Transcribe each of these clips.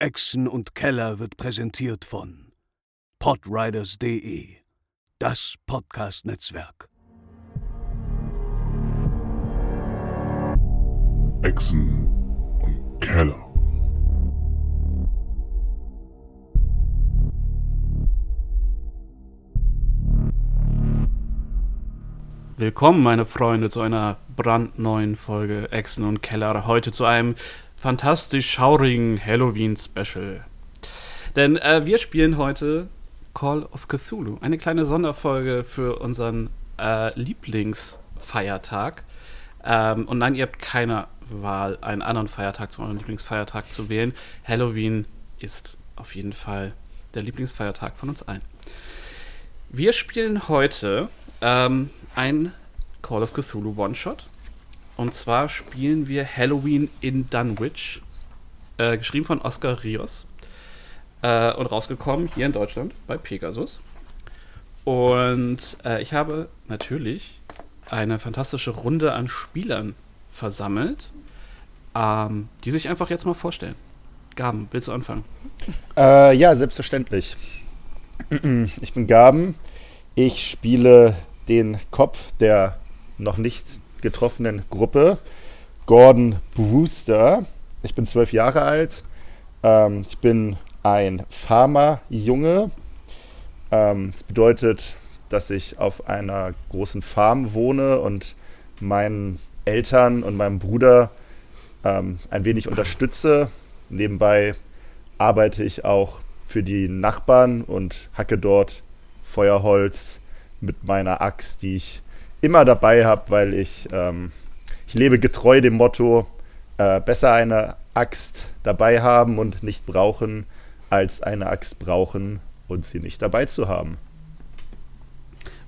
Echsen und Keller wird präsentiert von podriders.de, das Podcast-Netzwerk. Echsen und Keller. Willkommen, meine Freunde, zu einer brandneuen Folge Echsen und Keller. Heute zu einem fantastisch schaurigen Halloween-Special. Denn äh, wir spielen heute Call of Cthulhu, eine kleine Sonderfolge für unseren äh, Lieblingsfeiertag. Ähm, und nein, ihr habt keine Wahl, einen anderen Feiertag zu eurem Lieblingsfeiertag zu wählen. Halloween ist auf jeden Fall der Lieblingsfeiertag von uns allen. Wir spielen heute ähm, ein Call of Cthulhu One-Shot. Und zwar spielen wir Halloween in Dunwich, äh, geschrieben von Oscar Rios äh, und rausgekommen hier in Deutschland bei Pegasus. Und äh, ich habe natürlich eine fantastische Runde an Spielern versammelt, ähm, die sich einfach jetzt mal vorstellen. Gaben, willst du anfangen? Äh, ja, selbstverständlich. Ich bin Gaben. Ich spiele den Kopf der noch nicht getroffenen Gruppe, Gordon Brewster. Ich bin zwölf Jahre alt. Ähm, ich bin ein Farmerjunge. Ähm, das bedeutet, dass ich auf einer großen Farm wohne und meinen Eltern und meinem Bruder ähm, ein wenig unterstütze. Nebenbei arbeite ich auch für die Nachbarn und hacke dort Feuerholz mit meiner Axt, die ich immer dabei habe, weil ich, ähm, ich lebe getreu dem Motto, äh, besser eine Axt dabei haben und nicht brauchen, als eine Axt brauchen und sie nicht dabei zu haben.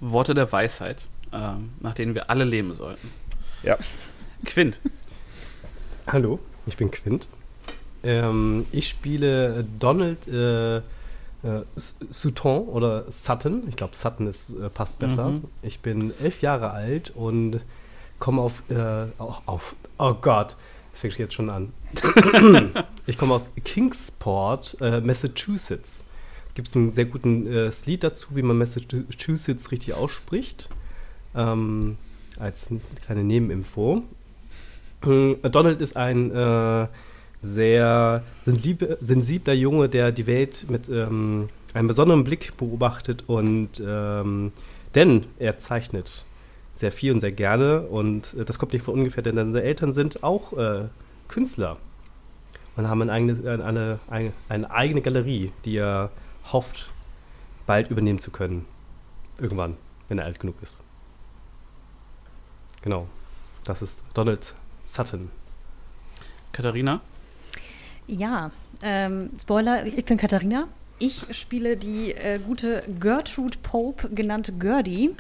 Worte der Weisheit, ähm, nach denen wir alle leben sollten. Ja. Quint. Hallo, ich bin Quint. Ähm, ich spiele Donald äh, äh, Sutton oder Sutton. Ich glaube, Sutton ist, äh, passt besser. Mhm. Ich bin elf Jahre alt und komme auf, äh, auf, oh Gott, das fängt jetzt schon an. ich komme aus Kingsport, äh, Massachusetts. Gibt es einen sehr guten äh, Lied dazu, wie man Massachusetts richtig ausspricht. Ähm, als kleine Nebeninfo. Äh, Donald ist ein sehr sensibler Junge, der die Welt mit ähm, einem besonderen Blick beobachtet und ähm, denn er zeichnet sehr viel und sehr gerne und äh, das kommt nicht von ungefähr, denn seine Eltern sind auch äh, Künstler und haben eine eigene, eine, eine, eine eigene Galerie, die er hofft, bald übernehmen zu können. Irgendwann, wenn er alt genug ist. Genau. Das ist Donald Sutton. Katharina? Ja, ähm, Spoiler, ich bin Katharina. Ich spiele die äh, gute Gertrude Pope, genannt Gertie,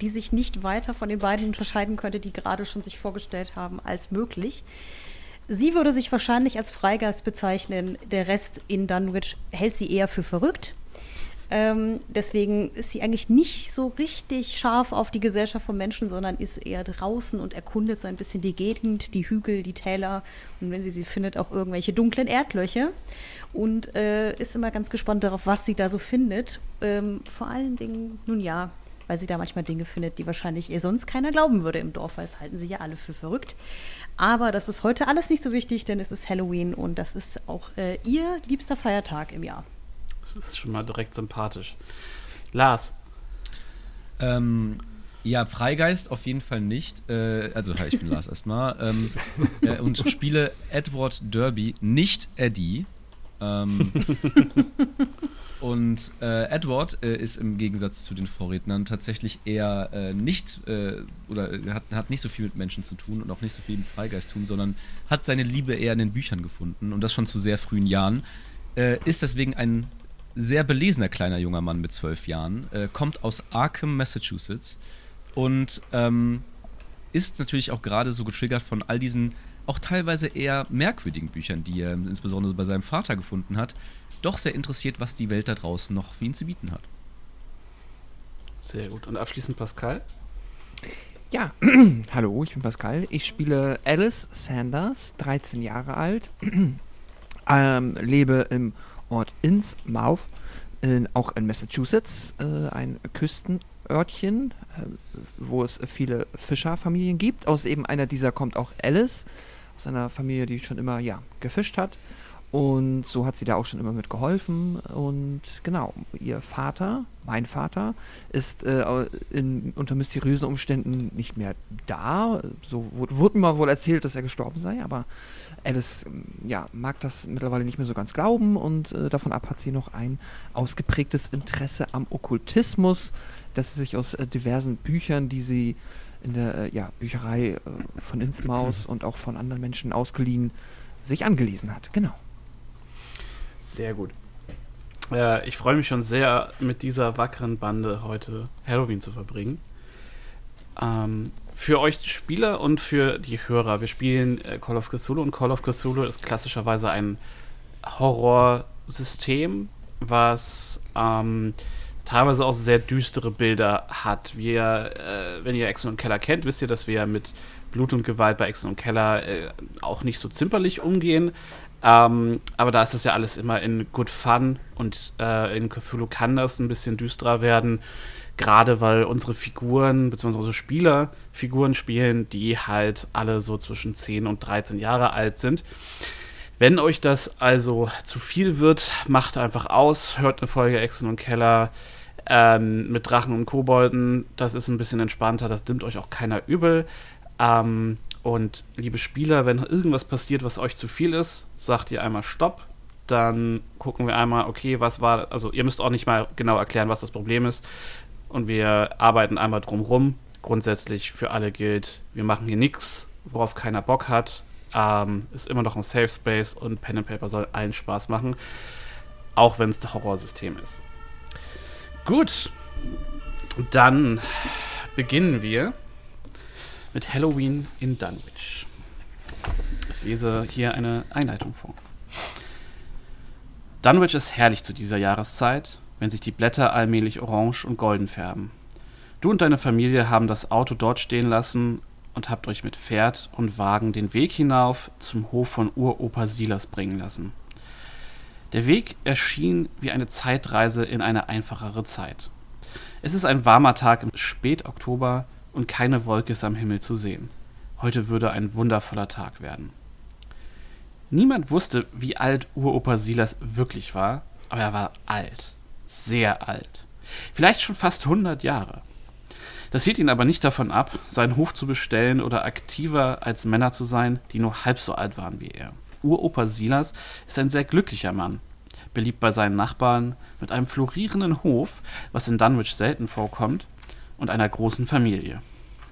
die sich nicht weiter von den beiden unterscheiden könnte, die gerade schon sich vorgestellt haben, als möglich. Sie würde sich wahrscheinlich als Freigeist bezeichnen. Der Rest in Dunwich hält sie eher für verrückt. Ähm, deswegen ist sie eigentlich nicht so richtig scharf auf die Gesellschaft von Menschen, sondern ist eher draußen und erkundet so ein bisschen die Gegend, die Hügel, die Täler und wenn sie sie findet, auch irgendwelche dunklen Erdlöcher. Und äh, ist immer ganz gespannt darauf, was sie da so findet. Ähm, vor allen Dingen, nun ja, weil sie da manchmal Dinge findet, die wahrscheinlich ihr sonst keiner glauben würde im Dorf, weil es halten sie ja alle für verrückt. Aber das ist heute alles nicht so wichtig, denn es ist Halloween und das ist auch äh, ihr liebster Feiertag im Jahr. Das ist schon mal direkt sympathisch. Lars. Ähm, ja, Freigeist auf jeden Fall nicht. Äh, also, ich bin Lars erstmal. Ähm, äh, und spiele Edward Derby, nicht Eddie. Ähm, und äh, Edward äh, ist im Gegensatz zu den Vorrednern tatsächlich eher äh, nicht äh, oder hat, hat nicht so viel mit Menschen zu tun und auch nicht so viel mit Freigeist tun, sondern hat seine Liebe eher in den Büchern gefunden und das schon zu sehr frühen Jahren. ist deswegen ein sehr belesener kleiner junger Mann mit zwölf Jahren, äh, kommt aus Arkham, Massachusetts und ähm, ist natürlich auch gerade so getriggert von all diesen auch teilweise eher merkwürdigen Büchern, die er insbesondere bei seinem Vater gefunden hat, doch sehr interessiert, was die Welt da draußen noch für ihn zu bieten hat. Sehr gut. Und abschließend Pascal? Ja, hallo, ich bin Pascal. Ich spiele Alice Sanders, 13 Jahre alt. Ähm, lebe im Ort Innsmouth, in, auch in Massachusetts, äh, ein Küstenörtchen, äh, wo es viele Fischerfamilien gibt. Aus eben einer dieser kommt auch Alice, aus einer Familie, die schon immer ja, gefischt hat. Und so hat sie da auch schon immer mit geholfen. Und genau, ihr Vater, mein Vater, ist äh, in, unter mysteriösen Umständen nicht mehr da. So wurde, wurde mir wohl erzählt, dass er gestorben sei, aber Alice ja, mag das mittlerweile nicht mehr so ganz glauben und äh, davon ab hat sie noch ein ausgeprägtes Interesse am Okkultismus, das sie sich aus äh, diversen Büchern, die sie in der äh, ja, Bücherei äh, von Innsmaus und auch von anderen Menschen ausgeliehen, sich angelesen hat. Genau. Sehr gut. Äh, ich freue mich schon sehr, mit dieser wackeren Bande heute Halloween zu verbringen. Ähm, für euch Spieler und für die Hörer. Wir spielen äh, Call of Cthulhu und Call of Cthulhu ist klassischerweise ein Horrorsystem, was ähm, teilweise auch sehr düstere Bilder hat. Wir, äh, wenn ihr Exen und Keller kennt, wisst ihr, dass wir mit Blut und Gewalt bei Exen und Keller äh, auch nicht so zimperlich umgehen. Ähm, aber da ist das ja alles immer in Good Fun und äh, in Cthulhu kann das ein bisschen düsterer werden. Gerade weil unsere Figuren, beziehungsweise unsere Spieler Figuren spielen, die halt alle so zwischen 10 und 13 Jahre alt sind. Wenn euch das also zu viel wird, macht einfach aus, hört eine Folge Exen und Keller ähm, mit Drachen und Kobolden. Das ist ein bisschen entspannter, das nimmt euch auch keiner übel. Ähm, und liebe Spieler, wenn irgendwas passiert, was euch zu viel ist, sagt ihr einmal Stopp. Dann gucken wir einmal, okay, was war, also ihr müsst auch nicht mal genau erklären, was das Problem ist. Und wir arbeiten einmal drumrum. Grundsätzlich für alle gilt, wir machen hier nichts, worauf keiner Bock hat. Ähm, ist immer noch ein Safe Space und Pen and Paper soll allen Spaß machen. Auch wenn es das Horrorsystem ist. Gut, dann beginnen wir mit Halloween in Dunwich. Ich lese hier eine Einleitung vor. Dunwich ist herrlich zu dieser Jahreszeit, wenn sich die Blätter allmählich orange und golden färben. Du und deine Familie haben das Auto dort stehen lassen und habt euch mit Pferd und Wagen den Weg hinauf zum Hof von Uropa Silas bringen lassen. Der Weg erschien wie eine Zeitreise in eine einfachere Zeit. Es ist ein warmer Tag im Spätoktober und keine Wolke ist am Himmel zu sehen. Heute würde ein wundervoller Tag werden. Niemand wusste, wie alt Uropa Silas wirklich war, aber er war alt. Sehr alt. Vielleicht schon fast 100 Jahre. Das hielt ihn aber nicht davon ab, seinen Hof zu bestellen oder aktiver als Männer zu sein, die nur halb so alt waren wie er. Uropa Silas ist ein sehr glücklicher Mann, beliebt bei seinen Nachbarn, mit einem florierenden Hof, was in Dunwich selten vorkommt, und einer großen Familie.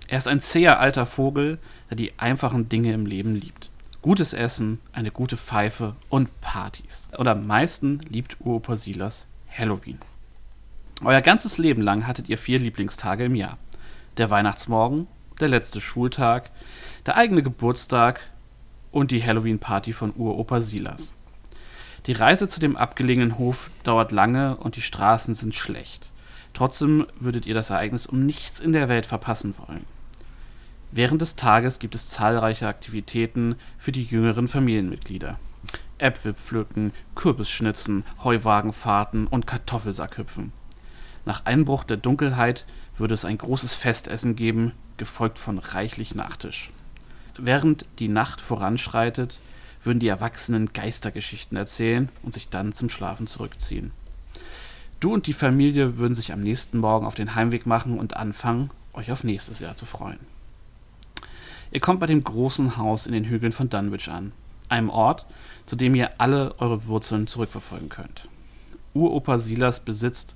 Er ist ein zäher alter Vogel, der die einfachen Dinge im Leben liebt. Gutes Essen, eine gute Pfeife und Partys. Und am meisten liebt Uropa Silas Halloween. Euer ganzes Leben lang hattet ihr vier Lieblingstage im Jahr. Der Weihnachtsmorgen, der letzte Schultag, der eigene Geburtstag und die Halloween-Party von Uropa Silas. Die Reise zu dem abgelegenen Hof dauert lange und die Straßen sind schlecht. Trotzdem würdet ihr das Ereignis um nichts in der Welt verpassen wollen. Während des Tages gibt es zahlreiche Aktivitäten für die jüngeren Familienmitglieder. Äpfel pflücken, Kürbisschnitzen, Heuwagenfahrten und Kartoffelsackhüpfen. Nach Einbruch der Dunkelheit würde es ein großes Festessen geben, gefolgt von reichlich Nachtisch. Während die Nacht voranschreitet, würden die Erwachsenen Geistergeschichten erzählen und sich dann zum Schlafen zurückziehen. Du und die Familie würden sich am nächsten Morgen auf den Heimweg machen und anfangen, euch auf nächstes Jahr zu freuen. Ihr kommt bei dem großen Haus in den Hügeln von Dunwich an, einem Ort, zu dem ihr alle eure Wurzeln zurückverfolgen könnt. Uropa Silas besitzt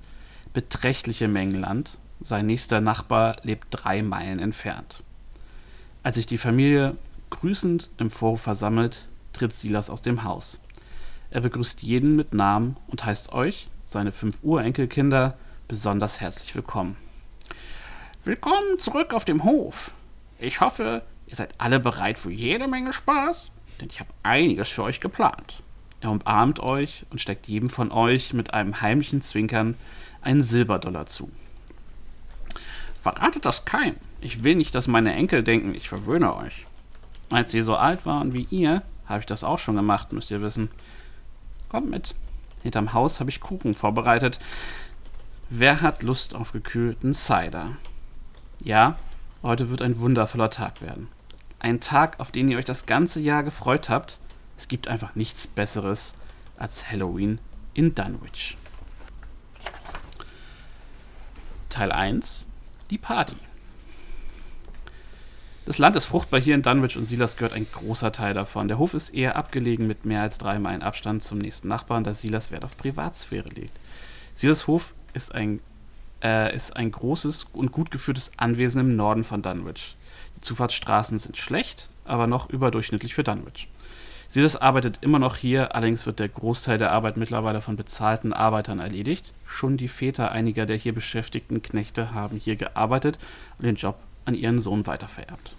beträchtliche Mengen Land, sein nächster Nachbar lebt drei Meilen entfernt. Als sich die Familie grüßend im Vorhof versammelt, tritt Silas aus dem Haus. Er begrüßt jeden mit Namen und heißt euch, seine fünf Urenkelkinder besonders herzlich willkommen. Willkommen zurück auf dem Hof. Ich hoffe, ihr seid alle bereit für jede Menge Spaß, denn ich habe einiges für euch geplant. Er umarmt euch und steckt jedem von euch mit einem heimlichen Zwinkern einen Silberdollar zu. Verratet das kein. Ich will nicht, dass meine Enkel denken, ich verwöhne euch. Als sie so alt waren wie ihr, habe ich das auch schon gemacht, müsst ihr wissen. Kommt mit. Hinterm Haus habe ich Kuchen vorbereitet. Wer hat Lust auf gekühlten Cider? Ja, heute wird ein wundervoller Tag werden. Ein Tag, auf den ihr euch das ganze Jahr gefreut habt. Es gibt einfach nichts Besseres als Halloween in Dunwich. Teil 1. Die Party. Das Land ist fruchtbar hier in Dunwich und Silas gehört ein großer Teil davon. Der Hof ist eher abgelegen mit mehr als drei Meilen Abstand zum nächsten Nachbarn, da Silas Wert auf Privatsphäre legt. Silas Hof ist ein, äh, ist ein großes und gut geführtes Anwesen im Norden von Dunwich. Zufahrtsstraßen sind schlecht, aber noch überdurchschnittlich für Dunwich. Silas arbeitet immer noch hier, allerdings wird der Großteil der Arbeit mittlerweile von bezahlten Arbeitern erledigt. Schon die Väter einiger der hier beschäftigten Knechte haben hier gearbeitet und den Job an ihren Sohn weitervererbt.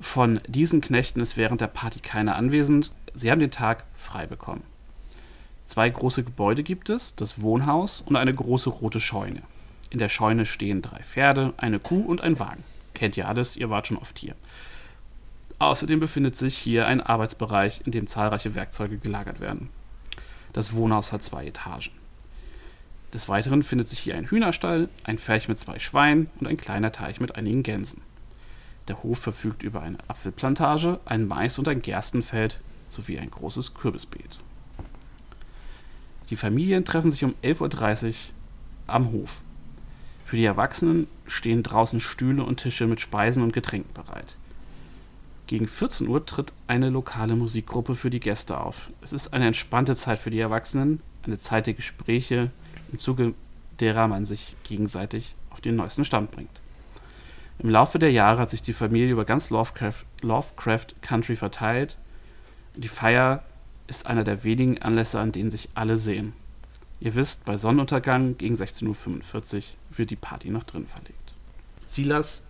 Von diesen Knechten ist während der Party keiner anwesend. Sie haben den Tag frei bekommen. Zwei große Gebäude gibt es, das Wohnhaus und eine große rote Scheune. In der Scheune stehen drei Pferde, eine Kuh und ein Wagen. Kennt ihr alles, ihr wart schon oft hier. Außerdem befindet sich hier ein Arbeitsbereich, in dem zahlreiche Werkzeuge gelagert werden. Das Wohnhaus hat zwei Etagen. Des Weiteren findet sich hier ein Hühnerstall, ein Ferch mit zwei Schweinen und ein kleiner Teich mit einigen Gänsen. Der Hof verfügt über eine Apfelplantage, ein Mais- und ein Gerstenfeld sowie ein großes Kürbisbeet. Die Familien treffen sich um 11.30 Uhr am Hof. Für die Erwachsenen stehen draußen Stühle und Tische mit Speisen und Getränken bereit. Gegen 14 Uhr tritt eine lokale Musikgruppe für die Gäste auf. Es ist eine entspannte Zeit für die Erwachsenen, eine Zeit der Gespräche, im Zuge derer man sich gegenseitig auf den neuesten Stand bringt. Im Laufe der Jahre hat sich die Familie über ganz Lovecraft, Lovecraft Country verteilt. Die Feier ist einer der wenigen Anlässe, an denen sich alle sehen. Ihr wisst, bei Sonnenuntergang gegen 16.45 Uhr wird die Party nach drin verlegt. Silas,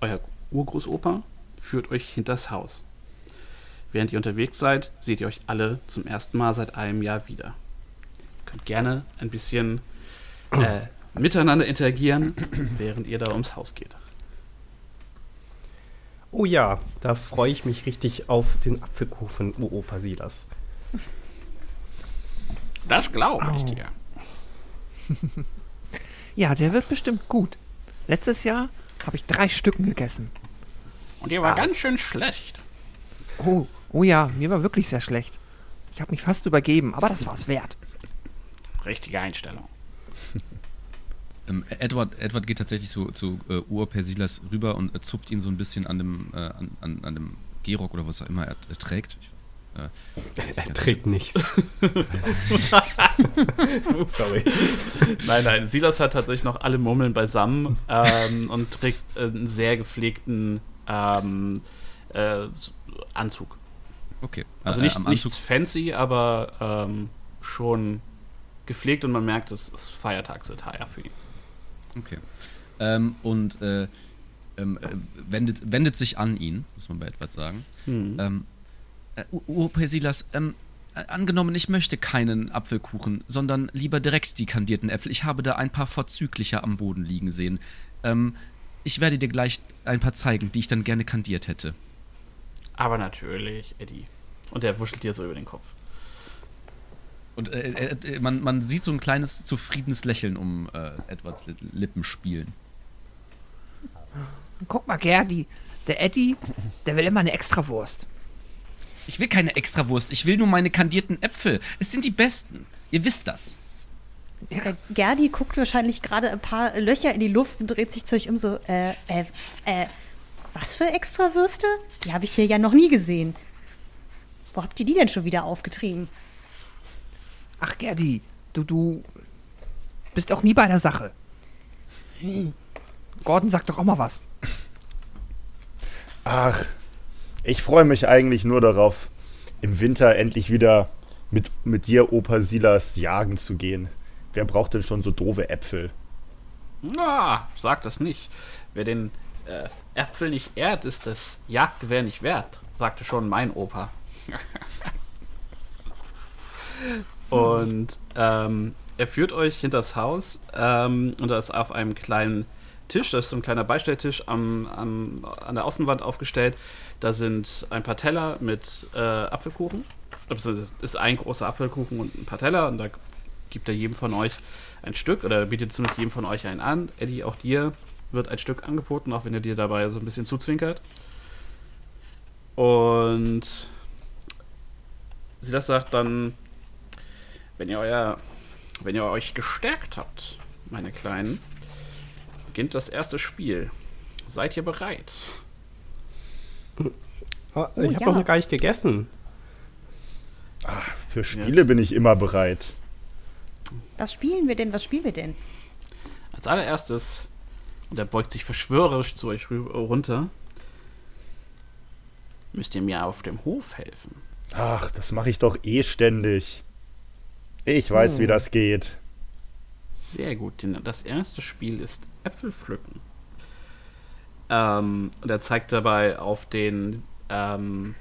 euer Urgroßopa, führt euch hinters Haus. Während ihr unterwegs seid, seht ihr euch alle zum ersten Mal seit einem Jahr wieder. Ihr könnt gerne ein bisschen äh, miteinander interagieren, während ihr da ums Haus geht. Oh ja, da freue ich mich richtig auf den Apfelkuchen Uopa Silas. Das glaube ich dir. Ja, der wird bestimmt gut. Letztes Jahr habe ich drei Stücken gegessen. Und ihr war ganz schön schlecht. Oh, oh ja, mir war wirklich sehr schlecht. Ich habe mich fast übergeben, aber das war's wert. Richtige Einstellung. Ähm, Edward, Edward geht tatsächlich so zu äh, Urper Silas rüber und äh, zupft ihn so ein bisschen an dem, äh, an, an, an dem Gehrock oder was auch immer er, er trägt. Ich, äh, Er trägt nichts. Sorry. Nein, nein, Silas hat tatsächlich noch alle Murmeln beisammen ähm, und trägt äh, einen sehr gepflegten ähm, äh, Anzug. okay. Also Äh, nicht, am nichts fancy, aber ähm, schon gepflegt und man merkt, es ist Feiertagsattire für ihn. Okay. Ähm, und äh, ähm, äh, wendet, wendet sich an ihn, muss man bei Edward sagen. Hm. Äh, Urper Silas, ähm, äh, angenommen, ich möchte keinen Apfelkuchen, sondern lieber direkt die kandierten Äpfel. Ich habe da ein paar vorzügliche am Boden liegen sehen. Ähm, ich werde dir gleich ein paar zeigen, die ich dann gerne kandiert hätte. Aber natürlich, Eddie. Und er wuschelt dir so über den Kopf. Und äh, äh, äh, man, man sieht so ein kleines zufriedenes Lächeln um äh, Edwards Li- Lippen spielen. Guck mal, Gerdi, der Eddie, der will immer eine Extrawurst. Ich will keine Extrawurst, ich will nur meine kandierten Äpfel. Es sind die besten. Ihr wisst das. Äh, Gerdi guckt wahrscheinlich gerade ein paar Löcher in die Luft und dreht sich zu euch um so, äh, äh, äh, was für Extrawürste? Die habe ich hier ja noch nie gesehen. Wo habt ihr die denn schon wieder aufgetrieben? Ach, Gerdi, du, du bist auch nie bei der Sache. Gordon sagt doch auch mal was. Ach, ich freue mich eigentlich nur darauf, im Winter endlich wieder mit, mit dir, Opa Silas, jagen zu gehen. Wer braucht denn schon so doofe Äpfel? Na, sag das nicht. Wer den äh, Äpfel nicht ehrt, ist das Jagdgewehr nicht wert, sagte schon mein Opa. und ähm, er führt euch hinters Haus ähm, und da ist auf einem kleinen Tisch, da ist so ein kleiner Beistelltisch am, am, an der Außenwand aufgestellt. Da sind ein paar Teller mit äh, Apfelkuchen also das ist ein großer Apfelkuchen und ein paar Teller und da gibt er jedem von euch ein Stück oder bietet zumindest jedem von euch einen an. Eddie, auch dir wird ein Stück angeboten, auch wenn er dir dabei so ein bisschen zuzwinkert. Und sie das sagt dann, wenn ihr euer, wenn ihr euch gestärkt habt, meine Kleinen, beginnt das erste Spiel. Seid ihr bereit? Oh, Oh, ich habe ja. noch gar nicht gegessen. Für Spiele bin ich immer bereit. Was spielen wir denn? Was spielen wir denn? Als allererstes, und er beugt sich verschwörerisch zu euch runter, müsst ihr mir auf dem Hof helfen. Ach, das mache ich doch eh ständig. Ich weiß, wie das geht. Sehr gut, das erste Spiel ist Äpfel pflücken. Ähm, und er zeigt dabei auf den, ähm,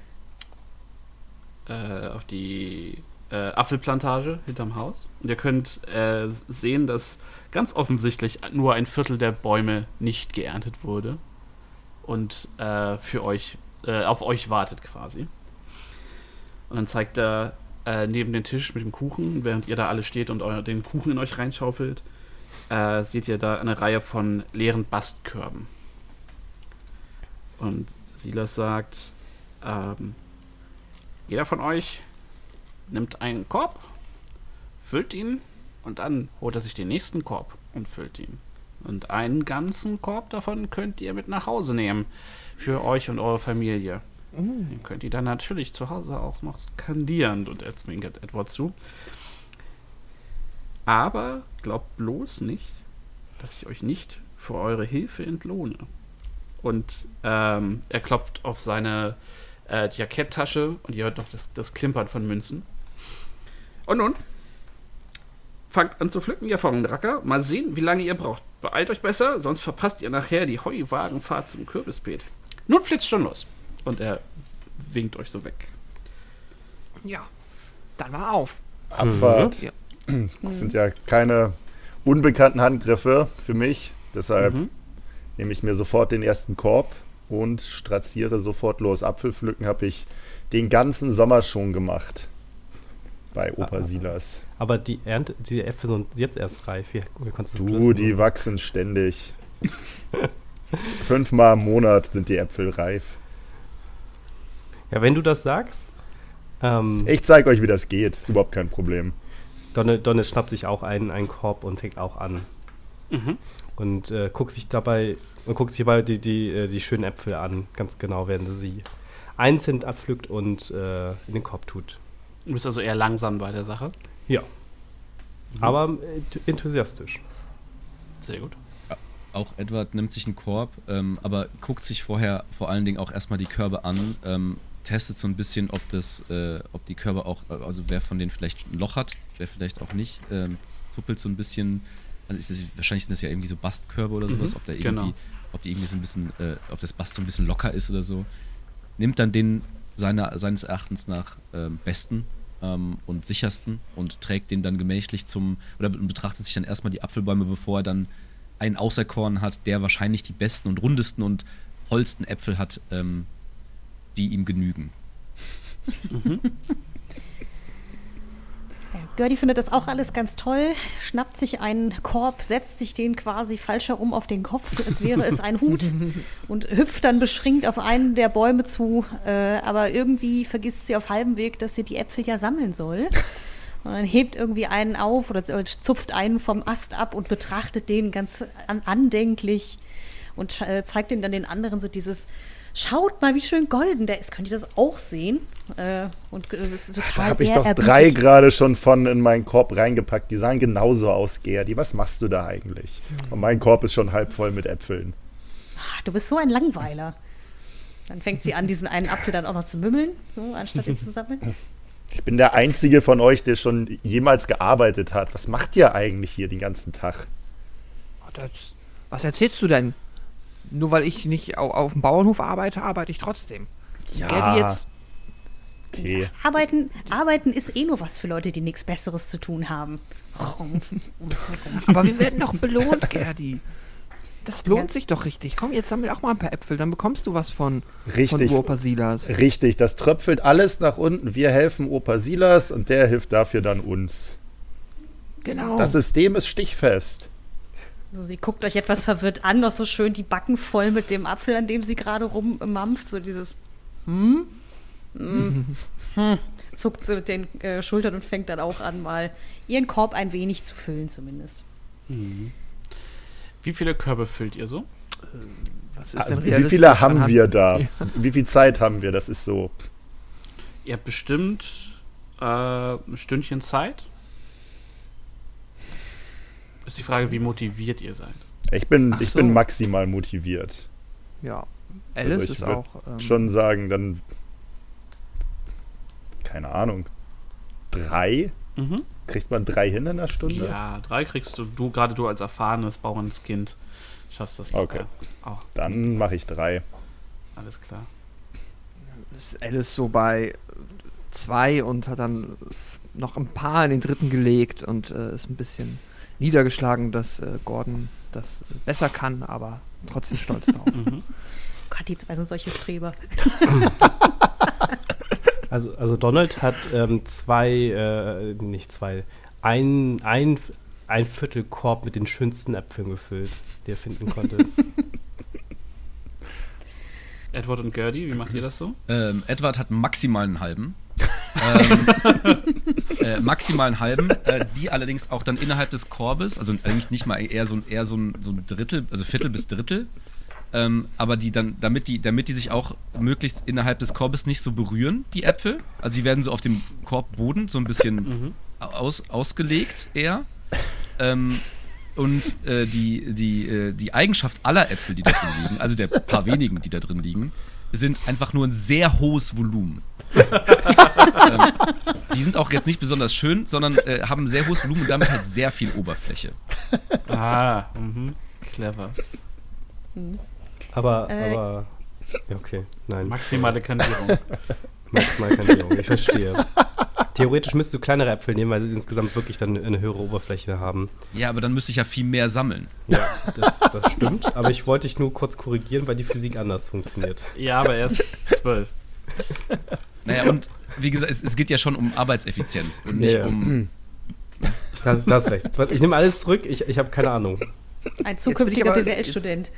äh, auf die äh, Apfelplantage hinterm Haus. Und ihr könnt äh, sehen, dass ganz offensichtlich nur ein Viertel der Bäume nicht geerntet wurde und äh, für euch, äh, auf euch wartet quasi. Und dann zeigt er äh, neben den Tisch mit dem Kuchen, während ihr da alle steht und euer, den Kuchen in euch reinschaufelt, äh, seht ihr da eine Reihe von leeren Bastkörben. Und Silas sagt, ähm, jeder von euch nimmt einen Korb, füllt ihn und dann holt er sich den nächsten Korb und füllt ihn. Und einen ganzen Korb davon könnt ihr mit nach Hause nehmen für euch und eure Familie. Den könnt ihr dann natürlich zu Hause auch noch kandieren und er zwinkert Edward zu. Aber glaubt bloß nicht, dass ich euch nicht für eure Hilfe entlohne. Und ähm, er klopft auf seine äh, Jacketttasche und ihr hört noch das, das Klimpern von Münzen. Und nun, fangt an zu pflücken, ihr Racker. Mal sehen, wie lange ihr braucht. Beeilt euch besser, sonst verpasst ihr nachher die Heuwagenfahrt zum Kürbisbeet. Nun flitzt schon los. Und er winkt euch so weg. Ja, dann mal auf. Abfahrt. Ja. Das sind ja keine unbekannten Handgriffe für mich. Deshalb Mhm. nehme ich mir sofort den ersten Korb und straziere sofort los. Apfelpflücken habe ich den ganzen Sommer schon gemacht. Bei Opa Ah. Silas. Aber die Ernte, die Äpfel sind jetzt erst reif. Wie, wie konntest du Du, die wachsen ständig. Fünfmal im Monat sind die Äpfel reif. Ja, wenn du das sagst, ähm, Ich zeige euch, wie das geht. Ist überhaupt kein Problem. Donne, Donne schnappt sich auch einen, einen Korb und fängt auch an. Mhm. Und äh, guckt sich dabei und guckt sich dabei die, die, äh, die schönen Äpfel an, ganz genau, während er sie einzeln abpflückt und äh, in den Korb tut. Du bist also eher langsam bei der Sache. Ja. Mhm. Aber äh, enthusiastisch. Sehr gut. Auch Edward nimmt sich einen Korb, ähm, aber guckt sich vorher vor allen Dingen auch erstmal die Körbe an, ähm, testet so ein bisschen, ob das, äh, ob die Körbe auch, äh, also wer von denen vielleicht ein Loch hat, wer vielleicht auch nicht, ähm, zuppelt so ein bisschen, also ist das, wahrscheinlich sind das ja irgendwie so Bastkörbe oder sowas, Mhm, ob da irgendwie, genau. ob die irgendwie so ein bisschen, äh, ob das Bast so ein bisschen locker ist oder so. Nimmt dann den seiner, seines Erachtens nach ähm, besten ähm, und sichersten und trägt den dann gemächlich zum, oder be- betrachtet sich dann erstmal die Apfelbäume, bevor er dann einen Auserkoren hat, der wahrscheinlich die besten und rundesten und vollsten Äpfel hat, ähm, die ihm genügen. Ja, Gertie findet das auch alles ganz toll, schnappt sich einen Korb, setzt sich den quasi falsch herum auf den Kopf, als wäre es ein Hut und hüpft dann beschrinkt auf einen der Bäume zu. Äh, aber irgendwie vergisst sie auf halbem Weg, dass sie die Äpfel ja sammeln soll. Und dann hebt irgendwie einen auf oder zupft einen vom Ast ab und betrachtet den ganz an andenklich und äh, zeigt den dann den anderen so dieses Schaut mal, wie schön golden der ist. Könnt ihr das auch sehen? Äh, und äh, das ist total Da habe ich doch drei gerade schon von in meinen Korb reingepackt. Die sahen genauso aus, Gerdi. Was machst du da eigentlich? Und mein Korb ist schon halb voll mit Äpfeln. Ah, Du bist so ein Langweiler. Dann fängt sie an, diesen einen Apfel dann auch noch zu mümmeln, so, anstatt ihn zu sammeln. Ich bin der Einzige von euch, der schon jemals gearbeitet hat. Was macht ihr eigentlich hier den ganzen Tag? Das, was erzählst du denn? Nur weil ich nicht auf, auf dem Bauernhof arbeite, arbeite ich trotzdem. Gerdi jetzt. Okay. Arbeiten, arbeiten ist eh nur was für Leute, die nichts Besseres zu tun haben. Aber wir werden doch belohnt, Gerdi. Das lohnt Ja. sich doch richtig. Komm, jetzt sammel auch mal ein paar Äpfel, dann bekommst du was von, Richtig. von Opa Silas. Richtig, das tröpfelt alles nach unten. Wir helfen Opa Silas und der hilft dafür dann uns. Genau. Das System ist stichfest. So, sie guckt euch etwas verwirrt an, noch so schön die Backen voll mit dem Apfel, an dem sie gerade rummampft. So dieses Hm? Hm. hm. Zuckt sie mit den äh, Schultern und fängt dann auch an, mal ihren Korb ein wenig zu füllen, zumindest. Wie viele Körbe füllt ihr so? was Ah, Wie realistisch viele haben anhand- wir da? Wie viel Zeit haben wir? Das ist so. Ihr habt bestimmt äh, ein Stündchen Zeit. Ist die Frage, wie motiviert ihr seid. Ich bin, Ach ich so. bin maximal motiviert. Ja. Alice Also ich ist auch. Ähm, Schon sagen, dann. Keine Ahnung. Drei? Mhm. Kriegt man drei hin in einer Stunde? Ja, drei kriegst du, du gerade du als erfahrenes Bauernskind schaffst das locker. Okay. Auch, Dann mache ich drei. alles klar. ist Alice so bei zwei und hat dann noch ein paar in den dritten gelegt und äh, ist ein bisschen niedergeschlagen, dass äh, Gordon das besser kann, aber trotzdem stolz drauf. Mhm. Gott, die zwei sind solche Streber. Also, also Donald hat ähm, zwei, äh, nicht zwei, ein, ein, ein Viertel Korb mit den schönsten Äpfeln gefüllt, die er finden konnte. Edward und Gertie, wie macht ihr das so? Ähm, Edward hat maximal einen halben. ähm, äh, maximal einen halben, äh, die allerdings auch dann innerhalb des Korbes, also eigentlich nicht mal eher so, ein- eher so, ein, so ein Drittel, also Viertel bis Drittel, ähm, aber die dann, damit die, damit die sich auch möglichst innerhalb des Korbes nicht so berühren, die Äpfel, also die werden so auf dem Korbboden so ein bisschen Mhm. aus, ausgelegt eher. Ähm, und äh, die, die, äh, die Eigenschaft aller Äpfel, die da drin liegen, also der paar wenigen, die da drin liegen, sind einfach nur ein sehr hohes Volumen. ähm, die sind auch jetzt nicht besonders schön, sondern äh, haben ein sehr hohes Volumen und damit halt sehr viel Oberfläche. Ah, mhm. clever. Aber, Äh, aber, ja, okay, nein. Maximale Kandierung. Maximal Kandierung, ich verstehe. Theoretisch müsstest du kleinere Äpfel nehmen, weil sie insgesamt wirklich dann eine höhere Oberfläche haben. Ja, aber dann müsste ich ja viel mehr sammeln. Ja, das, das stimmt. Aber ich wollte dich nur kurz korrigieren, weil die Physik anders funktioniert. ja, aber erst zwölf. Naja, und wie gesagt, es, es geht ja schon um Arbeitseffizienz und nicht Ja, ja. um. Da, da hast recht. Ich nehme alles zurück, ich, ich habe keine Ahnung. Ein zukünftiger aber- BWL-Student.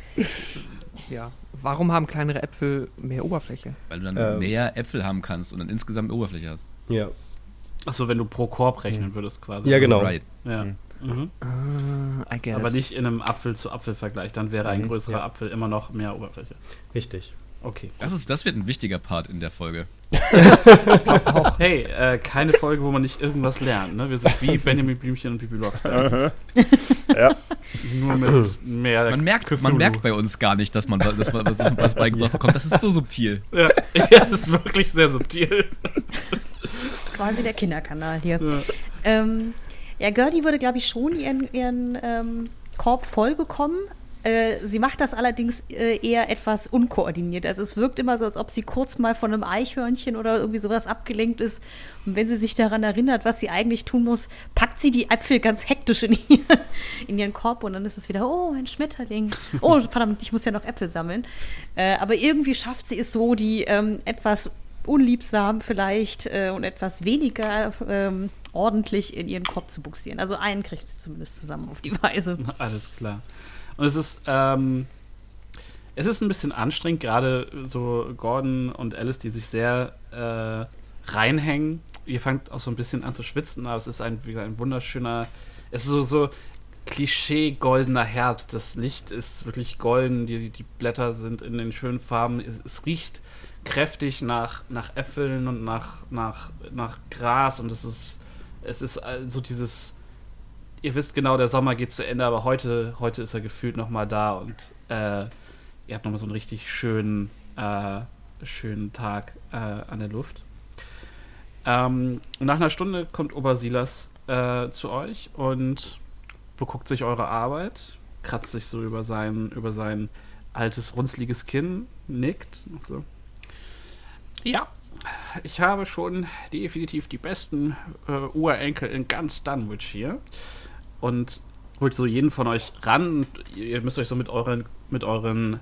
ja. Warum haben kleinere Äpfel mehr Oberfläche? Weil du dann Ähm. mehr Äpfel haben kannst und dann insgesamt mehr Oberfläche hast. Ja, Achso, wenn du pro Korb rechnen würdest quasi. ja genau. Right. Ja. Mhm. Ah, I get Aber nicht in einem Apfel-zu-Apfel-Vergleich. Dann wäre ein Mhm, größerer ja. Apfel immer noch mehr Oberfläche. Richtig. Okay. Das, ist, das wird ein wichtiger Part in der Folge. Hey, äh, keine Folge, wo man nicht irgendwas lernt. Ne? Wir sind wie Benjamin Blümchen und Bibi Blocksberg. Ja. Nur mit mehr Man merkt, man merkt bei uns gar nicht, dass man, dass man was, was beigebracht bekommt. Das ist so subtil. Ja, ja, das ist wirklich sehr subtil. Quasi der Kinderkanal hier. Ja. Ähm, ja, Gertie würde, glaube ich, schon ihren, ihren ähm, Korb voll bekommen. Äh, sie macht das allerdings äh, eher etwas unkoordiniert. Also es wirkt immer so, als ob sie kurz mal von einem Eichhörnchen oder irgendwie sowas abgelenkt ist. Und wenn sie sich daran erinnert, was sie eigentlich tun muss, packt sie die Äpfel ganz hektisch in, ihr, in ihren Korb und dann ist es wieder, oh, ein Schmetterling. Oh, verdammt, ich muss ja noch Äpfel sammeln. Äh, aber irgendwie schafft sie es so, die ähm, etwas unliebsam vielleicht äh, und etwas weniger ähm, ordentlich in ihren Korb zu buxieren. Also einen kriegt sie zumindest zusammen auf die Weise. Alles klar. Und es ist, ähm, es ist ein bisschen anstrengend, gerade so Gordon und Alice, die sich sehr äh, reinhängen. Ihr fangt auch so ein bisschen an zu schwitzen, aber es ist ein, gesagt, ein wunderschöner, es ist so, so Klischee goldener Herbst. Das Licht ist wirklich golden, die, die Blätter sind in den schönen Farben. Es, es riecht kräftig nach, nach Äpfeln und nach, nach, nach Gras und es ist, es ist so dieses, ihr wisst genau, der Sommer geht zu Ende, aber heute, heute ist er gefühlt nochmal da und äh, ihr habt nochmal so einen richtig schönen, äh, schönen Tag äh, an der Luft. Ähm, nach einer Stunde kommt Obersilas äh, zu euch und beguckt sich eure Arbeit, kratzt sich so über sein, über sein altes, runzliges Kinn, nickt. So. Ja, ich habe schon definitiv die besten äh, Urenkel in ganz Dunwich hier. Und holt so jeden von euch ran. Und ihr müsst euch so mit euren, mit euren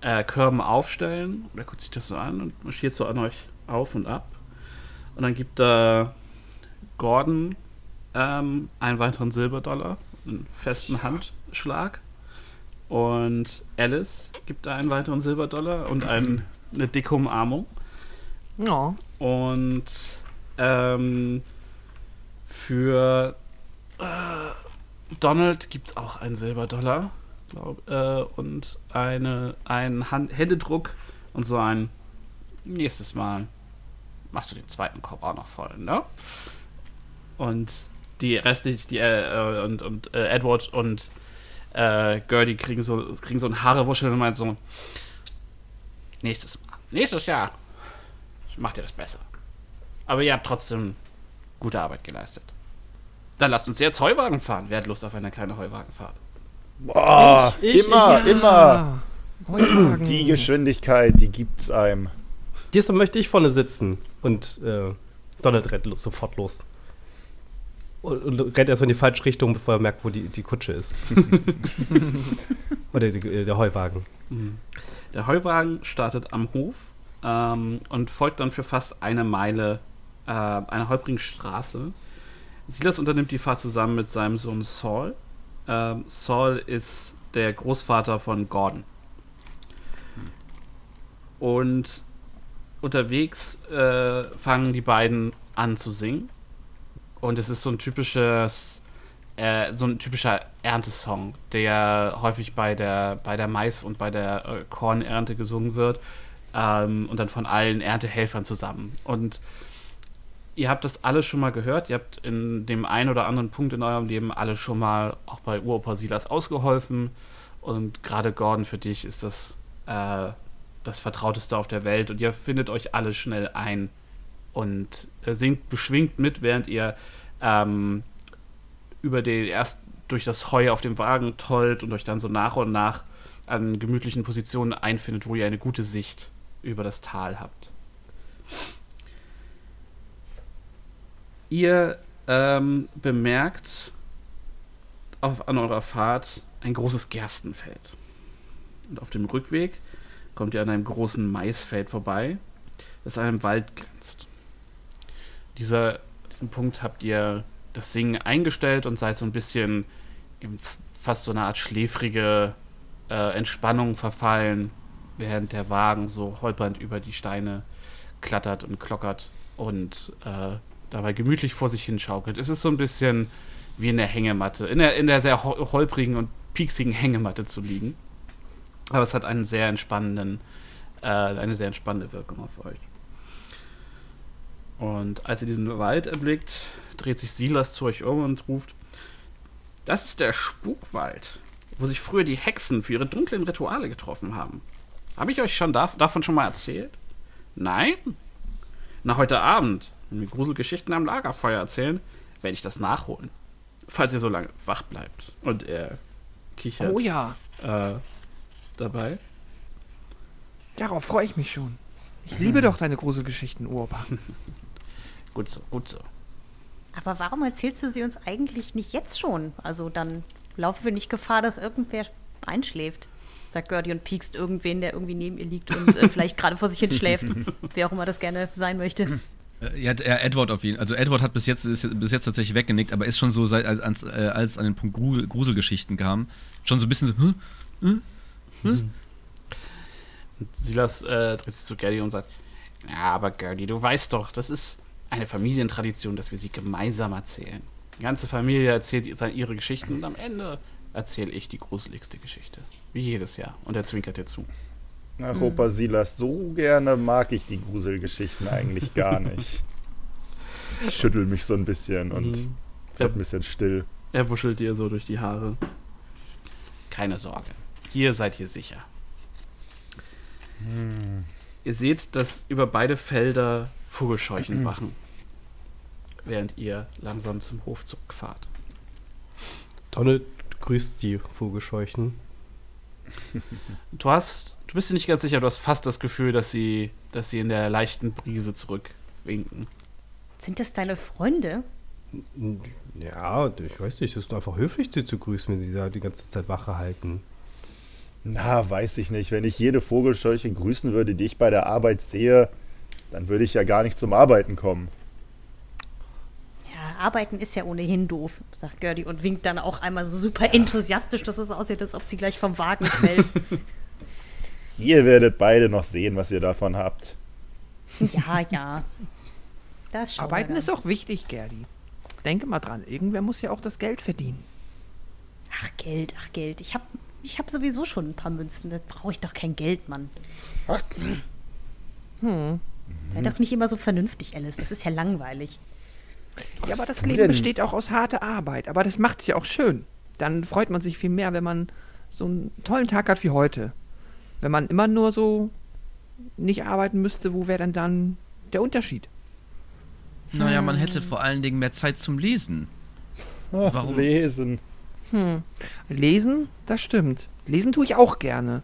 äh, Körben aufstellen. Er guckt sich das so an und marschiert so an euch auf und ab. Und dann gibt da Gordon ähm, einen weiteren Silberdollar, einen festen Handschlag. Und Alice gibt da einen weiteren Silberdollar und ein, eine dicke Umarmung. Ja. Und ähm, für äh, Donald gibt es auch einen Silberdollar, glaub, äh, und eine, einen Hand Händedruck und so ein nächstes Mal machst du den zweiten Korb auch noch voll, ne? Und die restlich, die äh, und, und äh, Edward und äh, Gertie kriegen so, kriegen so ein Haarewuschel und meinen so, nächstes Mal, nächstes Jahr macht ihr das besser. Aber ihr habt trotzdem gute Arbeit geleistet. Dann lasst uns jetzt Heuwagen fahren. Wer hat Lust auf eine kleine Heuwagenfahrt? Boah, Ich- ich- immer, immer. Heuwagen. Die Geschwindigkeit, die gibt's einem. Diesmal möchte ich vorne sitzen und äh, Donald rennt los, sofort los. Und, und rennt erstmal in die falsche Richtung, bevor er merkt, wo die, die Kutsche ist. Oder die, äh, der Heuwagen. Der Heuwagen startet am Hof ähm, und folgt dann für fast eine Meile äh, einer holprigen Straße. Silas unternimmt die Fahrt zusammen mit seinem Sohn Saul. Ähm, Saul ist der Großvater von Gordon. Und unterwegs äh, fangen die beiden an zu singen. Und es ist so ein typisches, äh, so ein typischer Erntesong, der häufig bei der, bei der Mais- und bei der äh, Kornernte gesungen wird. Ähm, und dann von allen Erntehelfern zusammen. Und ihr habt das alle schon mal gehört. Ihr habt in dem einen oder anderen Punkt in eurem Leben alle schon mal auch bei Uropa Silas ausgeholfen. Und gerade Gordon, für dich ist das äh, das Vertrauteste auf der Welt. Und ihr findet euch alle schnell ein und äh, singt beschwingt mit, während ihr ähm, über den erst durch das Heu auf dem Wagen tollt und euch dann so nach und nach an gemütlichen Positionen einfindet, wo ihr eine gute Sicht über das Tal habt. Ihr ähm, bemerkt auf, an eurer Fahrt ein großes Gerstenfeld. Und auf dem Rückweg kommt ihr an einem großen Maisfeld vorbei, das an einem Wald grenzt. Dieser, diesen Punkt habt ihr das Singen eingestellt und seid so ein bisschen in fast so eine Art schläfrige äh, Entspannung verfallen, während der Wagen so holpernd über die Steine klattert und klockert und äh, dabei gemütlich vor sich hinschaukelt. Es ist so ein bisschen wie in der Hängematte, in der, in der sehr hol- holprigen und pieksigen Hängematte zu liegen. Aber es hat einen sehr entspannenden, äh, eine sehr entspannende Wirkung auf euch. Und als ihr diesen Wald erblickt, dreht sich Silas zu euch um und ruft: Das ist der Spukwald, wo sich früher die Hexen für ihre dunklen Rituale getroffen haben. Habe ich euch schon dav davon schon mal erzählt? Nein? Na, heute Abend, wenn wir Gruselgeschichten am Lagerfeuer erzählen, werde ich das nachholen. Falls ihr so lange wach bleibt. Und er kichert Oh ja, äh, dabei. darauf freue ich mich schon. Ich liebe doch deine Gruselgeschichten, Urba. Gut so, gut so. Aber warum erzählst du sie uns eigentlich nicht jetzt schon? Also dann laufen wir nicht Gefahr, dass irgendwer einschläft. Sagt Gertie und piekst irgendwen, der irgendwie neben ihr liegt und äh, vielleicht gerade vor sich hin schläft. Wer auch immer das gerne sein möchte. Äh, Ja, Edward auf jeden Also Edward hat bis jetzt, ist bis jetzt tatsächlich weggenickt, aber ist schon so, seit, als, als, äh, als an den Punkt Grusel, Gruselgeschichten kam, schon so ein bisschen so, Hä? Und Silas äh, dreht sich zu Gertie und sagt: Ja, aber Gertie, du weißt doch, das ist eine Familientradition, dass wir sie gemeinsam erzählen. Die ganze Familie erzählt ihr- ihre Geschichten und am Ende erzähle ich die gruseligste Geschichte. Wie jedes Jahr. Und er zwinkert dir zu. Ach, Opa Silas, so gerne mag ich die Gruselgeschichten eigentlich gar nicht. Ich schüttel mich so ein bisschen und Mhm. werd ein bisschen still. Er wuschelt dir so durch die Haare. Keine Sorge. Hier seid ihr sicher. Ihr seht, dass über beide Felder Vogelscheuchen wachen, während ihr langsam zum Hof zurückfahrt. Donald grüßt die Vogelscheuchen. Du hast, du bist dir nicht ganz sicher, du hast fast das Gefühl, dass sie, dass sie in der leichten Brise zurückwinken. Sind das deine Freunde? Ja, ich weiß nicht, es ist einfach höflich, sie zu grüßen, wenn sie da die ganze Zeit Wache halten. Na, weiß ich nicht. Wenn ich jede Vogelscheuche grüßen würde, die ich bei der Arbeit sehe, dann würde ich ja gar nicht zum Arbeiten kommen. Ja, arbeiten ist ja ohnehin doof, sagt Gertie und winkt dann auch einmal so super enthusiastisch, dass es aussieht, als ob sie gleich vom Wagen fällt. Ihr werdet beide noch sehen, was ihr davon habt. ja, ja. Das Arbeiten ist auch wichtig, Gerdi. Denke mal dran, irgendwer muss ja auch das Geld verdienen. Ach, Geld, ach, Geld. Ich habe ich hab sowieso schon ein paar Münzen. Da brauche ich doch kein Geld, Mann. Ach, Sei doch nicht immer so vernünftig, Alice. Das ist ja langweilig. Ja, aber das Leben denn? besteht auch aus harter Arbeit. Aber das macht es ja auch schön. Dann freut man sich viel mehr, wenn man so einen tollen Tag hat wie heute. Wenn man immer nur so nicht arbeiten müsste, wo wäre denn dann der Unterschied? Naja, man hätte vor allen Dingen mehr Zeit zum Lesen. Warum? Lesen. Hm. Lesen, das stimmt. Lesen tue ich auch gerne.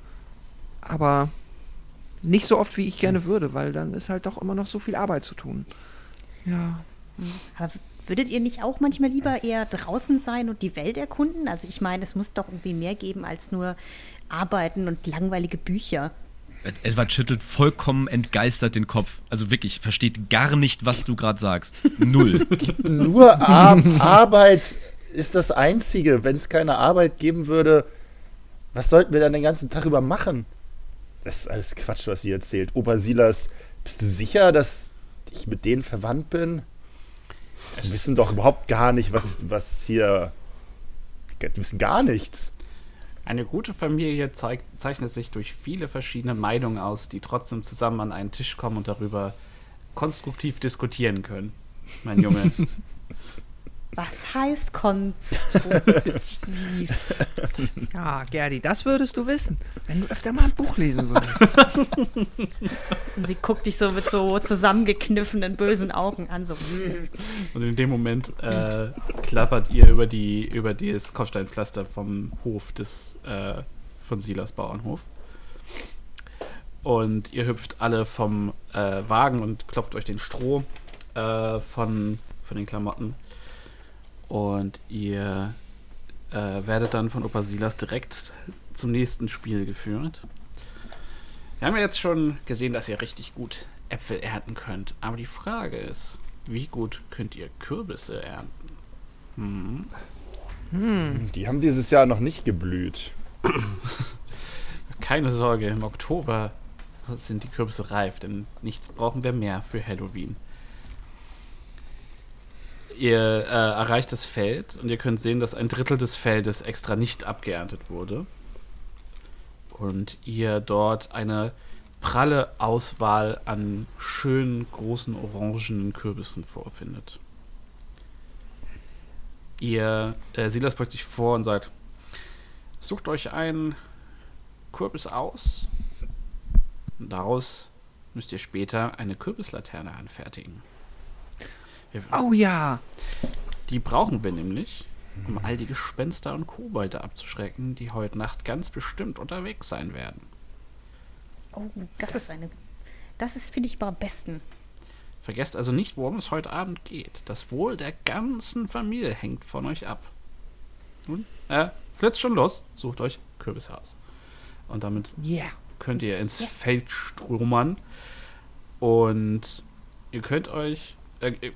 Aber nicht so oft, wie ich gerne würde, weil dann ist halt doch immer noch so viel Arbeit zu tun. Ja. Aber würdet ihr nicht auch manchmal lieber eher draußen sein und die Welt erkunden? Also ich meine, es muss doch irgendwie mehr geben als nur Arbeiten und langweilige Bücher. Ed- Edward schüttelt vollkommen entgeistert den Kopf. Also wirklich, versteht gar nicht, was du gerade sagst. Null. Nur Ar Arbeit ist das Einzige. Wenn es keine Arbeit geben würde, was sollten wir dann den ganzen Tag über machen? Das ist alles Quatsch, was ihr erzählt. Opa Silas, bist du sicher, dass ich mit denen verwandt bin? Die wissen doch überhaupt gar nicht, was, was hier. Die wissen gar nichts. Eine gute Familie zeigt, zeichnet sich durch viele verschiedene Meinungen aus, die trotzdem zusammen an einen Tisch kommen und darüber konstruktiv diskutieren können. Mein Junge. Was heißt konstruktiv? Ja, Gerdi, das würdest du wissen, wenn du öfter mal ein Buch lesen würdest. und sie guckt dich so mit so zusammengekniffenen, bösen Augen an. So. Und in dem Moment äh, klappert ihr über die über das Kopfsteinpflaster vom Hof des äh, von Silas Bauernhof. Und ihr hüpft alle vom äh, Wagen und klopft euch den Stroh äh, von, von den Klamotten. Und ihr äh, werdet dann von Opa Silas direkt zum nächsten Spiel geführt. Wir haben ja jetzt schon gesehen, dass ihr richtig gut Äpfel ernten könnt. Aber die Frage ist, wie gut könnt ihr Kürbisse ernten? Hm. Die haben dieses Jahr noch nicht geblüht. Keine Sorge, im Oktober sind die Kürbisse reif, denn nichts brauchen wir mehr für Halloween. Ihr äh, erreicht das Feld und ihr könnt sehen, dass ein Drittel des Feldes extra nicht abgeerntet wurde. Und ihr dort eine pralle Auswahl an schönen, großen, orangenen Kürbissen vorfindet. Ihr, äh, Silas beugt sich vor und sagt, sucht euch einen Kürbis aus. Und daraus müsst ihr später eine Kürbislaterne anfertigen. Oh ja, die brauchen wir nämlich, um all die Gespenster und Kobolde abzuschrecken, die heute Nacht ganz bestimmt unterwegs sein werden. Oh, das ist eine. Das ist, finde ich, am besten. Vergesst also nicht, worum es heute Abend geht. Das Wohl der ganzen Familie hängt von euch ab. Nun, äh, flitzt schon los. Sucht euch Kürbisse aus. Und damit yeah. könnt ihr ins Feld stromern. Und ihr könnt euch. Äh,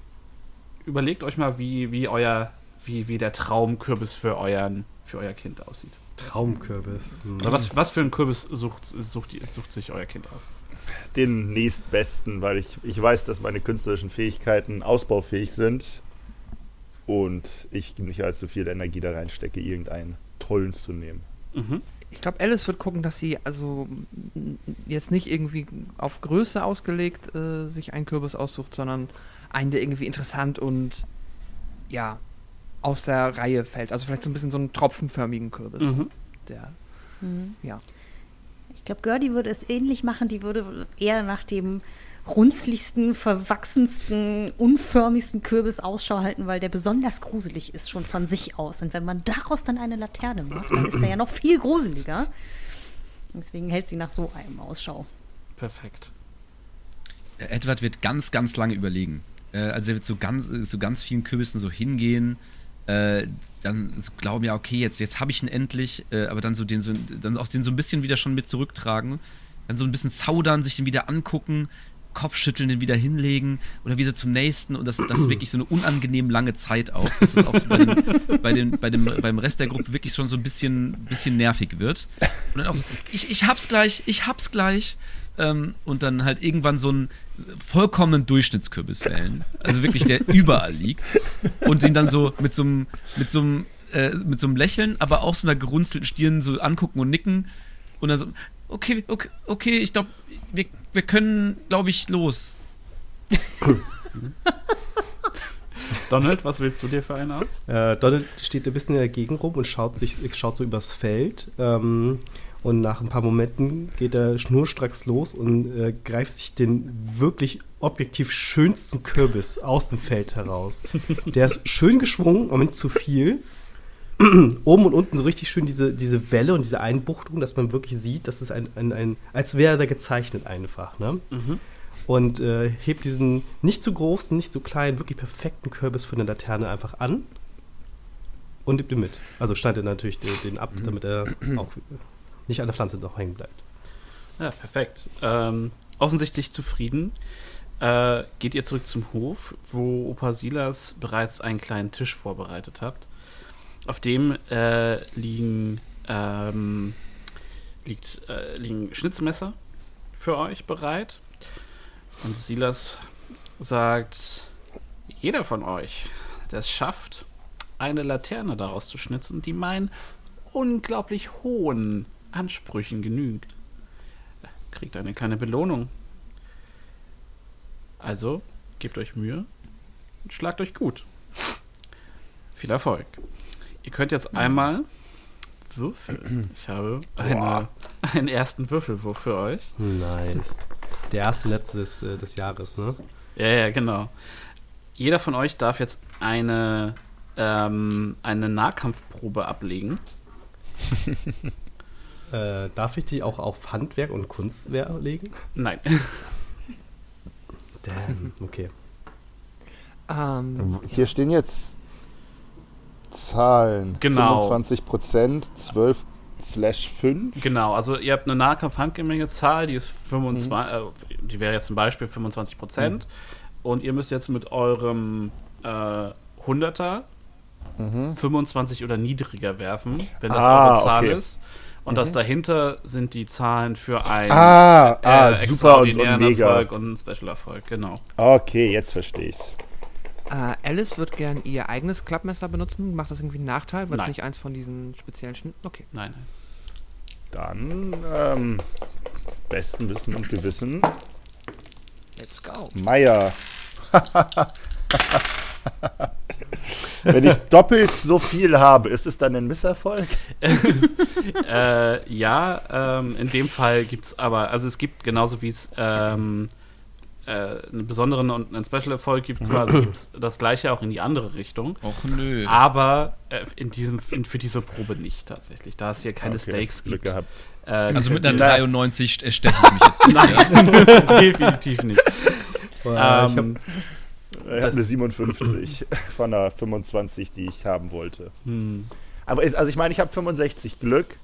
überlegt euch mal, wie, wie euer. Wie, wie der Traumkürbis für, euren, für euer Kind aussieht. Traumkürbis. Hm. Oder was, was für ein Kürbis sucht, sucht, sucht sich euer Kind aus? Den nächstbesten, weil ich, ich weiß, dass meine künstlerischen Fähigkeiten ausbaufähig sind. Und ich nicht allzu viel Energie da reinstecke, irgendeinen tollen zu nehmen. Mhm. Ich glaube, Alice wird gucken, dass sie also jetzt nicht irgendwie auf Größe ausgelegt äh, sich einen Kürbis aussucht, sondern einen, der irgendwie interessant und ja, aus der Reihe fällt. Also vielleicht so ein bisschen so einen tropfenförmigen Kürbis. Mhm. Der, Mhm. ja. Ich glaube, Gertie würde es ähnlich machen. Die würde eher nach dem runzligsten, verwachsensten, unförmigsten Kürbis Ausschau halten, weil der besonders gruselig ist, schon von sich aus. Und wenn man daraus dann eine Laterne macht, dann ist der ja noch viel gruseliger. Deswegen hält sie nach so einem Ausschau. Perfekt. Edward wird ganz, ganz lange überlegen. Äh, also er wird so ganz, so ganz vielen Kürbissen so hingehen, äh, dann so glauben, ja, okay, jetzt, jetzt habe ich ihn endlich, äh, aber dann so den so, dann auch den so ein bisschen wieder schon mit zurücktragen, dann so ein bisschen zaudern, sich den wieder angucken, Kopfschütteln, den wieder hinlegen oder wieder zum nächsten und das, das ist wirklich so eine unangenehm lange Zeit auch. Dass es auch so bei den, bei den, bei dem, beim Rest der Gruppe wirklich schon so ein bisschen, bisschen nervig wird. Und dann auch so, ich, ich hab's gleich, ich hab's gleich. Ähm, und dann halt irgendwann so einen vollkommenen Durchschnittskürbis wählen. Also wirklich, der überall liegt. Und ihn dann so mit so einem, mit so einem, äh, mit so einem Lächeln, aber auch so einer gerunzelten Stirn so angucken und nicken. Und dann so, okay, okay, okay, ich glaube, wir, wir können, glaube ich, los. Donald, was willst du dir für einen aus? Äh, Donald steht ein bisschen in der Gegend rum und schaut, sich, schaut so übers Feld. Ähm, und nach ein paar Momenten geht er schnurstracks los und äh, greift sich den wirklich objektiv schönsten Kürbis aus dem Feld heraus. Der ist schön geschwungen, aber nicht zu viel. Oben und unten so richtig schön diese, diese Welle und diese Einbuchtung, dass man wirklich sieht, dass es ein, ein, ein als wäre er gezeichnet einfach. Ne? Und äh, hebt diesen nicht zu großen, nicht zu kleinen, wirklich perfekten Kürbis von der Laterne einfach an und nimmt ihn mit. Also schneidet er natürlich den, den ab, damit er auch nicht an der Pflanze noch hängen bleibt. Ja, perfekt. Ähm, offensichtlich zufrieden. Äh, geht ihr zurück zum Hof, wo Opa Silas bereits einen kleinen Tisch vorbereitet hat. Auf dem äh, liegen, ähm, liegt, äh, liegen Schnitzmesser für euch bereit. Und Silas sagt, jeder von euch, der es schafft, eine Laterne daraus zu schnitzen, die meinen unglaublich hohen Ansprüchen genügt, kriegt eine kleine Belohnung. Also, gebt euch Mühe und schlagt euch gut. Viel Erfolg. Ihr könnt jetzt einmal würfeln. Ich habe eine, einen ersten Würfelwurf für euch. Nice. Der erste letzte des, äh, des Jahres, ne? Ja, ja, genau. Jeder von euch darf jetzt eine, ähm, eine Nahkampfprobe ablegen. Äh, darf ich die auch auf Handwerk und Kunstwerk legen? Nein. Damn, okay. Ähm, Hier stehen jetzt Zahlen. Genau. 25 Prozent, 12 slash 5. Genau, also ihr habt eine Nahkampf-Handgemenge-Zahl, die ist 25, äh, die wäre jetzt zum Beispiel 25 Prozent. Und ihr müsst jetzt mit eurem äh, 100er 25 oder niedriger werfen, wenn das Ah, eure Zahl okay. ist. Und das dahinter sind die Zahlen für einen Ah, ah, äh, super und, und mega. Erfolg und einen Special-Erfolg, genau. Okay, jetzt verstehe ich's. äh, Alice wird gern ihr eigenes Klappmesser benutzen. Macht das irgendwie einen Nachteil, weil es nicht eins von diesen speziellen Schnitten. Okay. Nein, nein. Dann, ähm, besten Wissen und Gewissen, Let's go. Meier. Wenn ich doppelt so viel habe, ist es dann ein Misserfolg? äh, ja, ähm, in dem Fall gibt es aber, also es gibt genauso wie es ähm, äh, einen besonderen und einen Special-Erfolg gibt, quasi gibt's das gleiche auch in die andere Richtung. Och nö. Aber äh, in diesem, in, für diese Probe nicht tatsächlich, da es hier keine Okay, Stakes Glück gibt. gehabt. Äh, also mit einer könnt 93 st- steche ich mich jetzt. Nein, definitiv nicht. Äh, ich hab, Ähm, Ich habe eine 57 von einer 25, die ich haben wollte. hm. Aber ist, also ich meine, ich habe 65 Glück.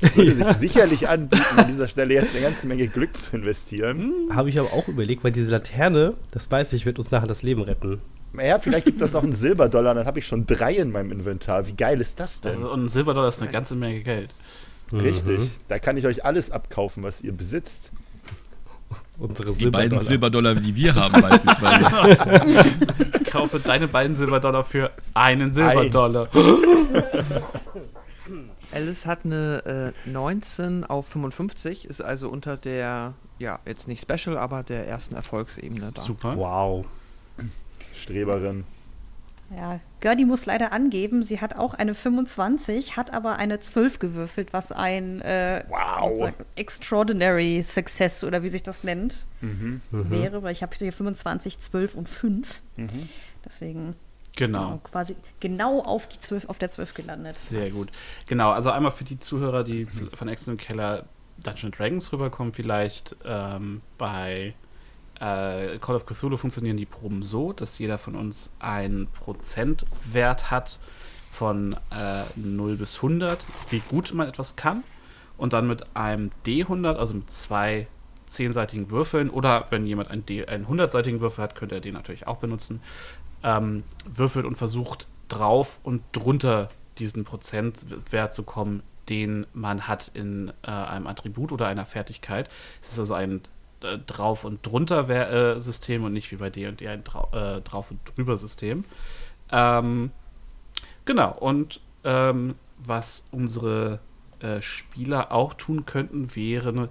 Es würde sich sicherlich anbieten, an dieser Stelle jetzt eine ganze Menge Glück zu investieren. Habe ich aber auch überlegt, weil diese Laterne, das weiß ich, wird uns nachher das Leben retten. Ja, vielleicht gibt das noch einen Silberdollar, dann habe ich schon drei in meinem Inventar. Wie geil ist das denn? Also, und ein Silberdollar ist eine ganze Menge Geld. Richtig. Da kann ich euch alles abkaufen, was ihr besitzt. Unsere Die beiden Silberdollar. Die wir haben beispielsweise. Ich kaufe deine beiden Silberdollar für einen Silberdollar. Alice hat eine äh, 19 auf 55, ist also unter der, ja, jetzt nicht Special, aber der ersten Erfolgsebene da. Super. Wow. Streberin. Ja, Gerdi muss leider angeben, sie hat auch eine 25, hat aber eine 12 gewürfelt, was ein äh, Wow. Extraordinary Success oder wie sich das nennt, wäre, weil ich habe hier 25, 12 und 5. Deswegen Genau. quasi genau auf die 12, auf der 12 gelandet. Sehr gut. Genau, also einmal für die Zuhörer, die von und Keller Dungeon Dragons rüberkommen, vielleicht ähm, bei äh, Call of Cthulhu funktionieren die Proben so, dass jeder von uns einen Prozentwert hat von äh, 0 bis 100, wie gut man etwas kann. Und dann mit einem D100, also mit zwei zehnseitigen Würfeln, oder wenn jemand einen, D, einen 100-seitigen Würfel hat, könnte er den natürlich auch benutzen, ähm, würfelt und versucht drauf und drunter diesen Prozentwert zu kommen, den man hat in äh, einem Attribut oder einer Fertigkeit. Es ist also ein äh, Drauf- und Drunter-System und nicht wie bei D&D ein Drau äh, Drauf- und Drüber-System. Ähm, genau, und ähm, was unsere äh, Spieler auch tun könnten, wäre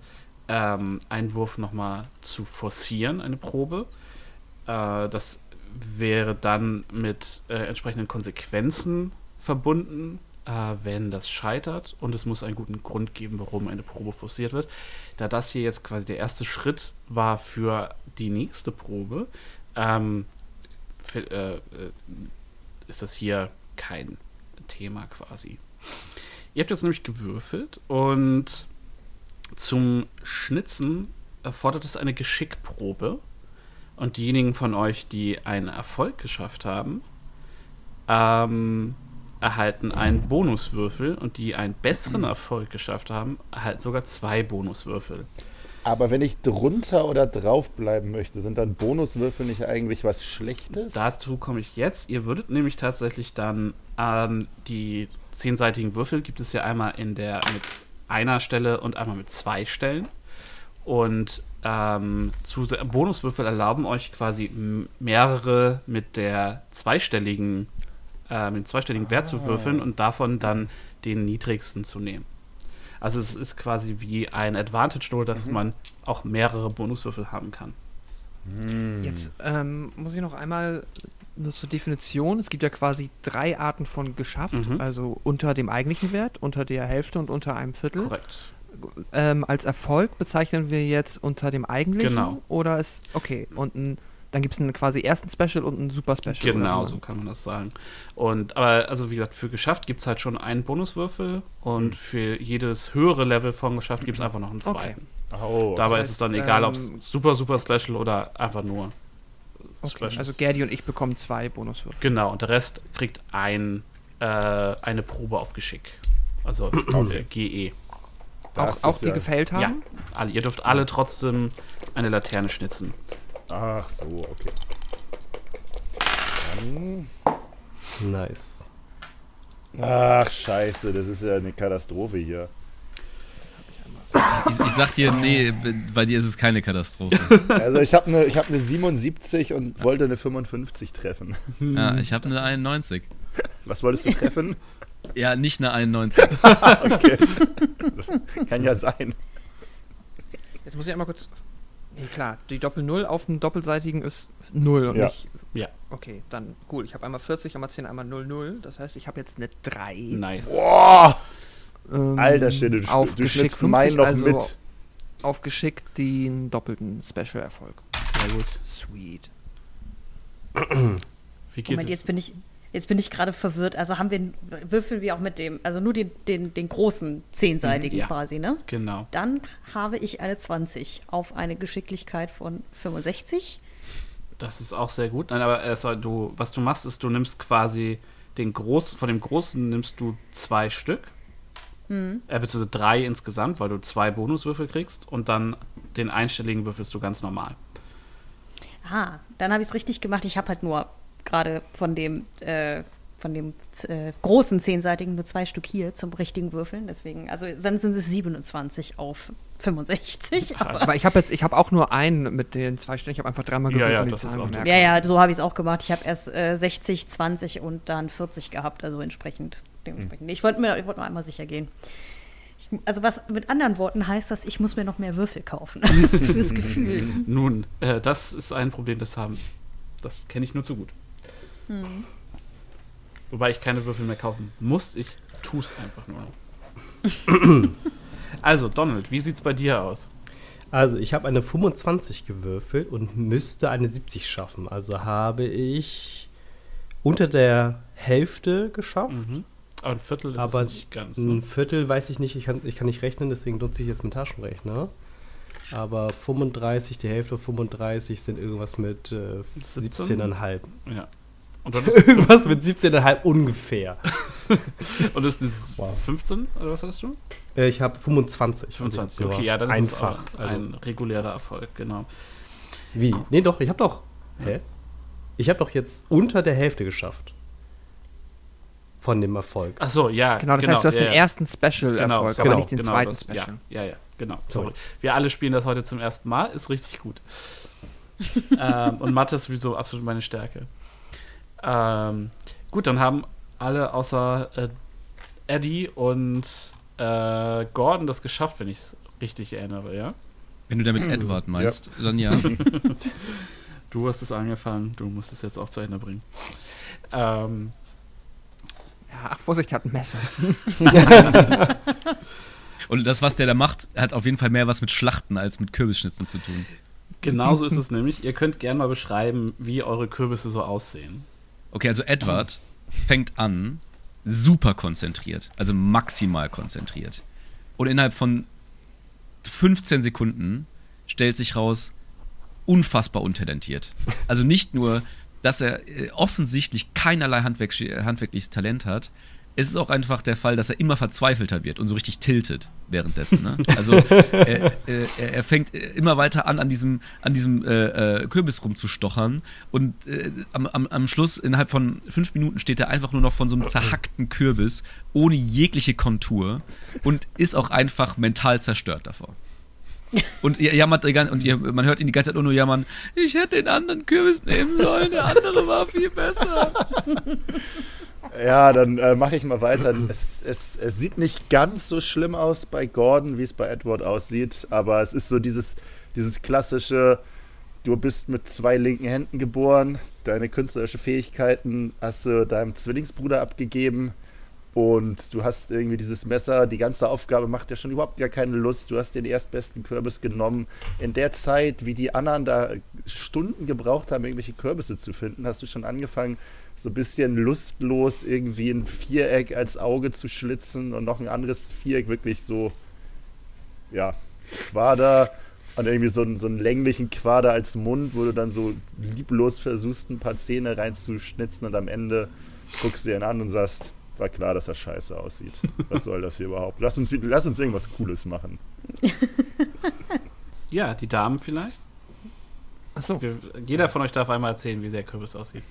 ähm, einen Wurf nochmal zu forcieren, eine Probe. Äh, das wäre dann mit äh, entsprechenden Konsequenzen verbunden, äh, wenn das scheitert. Und es muss einen guten Grund geben, warum eine Probe forciert wird. Da das hier jetzt quasi der erste Schritt war für die nächste Probe, ähm, für, äh, äh, ist das hier kein Thema quasi. Ihr habt jetzt nämlich gewürfelt und zum Schnitzen erfordert es eine Geschickprobe. Und diejenigen von euch, die einen Erfolg geschafft haben, ähm, erhalten einen Bonuswürfel und die einen besseren Erfolg geschafft haben, erhalten sogar zwei Bonuswürfel. Aber wenn ich drunter oder drauf bleiben möchte, sind dann Bonuswürfel nicht eigentlich was Schlechtes? Dazu komme ich jetzt. Ihr würdet nämlich tatsächlich dann ähm, die zehnseitigen Würfel gibt es ja einmal in der mit einer Stelle und einmal mit zwei Stellen. Und ähm, zu Bonuswürfel erlauben euch quasi mehrere mit der zweistelligen, äh, mit dem zweistelligen Wert zu würfeln und davon dann den niedrigsten zu nehmen. Also es ist quasi wie ein Advantage, nur dass man auch mehrere Bonuswürfel haben kann. Jetzt ähm, muss ich noch einmal nur zur Definition. Es gibt ja quasi drei Arten von geschafft. Mhm. Also unter dem eigentlichen Wert, unter der Hälfte und unter einem Viertel. Korrekt. Ähm, als Erfolg bezeichnen wir jetzt unter dem eigentlichen? Genau. Oder ist, okay, und ein, dann gibt es einen quasi ersten Special und einen Super Special. Genau, so kann man das sagen. Und aber, also wie gesagt, für geschafft gibt es halt schon einen Bonuswürfel und für jedes höhere Level von geschafft gibt es einfach noch einen Okay. zweiten. Oh, Dabei das ist es dann heißt, egal, ob es ähm, super, super Special oder einfach nur Okay, Special also. Gerdi und ich bekommen zwei Bonuswürfel. Genau, und der Rest kriegt ein, äh, eine Probe auf Geschick. Also äh, GE. Das Auch, auch die ja- gefällt haben? Ja, alle, ihr dürft alle trotzdem eine Laterne schnitzen. Ach so, okay. Dann, Nice. ach, scheiße, das ist ja eine Katastrophe hier. Ich, ich sag dir, nee, bei dir ist es keine Katastrophe. Also ich habe eine hab ne 77 und wollte eine 55 treffen. ja, ich habe eine 91. Was wolltest du treffen? Ja, nicht eine 91. okay. Kann ja sein. Jetzt muss ich einmal kurz. Nee, klar, die Doppel-Null auf dem doppelseitigen ist 0 und Ja. nicht. Ja. Okay, dann cool. Ich habe einmal 40, einmal 10, einmal 0, 0. Das heißt, ich habe jetzt eine 3. Nice. Boah! Ähm, Alter Schwede, du, du schnitzt meinen 50, noch also mit. Auf Geschick den doppelten Special-Erfolg. Sehr gut. Sweet. Wie geht Moment, es? jetzt bin ich, jetzt bin ich gerade verwirrt. Also haben wir, würfeln wir auch mit dem, also nur den, den, den großen zehnseitigen Mhm, ja. quasi, ne? Genau. Dann habe ich eine 20 auf eine Geschicklichkeit von 65. Das ist auch sehr gut. Nein, aber erstmal, du, was du machst, ist, du nimmst quasi den großen, von dem großen nimmst du zwei Stück. Hm. Äh, beziehungsweise drei insgesamt, weil du zwei Bonuswürfel kriegst und dann den einstelligen würfelst du ganz normal. Ah, dann habe ich es richtig gemacht. Ich habe halt nur gerade von dem, äh, von dem äh, großen zehnseitigen nur zwei Stück hier zum richtigen Würfeln. Deswegen, also dann sind es 27 auf 65. Aber Aber ich habe jetzt, ich habe auch nur einen mit den zwei Stellen. Ich habe einfach dreimal Ja, gewürfelt ja, und die das ist Zahlen auch gemerkt. ja, ja, so habe ich es auch gemacht. Ich habe erst äh, 60, 20 und dann 40 gehabt, also entsprechend. Dementsprechend. Ich wollte mir, ich wollte nur einmal sicher gehen. Ich, also was mit anderen Worten heißt das, ich muss mir noch mehr Würfel kaufen fürs Gefühl. Nun, äh, das ist ein Problem, das haben. Das kenne ich nur zu gut. Wobei ich keine Würfel mehr kaufen muss, ich tue es einfach nur. also, Donald, wie sieht's bei dir aus? Also, ich habe eine 25 gewürfelt und müsste eine 70 schaffen. Also habe ich unter der Hälfte geschafft. Mhm. Aber ein Viertel ist Aber es nicht ganz. Ein Ne? Viertel weiß ich nicht, ich kann, ich kann nicht rechnen, deswegen nutze ich jetzt einen Taschenrechner. aber 35, die Hälfte von 35 sind irgendwas mit äh, 17,5. Ja. Und dann ist irgendwas mit 17,5 ungefähr. Und ist es Wow. 15 oder was hattest du? Äh, ich habe 25. 25, Also okay, ja, dann ist einfach. es auch also, ein regulärer Erfolg, genau. wie? Nee, doch, ich habe doch. Hä? Ich habe doch jetzt unter der Hälfte geschafft. Von dem Erfolg. Ach so, ja. Genau, das heißt, du hast ja, den ja. ersten Special-Erfolg, aber genau, nicht den genau, zweiten das- Special. Ja, ja, ja, genau. Sorry. Sorry. Wir alle spielen das heute zum ersten Mal, ist richtig gut. ähm, und Mathe ist sowieso absolut meine Stärke. Ähm, gut, dann haben alle außer äh, Eddie und äh, Gordon das geschafft, wenn ich es richtig erinnere, ja? Wenn du damit Edward meinst, dann ja. Du hast es angefangen, du musst es jetzt auch zu Ende bringen. Ähm, Ja, ach, Vorsicht, er hat ein Messer. Und das, was der da macht, hat auf jeden Fall mehr was mit Schlachten als mit Kürbisschnitzen zu tun. genauso ist es nämlich. Ihr könnt gerne mal beschreiben, wie eure Kürbisse so aussehen. Okay, also Edward fängt an, super konzentriert, also maximal konzentriert. Und innerhalb von 15 Sekunden stellt sich raus, unfassbar untalentiert. Also nicht nur, dass er äh, offensichtlich keinerlei handwerk handwerkliches Talent hat, es ist auch einfach der Fall, dass er immer verzweifelter wird und so richtig tiltet währenddessen. Ne? Also er, er, er fängt immer weiter an, an diesem, an diesem äh, äh, Kürbis rumzustochern und äh, am, am, am Schluss, innerhalb von fünf Minuten, steht er einfach nur noch von so einem zerhackten Kürbis ohne jegliche Kontur und ist auch einfach mental zerstört davor. Und ihr jammert und ihr, man hört ihn die ganze Zeit nur, nur jammern, ich hätte den anderen Kürbis nehmen sollen, der andere war viel besser. Ja, dann äh, mache ich mal weiter. Es, es, es sieht nicht ganz so schlimm aus bei Gordon, wie es bei Edward aussieht, aber es ist so dieses, dieses klassische, du bist mit zwei linken Händen geboren, deine künstlerische Fähigkeiten hast du deinem Zwillingsbruder abgegeben und du hast irgendwie dieses Messer, die ganze Aufgabe macht ja schon überhaupt gar keine Lust. Du hast den erstbesten Kürbis genommen. In der Zeit, wie die anderen da Stunden gebraucht haben, irgendwelche Kürbisse zu finden, hast du schon angefangen, so ein bisschen lustlos irgendwie ein Viereck als Auge zu schlitzen und noch ein anderes Viereck wirklich so, ja, Quader und irgendwie so einen, so einen länglichen Quader als Mund, wo du dann so lieblos versuchst, ein paar Zähne reinzuschnitzen und am Ende guckst du ihn an und sagst, war klar, dass er scheiße aussieht. Was soll das hier überhaupt? Lass uns, lass uns irgendwas Cooles machen. Ja, die Damen vielleicht. Achso. Jeder von euch darf einmal erzählen, wie der Kürbis aussieht.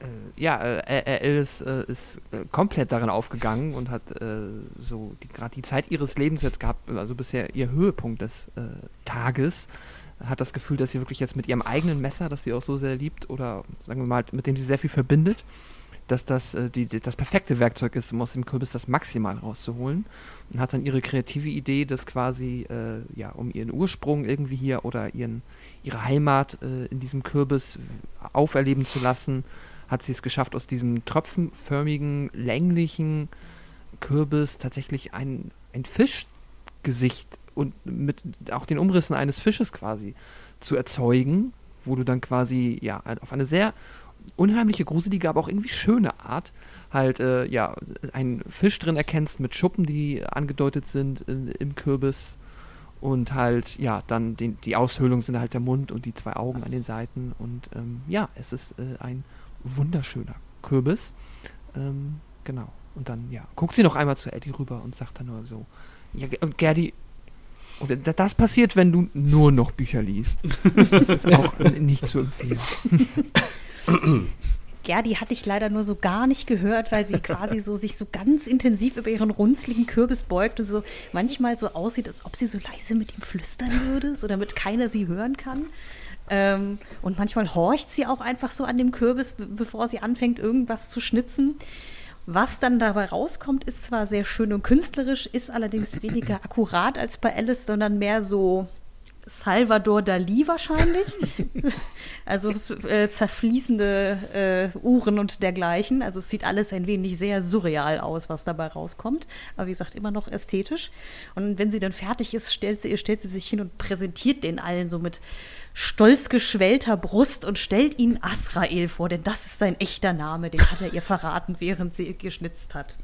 Äh, ja, äh, äh, äh, ist äh, komplett darin aufgegangen und hat so gerade die Zeit ihres Lebens jetzt gehabt, also bisher ihr Höhepunkt des Tages. Hat das Gefühl, dass sie wirklich jetzt mit ihrem eigenen Messer, das sie auch so sehr liebt, oder sagen wir mal, mit dem sie sehr viel verbindet, dass das äh, die, das perfekte Werkzeug ist, um aus dem Kürbis das Maximal rauszuholen. Und hat dann ihre kreative Idee, das quasi, äh, ja, um ihren Ursprung irgendwie hier oder ihren, ihre Heimat äh, in diesem Kürbis auferleben zu lassen, hat sie es geschafft, aus diesem tröpfenförmigen, länglichen Kürbis tatsächlich ein, ein Fischgesicht und mit auch den Umrissen eines Fisches quasi zu erzeugen, wo du dann quasi, ja, auf eine sehr unheimliche, gruselige, aber auch irgendwie schöne Art halt, äh, ja, einen Fisch drin erkennst mit Schuppen, die angedeutet sind in, im Kürbis und halt, ja, dann den, die Aushöhlung sind halt der Mund und die zwei Augen an den Seiten und ähm, ja, es ist äh, ein wunderschöner Kürbis. Ähm, genau. Und dann, ja, guckt sie noch einmal zu Eddie rüber und sagt dann nur so, ja, und Gerdi, und da- das passiert, wenn du nur noch Bücher liest. Das ist auch nicht zu empfehlen. Gerdi hatte ich leider nur so gar nicht gehört, weil sie quasi so sich so ganz intensiv über ihren runzligen Kürbis beugt und so manchmal so aussieht, als ob sie so leise mit ihm flüstern würde, so damit keiner sie hören kann. Ähm, und manchmal horcht sie auch einfach so an dem Kürbis, be- bevor sie anfängt, irgendwas zu schnitzen. Was dann dabei rauskommt, ist zwar sehr schön und künstlerisch, ist allerdings weniger akkurat als bei Alice, sondern mehr so Salvador Dali wahrscheinlich. also äh, zerfließende äh, Uhren und dergleichen. Also es sieht alles ein wenig sehr surreal aus, was dabei rauskommt. Aber wie gesagt, immer noch ästhetisch. Und wenn sie dann fertig ist, stellt sie, stellt sie sich hin und präsentiert den allen so mit stolz geschwellter Brust und stellt ihnen Asrael vor, denn das ist sein echter Name, den hat er ihr verraten, während sie geschnitzt hat.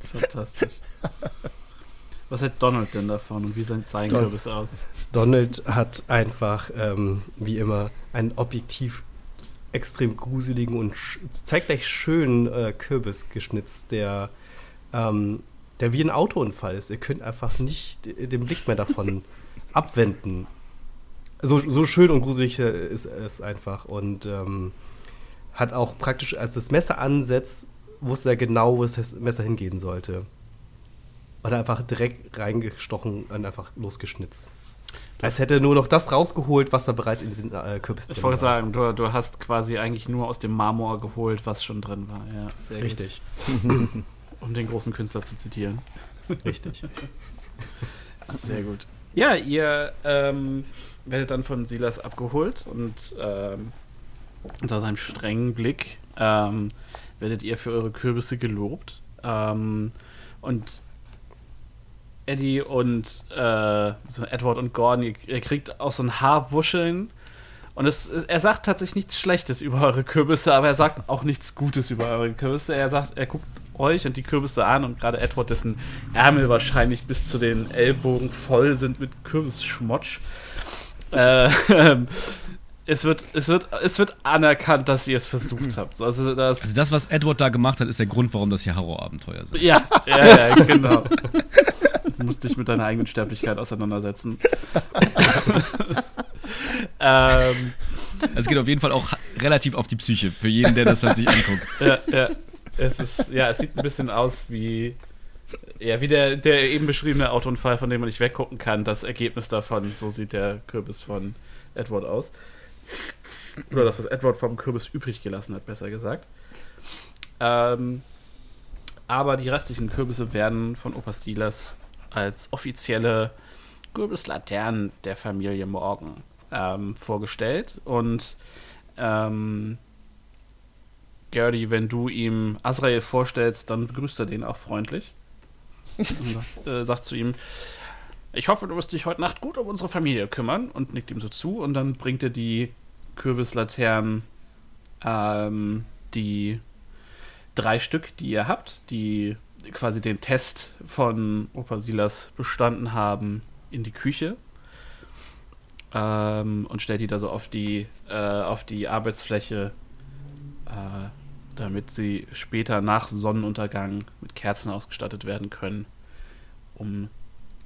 Fantastisch. Was hält Donald denn davon und wie sehen sein Don- Kürbis aus? Donald hat einfach, ähm, wie immer, einen objektiv extrem gruseligen und sch zeitgleich schönen äh, Kürbis geschnitzt, der, ähm, der wie ein Autounfall ist. Ihr könnt einfach nicht den Blick mehr davon abwenden. So, so schön und gruselig äh, ist es einfach. Und ähm, hat auch praktisch, als das Messer ansetzt, wusste er genau, wo das Messer hingehen sollte. Und einfach direkt reingestochen und einfach losgeschnitzt. Als hätte er nur noch das rausgeholt, was er bereits in diesen äh, Kürbis Ich drin wollte war. sagen, du, du hast quasi eigentlich nur aus dem Marmor geholt, was schon drin war. Ja, sehr Richtig, Gut. Um den großen Künstler zu zitieren. richtig. Sehr gut. Ja, ihr ähm, werdet dann von Silas abgeholt und ähm, unter seinem strengen Blick ähm, werdet ihr für eure Kürbisse gelobt. Ähm, und Eddie und äh, so Edward und Gordon, ihr, ihr kriegt auch so ein Haarwuscheln. Und es, er sagt tatsächlich nichts Schlechtes über eure Kürbisse, aber er sagt auch nichts Gutes über eure Kürbisse. Er sagt, er guckt euch und die Kürbisse an und gerade Edward, dessen Ärmel wahrscheinlich bis zu den Ellbogen voll sind mit Kürbisschmotsch. Äh, es, wird, es, wird, es wird anerkannt, dass ihr es versucht habt. So, Also das, Also das, was Edward da gemacht hat, ist der Grund, warum das hier Horrorabenteuer sind. ja, ja, ja, genau. Du musst dich mit deiner eigenen Sterblichkeit auseinandersetzen. ähm, Also es geht auf jeden Fall auch relativ auf die Psyche, für jeden, der das halt sich anguckt. ja, ja. Es ist, ja, es sieht ein bisschen aus wie, ja, wie der, der eben beschriebene Autounfall, von dem man nicht weggucken kann. Das Ergebnis davon, so sieht der Kürbis von Edward aus. Oder das, was Edward vom Kürbis übrig gelassen hat, besser gesagt. Ähm, aber die restlichen Kürbisse werden von Opa Silas als offizielle Kürbislaternen der Familie Morgan ähm, vorgestellt. Und ähm, Gertie, wenn du ihm Azrael vorstellst, dann begrüßt er den auch freundlich. Und äh, sagt zu ihm, ich hoffe, du wirst dich heute Nacht gut um unsere Familie kümmern und nickt ihm so zu und dann bringt er die Kürbislaternen, ähm, die drei Stück, die ihr habt, die quasi den Test von Opa Silas bestanden haben, in die Küche ähm, und stellt die da so auf die, äh, auf die Arbeitsfläche, äh, damit sie später nach Sonnenuntergang mit Kerzen ausgestattet werden können, um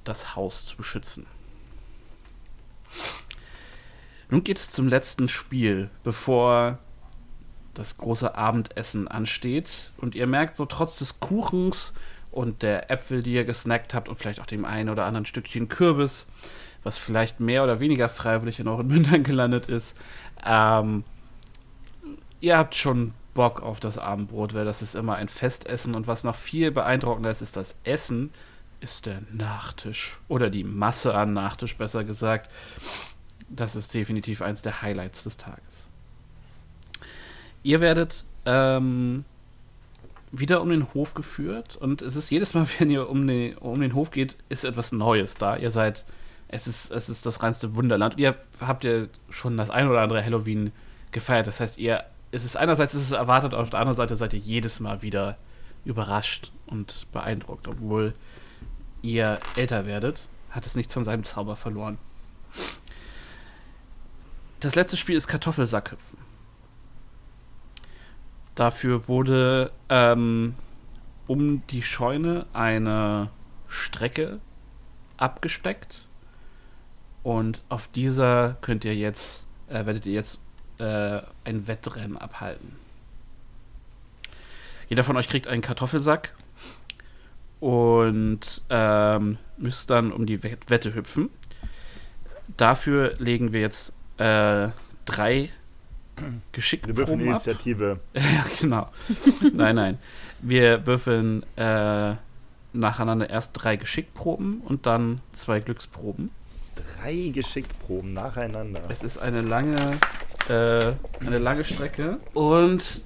das Haus zu beschützen. Nun geht es zum letzten Spiel, bevor das große Abendessen ansteht. Und ihr merkt so trotz des Kuchens und der Äpfel, die ihr gesnackt habt und vielleicht auch dem einen oder anderen Stückchen Kürbis, was vielleicht mehr oder weniger freiwillig in euren Mündern gelandet ist, ähm, ihr habt schon Bock auf das Abendbrot, weil das ist immer ein Festessen und was noch viel beeindruckender ist, ist das Essen, ist der Nachtisch oder die Masse an Nachtisch, besser gesagt. Das ist definitiv eins der Highlights des Tages. Ihr werdet ähm, wieder um den Hof geführt und es ist jedes Mal, wenn ihr um den, um den Hof geht, ist etwas Neues da. Ihr seid, es ist, es ist das reinste Wunderland. Und ihr habt ja schon das ein oder andere Halloween gefeiert. Das heißt, ihr, es ist einerseits ist es erwartet, auf der anderen Seite seid ihr jedes Mal wieder überrascht und beeindruckt, obwohl ihr älter werdet, hat es nichts von seinem Zauber verloren. Das letzte Spiel ist Kartoffelsackhüpfen. Dafür wurde ähm, um die Scheune eine Strecke abgesteckt. Und auf dieser könnt ihr jetzt, äh, werdet ihr jetzt äh, ein Wettrennen abhalten. Jeder von euch kriegt einen Kartoffelsack und ähm, müsst dann um die Wet- Wette hüpfen. Dafür legen wir jetzt äh, drei Wir würfeln. Initiative. Ja, genau. nein, nein. Wir würfeln äh, nacheinander erst drei Geschickproben und dann zwei Glücksproben. Drei Geschickproben nacheinander. Es ist eine lange, äh, eine lange Strecke. Und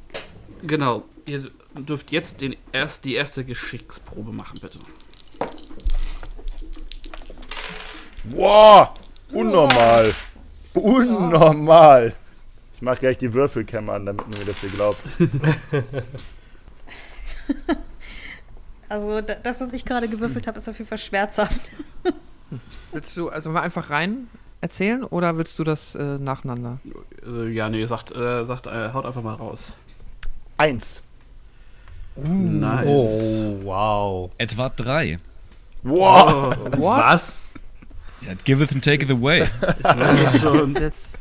genau, ihr dürft jetzt den erst, die erste Geschicksprobe machen, bitte. Boah! Unnormal! Unnormal! Ich mache gleich die Würfelkämme an, damit ihr mir das hier glaubt. Also da, das, was ich gerade gewürfelt habe, ist auf jeden Fall schmerzhaft. Willst du also mal einfach rein erzählen oder willst du das äh, nacheinander? Äh, ja, nee, sagt, äh, sagt äh, haut einfach mal raus. Eins. Nice. Oh, wow. Etwa drei. Wow. Was? Ja, giveth and taketh away. Ja, schon. Jetzt,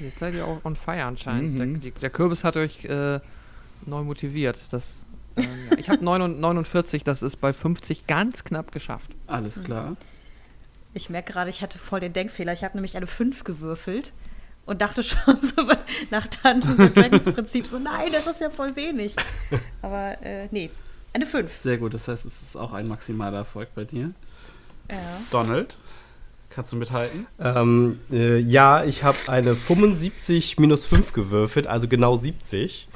jetzt seid ihr auch on fire anscheinend. Mhm. Der, der Kürbis hat euch äh, neu motiviert. Das, äh. Ich habe 49, das ist bei 50 ganz knapp geschafft. Alles klar. Ich merke gerade, ich hatte voll den Denkfehler. Ich habe nämlich eine 5 gewürfelt und dachte schon so nach Dungeons and Dragons Prinzip so, nein, das ist ja voll wenig. Aber äh, nee, eine 5. Sehr gut, das heißt, es ist auch ein maximaler Erfolg bei dir. Ja. Donald, kannst du mithalten? Ähm, äh, ja, ich habe eine 75 minus 5 gewürfelt, also genau 70.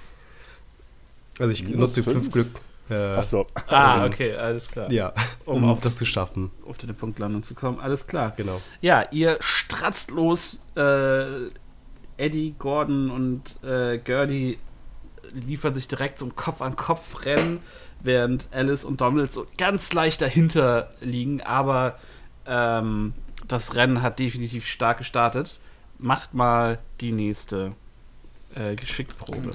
Also ich Minus nutze 5 fünf? Glück. Äh, Achso. Ah, okay, alles klar. Ja, um Um- auf das zu schaffen. Auf den Punktlandung zu kommen, alles klar. Genau. Ja, ihr stratzt los. Äh, Eddie, Gordon und äh, Gertie liefern sich direkt zum Kopf-an-Kopf-Rennen, während Alice und Donald so ganz leicht dahinter liegen. Aber ähm, das Rennen hat definitiv stark gestartet. Macht mal die nächste äh, Geschickprobe.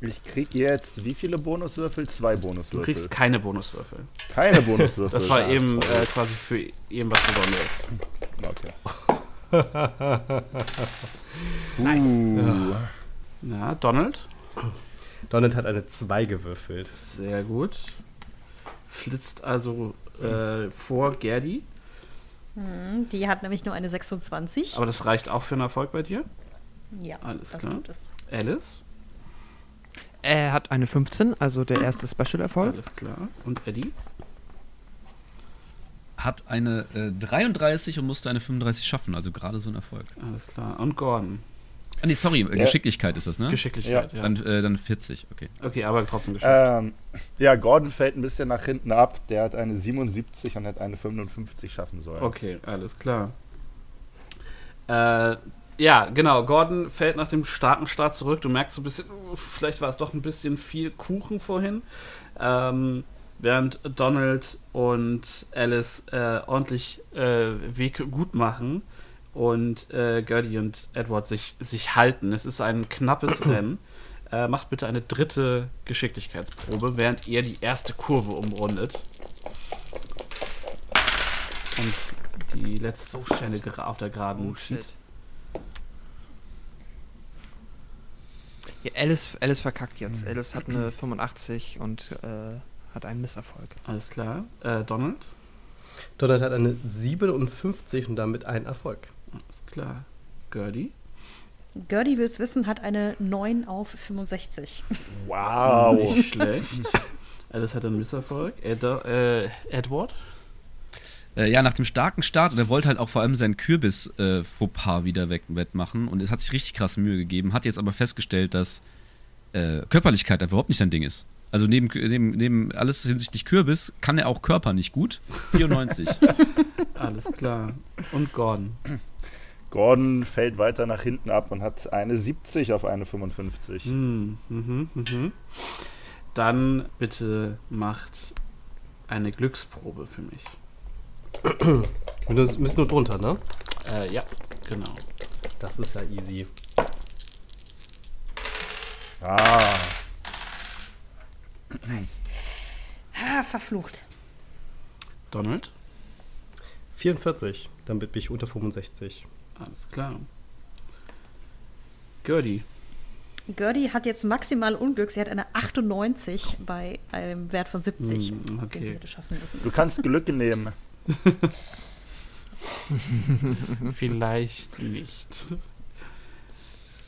Ich krieg jetzt wie viele Bonuswürfel? Zwei Du Bonuswürfel. kriegst keine Bonuswürfel. keine Bonuswürfel. Das war eben äh, quasi für eben was Besonderes. Okay. Uh. Ja, Donald. Donald hat eine 2 gewürfelt. Sehr gut. Flitzt also äh, vor Gerdi. Hm, Die hat nämlich nur eine 26. Aber das reicht auch für einen Erfolg bei dir. ja, alles das klar. tut es. Alice. Er hat eine 15, also der erste Special-Erfolg. Alles klar. Und Eddie. Hat eine äh, 33 und musste eine 35 schaffen, also gerade so ein Erfolg. Alles klar. Und Gordon. Ah, nee, sorry, äh, Ja. Geschicklichkeit ist das, ne? Geschicklichkeit, ja. Dann, äh, dann 40, okay. Okay, aber trotzdem geschafft. Ähm, ja, Gordon fällt ein bisschen nach hinten ab. Der hat eine 77 und hat eine 55 schaffen sollen. Okay, alles klar. Äh, ja, genau. Gordon fällt nach dem starken Start zurück. Du merkst so ein bisschen, vielleicht war es doch ein bisschen viel Kuchen vorhin. Ähm, während Donald und Alice äh, ordentlich äh, Weg gut machen und äh, Gertie und Edward sich, sich halten. Es ist ein knappes Rennen. Äh, macht bitte eine dritte Geschicklichkeitsprobe, während ihr die erste Kurve umrundet. Und die letzte Stelle auf der Geraden zieht. Ja, Alice, Alice verkackt jetzt. Alice hat eine 85 und äh, hat einen Misserfolg. Alles klar. Äh, Donald? Donald hat eine 57 und damit einen Erfolg. Alles klar. Gertie? Gertie will's wissen, hat eine 9 auf 65. Wow. Nicht schlecht. Alice hat einen Misserfolg. Ed äh, Edward? Äh, ja, nach dem starken Start, und er wollte halt auch vor allem seinen Kürbis-Fauxpas wieder weg, wettmachen und es hat sich richtig krass Mühe gegeben, hat jetzt aber festgestellt, dass äh, Körperlichkeit einfach überhaupt nicht sein Ding ist. Also neben, neben, neben alles hinsichtlich Kürbis kann er auch Körper nicht gut. 94. Alles klar. Und Gordon? Gordon fällt weiter nach hinten ab und hat eine 70 auf eine 55. Hm, mhm, mhm. Dann bitte macht eine Glücksprobe für mich. Und das ist nur drunter, ne? Äh, ja, genau. Das ist ja easy. Ah. Ah, verflucht. Donald? 44, damit bin ich unter 65. Alles klar. Gertie? Gertie hat jetzt maximal Unglück. Sie hat eine 98 bei einem Wert von 70, Hm, den sie okay. hätte schaffen müssen. Du kannst Glück nehmen. Vielleicht nicht.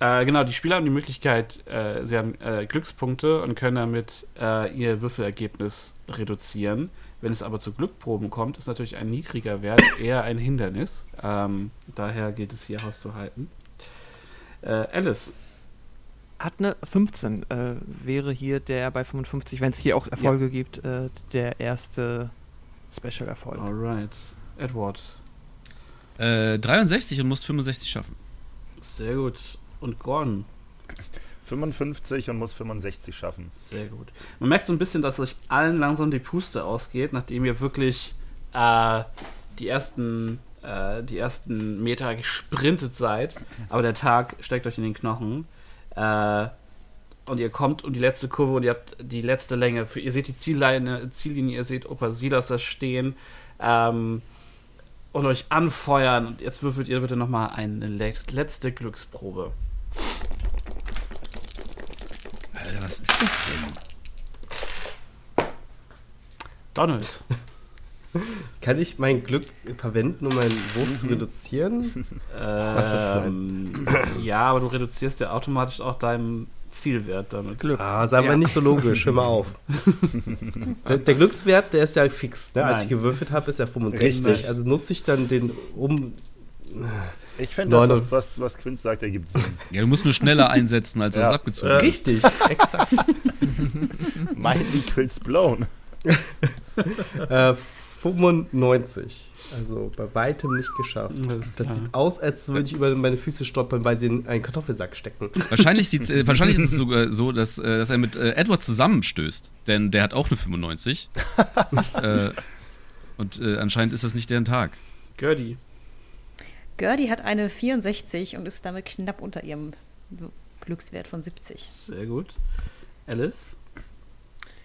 Äh, genau, die Spieler haben die Möglichkeit, äh, sie haben äh, Glückspunkte und können damit äh, ihr Würfelergebnis reduzieren. Wenn es aber zu Glückproben kommt, ist natürlich ein niedriger Wert eher ein Hindernis. Ähm, daher gilt es hier auszuhalten. Äh, Alice, Hat eine 15, äh, wäre hier der bei 55, wenn es hier auch Erfolge gibt, äh, der erste Special-Erfolg. alright. Edward, äh, 63 und musst 65 schaffen. sehr gut. Und Gordon, 55 und muss 65 schaffen. Sehr gut. Man merkt so ein bisschen, dass euch allen langsam die Puste ausgeht, nachdem ihr wirklich äh, die ersten äh, die ersten Meter gesprintet seid, aber der Tag steckt euch in den Knochen. Äh, und ihr kommt um die letzte Kurve und ihr habt die letzte Länge. Für, ihr seht die Ziellinie, Ziellinie ihr seht Opa Silas da stehen ähm, und euch anfeuern. Und jetzt würfelt ihr bitte nochmal eine le letzte Glücksprobe. Alter, was ist das denn? Donald. Kann ich mein Glück verwenden, um meinen Wurf zu reduzieren? Ähm, ja, aber du reduzierst ja automatisch auch deinen Zielwert damit. Ah, sagen wir Ja. nicht so logisch, hör mal auf. der, der Glückswert, der ist ja fix. Ne? Als ich gewürfelt habe, ist er 65. Richtig. Also nutze ich dann den um. Ich fände das, was, was, was Quint sagt, ergibt Sinn. Ja, du musst nur schneller einsetzen, als Ja. das abgezogen wird. Richtig, exakt. Mind equals blown. äh, 95. Also bei weitem nicht geschafft. Das klar. sieht aus, als würde ich über meine Füße stolpern, weil sie in einen Kartoffelsack stecken. Wahrscheinlich, äh, wahrscheinlich ist es sogar so, dass, äh, dass er mit äh, Edward zusammenstößt. Denn der hat auch eine 95. äh, und äh, anscheinend ist das nicht deren Tag. Gertie. Gertie hat eine 64 und ist damit knapp unter ihrem Glückswert von 70. Sehr gut. Alice.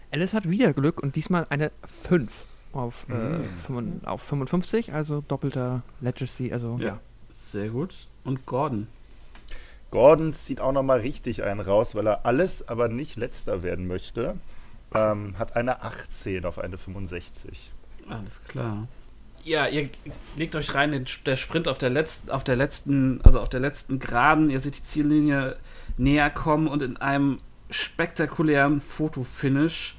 Alice hat wieder Glück und diesmal eine 5 auf, äh, 55, auf 55, also doppelter Legacy, also ja. Sehr gut. Und Gordon. Gordon zieht auch nochmal richtig einen raus, weil er alles, aber nicht letzter werden möchte. Ähm, hat eine 18 auf eine 65. Alles klar. Ja, ihr legt euch rein, den, der Sprint auf der letzten, auf der letzten, also auf der letzten Geraden. Ihr seht die Ziellinie näher kommen und in einem spektakulären Fotofinish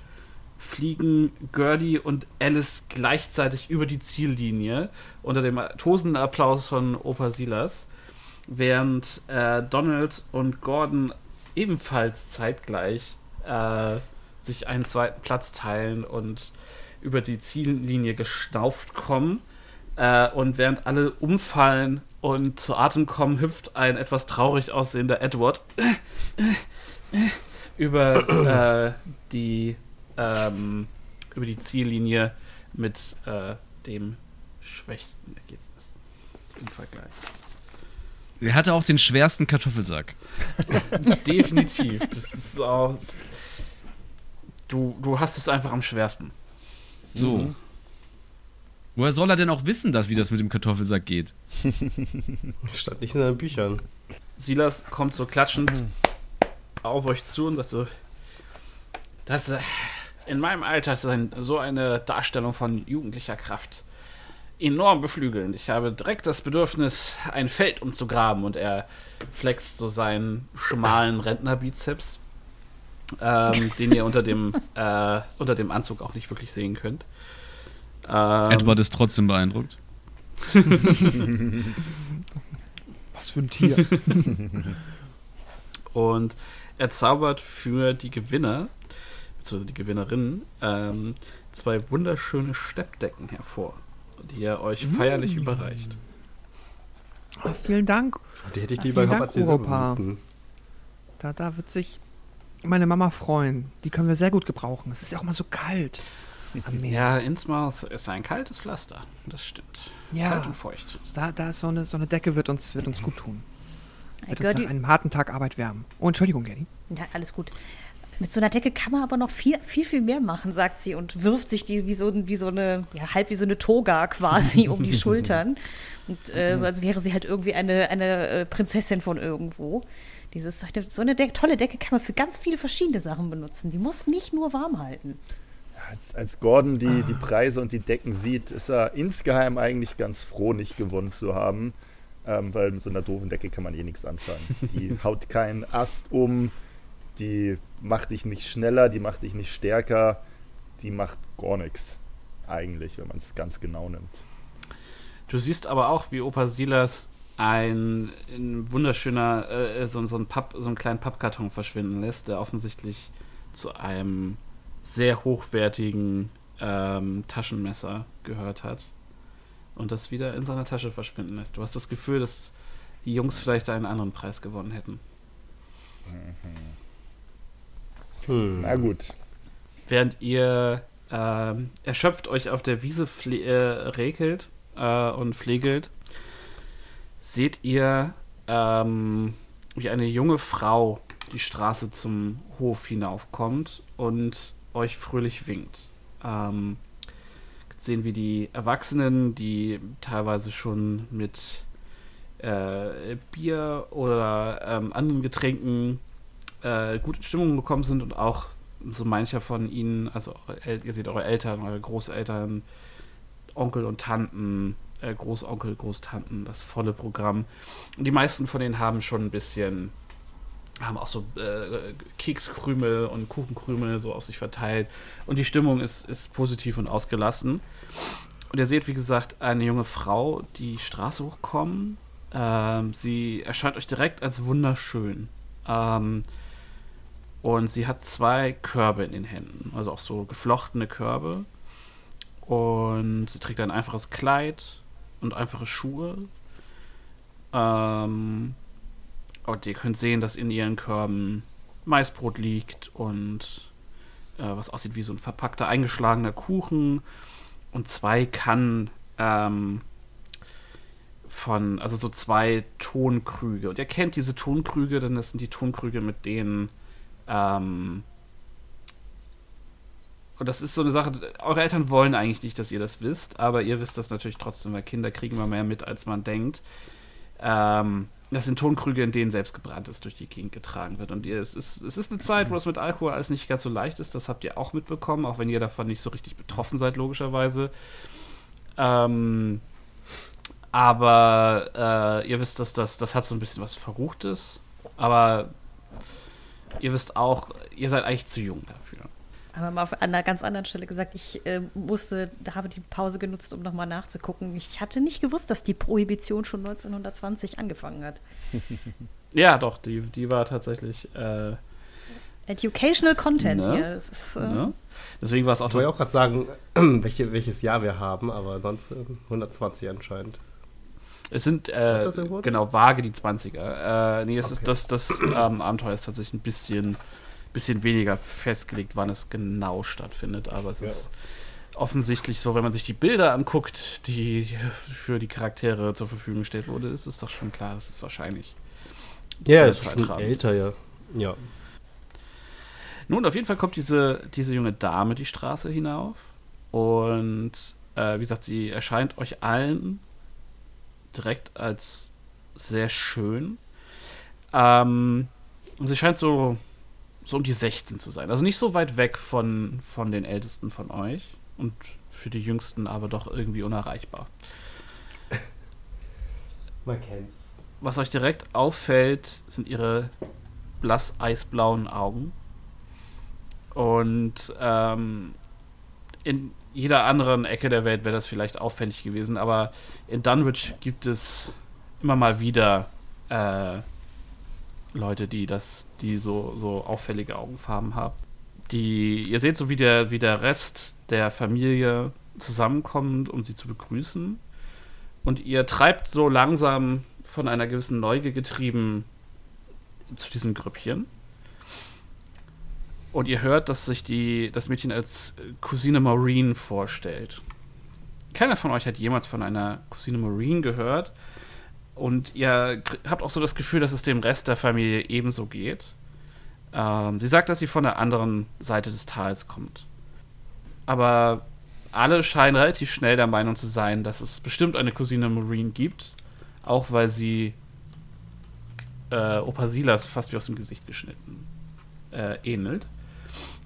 fliegen Gertie und Alice gleichzeitig über die Ziellinie unter dem tosenden Applaus von Opa Silas, während äh, Donald und Gordon ebenfalls zeitgleich äh, sich einen zweiten Platz teilen und über die Ziellinie geschnauft kommen. Äh, und während alle umfallen und zu Atem kommen, hüpft ein etwas traurig aussehender Edward über äh, die ähm, über die Ziellinie mit äh, dem schwächsten Ergebnis im Vergleich. Er hatte auch den schwersten Kartoffelsack. Definitiv. Das ist auch, du, du hast es einfach am schwersten. So. Woher soll er denn auch wissen, dass, wie das mit dem Kartoffelsack geht? Stand nicht in seinen Büchern. Silas kommt so klatschend auf euch zu und sagt so: Das äh, in meinem Alter ist ein, so eine Darstellung von jugendlicher Kraft enorm beflügelnd. Ich habe direkt das Bedürfnis, ein Feld umzugraben und er flext so seinen schmalen Rentnerbizeps, ähm, den ihr unter dem, äh, unter dem Anzug auch nicht wirklich sehen könnt. Ähm, Edward ist trotzdem beeindruckt. Was für ein Tier. Und er zaubert für die Gewinner, beziehungsweise die Gewinnerinnen, ähm, zwei wunderschöne Steppdecken hervor, die er euch feierlich überreicht. Ah, vielen Dank. Die hätte ich lieber vielen noch Dank, erzählen Europa. Da, da wird sich meine Mama freuen. Die können wir sehr gut gebrauchen. Es ist ja auch mal so kalt am Meer. Ja, Innsmouth ist ein kaltes Pflaster, das stimmt. Ja. Kalt und feucht. Da, da ist so eine, so eine Decke, wird uns, wird uns gut tun. Wird uns nach einem harten Tag Arbeit wärmen. Oh, Entschuldigung, Gertie. ja, alles gut. Mit so einer Decke kann man aber noch viel, viel, viel mehr machen, sagt sie und wirft sich die wie so, wie so eine, ja, halb wie so eine Toga quasi um die Schultern. Und äh, so als wäre sie halt irgendwie eine, eine äh, Prinzessin von irgendwo. Dieses, so eine De tolle Decke kann man für ganz viele verschiedene Sachen benutzen. Die muss nicht nur warm halten. Als, als Gordon die, die Preise und die Decken sieht, ist er insgeheim eigentlich ganz froh, nicht gewonnen zu haben. Ähm, weil mit so einer doofen Decke kann man eh nichts anfangen. Die haut keinen Ast um, die macht dich nicht schneller, die macht dich nicht stärker, die macht gar nichts. Eigentlich, wenn man es ganz genau nimmt. Du siehst aber auch, wie Opa Silas ein, ein wunderschöner, äh, so, so, ein Papp, so einen kleinen Pappkarton verschwinden lässt, der offensichtlich zu einem sehr hochwertigen ähm, Taschenmesser gehört hat. Und das wieder in seiner Tasche verschwinden lässt. Du hast das Gefühl, dass die Jungs vielleicht einen anderen Preis gewonnen hätten. Hm. Na gut. Während ihr ähm, erschöpft euch auf der Wiese äh, regelt äh, und pflegelt, seht ihr, ähm, wie eine junge Frau die Straße zum Hof hinaufkommt und euch fröhlich winkt. Ähm, sehen, wie die Erwachsenen, die teilweise schon mit äh, Bier oder ähm, anderen Getränken äh, gut in Stimmung gekommen sind und auch so mancher von ihnen, also ihr seht eure Eltern, eure Großeltern, Onkel und Tanten, äh, Großonkel, Großtanten, das volle Programm. Und die meisten von denen haben schon ein bisschen, haben auch so äh, Kekskrümel und Kuchenkrümel so auf sich verteilt. Und die Stimmung ist, ist positiv und ausgelassen. Und ihr seht, wie gesagt, eine junge Frau die Straße hochkommen. Ähm, sie erscheint euch direkt als wunderschön. Ähm, und sie hat zwei Körbe in den Händen, also auch so geflochtene Körbe. Und sie trägt ein einfaches Kleid und einfache Schuhe. Ähm, und ihr könnt sehen, dass in ihren Körben Maisbrot liegt und äh, was aussieht wie so ein verpackter, eingeschlagener Kuchen und zwei Kannen ähm, von, also so zwei Tonkrüge. Und ihr kennt diese Tonkrüge, denn das sind die Tonkrüge, mit denen ähm, und das ist so eine Sache, eure Eltern wollen eigentlich nicht, dass ihr das wisst, aber ihr wisst das natürlich trotzdem, weil Kinder kriegen immer mehr mit, als man denkt. Ähm, das sind Tonkrüge, in denen selbst gebranntes durch die Gegend getragen wird. Und ihr, es, ist, es ist eine Zeit, wo es mit Alkohol alles nicht ganz so leicht ist. Das habt ihr auch mitbekommen, auch wenn ihr davon nicht so richtig betroffen seid, logischerweise. Ähm, aber äh, ihr wisst, dass das, das hat so ein bisschen was Verruchtes. Aber ihr wisst auch, ihr seid eigentlich zu jung dafür. Aber mal auf einer ganz anderen Stelle gesagt, ich äh, musste, da habe die Pause genutzt, um nochmal nachzugucken. Ich hatte nicht gewusst, dass die Prohibition schon 1920 angefangen hat. Ja, doch, die, die war tatsächlich. Äh, Educational Content Ne? hier. Das ist, äh, ne? Deswegen war es auch Ich wollte auch gerade sagen, welche, welches Jahr wir haben, aber 1920 anscheinend. Es sind äh, genau vage die 20er. Äh, nee, es ist Okay. das, das ähm, Abenteuer ist tatsächlich ein bisschen, bisschen weniger festgelegt, wann es genau stattfindet, aber es Ja. ist offensichtlich so, wenn man sich die Bilder anguckt, die für die Charaktere zur Verfügung gestellt wurde, ist es doch schon klar, dass es wahrscheinlich. Ja, der ist schon älter, ja. Ja. Nun, auf jeden Fall kommt diese, diese junge Dame die Straße hinauf. Und äh, wie gesagt, sie erscheint euch allen direkt als sehr schön. Ähm, und sie scheint so, so um die 16 zu sein. Also nicht so weit weg von, von den Ältesten von euch. Und für die Jüngsten aber doch irgendwie unerreichbar. Man kennt's. Was euch direkt auffällt, sind ihre blass eisblauen Augen. Und ähm, in jeder anderen Ecke der Welt wäre das vielleicht auffällig gewesen, aber in Dunwich gibt es immer mal wieder äh, Leute, die das, die so, so auffällige Augenfarben haben. Die, ihr seht so, wie der, wie der Rest der Familie zusammenkommt, um sie zu begrüßen. Und ihr treibt so langsam von einer gewissen Neugier getrieben zu diesem Grüppchen. Und ihr hört, dass sich die, das Mädchen als Cousine Maureen vorstellt. Keiner von euch hat jemals von einer Cousine Maureen gehört. Und ihr habt auch so das Gefühl, dass es dem Rest der Familie ebenso geht. Ähm, sie sagt, dass sie von der anderen Seite des Tals kommt. Aber alle scheinen relativ schnell der Meinung zu sein, dass es bestimmt eine Cousine Maureen gibt. Auch weil sie äh, Opa Silas fast wie aus dem Gesicht geschnitten äh, ähnelt.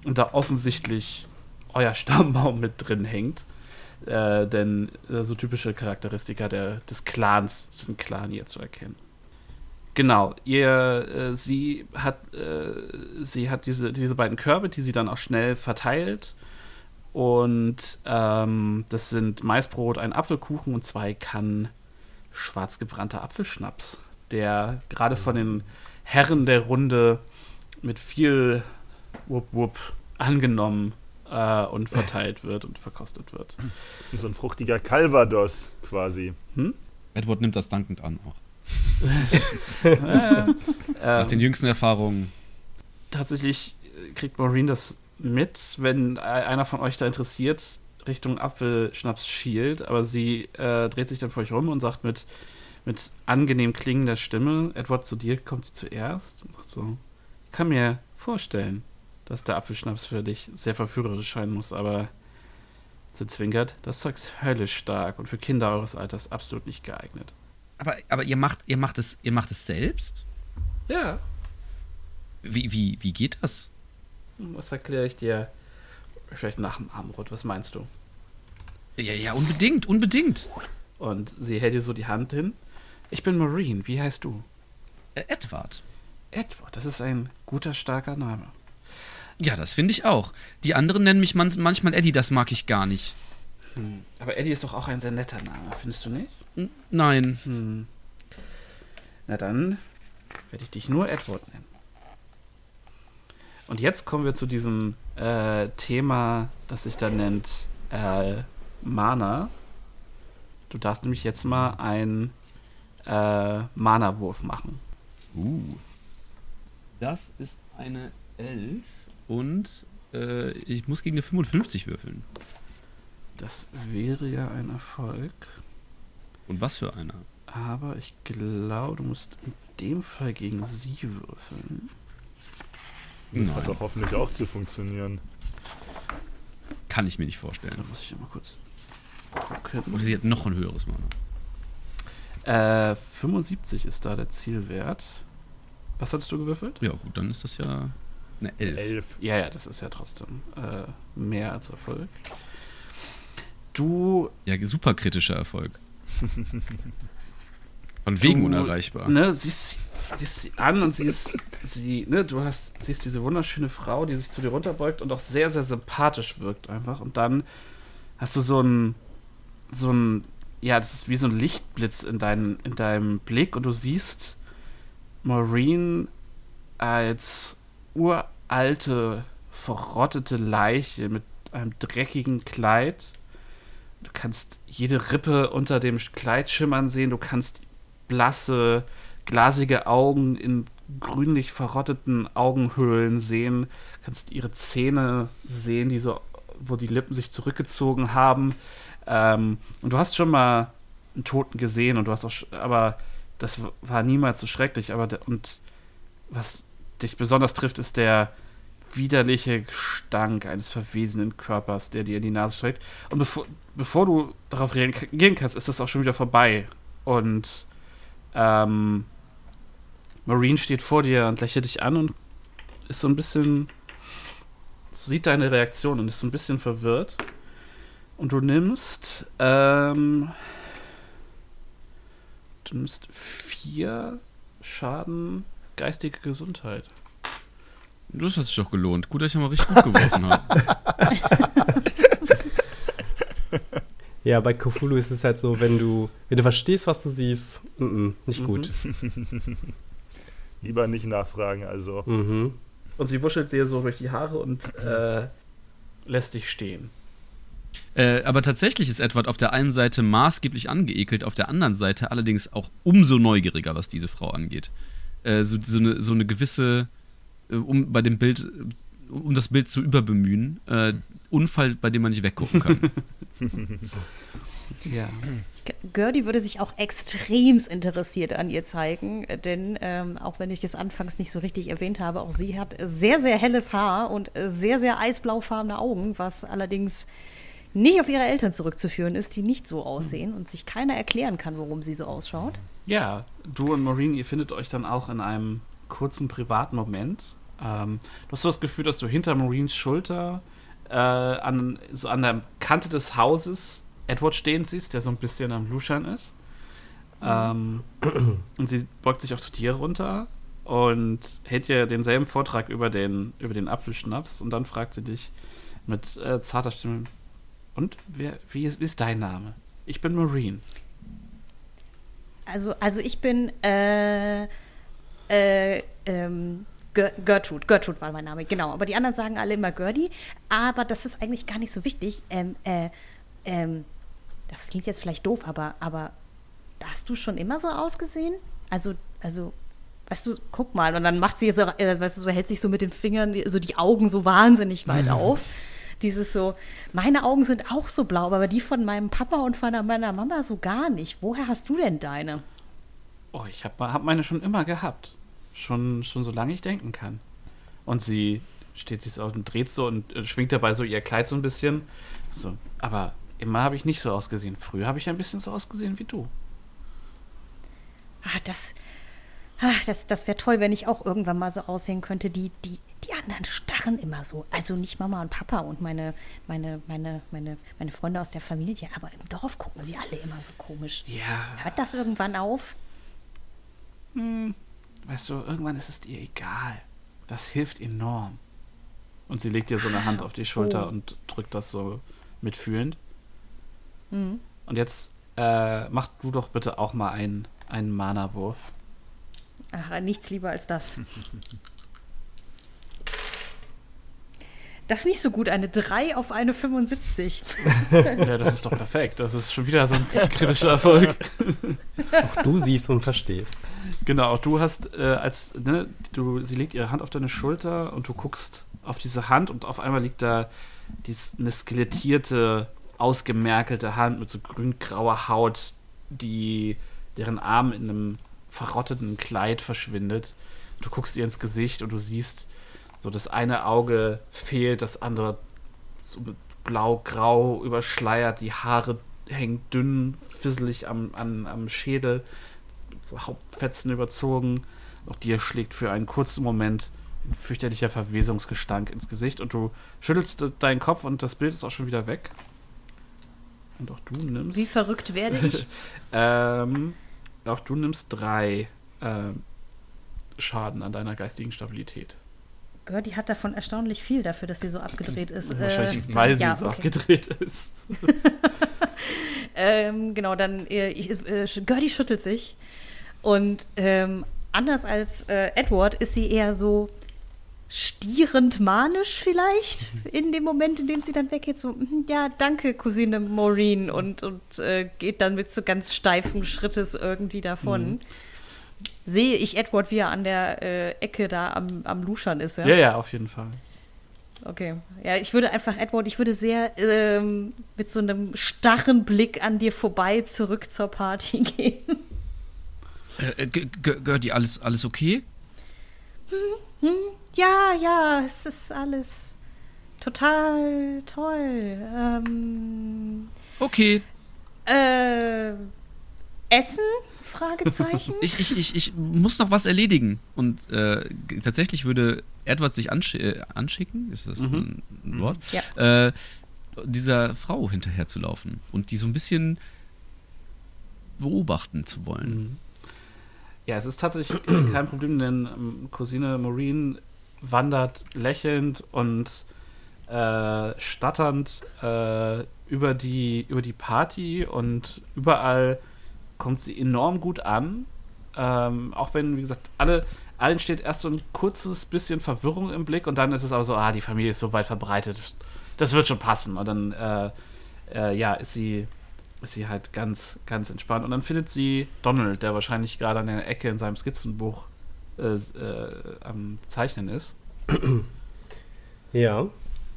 Und da offensichtlich euer Stammbaum mit drin hängt. Äh, denn äh, so typische Charakteristika der, des Clans sind klar hier zu erkennen. Genau, ihr, äh, sie hat, äh, sie hat diese, diese beiden Körbe, die sie dann auch schnell verteilt. Und ähm, das sind Maisbrot, ein Apfelkuchen und zwei Kannen schwarz gebrannter Apfelschnaps, der gerade von den Herren der Runde mit viel Wupp Wupp angenommen äh, und verteilt wird und verkostet wird. So ein fruchtiger Calvados quasi. Edward nimmt das dankend an auch. äh, Nach den ähm, jüngsten Erfahrungen tatsächlich äh, kriegt Maureen das mit, wenn äh, einer von euch da interessiert Richtung Apfelschnaps schielt, aber sie äh, dreht sich dann vor euch rum und sagt mit, mit angenehm klingender Stimme, Edward, zu dir kommt sie zuerst und sagt so, ich kann mir vorstellen, dass der Apfelschnaps für dich sehr verführerisch scheinen muss, aber sie zwinkert, das Zeug ist höllisch stark und für Kinder eures Alters absolut nicht geeignet. Aber, aber ihr macht, ihr macht es, ihr macht es selbst? Ja, Wie, wie, wie geht das? was erkläre ich dir vielleicht nach dem Abendbrot, was meinst du? Ja, ja, unbedingt, unbedingt. Und sie hält dir so die Hand hin. Ich bin Maureen, wie heißt du? Äh, Edward. Edward, das ist ein guter, starker Name. Ja, das finde ich auch. Die anderen nennen mich man manchmal Eddie, das mag ich gar nicht. Hm. Aber Eddie ist doch auch ein sehr netter Name, findest du nicht? N- Nein. Hm. Na dann werde ich dich nur Edward nennen. Und jetzt kommen wir zu diesem äh, Thema, das sich dann nennt äh, Mana. Du darfst nämlich jetzt mal einen äh, Mana-Wurf machen. Uh. Das ist eine 11 und äh, ich muss gegen eine 55 würfeln. Das wäre ja ein Erfolg. Und was für einer? Aber ich glaube, du musst in dem Fall gegen sie würfeln. Das Nein. hat doch hoffentlich auch zu funktionieren. Kann ich mir nicht Da vorstellen. muss ich mal kurz gucken. Oder sie hat noch ein höheres Mana. Äh, 75 ist da der Zielwert. Was hattest du gewürfelt? Ja, gut, dann ist das ja eine 11. Elf. Ja, ja, das ist ja trotzdem äh, mehr als Erfolg. Du, Ja, super kritischer Erfolg. Von wegen du, unerreichbar. Ne, siehst, siehst sie an und sie ist, sie, ne, du hast, siehst diese wunderschöne Frau, die sich zu dir runterbeugt und auch sehr, sehr sympathisch wirkt einfach. Und dann hast du so ein, so ein, ja, das ist wie so ein Lichtblitz in, dein, in deinem Blick und du siehst Maureen als uralte, verrottete Leiche mit einem dreckigen Kleid. Du kannst jede Rippe unter dem Kleid schimmern sehen. Du kannst blasse, glasige Augen in grünlich verrotteten Augenhöhlen sehen. Du kannst ihre Zähne sehen, die so, wo die Lippen sich zurückgezogen haben. Ähm, und du hast schon mal einen Toten gesehen und du hast auch, aber das war niemals so schrecklich. Aber und was dich besonders trifft, ist der widerliche Gestank eines verwesenen Körpers, der dir in die Nase steigt. Und bevor, bevor du darauf reagieren kannst, ist das auch schon wieder vorbei. Und ähm, Maureen steht vor dir und lächelt dich an und ist so ein bisschen. sieht deine Reaktion und ist so ein bisschen verwirrt. Und du nimmst. Ähm, du nimmst vier Schaden geistige Gesundheit. Das hat sich doch gelohnt. Gut, dass ich ja mal richtig gut geworfen habe. Ja, bei Cthulhu ist es halt so, wenn du, wenn du verstehst, was du siehst, mm -mm, nicht gut. Lieber nicht nachfragen, also. Mhm. Und sie wuschelt dir so durch die Haare und äh, lässt dich stehen. Äh, aber tatsächlich ist Edward auf der einen Seite maßgeblich angeekelt, auf der anderen Seite allerdings auch umso neugieriger, was diese Frau angeht. Äh, so, so, eine, so eine gewisse, äh, um bei dem Bild, um das Bild zu überbemühen, äh, Unfall, bei dem man nicht weggucken kann. Ja. Gertie würde sich auch extremst interessiert an ihr zeigen, äh, denn ähm, auch wenn ich es anfangs nicht so richtig erwähnt habe, auch sie hat sehr, sehr helles Haar und äh, sehr, sehr eisblaufarbene Augen, was allerdings nicht auf ihre Eltern zurückzuführen ist, die nicht so aussehen und sich keiner erklären kann, warum sie so ausschaut. Ja, du und Maureen, ihr findet euch dann auch in einem kurzen privaten Moment. Ähm, du hast so das Gefühl, dass du hinter Maureen's Schulter äh, an, so an der Kante des Hauses Edward stehen siehst, der so ein bisschen am Luschern ist. Ähm, und sie beugt sich auch zu dir runter und hält dir denselben Vortrag über den, über den Apfelschnaps und dann fragt sie dich mit äh, zarter Stimme: Und wer, wie, ist, wie ist dein Name? Ich bin Maureen. Also, also ich bin äh, äh, ähm, Gertrude. Gertrude war mein Name, genau. Aber die anderen sagen alle immer Gertie. Aber das ist eigentlich gar nicht so wichtig. Ähm, äh, ähm, das klingt jetzt vielleicht doof, aber, aber hast du schon immer so ausgesehen? Also, also weißt du, guck mal. Und dann macht sie so, äh, weißt du, so hält sich so mit den Fingern so die Augen so wahnsinnig weit auf. Dieses so, meine Augen sind auch so blau, aber die von meinem Papa und von meiner Mama so gar nicht. Woher hast du denn deine? Oh, ich habe hab meine schon immer gehabt. Schon, schon so lange ich denken kann. Und sie steht sich so auf und dreht so und äh, schwingt dabei so ihr Kleid so ein bisschen. So, aber immer habe ich nicht so ausgesehen. Früher habe ich ein bisschen so ausgesehen wie du. Ah, das, ah, das, das wäre toll, wenn ich auch irgendwann mal so aussehen könnte. Die, die, die anderen starren immer so. Also nicht Mama und Papa und meine, meine, meine, meine, meine Freunde aus der Familie, aber im Dorf gucken sie alle immer so komisch. Ja. Hört das irgendwann auf? Hm, weißt du, irgendwann ist es dir egal. Das hilft enorm. Und sie legt dir so eine Hand auf die Schulter Oh. und drückt das so mitfühlend. Mhm. Und jetzt äh, mach du doch bitte auch mal einen, einen Mana-Wurf. Ach, nichts lieber als das. Das ist nicht so gut, eine 3 auf eine 75. Ja, das ist doch perfekt. Das ist schon wieder so ein kritischer Erfolg. Auch du siehst und verstehst. Genau, du hast äh, als, ne, du, sie legt ihre Hand auf deine Schulter und du guckst auf diese Hand und auf einmal liegt da dies, eine skelettierte, ausgemerkelte Hand mit so grün-grauer Haut, die deren Arm in einem verrotteten Kleid verschwindet. Du guckst ihr ins Gesicht und du siehst, so das eine Auge fehlt, das andere so mit blau-grau überschleiert, die Haare hängen dünn, fisselig am, an, am Schädel, so Hauptfetzen überzogen. Auch dir schlägt für einen kurzen Moment ein fürchterlicher Verwesungsgestank ins Gesicht und du schüttelst deinen Kopf und das Bild ist auch schon wieder weg. Und auch du nimmst. Wie verrückt werde ich? ähm, auch du nimmst drei ähm, Schaden an deiner geistigen Stabilität. Gertie hat davon erstaunlich viel dafür, dass sie so abgedreht ist. Wahrscheinlich, Äh, weil sie ja, so okay. abgedreht ist. Ähm, genau, dann äh, äh, Gertie schüttelt sich. Und ähm, anders als äh, Edward ist sie eher so stierend manisch vielleicht in dem Moment, in dem sie dann weggeht. So, "Mhm, ja, danke, Cousine Maureen. Und, und äh, geht dann mit so ganz steifen Schrittes irgendwie davon. Sehe ich Edward, wie er an der äh, Ecke da am, am Luschern ist, ja? Ja, ja, auf jeden Fall. Okay. Ja, ich würde einfach, Edward, ich würde sehr ähm, mit so einem starren Blick an dir vorbei zurück zur Party gehen. Äh, G- G- Gertie, alles, alles okay? Ja, ja, es ist alles total toll. Ähm, Okay. äh, Essen? Fragezeichen? Ich, ich, ich, ich muss noch was erledigen. Und äh, tatsächlich würde Edward sich ansch äh, anschicken, ist das Mhm. ein Wort? Ja. Äh, dieser Frau hinterher zu laufen und die so ein bisschen beobachten zu wollen. Mhm. Ja, es ist tatsächlich kein Problem, denn ähm, Cousine Maureen wandert lächelnd und äh, statternd äh, über, die, über die Party und überall kommt sie enorm gut an. Ähm, auch wenn, wie gesagt, alle, allen steht erst so ein kurzes bisschen Verwirrung im Blick und dann ist es aber so, ah, die Familie ist so weit verbreitet, das wird schon passen. Und dann, äh, äh, ja, ist sie ist sie halt ganz, ganz entspannt. Und dann findet sie Donald, der wahrscheinlich gerade an der Ecke in seinem Skizzenbuch äh, äh, am Zeichnen ist. Ja. Und-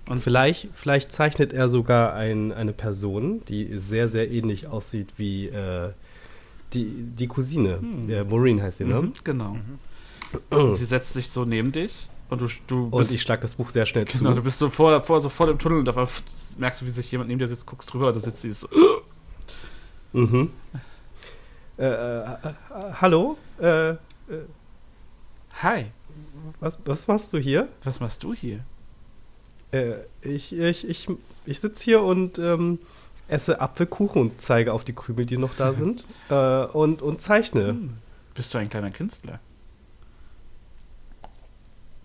Und vielleicht, vielleicht zeichnet er sogar ein, eine Person, die sehr, sehr ähnlich aussieht wie äh, die, die Cousine. Hm. Äh, Maureen heißt sie, ne? Mhm, genau. Und sie setzt sich so neben dich und du, du Und bist, ich schlag das Buch sehr schnell genau, du zu. bist so vor, vor, so voll im Tunnel und dabei merkst du, wie sich jemand neben dir sitzt, guckst drüber und da sitzt sie so. Mhm. Äh, äh, äh, hallo? Äh, äh, Hi, was, was machst du hier? was machst du hier? Äh, ich ich, ich, ich sitze hier und ähm, esse Apfelkuchen und zeige auf die Krümel, die noch da sind. äh, und, und zeichne. Hm, bist du ein kleiner Künstler?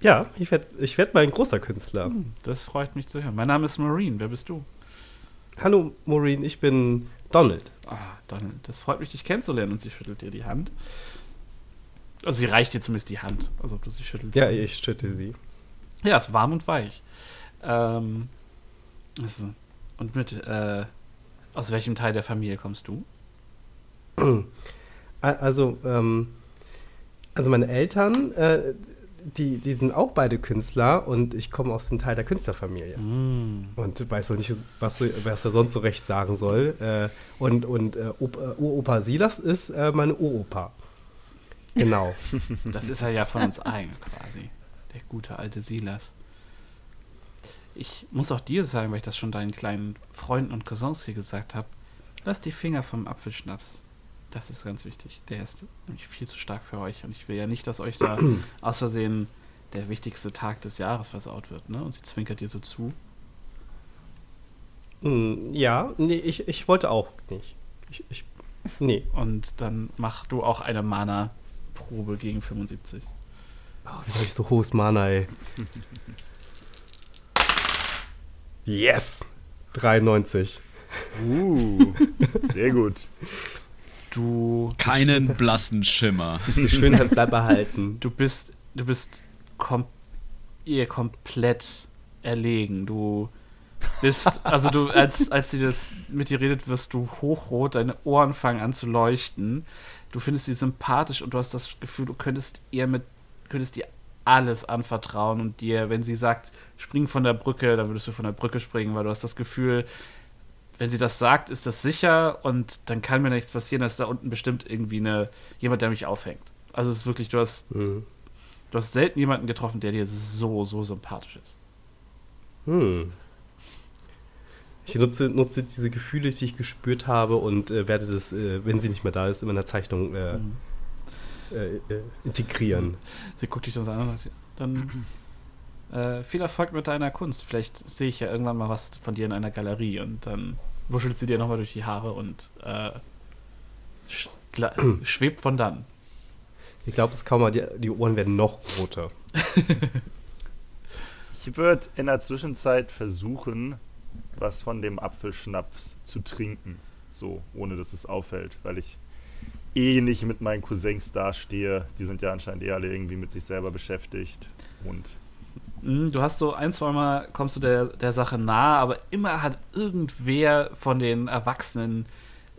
Ja, ich werde ich werd mal ein großer Künstler. Hm, das freut mich zu hören. Mein Name ist Maureen, wer bist du? Hallo, Maureen, ich bin Donald. Ah, Donald, das freut mich, dich kennenzulernen. Und sie schüttelt dir die Hand. Also sie reicht dir zumindest die Hand, also ob du sie schüttelst. Ja, ich schütte sie. Ja, ist warm und weich. Ähm, also, und mit, äh, aus welchem Teil der Familie kommst du? Also, ähm, Also meine Eltern, äh, die, die sind auch beide Künstler und ich komme aus dem Teil der Künstlerfamilie. Und weiß noch nicht, was, was er sonst so recht sagen soll. Äh, und und äh, äh, Uropa Silas ist äh, meine Uropa. Genau. Das ist er ja von uns allen quasi. Der gute alte Silas. Ich muss auch dir sagen, weil ich das schon deinen kleinen Freunden und Cousins hier gesagt habe, lass die Finger vom Apfelschnaps. Das ist ganz wichtig. Der ist nämlich viel zu stark für euch. Und ich will ja nicht, dass euch da aus Versehen der wichtigste Tag des Jahres versaut wird. Ne? Und sie zwinkert dir so zu. Hm, ja, nee, ich, ich wollte auch nicht. Ich, ich, nee. Und dann mach du auch eine Mana-Probe gegen 75. Oh, wie soll ich so hohes Mana, ey? yes! 93. Uh, sehr gut. Du Keinen blassen Schimmer. Die Schönheit bleibt erhalten. du bist, du bist kom ihr komplett erlegen. Du bist, also du, als, als sie das mit dir redet, wirst du hochrot, deine Ohren fangen an zu leuchten. Du findest sie sympathisch und du hast das Gefühl, du könntest ihr mit, könntest dir alles anvertrauen und dir, wenn sie sagt, spring von der Brücke, dann würdest du von der Brücke springen, weil du hast das Gefühl, wenn sie das sagt, ist das sicher und dann kann mir nichts passieren, dass da unten bestimmt irgendwie eine, jemand, der mich aufhängt. Also es ist wirklich, du hast Hm. Du hast selten jemanden getroffen, der dir so, so sympathisch ist. Hm. Ich nutze, nutze diese Gefühle, die ich gespürt habe und äh, werde das, äh, wenn sie nicht mehr da ist, in meiner Zeichnung äh, äh, integrieren. Sie guckt dich dann so an und sagt, dann äh, viel Erfolg mit deiner Kunst. Vielleicht sehe ich ja irgendwann mal was von dir in einer Galerie und dann wuschelt sie dir nochmal durch die Haare und äh, sch schwebt von dann. Ich glaube es kaum mal, die, die Ohren werden noch roter. Ich würde in der Zwischenzeit versuchen, was von dem Apfelschnaps zu trinken. So, ohne dass es auffällt, weil ich eh nicht mit meinen Cousins dastehe. Die sind ja anscheinend eher alle irgendwie mit sich selber beschäftigt. Und Du hast so ein, zwei Mal kommst du der, der Sache nahe, aber immer hat irgendwer von den Erwachsenen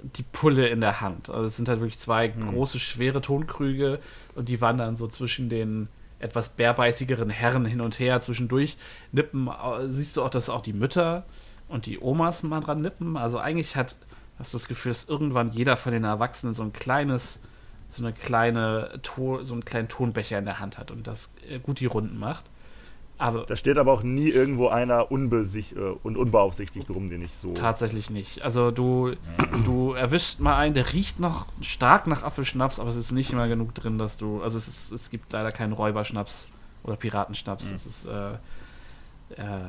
die Pulle in der Hand. Also es sind halt wirklich zwei große, schwere Tonkrüge und die wandern so zwischen den etwas bärbeißigeren Herren hin und her. Zwischendurch nippen, siehst du auch, dass auch die Mütter und die Omas mal dran nippen. Also eigentlich hat, hast du das Gefühl, dass irgendwann jeder von den Erwachsenen so ein kleines, so eine kleine, so einen kleinen Tonbecher in der Hand hat und das äh, gut die Runden macht. Aber da steht aber auch nie irgendwo einer unbesicht äh, und unbeaufsichtigt rum, den ich so. tatsächlich nicht. Also du, du erwischst mal einen, der riecht noch stark nach Apfelschnaps, aber es ist nicht immer genug drin, dass du. Also es, ist, es gibt leider keinen Räuberschnaps oder Piratenschnaps. Es ist äh, äh,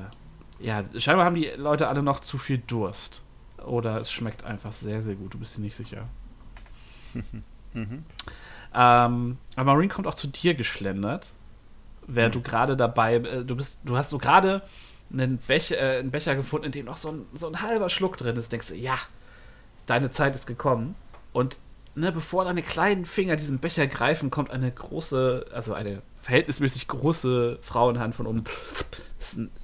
ja, scheinbar haben die Leute alle noch zu viel Durst. Oder es schmeckt einfach sehr, sehr gut. Du bist dir nicht sicher. Mhm. Ähm, aber Marine kommt auch zu dir geschlendert, während du gerade dabei, äh, du bist, du hast so gerade einen, Bech, äh, einen Becher gefunden, in dem noch so ein, so ein halber Schluck drin ist. Denkst du, ja, deine Zeit ist gekommen. Und ne, bevor deine kleinen Finger diesen Becher greifen, kommt eine große, also eine verhältnismäßig große Frauenhand von oben,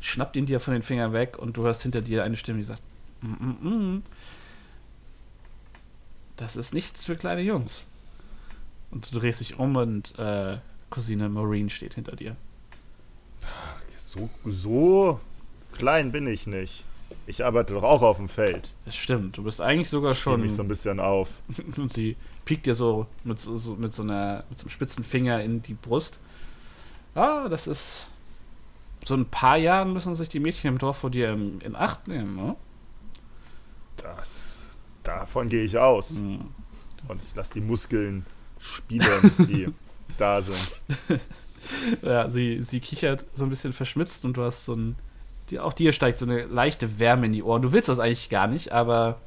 schnappt ihn dir von den Fingern weg und du hörst hinter dir eine Stimme, die sagt, mm, mm, mm. das ist nichts für kleine Jungs. Und du drehst dich um und äh, Cousine Maureen steht hinter dir. So, so klein bin ich nicht. Ich arbeite doch auch auf dem Feld. Das stimmt, du bist eigentlich sogar Ich schon mich so ein bisschen auf. und sie piekt dir so mit so, so, mit so einer mit so einem spitzen Finger in die Brust. Ja, das ist. So ein paar Jahren müssen sich die Mädchen im Dorf vor dir in, in Acht nehmen, ne? Das, davon gehe ich aus. Hm. Und ich lasse die Muskeln spielen, die da sind. Ja, sie, sie kichert so ein bisschen verschmitzt und du hast so ein. Die, auch dir steigt so eine leichte Wärme in die Ohren. Du willst das eigentlich gar nicht, aber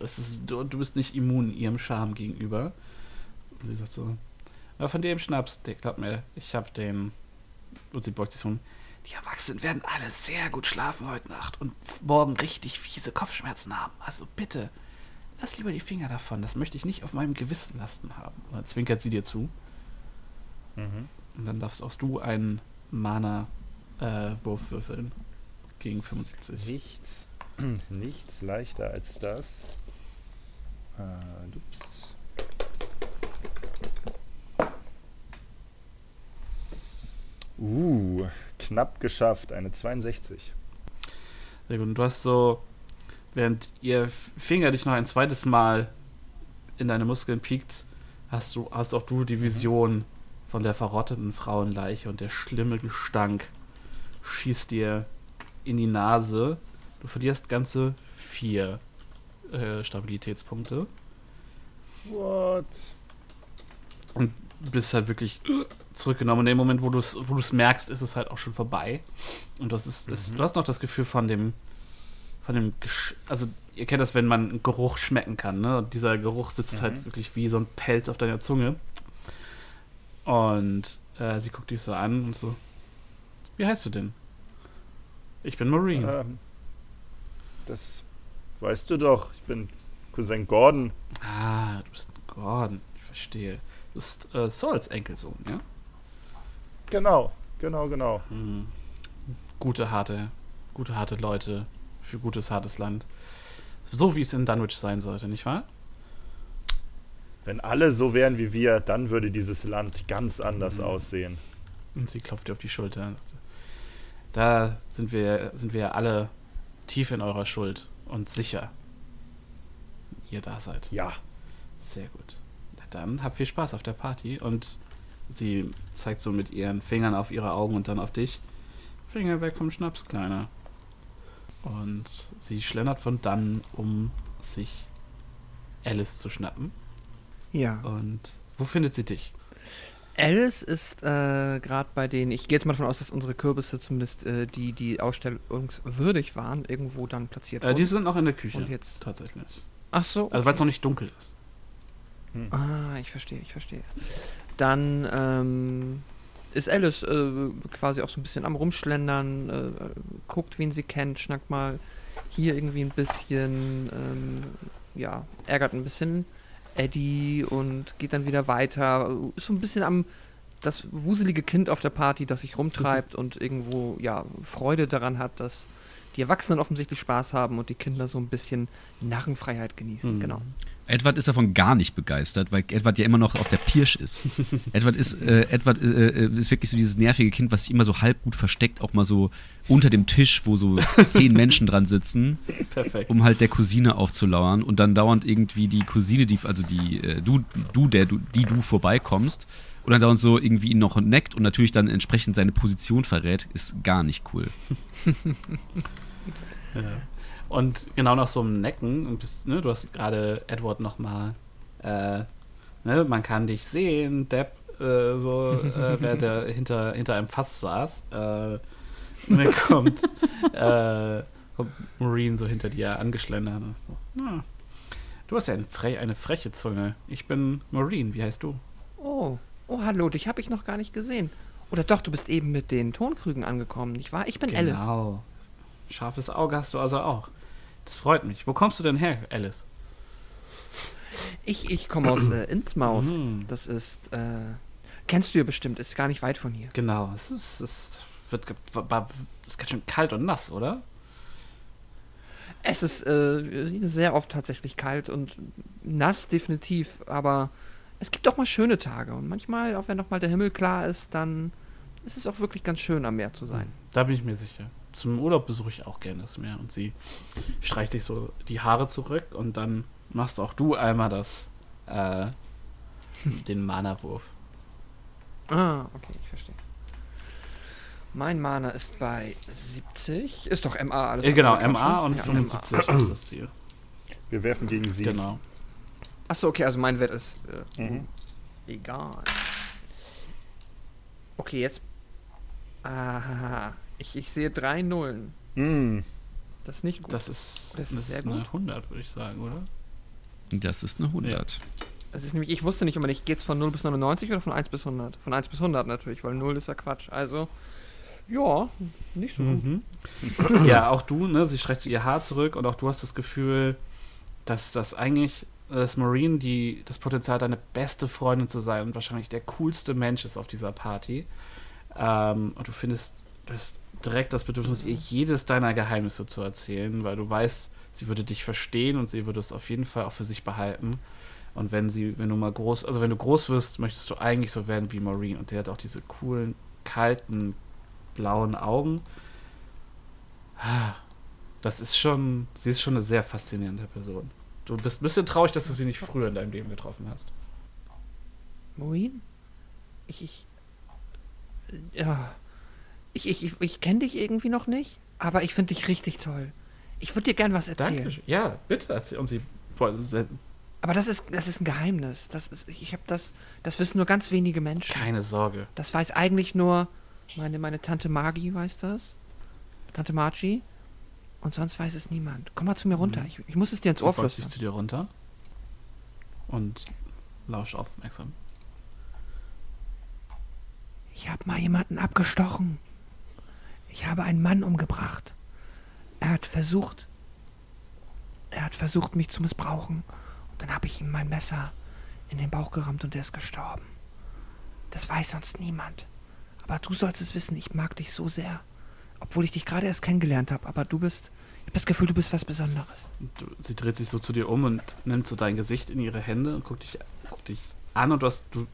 es ist, du, du bist nicht immun ihrem Charme gegenüber. Und sie sagt so: ja, Von dem Schnaps, der glaubt mir, ich hab den. Und sie beugt sich so um. Die Erwachsenen werden alle sehr gut schlafen heute Nacht und morgen richtig fiese Kopfschmerzen haben. Also bitte, lass lieber die Finger davon. Das möchte ich nicht auf meinem Gewissen lasten haben. Und dann zwinkert sie dir zu. Und dann darfst auch du einen Mana-Wurf würfeln. Gegen 75. Nichts, nichts leichter als das. Ah, ups. Uh, knapp geschafft, eine 62. Sehr gut. Und du hast so, während ihr Finger dich noch ein zweites Mal in deine Muskeln piekt, hast du, hast auch du die Vision von der verrotteten Frauenleiche und der schlimme Gestank schießt dir in die Nase. Du verlierst ganze vier äh, Stabilitätspunkte What? und bist halt wirklich zurückgenommen. In dem Moment, wo du es wo du's merkst, ist es halt auch schon vorbei. Und das ist, ist, du hast noch das Gefühl von dem, von dem, Gesch also ihr kennt das, wenn man einen Geruch schmecken kann, ne? Und dieser Geruch sitzt halt wirklich wie so ein Pelz auf deiner Zunge. Und äh, sie guckt dich so an und so, wie heißt du denn? Ich bin Maureen. Ähm, das weißt du doch. Ich bin Cousin Gordon. Ah, du bist Gordon, ich verstehe. Du bist äh, Sauls Enkelsohn, ja? Genau, genau, genau. Hm. Gute, harte, gute, harte Leute für gutes, hartes Land. So wie es in Dunwich sein sollte, nicht wahr? Wenn alle so wären wie wir, dann würde dieses Land ganz anders Mhm. aussehen. Und sie klopft dir auf die Schulter. Da sind wir, sind wir alle tief in eurer Schuld und sicher. Ihr da seid. Ja. Sehr gut. Dann habt viel Spaß auf der Party und sie zeigt so mit ihren Fingern auf ihre Augen und dann auf dich. Finger weg vom Schnaps, Kleiner. Und sie schlendert von dann, um sich Alice zu schnappen. Ja. Und wo findet sie dich? Alice ist äh, gerade bei denen, ich gehe jetzt mal davon aus, dass unsere Kürbisse zumindest äh, die, die ausstellungswürdig waren, irgendwo dann platziert Äh, wurden. die sind noch in der Küche. Und jetzt- Tatsächlich. Ach so. Also weil es noch nicht dunkel ist. Ah, ich verstehe, ich verstehe. Dann ähm, ist Alice äh, quasi auch so ein bisschen am Rumschlendern, äh, guckt, wen sie kennt, schnackt mal hier irgendwie ein bisschen, ähm, ja, ärgert ein bisschen Eddie und geht dann wieder weiter. Ist so ein bisschen am das wuselige Kind auf der Party, das sich rumtreibt und irgendwo, ja, Freude daran hat, dass die Erwachsenen offensichtlich Spaß haben und die Kinder so ein bisschen Narrenfreiheit genießen, Mhm. genau. Edward ist davon gar nicht begeistert, weil Edward ja immer noch auf der Pirsch ist. Edward ist, äh, Edward äh, äh, ist wirklich so dieses nervige Kind, was sich immer so halb gut versteckt, auch mal so unter dem Tisch, wo so zehn Menschen dran sitzen, Perfekt. um halt der Cousine aufzulauern und dann dauernd irgendwie die Cousine, die, also die, äh, du, du, der du, die du vorbeikommst und dann dauernd so irgendwie ihn noch neckt und natürlich dann entsprechend seine Position verrät, ist gar nicht cool. Ja. Und genau nach so einem Necken, und bist, ne, du hast gerade Edward nochmal, äh, ne, man kann dich sehen, Depp, äh, so, äh, während er hinter, hinter einem Fass saß. Äh, und dann kommt, äh, kommt Maureen so hinter dir angeschlendert. Und so, "Na, du hast ja ein fre eine freche Zunge. Ich bin Maureen, wie heißt du? Oh, oh, hallo, dich habe ich noch gar nicht gesehen. Oder doch, du bist eben mit den Tonkrügen angekommen, nicht wahr? Ich bin Alice. Genau. Scharfes Auge hast du also auch. Das freut mich. Wo kommst du denn her, Alice? Ich, ich komme aus äh, Innsmouth. Mhm. Das ist, äh, kennst du ja bestimmt, ist gar nicht weit von hier. Genau, es ist, es wird, ist ganz schön kalt und nass, oder? Es ist äh, sehr oft tatsächlich kalt und nass definitiv, aber es gibt auch mal schöne Tage und manchmal, auch wenn noch mal der Himmel klar ist, dann ist es auch wirklich ganz schön am Meer zu sein. Da bin ich mir sicher. Zum Urlaub besuche ich auch gerne das Meer und sie streicht sich so die Haare zurück und dann machst auch du einmal das, äh, den Mana-Wurf. Ah, okay, ich verstehe. Mein Mana ist bei 70. Ist doch MA alles. Äh, genau, MA und Ja, 75 ist das Ziel. Wir werfen gegen sie. Genau. Achso, okay, also mein Wert ist äh, Mhm. egal. Okay, jetzt. Ah, ich, ich sehe drei Nullen. Mm. Das ist nicht gut. Das ist, Das das ist ist sehr eine gut. 100, würde ich sagen, oder? Das ist eine 100. Das ist nämlich, ich wusste nicht, ob man nicht geht's von 0 bis 99 oder von 1 bis 100. Von 1 bis 100 natürlich, weil 0 ist ja Quatsch. Also, ja, nicht so gut. Mhm. ja, auch du, ne? Sie streckt ihr Haar zurück und auch du hast das Gefühl, dass das eigentlich, dass Maureen die, das Potenzial hat, deine beste Freundin zu sein und wahrscheinlich der coolste Mensch ist auf dieser Party. Ähm, und du findest, du hast direkt das Bedürfnis, ihr jedes deiner Geheimnisse zu erzählen, weil du weißt, sie würde dich verstehen und sie würde es auf jeden Fall auch für sich behalten. Und wenn sie, wenn du mal groß, also wenn du groß wirst, möchtest du eigentlich so werden wie Maureen und der hat auch diese coolen kalten, blauen Augen. Das ist schon, sie ist schon eine sehr faszinierende Person. Du bist ein bisschen traurig, dass du sie nicht früher in deinem Leben getroffen hast. Moin? Ich, ich. Ja. Ich, ich, ich, ich kenne dich irgendwie noch nicht, aber ich finde dich richtig toll. Ich würde dir gern was erzählen. Danke. Ja, bitte erzähl. Boah, sehr- Aber das ist, das ist ein Geheimnis. Das ist, ich habe das, das wissen nur ganz wenige Menschen. keine Sorge. Das weiß eigentlich nur meine, meine Tante Magi weiß das. Tante Margie. Und sonst weiß es niemand. Komm mal zu mir runter. Ich, ich muss es dir ins Ohr beugt sich flüstern. zu dir runter und lauscht aufmerksam. Ich habe mal jemanden abgestochen. Ich habe einen Mann umgebracht. Er hat versucht, er hat versucht, mich zu missbrauchen. Und dann habe ich ihm mein Messer in den Bauch gerammt und er ist gestorben. Das weiß sonst niemand. Aber du sollst es wissen, ich mag dich so sehr. Obwohl ich dich gerade erst kennengelernt habe. Aber du bist, ich habe das Gefühl, du bist was Besonderes. Sie dreht sich so zu dir um und nimmt so dein Gesicht in ihre Hände und guckt dich, guckt dich an und du hast, du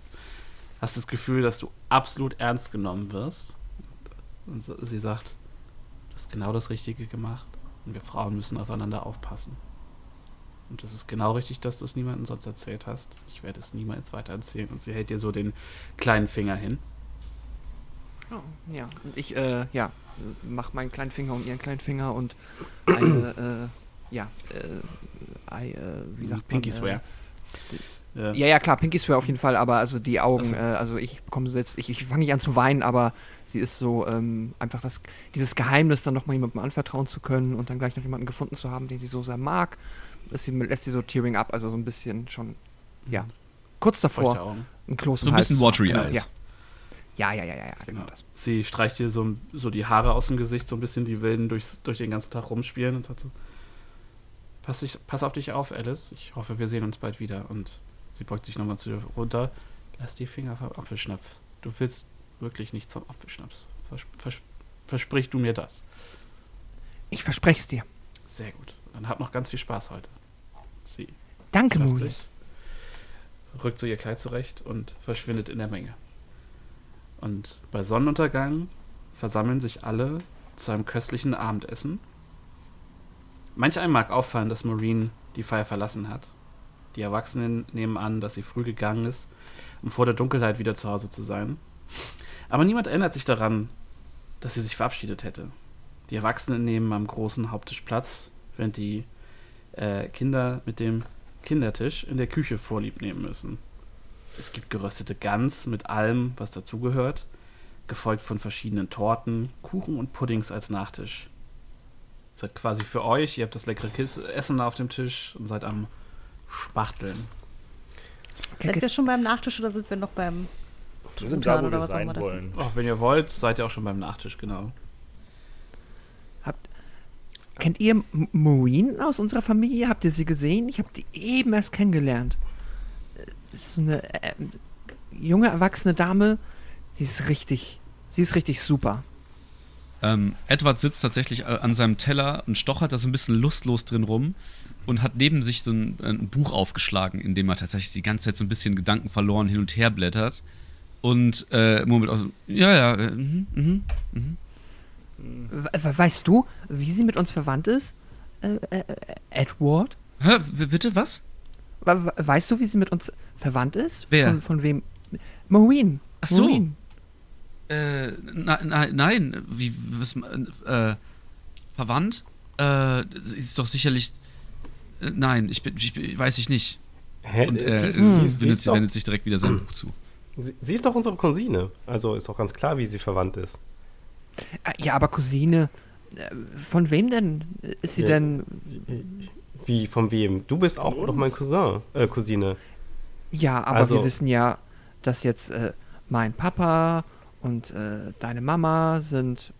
hast das Gefühl, dass du absolut ernst genommen wirst. Und sie sagt, du hast genau das Richtige gemacht und wir Frauen müssen aufeinander aufpassen. Und das ist genau richtig, dass du es niemandem sonst erzählt hast. Ich werde es niemals weiter erzählen. Und sie hält dir so den kleinen Finger hin. Oh, ja, und ich, äh, ja, mach meinen kleinen Finger um ihren kleinen Finger und eine, äh, ja, äh, I, äh, wie sagt Pinky man? Swear. Äh, ja, ja, klar, Pinky Swear auf jeden Fall, aber also die Augen, Also- äh, also ich bekomme so jetzt, ich, ich fange nicht an zu weinen, aber sie ist so, ähm, einfach das, dieses Geheimnis dann nochmal jemandem anvertrauen zu können und dann gleich noch jemanden gefunden zu haben, den sie so sehr mag, ist sie, lässt sie so tearing up, also so ein bisschen schon, ja, kurz davor, ein Kloß So ein bisschen Hals. watery genau, eyes. Ja. Ja, ja, ja, ja, ja, genau das. Sie streicht dir so, so die Haare aus dem Gesicht, so ein bisschen die Wilden durch, durch den ganzen Tag rumspielen und sagt so: pass, ich, pass auf dich auf, Alice. Ich hoffe, wir sehen uns bald wieder. Und sie beugt sich nochmal zu dir runter. Lass die Finger vom Apfelschnaps. Du willst wirklich nicht zum Apfelschnaps. Vers, vers, versprich du mir das. Ich verspreche es dir. Sehr gut. Dann habt noch ganz viel Spaß heute. Sie Danke, sich, rückt so ihr Kleid zurecht und verschwindet in der Menge. Und bei Sonnenuntergang versammeln sich alle zu einem köstlichen Abendessen. Manch einem mag auffallen, dass Maureen die Feier verlassen hat. Die Erwachsenen nehmen an, dass sie früh gegangen ist, um vor der Dunkelheit wieder zu Hause zu sein. Aber niemand erinnert sich daran, dass sie sich verabschiedet hätte. Die Erwachsenen nehmen am großen Haupttisch Platz, während die äh, Kinder mit dem Kindertisch in der Küche vorlieb nehmen müssen. Es gibt geröstete Gans mit allem, was dazugehört, gefolgt von verschiedenen Torten, Kuchen und Puddings als Nachtisch. Seid quasi für euch, ihr habt das leckere Essen auf dem Tisch und seid am Spachteln. Sind wir schon beim Nachtisch oder sind wir noch beim Wir sind da, wo oder wir was sein wollen. Auch wenn ihr wollt, seid ihr auch schon beim Nachtisch, genau. Kennt ihr M- Maureen aus unserer Familie? Habt ihr sie gesehen? Ich habe die eben erst kennengelernt. Äh, Das ist eine äh, junge, erwachsene Dame. Sie ist richtig, sie ist richtig super. Ähm, Edward sitzt tatsächlich äh, an seinem Teller und stochert da so ein bisschen lustlos drin rum und hat neben sich so ein, ein Buch aufgeschlagen, in dem er tatsächlich die ganze Zeit so ein bisschen Gedanken verloren hin und her blättert. Und äh, Moment, also, ja, ja, äh, mhm, mhm, mhm. We we- weißt du, wie sie mit uns verwandt ist? Äh, äh, äh, Edward? Hä, bitte, was? We we- weißt du, wie sie mit uns verwandt ist? Wer? Von, von wem? Maureen. Ach so. Maureen. Äh, na, na, nein, wie, was, äh, verwandt? Äh, sie ist doch sicherlich, äh, nein, ich bin, ich bin, weiß ich nicht. Hä? Und er äh, wendet, sich direkt wieder sein Buch zu. Sie, sie ist doch unsere Cousine. Also ist doch ganz klar, wie sie verwandt ist. Äh, Ja, aber Cousine. äh, Von wem denn? Ist sie Ja. denn. Wie, von wem? Du bist auch noch mein? Cousin, äh, Cousine. Ja, aber Also- wir wissen ja, dass jetzt äh, mein Papa und äh, deine Mama sind.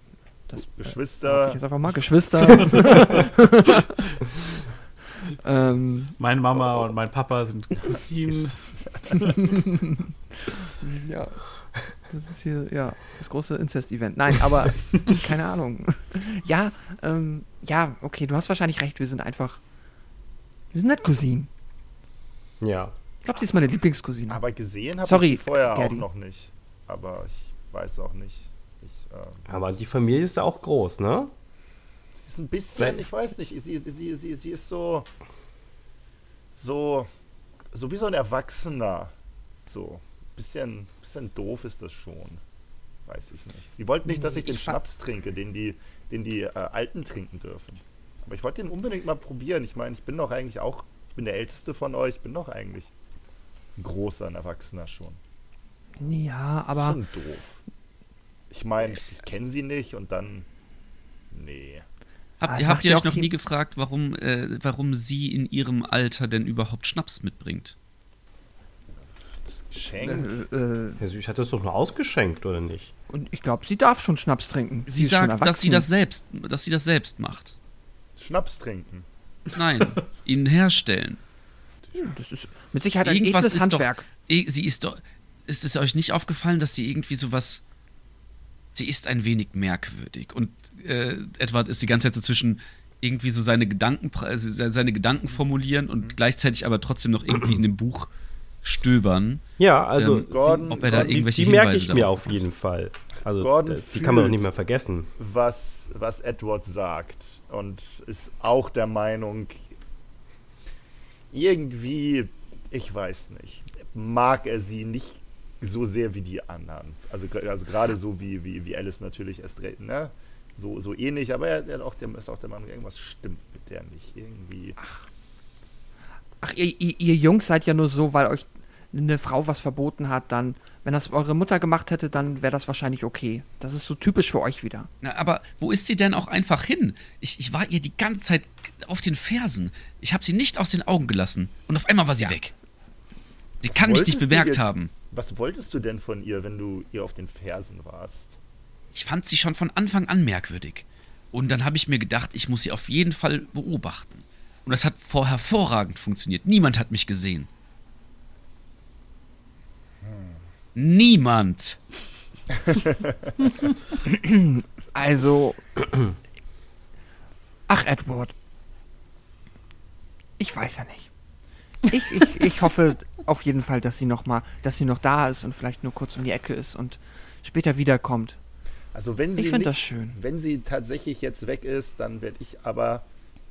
Das ich Geschwister. jetzt einfach mal Geschwister. ähm, Meine Mama und mein Papa sind Cousinen. ja. Das ist hier, ja, das große Inzest-Event. Nein, aber keine Ahnung. Ja, ähm, ja, okay, du hast wahrscheinlich recht, wir sind einfach. Wir sind nicht Cousinen. Ja. Ich glaube, sie ist meine Lieblingscousine. Aber gesehen habe ich sie vorher Gerdi. auch noch nicht. Aber ich weiß auch nicht. Ich, ähm, Aber die Familie ist ja auch groß, ne? sie ist ein bisschen, ich weiß nicht, sie, sie, sie, sie, sie ist so, so, so wie so ein Erwachsener. So, bisschen, bisschen doof ist das schon. Weiß ich nicht. Sie wollten nicht, dass ich den Ich Schnaps trinke, den die, den die äh, Alten trinken dürfen. Aber ich wollte den unbedingt mal probieren. Ich meine, ich bin doch eigentlich auch, ich bin der Älteste von euch, bin doch eigentlich ein großer, ein Erwachsener schon. Ja, ist aber schon doof. Ich meine, ich kenne sie nicht und dann, nee. Habt, Ah, habt ihr euch auch noch nie gefragt, warum, äh, warum sie in ihrem Alter denn überhaupt Schnaps mitbringt? Geschenk. äh, äh, Also ich hatte es doch nur ausgeschenkt, oder nicht? und ich glaube, sie darf schon Schnaps trinken. Sie, ist schon sagt, dass sie das selbst, dass sie das selbst macht. Schnaps trinken. Nein, ihn herstellen. Das ist mit Sicherheit ein Irgendwas edles ist Handwerk. doch. eh, Sie ist doch. Ist es euch nicht aufgefallen, dass sie irgendwie sowas. Sie ist ein wenig merkwürdig. Und äh, Edward ist die ganze Zeit so zwischen irgendwie so seine Gedanken, se- seine Gedanken formulieren Mhm. und gleichzeitig aber trotzdem noch irgendwie in dem Buch stöbern. Ja, also Ähm, Gordon, ob er da die, irgendwelche die merke Hinweise ich mir auf jeden Fall. Also Gordon äh, die kann man doch fühlt- nicht mehr vergessen. was, was Edward sagt und ist auch der Meinung, irgendwie, ich weiß nicht, mag er sie nicht so sehr wie die anderen. Also, also gerade so wie, wie, wie Alice natürlich erst recht, ne? So, so ähnlich, aber er, er auch der, ist auch der Meinung, irgendwas stimmt mit der nicht. Irgendwie. Ach, ihr, ihr, ihr Jungs seid ja nur so, weil euch eine Frau was verboten hat, dann, wenn das eure Mutter gemacht hätte, dann wäre das wahrscheinlich okay. Das ist so typisch für euch wieder. Na, aber wo ist sie denn auch einfach hin? Ich, ich war ihr die ganze Zeit auf den Fersen. Ich habe sie nicht aus den Augen gelassen. Und auf einmal war sie weg. Sie Was kann mich nicht bemerkt ihr- haben. Was wolltest du denn von ihr, wenn du ihr auf den Fersen warst? Ich fand sie schon von Anfang an merkwürdig. Und dann habe ich mir gedacht, ich muss sie auf jeden Fall beobachten. Und das hat vor hervorragend funktioniert. Niemand hat mich gesehen. Niemand. Also. Ach, Edward. Ich weiß ja nicht. Ich, ich, ich hoffe auf jeden Fall, dass sie noch mal, dass sie noch da ist und vielleicht nur kurz um die Ecke ist und später wiederkommt. Also wenn sie Ich finde das schön. Wenn sie tatsächlich jetzt weg ist, dann werde ich aber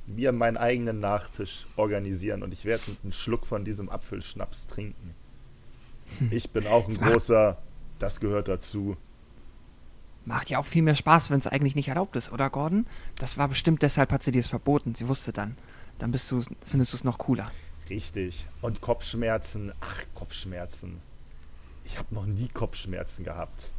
mir meinen eigenen Nachtisch organisieren und ich werde einen Schluck von diesem Apfelschnaps trinken. Ich bin auch ein Das großer, das gehört dazu. Macht ja auch viel mehr Spaß, wenn es eigentlich nicht erlaubt ist, oder Gordon? Das war bestimmt deshalb hat sie dir es verboten. Sie wusste dann. Dann bist du, findest du es noch cooler. Richtig. Und Kopfschmerzen, ach Kopfschmerzen. Ich habe noch nie Kopfschmerzen gehabt.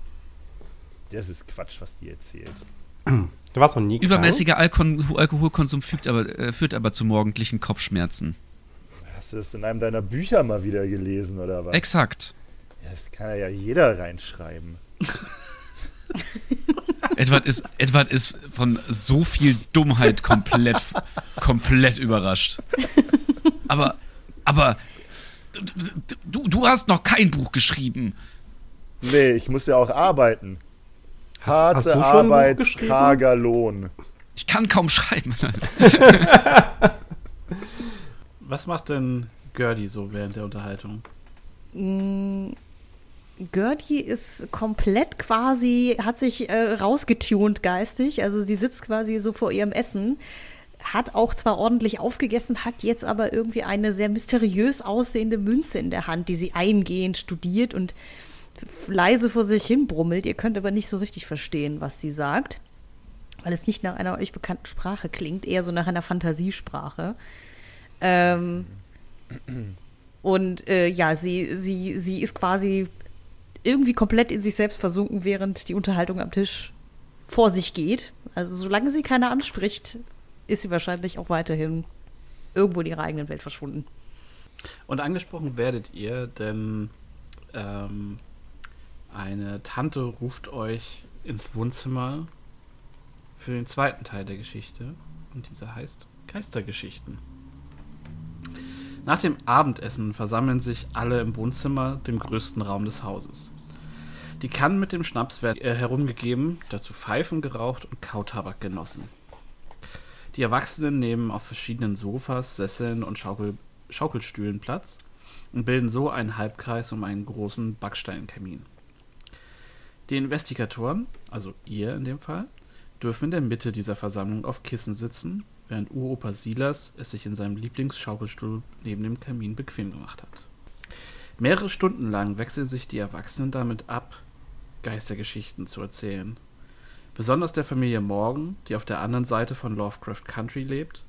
Das ist Quatsch, was die erzählt. Du warst noch nie krank? Übermäßiger Alkon Alkoholkonsum fügt aber, äh, führt aber zu morgendlichen Kopfschmerzen. Hast du das in einem deiner Bücher mal wieder gelesen oder was? Exakt. Ja, das kann ja jeder reinschreiben. Edward ist, Edward ist von so viel Dummheit komplett, komplett überrascht. Aber, aber, du, du, du hast noch kein Buch geschrieben. Nee, ich muss ja auch arbeiten. Harte hast du schon ein Buch Arbeit, karger Lohn. Ich kann kaum schreiben. Was macht denn Gertie so während der Unterhaltung? Mm, Gertie ist komplett quasi, hat sich äh, rausgetunt geistig. Also sie sitzt quasi so vor ihrem Essen, hat auch zwar ordentlich aufgegessen, hat jetzt aber irgendwie eine sehr mysteriös aussehende Münze in der Hand, die sie eingehend studiert und leise vor sich hin brummelt. Ihr könnt aber nicht so richtig verstehen, was sie sagt, weil es nicht nach einer euch bekannten Sprache klingt, eher so nach einer Fantasiesprache. Ähm, und äh, ja, sie, sie, sie ist quasi irgendwie komplett in sich selbst versunken, während die Unterhaltung am Tisch vor sich geht. Also solange sie keiner anspricht, ist sie wahrscheinlich auch weiterhin irgendwo in ihrer eigenen Welt verschwunden. Und angesprochen werdet ihr, denn ähm, eine Tante ruft euch ins Wohnzimmer für den zweiten Teil der Geschichte. Und dieser heißt Geistergeschichten. Nach dem Abendessen versammeln sich alle im Wohnzimmer, dem größten Raum des Hauses. Die Kannen mit dem Schnaps werden herumgegeben, dazu Pfeifen geraucht und Kautabak genossen. Die Erwachsenen nehmen auf verschiedenen Sofas, Sesseln und Schaukel Schaukelstühlen Platz und bilden so einen Halbkreis um einen großen Backsteinkamin. Die Investigatoren, also ihr in dem Fall, dürfen in der Mitte dieser Versammlung auf Kissen sitzen, während Uropa Silas es sich in seinem Lieblingsschaukelstuhl neben dem Kamin bequem gemacht hat. Mehrere Stunden lang wechseln sich die Erwachsenen damit ab, Geistergeschichten zu erzählen. Besonders der Familie Morgan, die auf der anderen Seite von Lovecraft Country lebt,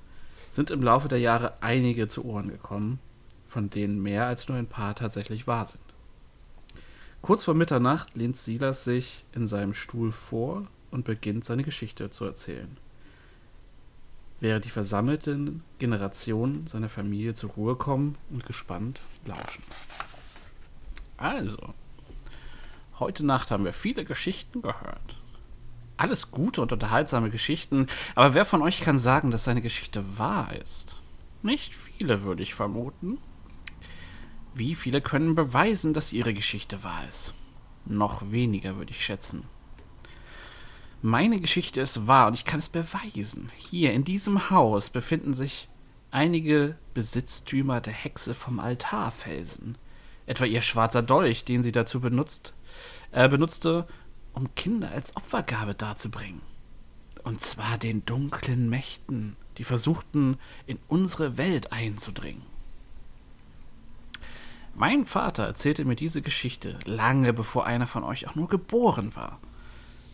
sind im Laufe der Jahre einige zu Ohren gekommen, von denen mehr als nur ein paar tatsächlich wahr sind. Kurz vor Mitternacht lehnt Silas sich in seinem Stuhl vor und beginnt seine Geschichte zu erzählen. Während die versammelten Generationen seiner Familie zur Ruhe kommen und gespannt lauschen. Also, heute Nacht haben wir viele Geschichten gehört. Alles gute und unterhaltsame Geschichten, aber wer von euch kann sagen, dass seine Geschichte wahr ist? Nicht viele, würde ich vermuten. Wie viele können beweisen, dass ihre Geschichte wahr ist? Noch weniger, würde ich schätzen. Meine Geschichte ist wahr und ich kann es beweisen. Hier in diesem Haus befinden sich einige Besitztümer der Hexe vom Altarfelsen. Etwa ihr schwarzer Dolch, den sie dazu benutzt, äh, benutzte, um Kinder als Opfergabe darzubringen. Und zwar den dunklen Mächten, die versuchten, in unsere Welt einzudringen. Mein Vater erzählte mir diese Geschichte lange bevor einer von euch auch nur geboren war.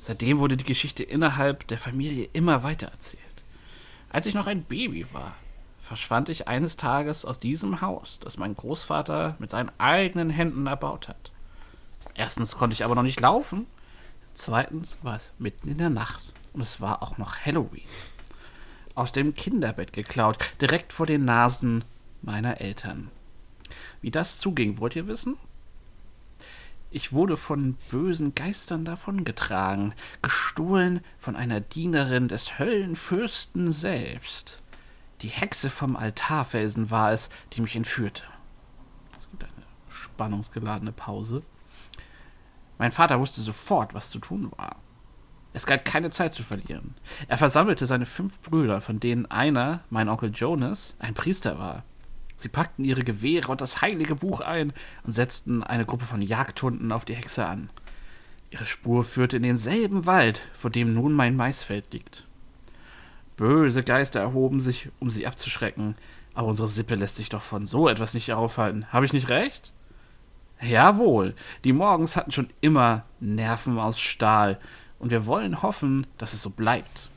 Seitdem wurde die Geschichte innerhalb der Familie immer weiter erzählt. Als ich noch ein Baby war, verschwand ich eines Tages aus diesem Haus, das mein Großvater mit seinen eigenen Händen erbaut hat. Erstens konnte ich aber noch nicht laufen, zweitens war es mitten in der Nacht und es war auch noch Halloween. Aus dem Kinderbett geklaut, direkt vor den Nasen meiner Eltern. Wie das zuging, wollt ihr wissen? Ich wurde von bösen Geistern davongetragen, gestohlen von einer Dienerin des Höllenfürsten selbst. Die Hexe vom Altarfelsen war es, die mich entführte. Es gibt eine spannungsgeladene Pause. Mein Vater wusste sofort, was zu tun war. Es galt keine Zeit zu verlieren. Er versammelte seine fünf Brüder, von denen einer, mein Onkel Jonas, ein Priester war. Sie packten ihre Gewehre und das heilige Buch ein und setzten eine Gruppe von Jagdhunden auf die Hexe an. Ihre Spur führte in denselben Wald, vor dem nun mein Maisfeld liegt. Böse Geister erhoben sich, um sie abzuschrecken, aber unsere Sippe lässt sich doch von so etwas nicht aufhalten. Habe ich nicht recht? Jawohl, die Morgens hatten schon immer Nerven aus Stahl, und wir wollen hoffen, dass es so bleibt.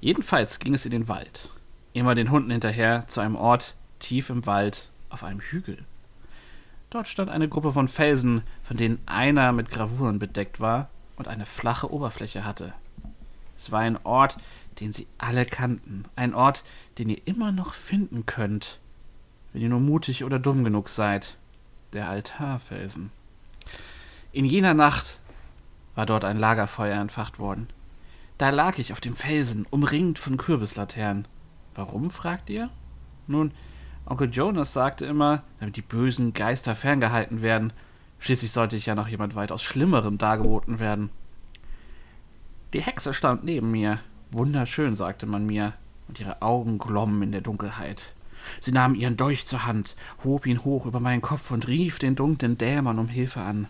Jedenfalls ging es in den Wald immer den Hunden hinterher zu einem Ort tief im Wald auf einem Hügel. Dort stand eine Gruppe von Felsen, von denen einer mit Gravuren bedeckt war und eine flache Oberfläche hatte. Es war ein Ort, den sie alle kannten, ein Ort, den ihr immer noch finden könnt, wenn ihr nur mutig oder dumm genug seid, der Altarfelsen. In jener Nacht war dort ein Lagerfeuer entfacht worden. Da lag ich auf dem Felsen, umringt von Kürbislaternen. Warum, fragt ihr? Nun, Onkel Jonas sagte immer, damit die bösen Geister ferngehalten werden. Schließlich sollte ich ja noch jemand weitaus Schlimmerem dargeboten werden. Die Hexe stand neben mir. Wunderschön, sagte man mir, und ihre Augen glommen in der Dunkelheit. Sie nahm ihren Dolch zur Hand, hob ihn hoch über meinen Kopf und rief den dunklen Dämon um Hilfe an.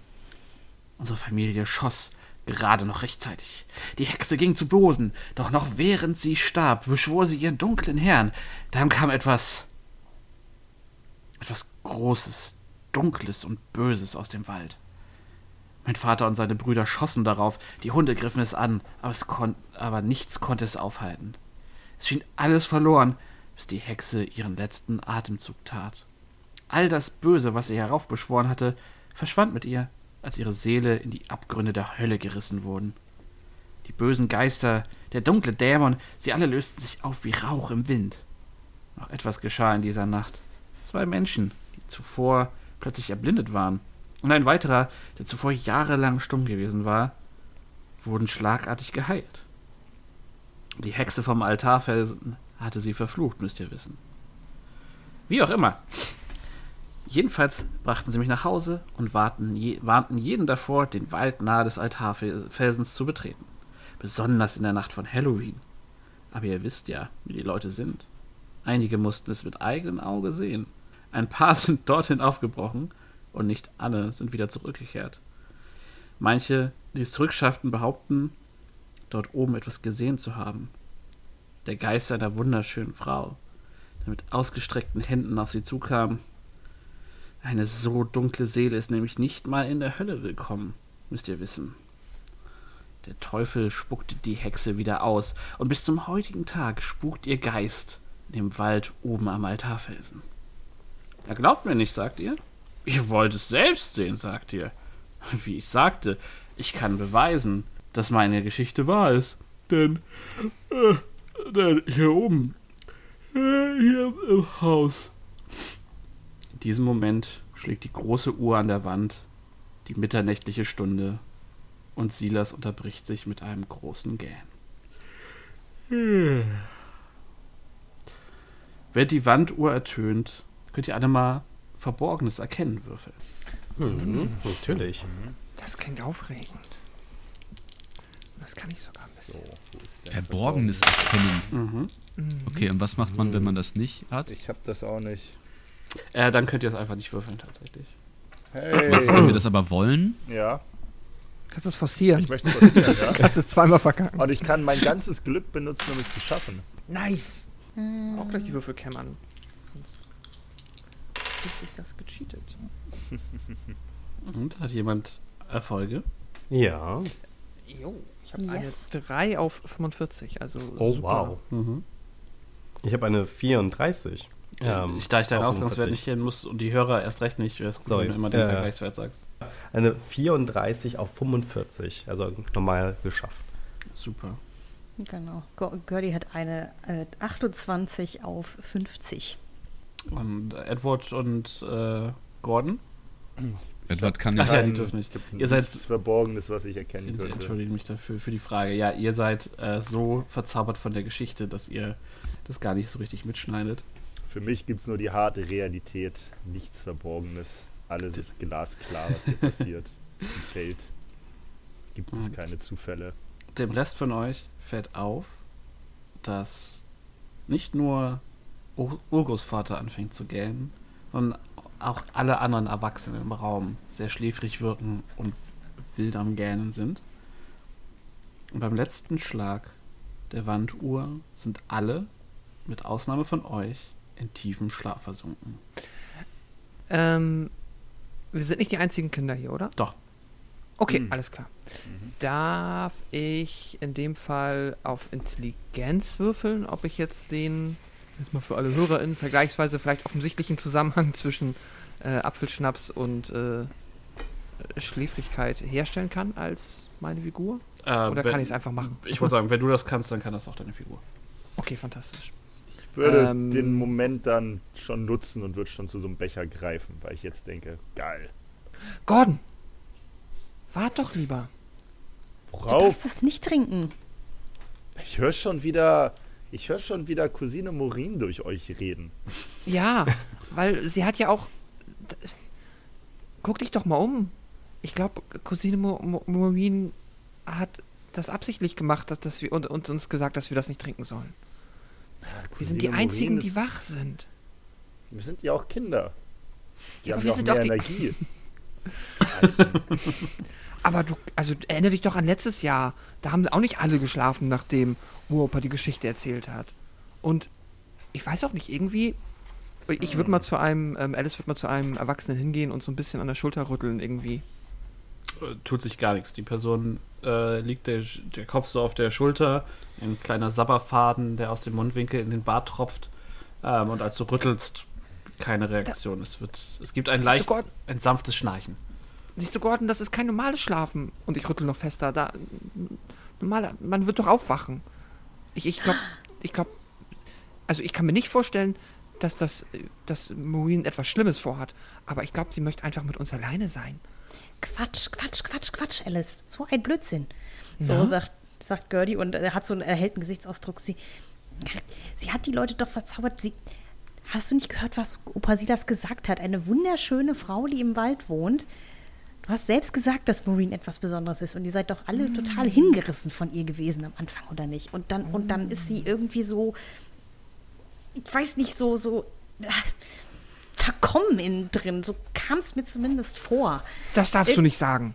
Unsere Familie schoss Gerade noch rechtzeitig. Die Hexe ging zu Boden, doch noch während sie starb, beschwor sie ihren dunklen Herrn. Dann kam etwas. etwas Großes, Dunkles und Böses aus dem Wald. Mein Vater und seine Brüder schossen darauf, die Hunde griffen es an, aber, es aber nichts konnte es aufhalten. Es schien alles verloren, bis die Hexe ihren letzten Atemzug tat. All das Böse, was sie heraufbeschworen hatte, verschwand mit ihr als ihre Seele in die Abgründe der Hölle gerissen wurden. Die bösen Geister, der dunkle Dämon, sie alle lösten sich auf wie Rauch im Wind. Noch etwas geschah in dieser Nacht. Zwei Menschen, die zuvor plötzlich erblindet waren, und ein weiterer, der zuvor jahrelang stumm gewesen war, wurden schlagartig geheilt. Die Hexe vom Altarfelsen hatte sie verflucht, müsst ihr wissen. Wie auch immer, Jedenfalls brachten sie mich nach Hause und warnten, je, warnten jeden davor, den Wald nahe des Altarfelsens zu betreten. Besonders in der Nacht von Halloween. Aber ihr wisst ja, wie die Leute sind. Einige mussten es mit eigenem Auge sehen. Ein paar sind dorthin aufgebrochen und nicht alle sind wieder zurückgekehrt. Manche, die es zurückschafften, behaupten, dort oben etwas gesehen zu haben. Der Geist einer wunderschönen Frau, der mit ausgestreckten Händen auf sie zukam. Eine so dunkle Seele ist nämlich nicht mal in der Hölle willkommen, müsst ihr wissen. Der Teufel spuckte die Hexe wieder aus, und bis zum heutigen Tag spukt ihr Geist in dem Wald oben am Altarfelsen. Er glaubt mir nicht, sagt ihr? Ihr wollt es selbst sehen, sagt ihr. Wie ich sagte, ich kann beweisen, dass meine Geschichte wahr ist. Denn, äh, denn hier oben, äh, hier im Haus. In diesem Moment schlägt die große Uhr an der Wand die mitternächtliche Stunde und Silas unterbricht sich mit einem großen Gähn. Wenn die Wanduhr ertönt, könnt ihr alle mal Verborgenes erkennen würfeln. Mhm, natürlich. Das klingt aufregend. Das kann ich sogar ein bisschen. So, Verborgenes erkennen. Mhm. Okay, und was macht man, wenn man das nicht hat? Ich hab das auch nicht. Äh, dann könnt ihr es einfach nicht würfeln, tatsächlich. Was, Hey. wenn wir das aber wollen? Ja, Kannst du es forcieren? ich möchte es passieren, ja. Kannst es zweimal verkacken. Und ich kann mein ganzes Glück benutzen, um es zu schaffen. Nice. Auch gleich die Würfelcam an. Sonst ich das gecheatet. Und hat jemand Erfolge? Ja. Jo, ich habe Yes. eine 3 auf 45, also Oh, super. wow. Mhm. Ich habe eine 34. Ähm, ich, da ich deinen Ausgangswert 45. nicht kennen muss und die Hörer erst recht nicht, wäre es gut, Sorry. wenn du immer den Äh, Vergleichswert sagst. Eine 34 auf 45. Also normal geschafft. Super. Genau. Gertie hat eine äh, 28 auf 50. Und Edward und äh, Gordon? Edward kann Ach nicht. ja, die dürfen nicht. Ihr seid- Verborgenes, was ich erkennen Ich könnte. entschuldige mich dafür für die Frage. Ja, ihr seid äh, so verzaubert von der Geschichte, dass ihr das gar nicht so richtig mitschneidet. Für mich gibt es nur die harte Realität, nichts Verborgenes. Alles ist glasklar, was hier passiert. Im Feld gibt es keine Zufälle. Dem Rest von euch fällt auf, dass nicht nur Ur- Urgroßvater anfängt zu gähnen, sondern auch alle anderen Erwachsenen im Raum sehr schläfrig wirken und wild am Gähnen sind. Und beim letzten Schlag der Wanduhr sind alle, mit Ausnahme von euch, in tiefem Schlaf versunken. Ähm, wir sind nicht die einzigen Kinder hier, oder? Doch. Okay, Hm. alles klar. Darf ich in dem Fall auf Intelligenz würfeln, ob ich jetzt den, jetzt mal für alle HörerInnen, vergleichsweise vielleicht offensichtlichen Zusammenhang zwischen äh, Apfelschnaps und äh, Schläfrigkeit herstellen kann als meine Figur? Äh, Oder wenn- kann ich es einfach machen? Ich würde sagen, wenn du das kannst, dann kann das auch deine Figur. Okay, fantastisch. Ich würde Ähm, den Moment dann schon nutzen und würde schon zu so einem Becher greifen, weil ich jetzt denke, geil. Gordon! Wart doch lieber. Du Worauf? darfst es nicht trinken. Ich höre schon wieder, ich höre schon wieder Cousine Morin durch euch reden. Ja, weil sie hat ja auch. Guck dich doch mal um. Ich glaube, Cousine Mo Mo Maureen hat das absichtlich gemacht, dass wir und, und uns gesagt, dass wir das nicht trinken sollen. Wir sind die Cousine einzigen, die wach sind. Wir sind ja auch Kinder. Die Ja, haben wir sind mehr doch die- Energie. Aber du, also erinnere dich doch an letztes Jahr. Da haben auch nicht alle geschlafen, nachdem Uropa die Geschichte erzählt hat. Und ich weiß auch nicht, irgendwie. Ich würde mal zu einem, ähm, Alice wird mal zu einem Erwachsenen hingehen und so ein bisschen an der Schulter rütteln irgendwie. Tut sich gar nichts. Die Person äh, liegt der, der Kopf so auf der Schulter, ein kleiner Sabberfaden, der aus dem Mundwinkel in den Bart tropft. Ähm, und als du rüttelst, keine Reaktion. es, wird, es gibt ein leicht, Gordon? ein sanftes Schnarchen. Siehst du, Gordon, das ist kein normales Schlafen. Und ich rüttel noch fester. Da, normal, man wird doch aufwachen. Ich, ich glaube, ich glaube, also ich kann mir nicht vorstellen, dass das, dass Maureen etwas Schlimmes vorhat. Aber ich glaube, sie möchte einfach mit uns alleine sein. Quatsch, Quatsch, Quatsch, Quatsch, Alice. So ein Blödsinn. So Na? sagt, sagt Gertie und er hat so einen erhellten Gesichtsausdruck. Sie, sie hat die Leute doch verzaubert. Sie, hast du nicht gehört, was Opa Silas gesagt hat? Eine wunderschöne Frau, die im Wald wohnt. Du hast selbst gesagt, dass Maureen etwas Besonderes ist und ihr seid doch alle total hingerissen von ihr gewesen am Anfang, oder nicht? Und dann, und dann ist sie irgendwie so, ich weiß nicht, so, so verkommen innen drin. So kam es mir zumindest vor. Das darfst Äh, du nicht sagen.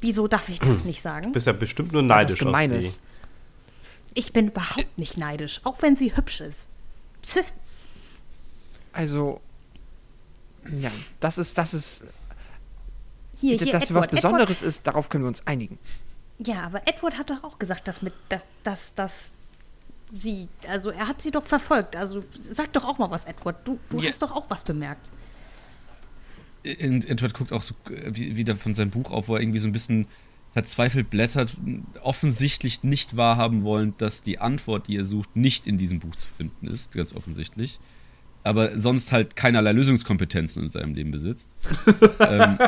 Wieso darf ich das nicht sagen? Du bist ja bestimmt nur neidisch auf gemein sie. ist. Ich bin überhaupt nicht neidisch, auch wenn sie hübsch ist. Psst. Also, ja, das ist, das ist, Hier, hier, dass Edward. was Besonderes ist, darauf können wir uns einigen. Edward, ja, aber Edward hat doch auch gesagt, dass mit, dass, dass, dass sie, also er hat sie doch verfolgt. Also sag doch auch mal was, Edward. Du, du Ja. hast doch auch was bemerkt. Und Edward guckt auch so äh, wie- wieder von seinem Buch auf, wo er irgendwie so ein bisschen verzweifelt blättert, offensichtlich nicht wahrhaben wollend, dass die Antwort, die er sucht, nicht in diesem Buch zu finden ist, ganz offensichtlich. Aber sonst halt keinerlei Lösungskompetenzen in seinem Leben besitzt. ähm,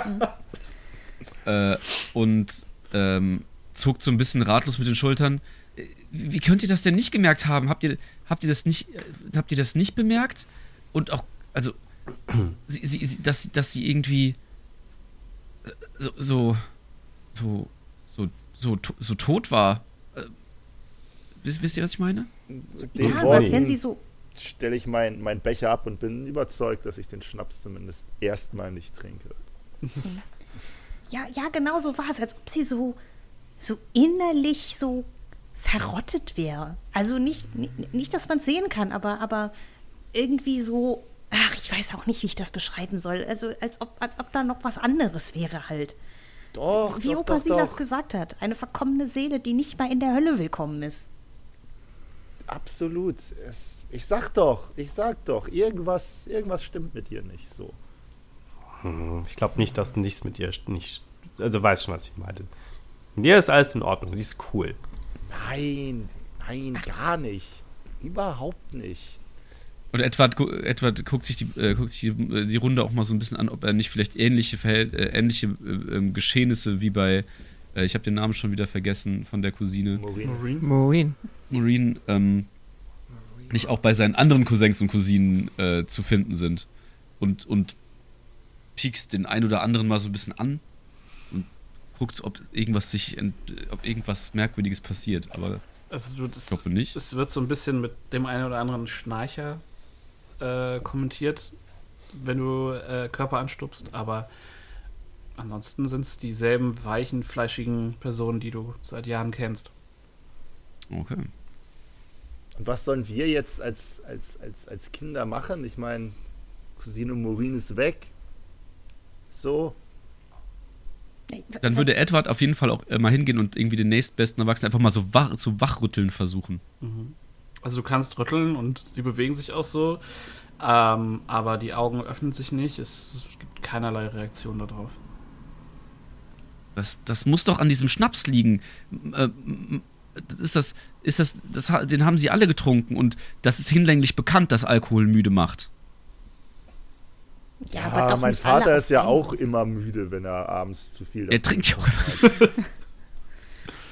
äh, und ähm, zuckt so ein bisschen ratlos mit den Schultern. Wie könnt ihr das denn nicht gemerkt haben? Habt ihr, habt ihr das nicht, äh, habt ihr das nicht bemerkt? Und auch, also, sie, sie, sie, dass, dass sie irgendwie äh, so, so, so, so, so, so tot war. Äh, wisst, wisst ihr, was ich meine? Den ja, so als wenn sie so. stelle ich meinen mein Becher ab und bin überzeugt, dass ich den Schnaps zumindest erstmal nicht trinke. Ja, ja, genau so war es, als ob sie so, so innerlich so verrottet wäre. Also nicht, nicht, dass man es sehen kann, aber, aber irgendwie so, ach, ich weiß auch nicht, wie ich das beschreiben soll. Also als ob, als ob da noch was anderes wäre halt. Doch, Wie doch, Opa doch, Silas doch. gesagt hat, eine verkommene Seele, die nicht mal in der Hölle willkommen ist. Absolut. Es, ich sag doch, ich sag doch, irgendwas, irgendwas stimmt mit dir nicht so. Ich glaube nicht, dass nichts mit ihr nicht. Also weiß schon, was ich meinte. Mit ihr ist alles in Ordnung. Sie ist cool. Nein, nein, gar nicht. Überhaupt nicht. Und Edward, Edward guckt sich, die, äh, guckt sich die, äh, die Runde auch mal so ein bisschen an, ob er nicht vielleicht ähnliche, Verhält äh, ähnliche äh, ähm, Geschehnisse wie bei, äh, ich habe den Namen schon wieder vergessen, von der Cousine. Maureen. Maureen. Maureen ähm, nicht auch bei seinen anderen Cousins und Cousinen äh, zu finden sind. Und, und piekst den ein oder anderen mal so ein bisschen an und guckt, ob irgendwas sich, ent, ob irgendwas Merkwürdiges passiert. Aber Also du, ich das, glaube nicht. es wird so ein bisschen mit dem einen oder anderen Schnarcher äh, kommentiert, wenn du äh, Körper anstupst, aber ansonsten sind es dieselben weichen, fleischigen Personen, die du seit Jahren kennst. Okay. Und was sollen wir jetzt als, als, als, als Kinder machen? Ich meine, Cousine Maureen ist weg. So. Dann würde Edward auf jeden Fall auch äh, mal hingehen und irgendwie den nächstbesten Erwachsenen einfach mal so wach, zu wachrütteln versuchen. Also du kannst rütteln und die bewegen sich auch so, ähm, aber die Augen öffnen sich nicht. Es gibt keinerlei Reaktion darauf. Das, das muss doch an diesem Schnaps liegen. Äh, Ist das, ist das, das, den haben sie alle getrunken und das ist hinlänglich bekannt, dass Alkohol müde macht. Ja, Ja, aber doch mein Vater ist ja auch immer müde, wenn er abends zu viel. Er trinkt ja auch hat.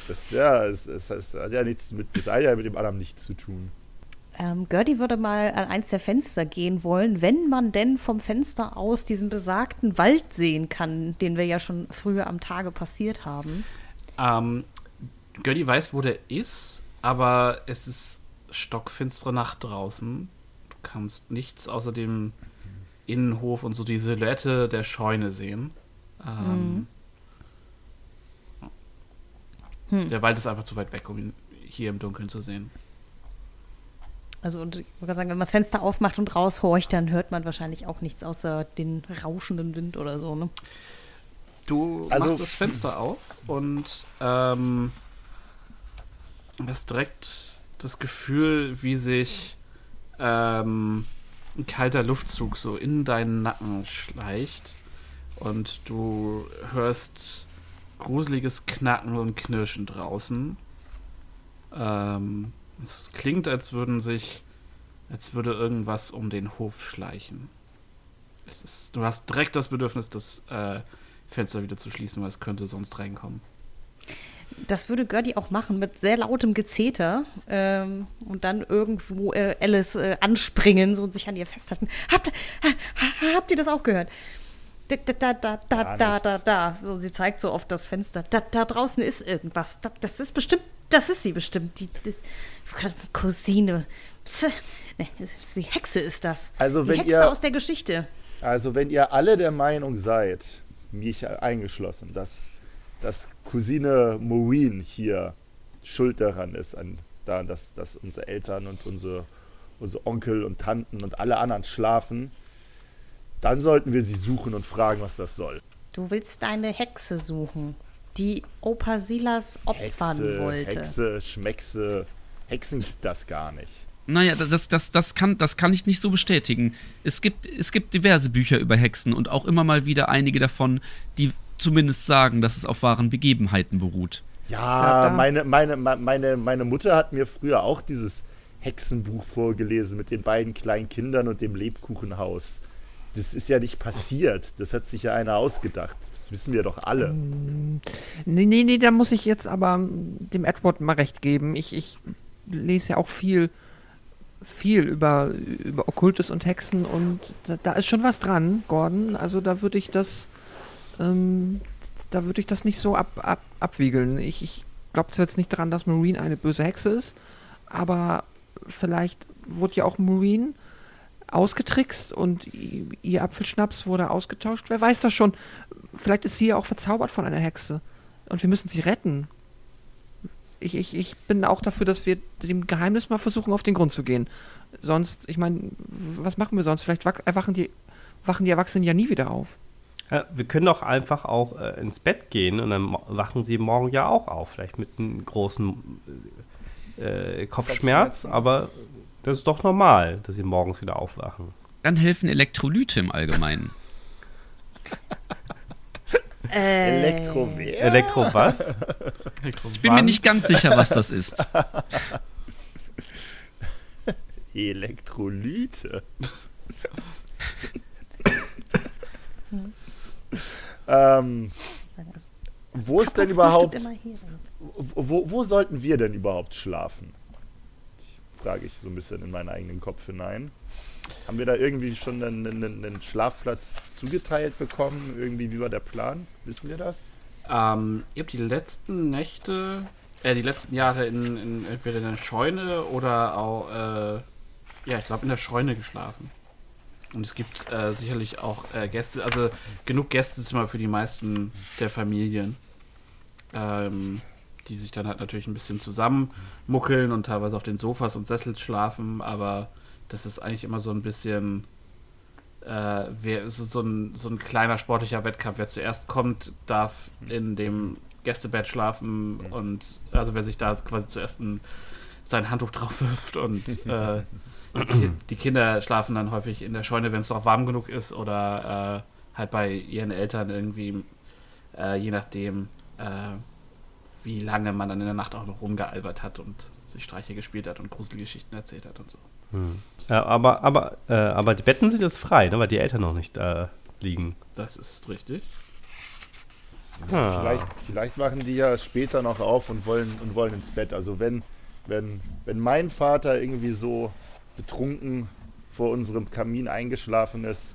Das, ja, es, es, es hat ja nichts mit, das eine hat mit dem anderen nichts zu tun. Ähm, Gertie würde mal an eins der Fenster gehen wollen, wenn man denn vom Fenster aus diesen besagten Wald sehen kann, den wir ja schon früher am Tage passiert haben. Ähm, Götti weiß, wo der ist, aber es ist stockfinstere Nacht draußen. Du kannst nichts außer dem Innenhof und so die Silhouette der Scheune sehen. Ähm, Der Wald ist einfach zu weit weg, um ihn hier im Dunkeln zu sehen. Also, und ich würde sagen, wenn man das Fenster aufmacht und raushorcht, dann hört man wahrscheinlich auch nichts außer den rauschenden Wind oder so, ne? Du Also- machst das Fenster auf und ähm, hast direkt das Gefühl, wie sich ähm, ein kalter Luftzug so in deinen Nacken schleicht und du hörst gruseliges Knacken und Knirschen draußen. Ähm, es klingt, als würden sich, als würde irgendwas um den Hof schleichen. Ist, du hast direkt das Bedürfnis, das äh, Fenster wieder zu schließen, weil es könnte sonst reinkommen. Das würde Gertie auch machen mit sehr lautem Gezeter ähm, und dann irgendwo äh, Alice äh, anspringen so und sich an ihr festhalten. Habt, ha, ha, habt ihr das auch gehört? Da, da, da, da, da, da, da. So, sie zeigt so auf das Fenster. Da, da draußen ist irgendwas. Da, das ist bestimmt, das ist sie bestimmt. Die, das, Cousine. Pse, nee, die Hexe ist das. Also die Hexe ihr- aus der Geschichte. Also, wenn ihr alle der Meinung seid, mich eingeschlossen, dass dass Cousine Maureen hier schuld daran ist, an, daran, dass, dass unsere Eltern und unsere, unsere Onkel und Tanten und alle anderen schlafen, dann sollten wir sie suchen und fragen, was das soll. Du willst deine Hexe suchen, die Opa Silas opfern Hexe, wollte. Hexe, Schmeckse, Hexen gibt das gar nicht. Naja, das, das, das, kann, das kann ich nicht so bestätigen. Es gibt, es gibt diverse Bücher über Hexen und auch immer mal wieder einige davon, die zumindest sagen, dass es auf wahren Begebenheiten beruht. Ja, meine, meine, me- meine, meine Mutter hat mir früher auch dieses Hexenbuch vorgelesen mit den beiden kleinen Kindern und dem Lebkuchenhaus. Das ist ja nicht passiert. Das hat sich ja einer ausgedacht. Das wissen wir doch alle. Nee, nee, nee, da muss ich jetzt aber dem Edward mal recht geben. Ich, ich lese ja auch viel, viel über, über Okkultes und Hexen und da, da ist schon was dran, Gordon. Also da würde ich das, ähm, da würde ich das nicht so ab, ab, abwiegeln. Ich, ich glaube zwar jetzt nicht daran, dass Marine eine böse Hexe ist, aber vielleicht wurde ja auch Marine ausgetrickst und ihr Apfelschnaps wurde ausgetauscht. Wer weiß das schon? Vielleicht ist sie ja auch verzaubert von einer Hexe. Und wir müssen sie retten. Ich, ich, ich bin auch dafür, dass wir dem Geheimnis mal versuchen, auf den Grund zu gehen. Sonst, ich meine, was machen wir sonst? Vielleicht wach- erwachen die, wachen die Erwachsenen ja nie wieder auf. Ja, wir können doch einfach auch äh, ins Bett gehen und dann wachen sie morgen ja auch auf. Vielleicht mit einem großen äh, Kopfschmerz, Kopfschmerzen. aber das ist doch normal, dass sie morgens wieder aufwachen. Dann helfen Elektrolyte im Allgemeinen. Äh, Elektrowehr? Elektro was? Ich bin mir nicht ganz sicher, was das ist. Elektrolyte. ähm, wo ist denn überhaupt, wo, wo sollten wir denn überhaupt schlafen? Frage ich so ein bisschen in meinen eigenen Kopf hinein. Haben wir da irgendwie schon einen, einen, einen Schlafplatz zugeteilt bekommen? Irgendwie, wie war der Plan? Wissen wir das? Ähm, ihr habt die letzten Nächte, äh, die letzten Jahre in, in entweder in der Scheune oder auch, äh, ja, ich glaube in der Scheune geschlafen. Und es gibt äh, sicherlich auch äh, Gäste, also genug Gästezimmer für die meisten der Familien, ähm, die sich dann halt natürlich ein bisschen zusammenmuckeln und teilweise auf den Sofas und Sessels schlafen, aber das ist eigentlich immer so ein bisschen äh, wer, so, so, ein, so ein kleiner sportlicher Wettkampf. Wer zuerst kommt, darf in dem Gästebett schlafen und also wer sich da quasi zuerst ein, sein Handtuch drauf wirft und äh, die, Kinder schlafen dann häufig in der Scheune, wenn es noch warm genug ist oder äh, halt bei ihren Eltern irgendwie, äh, je nachdem, äh, wie lange man dann in der Nacht auch noch rumgealbert hat und sich Streiche gespielt hat und Gruselgeschichten erzählt hat und so. Ja, aber, aber, äh, aber die Betten sind jetzt frei, ne, weil die Eltern noch nicht äh, liegen. Das ist richtig. Ah. Vielleicht, vielleicht wachen die ja später noch auf und wollen, und wollen ins Bett. Also wenn, wenn, wenn mein Vater irgendwie so betrunken vor unserem Kamin eingeschlafen ist,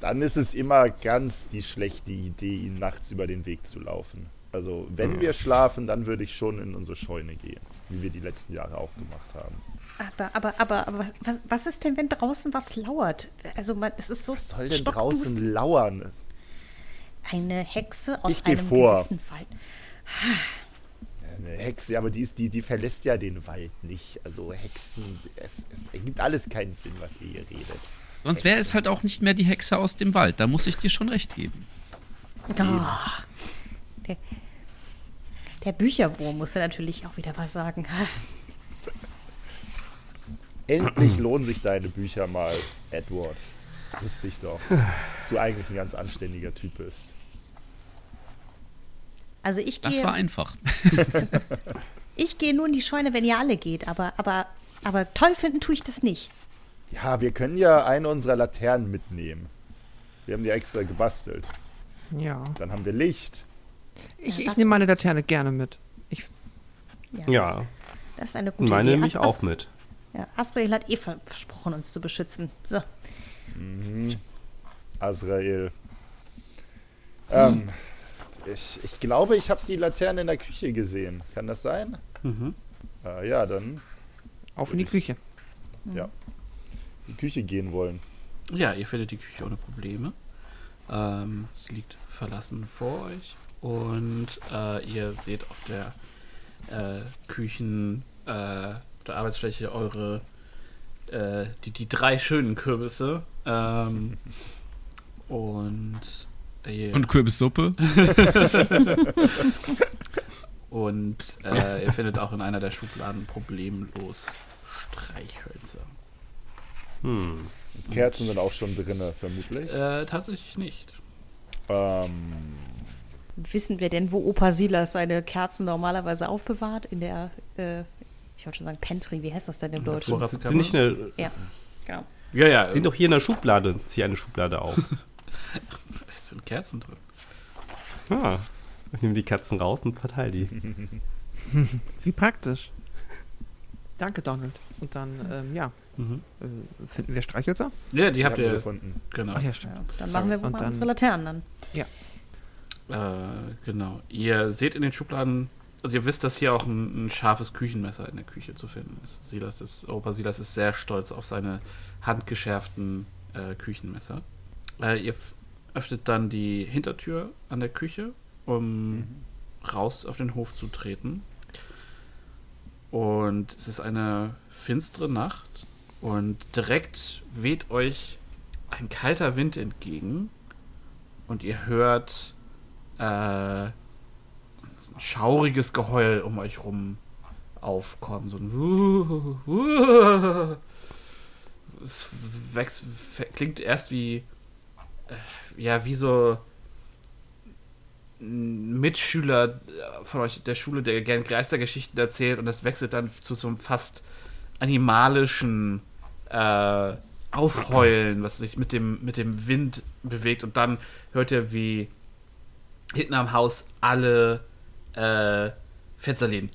dann ist es immer ganz die schlechte Idee, ihn nachts über den Weg zu laufen. Also wenn wir schlafen, dann würde ich schon in unsere Scheune gehen, wie wir die letzten Jahre auch gemacht haben. Aber, aber, aber, aber was, was ist denn, wenn draußen was lauert? Also, man, es ist so Was soll denn draußen lauern? Eine Hexe aus Ich einem vor. gewissen Wald. Eine Hexe, aber die, ist, die, die verlässt ja den Wald nicht. Also Hexen, es, es ergibt alles keinen Sinn, was ihr hier redet. Sonst wäre es halt auch nicht mehr die Hexe aus dem Wald. Da muss ich dir schon recht geben. Oh, der, der Bücherwurm musste natürlich auch wieder was sagen. Endlich lohnen sich deine Bücher mal, Edward. Wusste ich doch, dass du eigentlich ein ganz anständiger Typ bist. Also ich Das gehe, war einfach. ich gehe nur in die Scheune, wenn ihr alle geht, aber, aber, aber toll finden tue ich das nicht. Ja, wir können ja eine unserer Laternen mitnehmen. Wir haben die extra gebastelt. Ja. Dann haben wir Licht. Ich, Ja, ich das- nehme meine Laterne gerne mit. Ich, Ja, Das ist eine gute meine Idee. nehme ich As- auch mit. Ja, Asriel hat eh ver- versprochen, uns zu beschützen. So. Azrael. Ähm, ich, ich glaube, ich habe die Laterne in der Küche gesehen. Kann das sein? Mhm. Äh, ja, dann auf in die Küche. in die Küche gehen wollen. Ja, ihr findet die Küche ohne Probleme. Ähm, sie liegt verlassen vor euch. und äh, ihr seht auf der äh, Küchen äh, der Arbeitsfläche eure äh, die, die drei schönen Kürbisse ähm, und ihr, Und Kürbissuppe? und äh, ihr findet auch in einer der Schubladen problemlos Streichhölzer. Hm. Kerzen sind auch schon drinne, vermutlich. Äh, tatsächlich nicht. Ähm, Wissen wir denn, wo Opa Silas seine Kerzen normalerweise aufbewahrt? In der, äh, ich wollte schon sagen Pantry, wie heißt das denn im Deutschen? Vorratskammer? Sind nicht eine, Ja, genau. Ja, ja. sind doch hier in der Schublade. Zieh eine Schublade auf. Sind Kerzen drin. ah, ich nehme die Kerzen raus und verteile die. Wie praktisch. Danke, Donald. Und dann, ähm, ja, Mhm. äh, finden wir Streichhölzer? Ja, die habt ihr. gefunden. Genau. Ach ja, stimmt. Ja, dann machen wir wohl Und mal dann- unsere Laternen dann. Äh, genau. Ihr seht in den Schubladen, also ihr wisst, dass hier auch ein, ein scharfes Küchenmesser in der Küche zu finden ist. Silas ist, Opa Silas ist sehr stolz auf seine handgeschärften äh, Küchenmesser. Äh, ihr öffnet dann die Hintertür an der Küche, um raus auf den Hof zu treten. Und es ist eine finstere Nacht und direkt weht euch ein kalter Wind entgegen und ihr hört äh, ein schauriges Geheul um euch rum aufkommen. So ein Wuh, Wuh. Es wächst, klingt erst wie äh, ja, wie so ein Mitschüler von euch der Schule, der gern Geistergeschichten erzählt und das wechselt dann zu so einem fast animalischen äh, Aufheulen, was sich mit dem, mit dem Wind bewegt und dann hört ihr, wie hinten am Haus alle äh, Fensterläden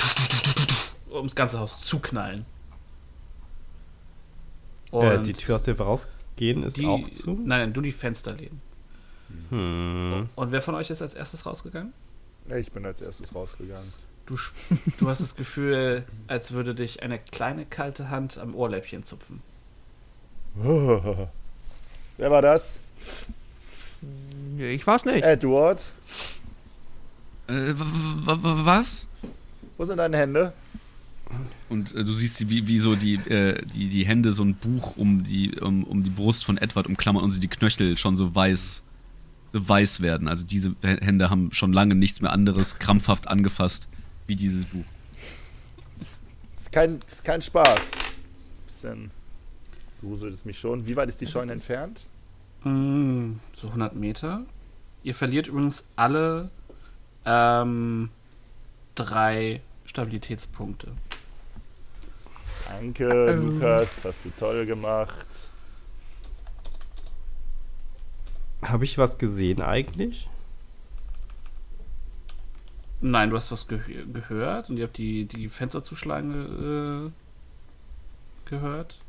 ums ganze Haus zuknallen. Äh, die Tür, aus der wir rausgehen, ist die- auch zu. Nein, nein, nur die Fensterläden. Hm. Und wer von euch ist als erstes rausgegangen? Ich bin als erstes rausgegangen. Du, du hast das Gefühl, als würde dich eine kleine kalte Hand am Ohrläppchen zupfen. Wer war das? Ich war's nicht. Edward. Äh, was? Wo sind deine Hände? Und äh, du siehst, sie, wie, wie so die, äh, die, die Hände so ein Buch um die, um, um die Brust von Edward umklammern und sie die Knöchel schon so weiß, weiß werden. Also diese Hände haben schon lange nichts mehr anderes krampfhaft angefasst wie dieses Buch. Ist kein, ist kein Spaß. Bisschen gruselt es mich schon. Wie weit ist die Scheune entfernt? Mm, so 100 Meter. Ihr verliert übrigens alle ähm, drei Stabilitätspunkte. Danke, Ähm. Lukas. Hast du toll gemacht. Habe ich was gesehen eigentlich? Nein, du hast was geh gehört und ihr habt die, die Fenster zuschlagen äh, gehört.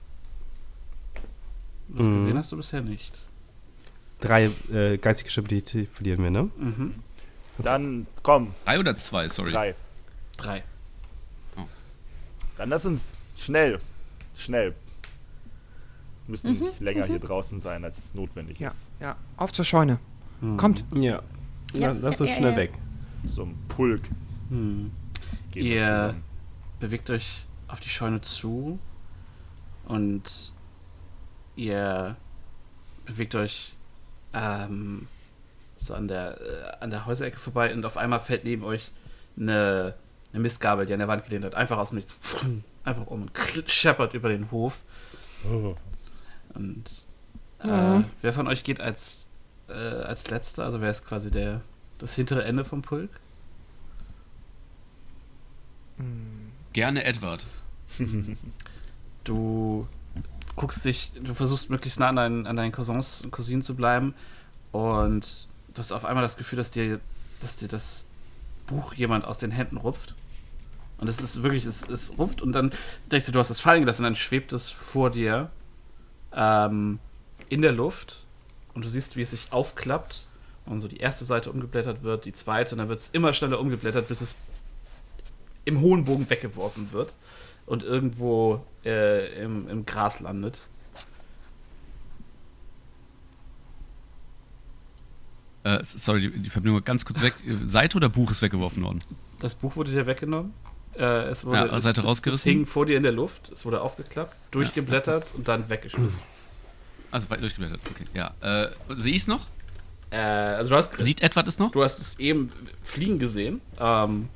Was Mhm. gesehen hast du bisher nicht. Drei äh, geistige Stabilität verlieren wir, ne? Mhm. Dann komm, Drei oder zwei, sorry. drei. Drei. Dann lass uns schnell, schnell. Müssen Mhm, nicht länger hier draußen sein, als es notwendig Ja, ist. ja. Auf zur Scheune. Mhm. Kommt. Ja. Ja, lass uns ja, schnell ja. weg. So ein Pulk Mhm. gehen wir Ihr- bewegt euch auf die Scheune zu und ihr bewegt euch ähm, so an der, äh, an der Häuserecke vorbei und auf einmal fällt neben euch eine, eine Mistgabel, die an der Wand gelehnt hat, einfach aus dem Nichts. Einfach um und scheppert über den Hof. Oh. Und äh, Mhm. wer von euch geht als, äh, als letzter? Also wer ist quasi der das hintere Ende vom Pulk? Gerne Edward. du guckst dich, du versuchst möglichst nah an deinen, an deinen Cousins und Cousinen zu bleiben und du hast auf einmal das Gefühl, dass dir, dass dir das Buch jemand aus den Händen rupft. Und es ist wirklich, es, es rupft und dann denkst du, du hast es fallen gelassen und dann schwebt es vor dir ähm, in der Luft und du siehst, wie es sich aufklappt und so die erste Seite umgeblättert wird, die zweite und dann wird es immer schneller umgeblättert, bis es im hohen Bogen weggeworfen wird und irgendwo äh, im, im Gras landet. Äh, sorry, die, die Verbindung war ganz kurz weg. Seite oder Buch ist weggeworfen worden? Das Buch wurde dir weggenommen. Äh, es wurde Ja, es, Seite es, rausgerissen. Es hing vor dir in der Luft. Es wurde aufgeklappt, durchgeblättert und dann weggeschmissen. Also weit durchgeblättert, okay. Ja. Äh, sehe ich es noch? Äh, also du hast, Sieht Edward es noch? du hast es eben fliegen gesehen. Ähm,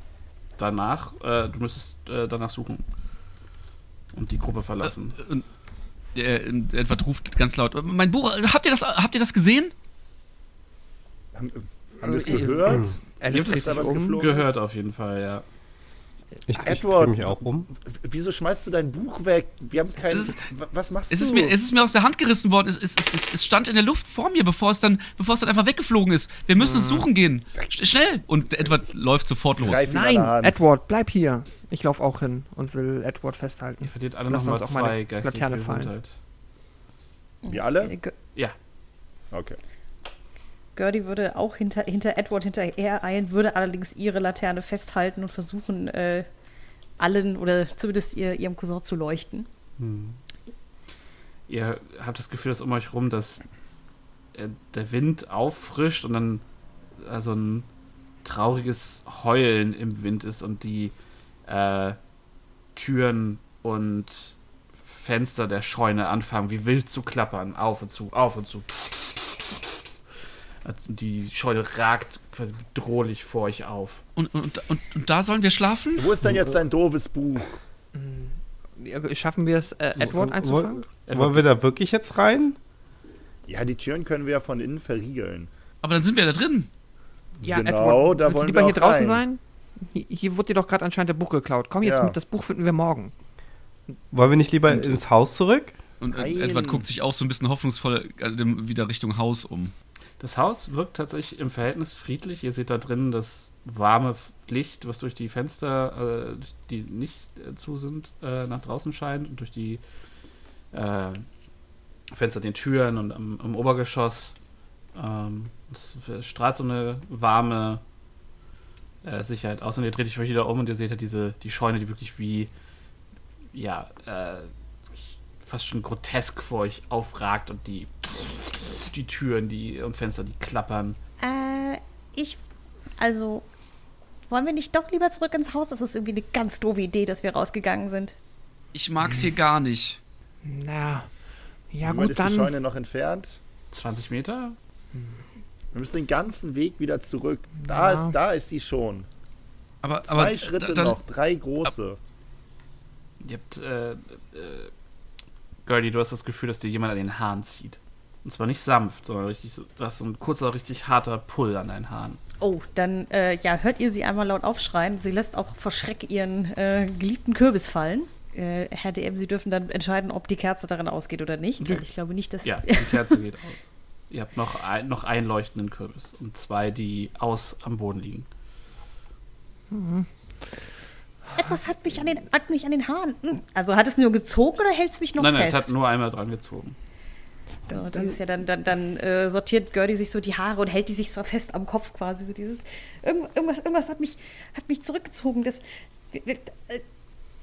danach, äh, du müsstest äh, danach suchen und die Gruppe verlassen. Und äh, Edward ruft ganz laut: Mein Buch, habt ihr das, habt ihr das gesehen? Haben, haben wir es gehört? Alice Gibt dreht es da was um. geflogen? Gehört auf jeden Fall, ja. Ich, ich Edward. mich auch um. Wieso schmeißt du dein Buch weg? Wir haben kein. Es ist- Wa- was machst Es du? ist, mir, es ist mir aus der Hand gerissen worden. Es, es, es, es, es stand in der Luft vor mir, bevor es dann, bevor es dann einfach weggeflogen ist. Wir müssen es suchen gehen. Sch schnell! Und Edward läuft sofort los. Nein. Edward, bleib hier. Ich laufe auch hin und will Edward festhalten. Ihr verliert alle nochmal uns auch meine zwei geistige Laterne fallen. Wir alle? Äh, Ja. Okay. Gertie würde auch hinter, hinter Edward hinterher eilen, würde allerdings ihre Laterne festhalten und versuchen, äh, allen oder zumindest ihr, ihrem Cousin zu leuchten. Ihr habt das Gefühl, dass um euch rum, dass äh, der Wind auffrischt und dann äh, so ein trauriges Heulen im Wind ist und die äh, Türen und Fenster der Scheune anfangen wie wild zu klappern, auf und zu, auf und zu. Also die Scheune ragt quasi bedrohlich vor euch auf. Und, und, und, und da sollen wir schlafen? Wo ist denn jetzt dein doofes Buch? Ja, Schaffen wir es, äh, Edward einzufangen? Wollen wir da wirklich jetzt rein? Ja, die Türen können wir ja von innen verriegeln. Aber dann sind wir da drin. Ja, Genau, da willst wollen du lieber wir hier auch draußen rein. sein? Hier, hier wurde dir doch gerade anscheinend der Buch geklaut. Komm jetzt Ja. mit, das Buch finden wir morgen. Wollen wir nicht lieber ins Haus zurück? Und Nein. Edward guckt sich auch so ein bisschen hoffnungsvoll äh, wieder Richtung Haus um. Das Haus wirkt tatsächlich im Verhältnis friedlich. Ihr seht da drin das warme Licht, was durch die Fenster, äh, die nicht äh, zu sind, äh, nach draußen scheint und durch die äh, Fenster den Türen und am, am Obergeschoss. Ähm, strahlt so eine warme äh, Sicherheit aus und ihr dreht euch wieder um und ihr seht halt diese, die Scheune, die wirklich wie, ja, äh, fast schon grotesk vor euch aufragt und die, die Türen die, und Fenster, die klappern. Äh, ich, also, wollen wir nicht doch lieber zurück ins Haus? Das ist irgendwie eine ganz doofe Idee, dass wir rausgegangen sind. Ich mag's hier gar nicht. Na, ja Wie gut, ist die dann. Scheune noch entfernt? 20 Meter? Wir müssen den ganzen Weg wieder zurück. Da, Ja. ist, da ist sie schon. Aber, Zwei aber Schritte dann, noch, drei große. Ihr habt, äh, äh, Gertie, du hast das Gefühl, dass dir jemand an den Haaren zieht. Und zwar nicht sanft, sondern richtig so, du hast so ein kurzer, richtig harter Pull an deinen Haaren. Oh, dann, äh, ja, hört ihr sie einmal laut aufschreien. Sie lässt auch vor Schreck ihren äh, geliebten Kürbis fallen. Äh, Herr DM, Sie dürfen dann entscheiden, ob die Kerze darin ausgeht oder nicht. Ja. Weil ich glaube nicht, dass. Ja, die Kerze geht aus. Ihr habt noch, ein, noch einen leuchtenden Kürbis und zwei, die aus am Boden liegen. Etwas hat mich an den, hat mich an den Haaren. Hm. Also hat es nur gezogen oder hält es mich noch nein, nein, fest? es hat nur einmal dran gezogen. So, das ist ja dann, dann, dann äh, sortiert Gertie sich so die Haare und hält die sich so fest am Kopf quasi. So dieses, irgend- irgendwas, irgendwas hat mich, hat mich zurückgezogen. Das, äh,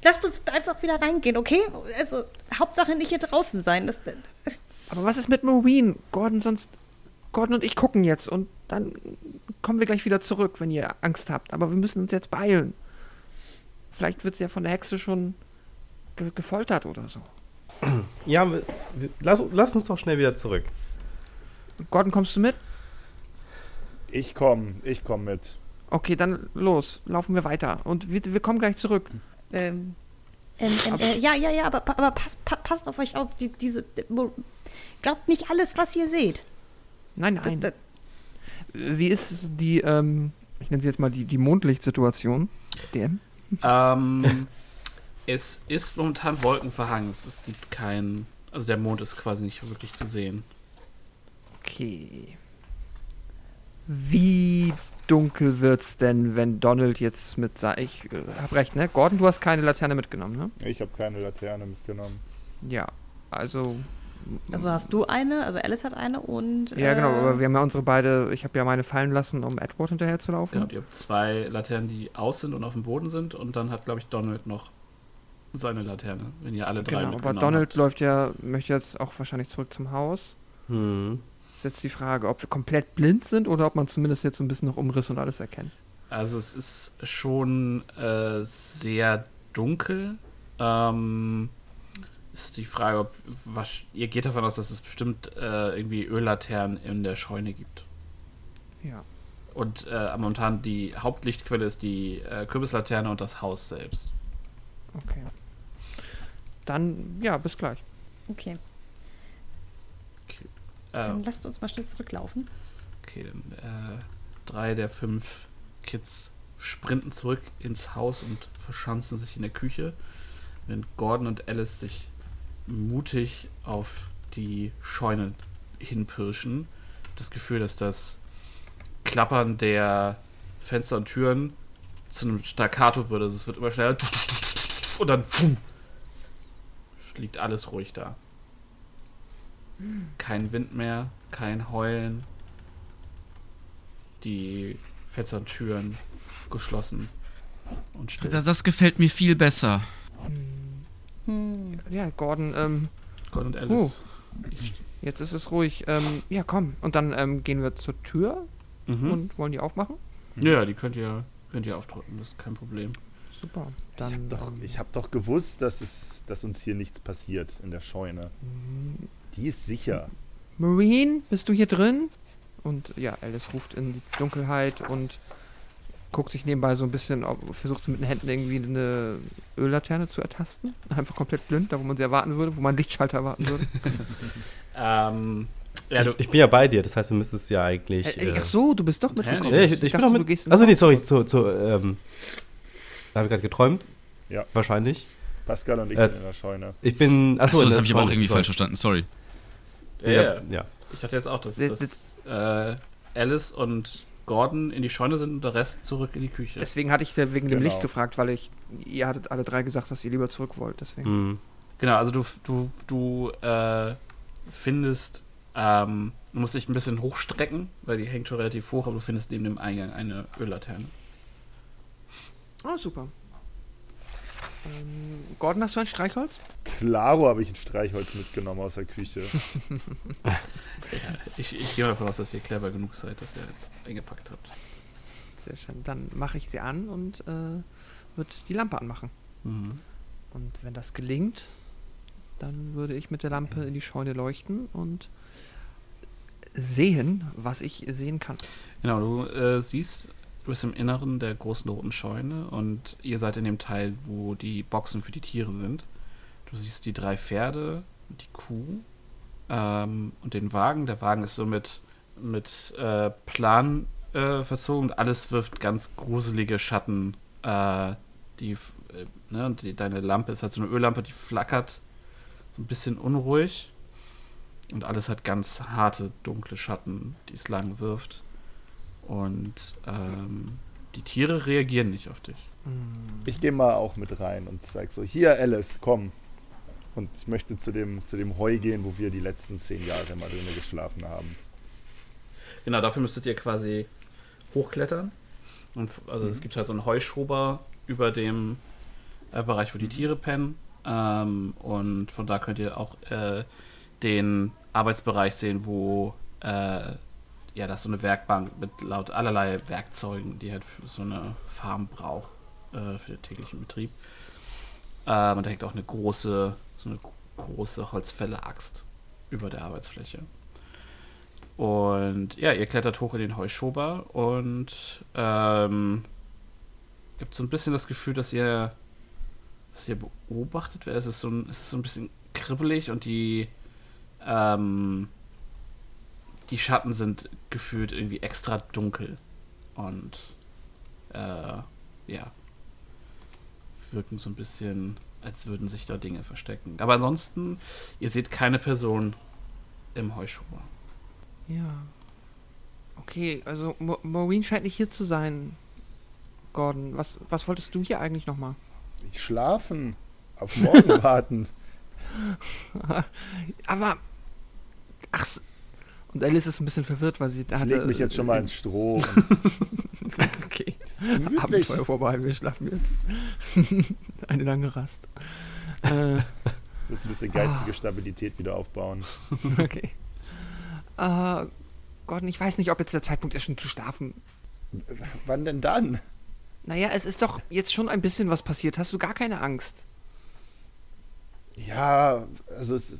lasst uns einfach wieder reingehen, okay? Also, Hauptsache nicht hier draußen sein. Das, Aber was ist mit Marine? Gordon, sonst. Gordon und ich gucken jetzt und dann kommen wir gleich wieder zurück, wenn ihr Angst habt. Aber wir müssen uns jetzt beeilen. Vielleicht wird sie ja von der Hexe schon ge gefoltert oder so. Ja, wir, wir, lass, lass uns doch schnell wieder zurück. Gordon, kommst du mit? Ich komme, ich komme mit. Okay, dann los. Laufen wir weiter. Und wir, wir kommen gleich zurück. ähm, ähm, ähm, äh, ja, ja, ja, aber, aber passt, pa- passt auf euch auf. Die, diese, glaubt nicht alles, was ihr seht. Nein, nein. das, Wie ist die, ähm, ich nenne sie jetzt mal die, die Mondlichtsituation? DM? Ähm, es ist momentan wolkenverhangen. Es gibt keinen. Also der Mond ist quasi nicht wirklich zu sehen. Okay. Wie dunkel wird's denn, wenn Donald jetzt mit sa- ich äh, hab recht, ne? Gordon, du hast keine Laterne mitgenommen, ne? Ich habe keine Laterne mitgenommen. Ja. Also also hast du eine, also Alice hat eine und. ja, genau, äh, aber wir haben ja unsere beide, ich habe ja meine fallen lassen, um Edward hinterher zu laufen. Genau, und ihr habt zwei Laternen, die aus sind und auf dem Boden sind. Und dann hat, glaube ich, Donald noch seine Laterne, wenn ihr alle drei Genau, aber Donald habt. läuft ja, möchte jetzt auch wahrscheinlich zurück zum Haus. Hm. Ist jetzt die Frage, ob wir komplett blind sind oder ob man zumindest jetzt so ein bisschen noch Umriss und alles erkennt. Also es ist schon äh, sehr dunkel. Ähm, ist die Frage, ob was, ihr geht davon aus, dass es bestimmt äh, irgendwie Öllaternen in der Scheune gibt. Ja. Und äh, momentan die Hauptlichtquelle ist die äh, Kürbislaterne und das Haus selbst. Okay. Dann, ja, bis gleich. Okay, Okay, dann äh, lasst uns mal schnell zurücklaufen. okay dann äh, drei der fünf Kids sprinten zurück ins Haus und verschanzen sich in der Küche, während Gordon und Alice sich mutig auf die Scheune hinpirschen. Das Gefühl, dass das Klappern der Fenster und Türen zu einem Staccato wird. Also es wird immer schneller und dann pfuh, liegt alles ruhig da. Kein Wind mehr, kein Heulen. Die Fenster und Türen geschlossen und still. Das, das gefällt mir viel besser. Hm. Ja, Gordon, ähm, Gordon und Alice. jetzt ist es ruhig. Ähm, ja, komm. Und dann ähm, gehen wir zur Tür Mhm. und wollen die aufmachen. Ja, die könnt ihr, könnt ihr aufdrücken, das ist kein Problem. Super. Ich Dann, habe doch, ähm, ich hab doch gewusst, dass, es, dass uns hier nichts passiert in der Scheune. Die ist sicher. Marine, bist du hier drin? Und ja, Alice ruft in die Dunkelheit und guckt sich nebenbei so ein bisschen, ob, versucht mit den Händen irgendwie eine Öllaterne zu ertasten. Einfach komplett blind, da wo man sie erwarten würde, wo man einen Lichtschalter erwarten würde. Ähm, ja, du, ich, ich bin ja bei dir, das heißt, du müsstest ja eigentlich. äh, äh, ach so, du bist doch mitgekommen. Ja, ich, ich bin dachte, auch du mit. gehst ins Also, nee, sorry, zu. zu ähm, da habe ich gerade geträumt. Ja. Wahrscheinlich. Pascal und ich Äh, sind in der Scheune. Ich bin. Achso, in das der habe ich aber auch irgendwie sorry. falsch verstanden, sorry. ja, Ja, ja. ich dachte jetzt auch, dass, Das- dass äh, Alice und Gordon in die Scheune sind und der Rest zurück in die Küche. Deswegen hatte ich wegen dem Genau. Licht gefragt, weil ich, ihr hattet alle drei gesagt, dass ihr lieber zurück wollt. Deswegen. Mhm. Genau, also du, du, du äh, findest, ähm, du musst dich ein bisschen hochstrecken, weil die hängt schon relativ hoch, aber du findest neben dem Eingang eine Öllaterne. Oh, super. Ähm, Gordon, hast du ein Streichholz? Klaro habe ich ein Streichholz mitgenommen aus der Küche. Ich, ich gehe mal davon aus, dass ihr clever genug seid, dass ihr jetzt eingepackt habt. Sehr schön. Dann mache ich sie an und äh, wird die Lampe anmachen. Mhm. Und wenn das gelingt, dann würde ich mit der Lampe in die Scheune leuchten und sehen, was ich sehen kann. Genau, du äh, siehst, du bist im Inneren der großen roten Scheune und ihr seid in dem Teil, wo die Boxen für die Tiere sind. Du siehst die drei Pferde, die Kuh ähm, und den Wagen. Der Wagen ist so mit, mit äh, Plan äh, verzogen. Alles wirft ganz gruselige Schatten. Äh, die, äh, ne, und die, deine Lampe ist halt so eine Öllampe, die flackert so ein bisschen unruhig. Und alles hat ganz harte, dunkle Schatten, die es lang wirft. Und ähm, die Tiere reagieren nicht auf dich. Ich gehe mal auch mit rein und zeig so, hier Alice, komm. Und ich möchte zu dem, zu dem Heu gehen, wo wir die letzten zehn Jahre mal drinnen geschlafen haben. Genau, dafür müsstet ihr quasi hochklettern. Und, also es gibt halt so einen Heuschober über dem äh, Bereich, wo die Tiere pennen. Ähm, und von da könnt ihr auch äh, den Arbeitsbereich sehen, wo äh, ja, das ist so eine Werkbank mit laut allerlei Werkzeugen, die halt für so eine Farm braucht, äh, für den täglichen Betrieb. Ähm, und da hängt auch eine große, so eine große Holzfälle-Axt über der Arbeitsfläche. Und ja, ihr klettert hoch in den Heuschober und ähm, habt so ein bisschen das Gefühl, dass ihr, dass ihr beobachtet werdet. Es ist so ein, es ist so ein bisschen kribbelig und die, ähm, die Schatten sind gefühlt irgendwie extra dunkel und äh, ja, wirken so ein bisschen, als würden sich da Dinge verstecken. Aber ansonsten, ihr seht keine Person im Heuschober. Ja. Okay, also Mo Maureen scheint nicht hier zu sein. Gordon, was, was wolltest du hier eigentlich nochmal? Ich schlafen, auf morgen warten. Aber. Ach. Und Alice ist ein bisschen verwirrt, weil sie da Ich hatte. leg mich jetzt schon mal ins Stroh. Okay. Abenteuer vorbei, wir schlafen jetzt. Eine lange Rast. äh, muss ein bisschen geistige Stabilität wieder aufbauen. okay. Äh, Gordon, ich weiß nicht, ob jetzt der Zeitpunkt ist, schon zu schlafen. Wann denn dann? Naja, es ist doch jetzt schon ein bisschen was passiert. Hast du gar keine Angst? Ja, also es,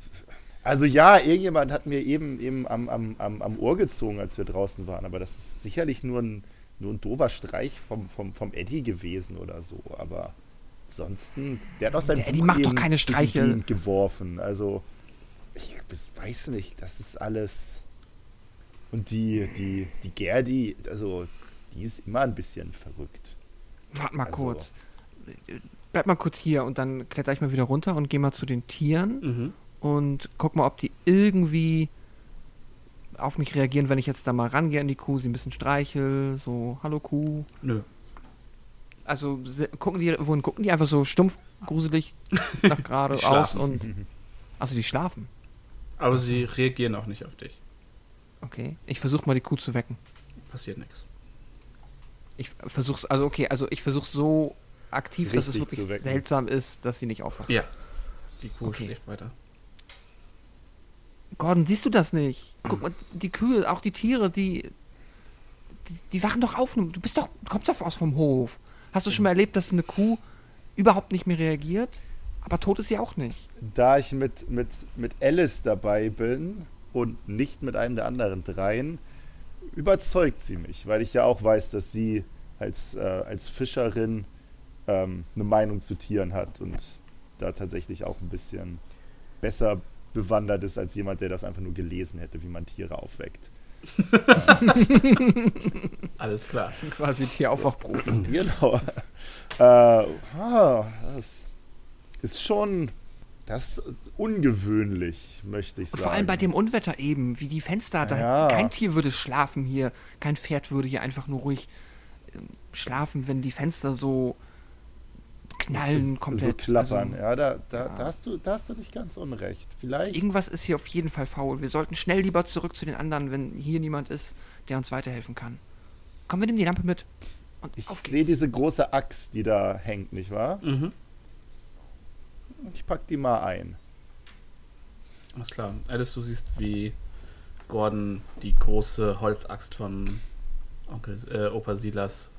also ja, irgendjemand hat mir eben, eben am, am, am, am Ohr gezogen, als wir draußen waren, aber das ist sicherlich nur ein, nur ein doofer Streich vom, vom, vom Eddie gewesen oder so, aber ansonsten, der hat auch sein Der Eddie Buch macht doch keine Streiche. Geworfen, also ich weiß nicht, das ist alles und die, die, die Gerdi, also die ist immer ein bisschen verrückt. Warte mal Also- kurz. Bleib mal kurz hier und dann kletter ich mal wieder runter und geh mal zu den Tieren Mhm. Und guck mal, ob die irgendwie auf mich reagieren, wenn ich jetzt da mal rangehe an die Kuh, sie ein bisschen streichel, so, hallo Kuh. Nö. Also gucken die, wohin gucken die? Einfach so stumpf, gruselig nach geradeaus schlafen. und. Achso, die schlafen. Aber sie reagieren auch nicht auf dich. Okay. Ich versuche mal die Kuh zu wecken. Passiert nichts. Ich versuch's, also okay, also ich versuch's so aktiv, dass es Richtig wirklich seltsam ist, dass sie nicht aufwacht. Ja. Die Kuh Okay. schläft weiter. Gordon, siehst du das nicht? Guck mal, die Kühe, auch die Tiere, die, die, wachen doch auf. Du bist doch, kommst doch aus vom Hof. Hast du schon mal erlebt, dass eine Kuh überhaupt nicht mehr reagiert? Aber tot ist sie auch nicht. Da ich mit, mit, mit Alice dabei bin und nicht mit einem der anderen dreien, überzeugt sie mich, weil ich ja auch weiß, dass sie als, äh, als Fischerin ähm, eine Meinung zu Tieren hat und da tatsächlich auch ein bisschen besser bewandert ist als jemand, der das einfach nur gelesen hätte, wie man Tiere aufweckt. Alles klar. Quasi Tieraufwachprofi. Genau. äh, ah, das ist schon das ist ungewöhnlich, möchte ich sagen. Vor allem bei dem Unwetter eben, wie die Fenster, da, Ja. kein Tier würde schlafen hier, kein Pferd würde hier einfach nur ruhig ähm, schlafen, wenn die Fenster so knallen so komplett. klappern. Also, ja, da, da, ja. Da, hast du, da hast du nicht ganz unrecht. Vielleicht. irgendwas ist hier auf jeden Fall faul. Wir sollten schnell lieber zurück zu den anderen, wenn hier niemand ist, der uns weiterhelfen kann. Komm, wir nehmen die Lampe mit. Und Ich sehe diese große Axt, die da hängt, nicht wahr? Mhm. Ich pack die mal ein. Alles klar. Alice, du siehst, wie Gordon die große Holzaxt von Onkel, äh, Opa Silas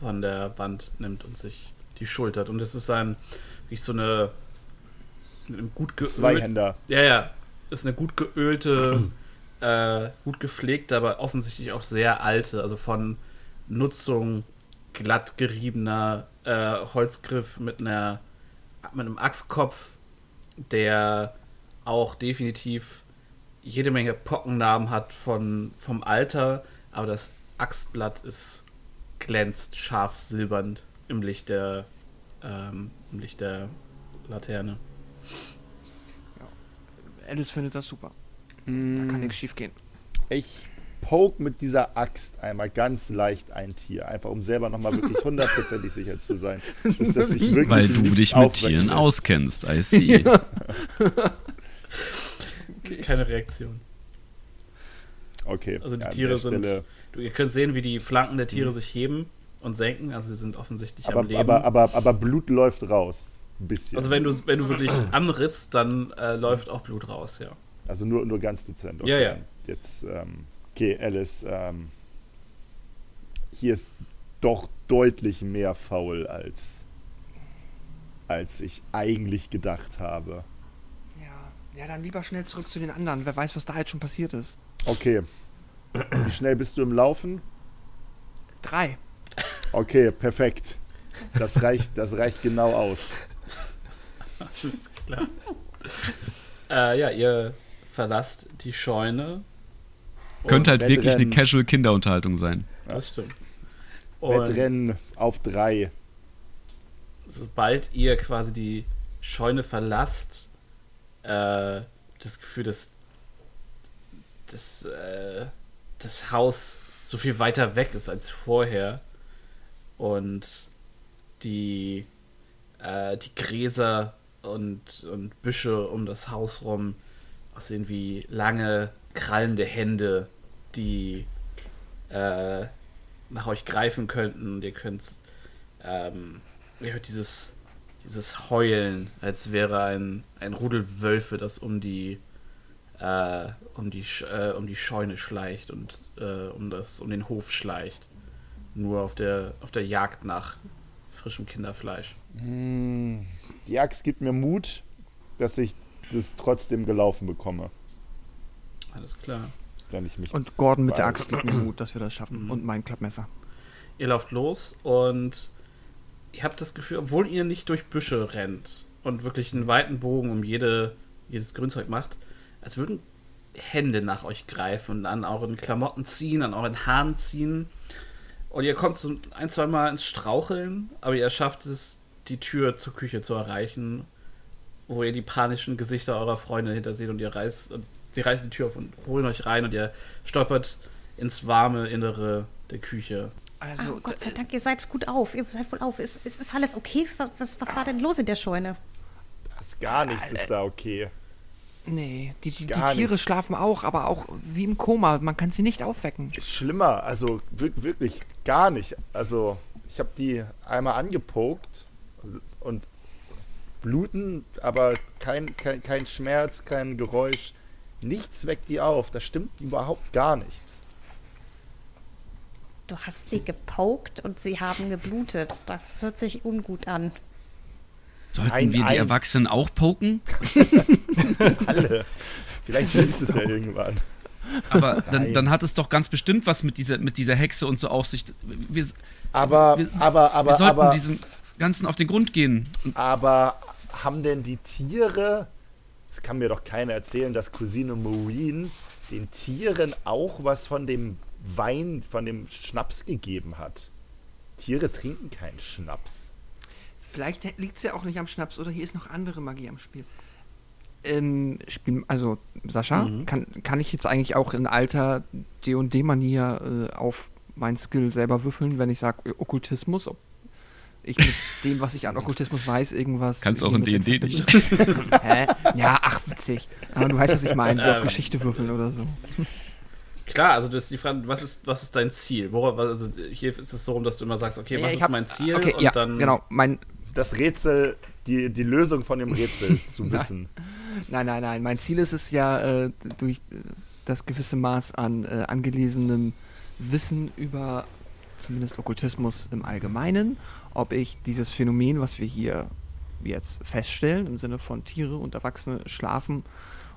von der Wand nimmt und sich die schultert. Und es ist ein, wie so eine, mit einem gut geölten, Zweihänder. Ja, ja. Ist eine gut geölte, äh, gut gepflegte, aber offensichtlich auch sehr alte, also von Nutzung glatt geriebener äh, Holzgriff mit einer mit einem Axtkopf, der auch definitiv jede Menge Pockennarben hat von, vom Alter, aber das Axtblatt ist glänzt scharf silbernd im Licht der ähm, im Licht der Laterne. Alice findet das super. Da Mm. kann nichts schief gehen. Ich poke mit dieser Axt einmal ganz leicht ein Tier. Einfach um selber nochmal wirklich hundertprozentig sicher zu sein. Dass das sich wirklich Weil du dich mit Tieren lässt. auskennst, I see. Keine Reaktion. Okay. Also die ja, Tiere sind. Stelle- Du, ihr könnt sehen, wie die Flanken der Tiere sich heben und senken. Also sie sind offensichtlich Aber, am Leben. aber, aber, aber Blut läuft raus. Ein bisschen. also wenn du, wenn du wirklich anritzt, dann äh, läuft auch Blut raus, ja. Also nur, nur ganz dezent. Ja, ja. Jetzt, ähm, okay, Alice, ähm, hier ist doch deutlich mehr faul, als, als ich eigentlich gedacht habe. Ja. ja, dann lieber schnell zurück zu den anderen. Wer weiß, was da jetzt schon passiert ist. Okay. Wie schnell bist du im Laufen? Drei. Okay, perfekt. Das reicht, das reicht genau aus. Alles klar. äh, ja, ihr verlasst die Scheune. Könnte halt Und wirklich eine Wettrennen- Casual-Kinderunterhaltung sein. Das stimmt. Und Wettrennen auf drei. sobald ihr quasi die Scheune verlasst, äh, das Gefühl, dass das, äh, das Haus so viel weiter weg ist als vorher und die, äh, die Gräser und, und Büsche um das Haus rum aussehen wie lange, krallende Hände, die äh, nach euch greifen könnten und ihr könnt ähm, ihr hört dieses, dieses Heulen, als wäre ein, ein Rudel Wölfe, das um die äh, um, die, äh, um die Scheune schleicht und äh, um, das, um den Hof schleicht. Nur auf der, auf der Jagd nach frischem Kinderfleisch. Hm, die Axt gibt mir Mut, dass ich das trotzdem gelaufen bekomme, Alles klar. wenn ich mich. Und Gordon mit der Axt gibt mir Mut, dass wir das schaffen. Mhm. Und mein Klappmesser. Ihr lauft los und ihr habt das Gefühl, obwohl ihr nicht durch Büsche rennt und wirklich einen weiten Bogen um jede, jedes Grünzeug macht, als würden Hände nach euch greifen und an euren Klamotten ziehen, an euren Haaren ziehen. Und ihr kommt so ein, zwei Mal ins Straucheln, aber ihr schafft es, die Tür zur Küche zu erreichen, wo ihr die panischen Gesichter eurer Freunde hinter seht und ihr reißt, und sie reißen die Tür auf und holen euch rein und ihr stolpert ins warme Innere der Küche. Also, ah, Gott sei Dank, ihr seid gut auf. Ihr seid wohl auf. Ist, ist, ist alles okay? Was, was, was war denn los in der Scheune? Das gar nichts ist da okay. Nee, die, die, die Tiere nicht. schlafen auch, aber auch wie im Koma. Man kann sie nicht aufwecken. Ist schlimmer, also wir- wirklich gar nicht. Also ich habe die einmal angepokt und bluten, aber kein, kein, kein Schmerz, kein Geräusch. Nichts weckt die auf. Da stimmt überhaupt gar nichts. Du hast sie gepokt und sie haben geblutet. Das hört sich ungut an. Sollten Ein wir die Eins. Erwachsenen auch poken? Alle. Vielleicht hilft es ja irgendwann. Aber dann, dann hat es doch ganz bestimmt was mit dieser, mit dieser Hexe und so auf sich. Wir, Aber, Wir- aber, aber, wir sollten aber, diesem Ganzen auf den Grund gehen. Aber haben denn die Tiere, das kann mir doch keiner erzählen, dass Cousine Maureen den Tieren auch was von dem Wein, von dem Schnaps gegeben hat? Tiere trinken keinen Schnaps. Vielleicht liegt es ja auch nicht am Schnaps oder hier ist noch andere Magie am Spiel. Ähm, Spiel also, Sascha, Mhm. kann, kann ich jetzt eigentlich auch in alter D&D-Manier äh, auf mein Skill selber würfeln, wenn ich sage Okkultismus, ob ich mit dem, was ich an Okkultismus weiß, irgendwas... Kannst auch in D&D verbinde? Hä? Ja, ach, witzig. Aber du weißt, was ich meine, auf Ähm. Geschichte würfeln oder so. Klar, also das ist die Frage, was ist, was ist dein Ziel? Worauf, also hier ist es so, dass du immer sagst, okay, was ich ist hab- mein Ziel? Okay, und ja, dann genau. Mein, Das Rätsel, die, die Lösung von dem Rätsel zu wissen. Nein, nein, nein. Mein Ziel ist es ja, äh, durch äh, das gewisse Maß an äh, angelesenem Wissen über zumindest Okkultismus im Allgemeinen, ob ich dieses Phänomen, was wir hier jetzt feststellen, im Sinne von Tiere und Erwachsene schlafen,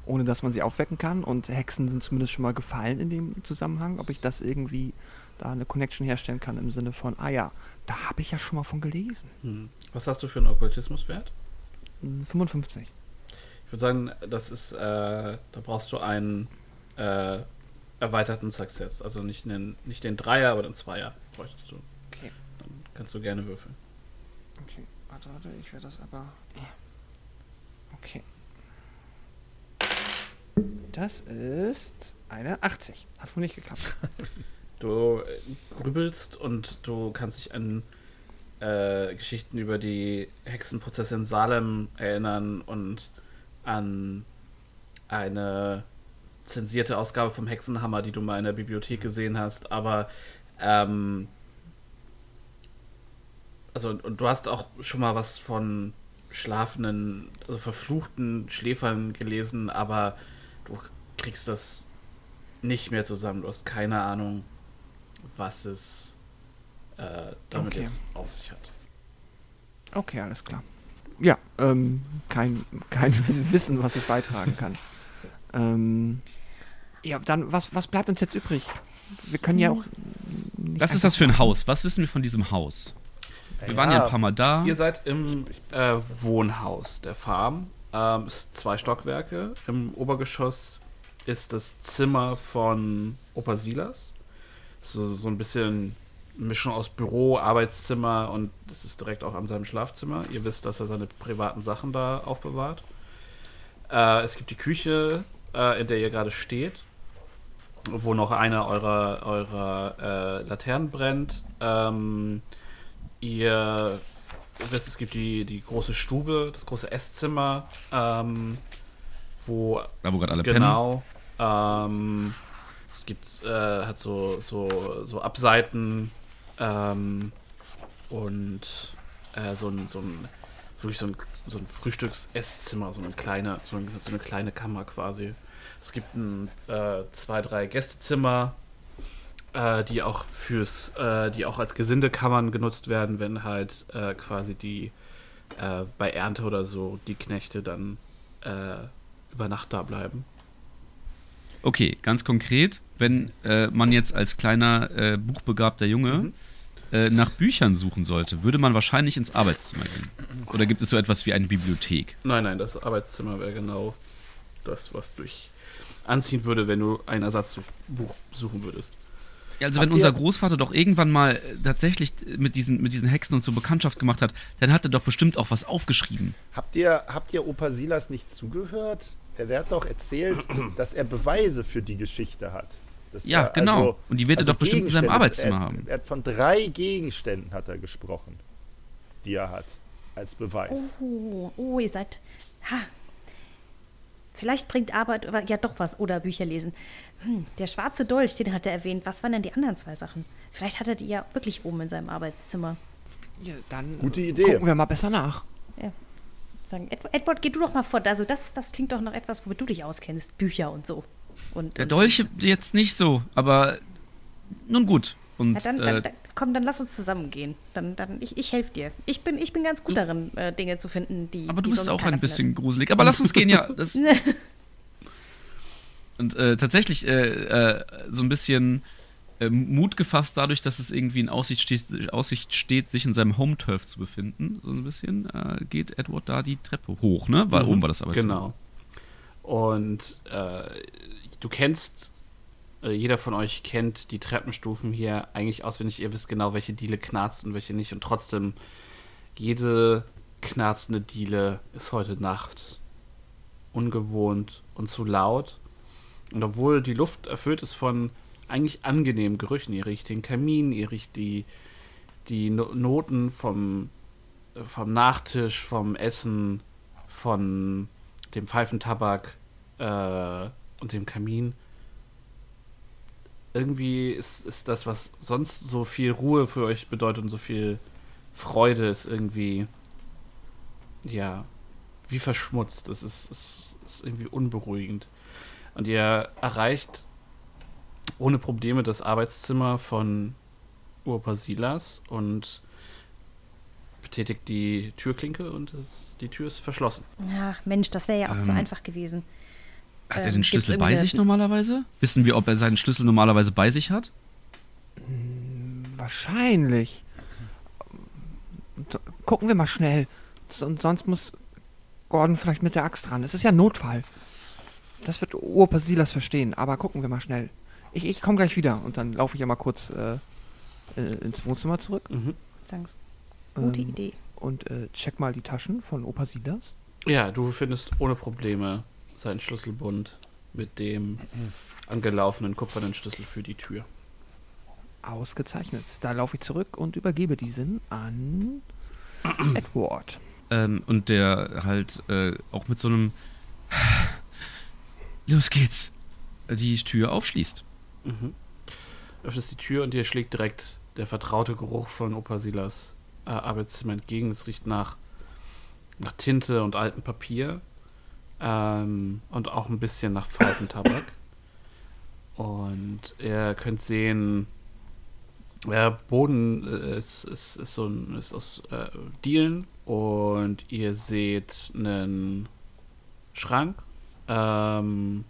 ohne dass man sie aufwecken kann und Hexen sind zumindest schon mal gefallen in dem Zusammenhang, ob ich das irgendwie da eine Connection herstellen kann im Sinne von, ah ja, da habe ich ja schon mal von gelesen. Hm. Was hast du für einen Okkultismuswert? Hm, 55. Ich würde sagen, das ist, äh, da brauchst du einen äh, erweiterten Success. Also nicht den, nicht den Dreier, aber den Zweier bräuchtest du. Okay. Dann kannst du gerne würfeln. Okay, warte, warte, ich werde das aber. Okay. Das ist eine 80. Hat wohl nicht geklappt. Du äh, grübelst und du kannst dich an äh, Geschichten über die Hexenprozesse in Salem erinnern und an eine zensierte Ausgabe vom Hexenhammer, die du mal in der Bibliothek gesehen hast, aber ähm, also und du hast auch schon mal was von schlafenden, also verfluchten Schläfern gelesen, aber du kriegst das nicht mehr zusammen. Du hast keine Ahnung, was es äh, damit Okay. jetzt auf sich hat. Okay, alles klar. Ja, ähm, kein, kein Wissen, was ich beitragen kann. ähm, ja, dann, was, was bleibt uns jetzt übrig? Wir können ja auch. was ist das für ein. Haus? Was wissen wir von diesem Haus? Wir waren ja ein paar Mal da. Ihr seid im äh, Wohnhaus der Farm. Ähm, es ist zwei Stockwerke. Im Obergeschoss ist das Zimmer von Opa Silas. So, so ein bisschen Mischung aus Büro, Arbeitszimmer und das ist direkt auch an seinem Schlafzimmer. Ihr wisst, dass er seine privaten Sachen da aufbewahrt. Äh, es gibt die Küche, äh, in der ihr gerade steht, wo noch eine eurer, eurer äh, Laternen brennt. Ähm, ihr wisst, es gibt die, die große Stube, das große Esszimmer, ähm, wo Da, wo gerade alle pennen. Genau. Ähm, es gibt, äh, hat so, so, so Abseiten ähm, und äh, so ein, so ein, wirklich so ein, so ein Frühstücks-Esszimmer, so eine kleine, so, ein, so eine kleine Kammer quasi. Es gibt ein, äh, zwei, drei Gästezimmer, äh, die auch fürs, äh, die auch als Gesindekammern genutzt werden, wenn halt äh, quasi die äh, bei Ernte oder so die Knechte dann über Nacht da bleiben. Okay, ganz konkret, wenn äh, man jetzt als kleiner äh, buchbegabter Junge Mhm. äh, nach Büchern suchen sollte, würde man wahrscheinlich ins Arbeitszimmer gehen. Oder gibt es so etwas wie eine Bibliothek? Nein, nein, das Arbeitszimmer wäre genau das, was dich anziehen würde, wenn du ein Ersatzbuch suchen würdest. Ja, also Habt wenn unser Großvater doch irgendwann mal äh, tatsächlich mit diesen, mit diesen Hexen und so Bekanntschaft gemacht hat, dann hat er doch bestimmt auch was aufgeschrieben. Habt ihr, habt ihr Opa Silas nicht zugehört? Er hat doch erzählt, dass er Beweise für die Geschichte hat. Dass Ja, er, genau. Und die wird er doch bestimmt in seinem Arbeitszimmer er, haben. Er hat von drei Gegenständen hat er gesprochen, die er hat als Beweis. Oh, oh, ihr seid. Ha. Vielleicht bringt Arbeit aber ja doch was oder Bücher lesen. Hm, der schwarze Dolch, den hat er erwähnt. Was waren denn die anderen zwei Sachen? Vielleicht hat er die ja wirklich oben in seinem Arbeitszimmer. Ja, dann Gute Idee. gucken wir mal besser nach. Sagen, Ed Edward, geh du doch mal vor. Also das, das klingt doch nach etwas, womit du dich auskennst. Bücher und so. Und, Der und- Dolch jetzt nicht so, aber nun gut. Und Ja, dann, äh, dann, dann, komm, dann lass uns zusammen gehen. Dann, dann, ich, ich helfe dir. Ich bin, ich bin ganz gut darin, äh, Dinge zu finden, die. aber du die bist sonst auch ein bisschen gruselig. Aber lass uns gehen, ja. Das, findet. Und äh, tatsächlich äh, äh, so ein bisschen äh, Mut gefasst dadurch, dass es irgendwie in Aussicht steht, Aussicht steht, sich in seinem Home-Turf zu befinden. So ein bisschen äh, geht Edward da die Treppe hoch, ne? Weil Mhm. oben war das aber Genau. Und äh, du kennst, äh, jeder von euch kennt die Treppenstufen hier eigentlich auswendig. Ihr wisst genau, welche Diele knarzt und welche nicht. Und trotzdem, jede knarzende Diele ist heute Nacht ungewohnt und zu laut. Und obwohl die Luft erfüllt ist von eigentlich angenehmen Gerüchen, ihr riecht den Kamin, ihr riecht die, die No- Noten vom, vom Nachtisch, vom Essen, von dem Pfeifentabak äh, und dem Kamin. Irgendwie ist, ist das, was sonst so viel Ruhe für euch bedeutet und so viel Freude, ist irgendwie, ja, wie verschmutzt. Das ist, ist, ist irgendwie unberuhigend. Und ihr erreicht ohne Probleme das Arbeitszimmer von Urpa Silas und betätigt die Türklinke und es, die Tür ist verschlossen. Ach Mensch, das wäre ja auch so Ähm, einfach gewesen. Hat er Ähm, den gibt's Schlüssel bei sich normalerweise? Wissen wir, ob er seinen Schlüssel normalerweise bei sich hat? Wahrscheinlich. So, Gucken wir mal schnell. So- sonst muss Gordon vielleicht mit der Axt ran. Es ist ja ein Notfall. Das wird Opa Silas verstehen, aber gucken wir mal schnell. Ich, ich komme gleich wieder und dann laufe ich ja mal kurz äh, äh, ins Wohnzimmer zurück Mhm. Gute Ähm, Idee. Und äh, check mal die Taschen von Opa Silas. Ja, du findest ohne Probleme seinen Schlüsselbund mit dem angelaufenen kupfernen Schlüssel für die Tür. Ausgezeichnet. Da laufe ich zurück und übergebe diesen an Edward. Ähm, und der halt äh, auch mit so einem Los geht's, die Tür aufschließt. Mhm. Öffnest die Tür und dir schlägt direkt der vertraute Geruch von Opa Silas äh, Arbeitszimmer entgegen. Es riecht nach, nach Tinte und altem Papier ähm, und auch ein bisschen nach Pfeifentabak. Und ihr könnt sehen, der Boden äh, ist, ist, ist, so ein, ist aus äh, Dielen und ihr seht einen Schrank. Ähm,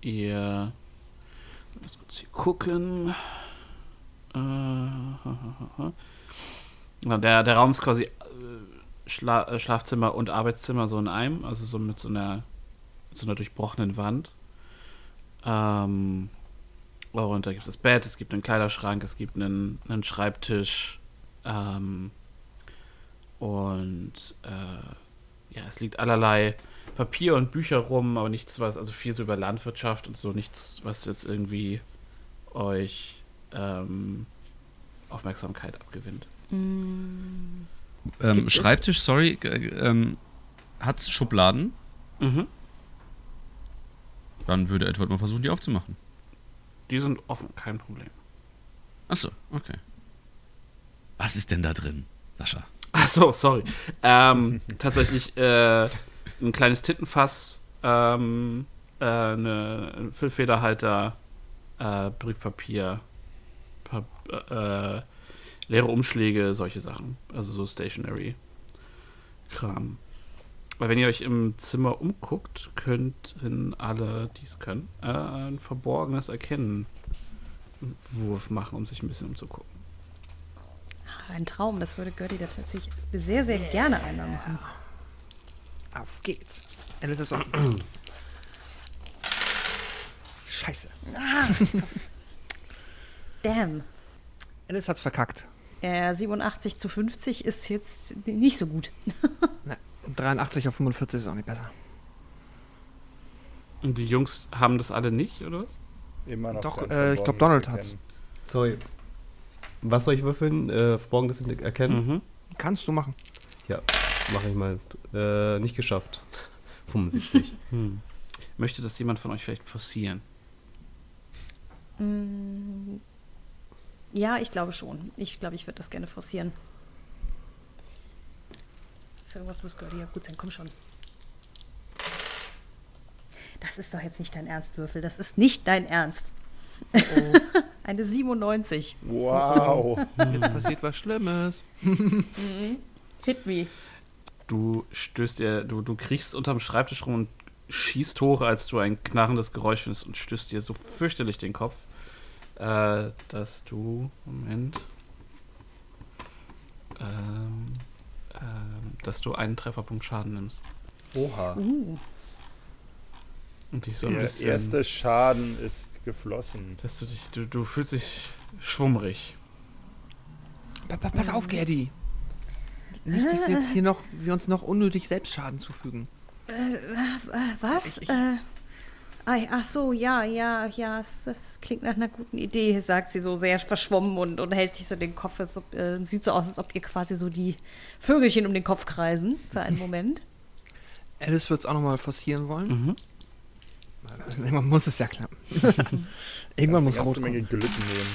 ihr Lass kurz hier gucken. Äh, na, der, der Raum ist quasi äh, Schla äh, Schlafzimmer und Arbeitszimmer so in einem, also so mit so einer, so einer durchbrochenen Wand. Ähm, und da gibt es das Bett, es gibt einen Kleiderschrank, es gibt einen, einen Schreibtisch. Ähm, und äh, ja, es liegt allerlei Papier und Bücher rum, aber nichts, was, also viel so über Landwirtschaft und so, nichts, was jetzt irgendwie euch ähm, Aufmerksamkeit abgewinnt. Ähm, Gibt es- Schreibtisch, sorry, äh, ähm, hat Schubladen. Mhm. Dann würde Edward mal versuchen, die aufzumachen. Die sind offen, kein Problem. Achso, okay. Was ist denn da drin, Sascha? Ach so, sorry. Ähm, tatsächlich äh, ein kleines Tintenfass, ähm, äh, eine ein Füllfederhalter, äh, Briefpapier, Pap äh, leere Umschläge, solche Sachen. Also so Stationary Kram. Weil wenn ihr euch im Zimmer umguckt, könnten alle, die es können, äh, ein verborgenes Erkennen Wurf machen, um sich ein bisschen umzugucken. Ah, Ein Traum, das würde Gertie da tatsächlich sehr, sehr gerne einmal machen. Auf geht's. Alice ist auch. Scheiße. Damn. Alice hat's verkackt. Äh, 87 zu 50 ist jetzt nicht so gut. Na, 83 auf 45 ist auch nicht besser. Und die Jungs haben das alle nicht, oder was? Immer noch Doch, äh, ich glaub, verborgenes Donald hat's. Sorry. Was soll ich würfeln? Äh, Verborgenes erkennen? Mhm. Kannst du machen. Ja, mache ich mal. Äh, nicht geschafft. 75. Hm. Möchte das jemand von euch vielleicht forcieren? Ja, ich glaube schon. Ich glaube, ich würde das gerne forcieren. Irgendwas muss Gertie ja gut sein. Komm schon. Das ist doch jetzt nicht dein Ernst, Würfel. Das ist nicht dein Ernst. Eine 97. Wow. Jetzt passiert was Schlimmes. Hit me. Du stößt dir, du, du kriechst unterm Schreibtisch rum und schießt hoch, als du ein knarrendes Geräusch findest und stößt dir so fürchterlich den Kopf, äh, dass du, Moment, ähm, ähm, dass du einen Trefferpunkt Schaden nimmst. Oha. Uh, Und dich so ein Der bisschen, erste Schaden ist geflossen. dass du dich, du, du fühlst dich schwummrig. Pa pa pass auf, Gerdi. Nicht, dass wir jetzt hier noch, wir uns noch unnötig Selbstschaden zufügen. was? Äh, ah, ach so, ja, ja, ja. Das, das klingt nach einer guten Idee, sagt sie so sehr verschwommen und, und hält sich so den Kopf. Es äh, sieht so aus, als ob ihr quasi so die Vögelchen um den Kopf kreisen für einen Moment. Alice wird es auch nochmal forcieren wollen. Mhm. Irgendwann muss es ja klappen. Irgendwann muss rot eine ganze Menge kommen. Glück nehmen.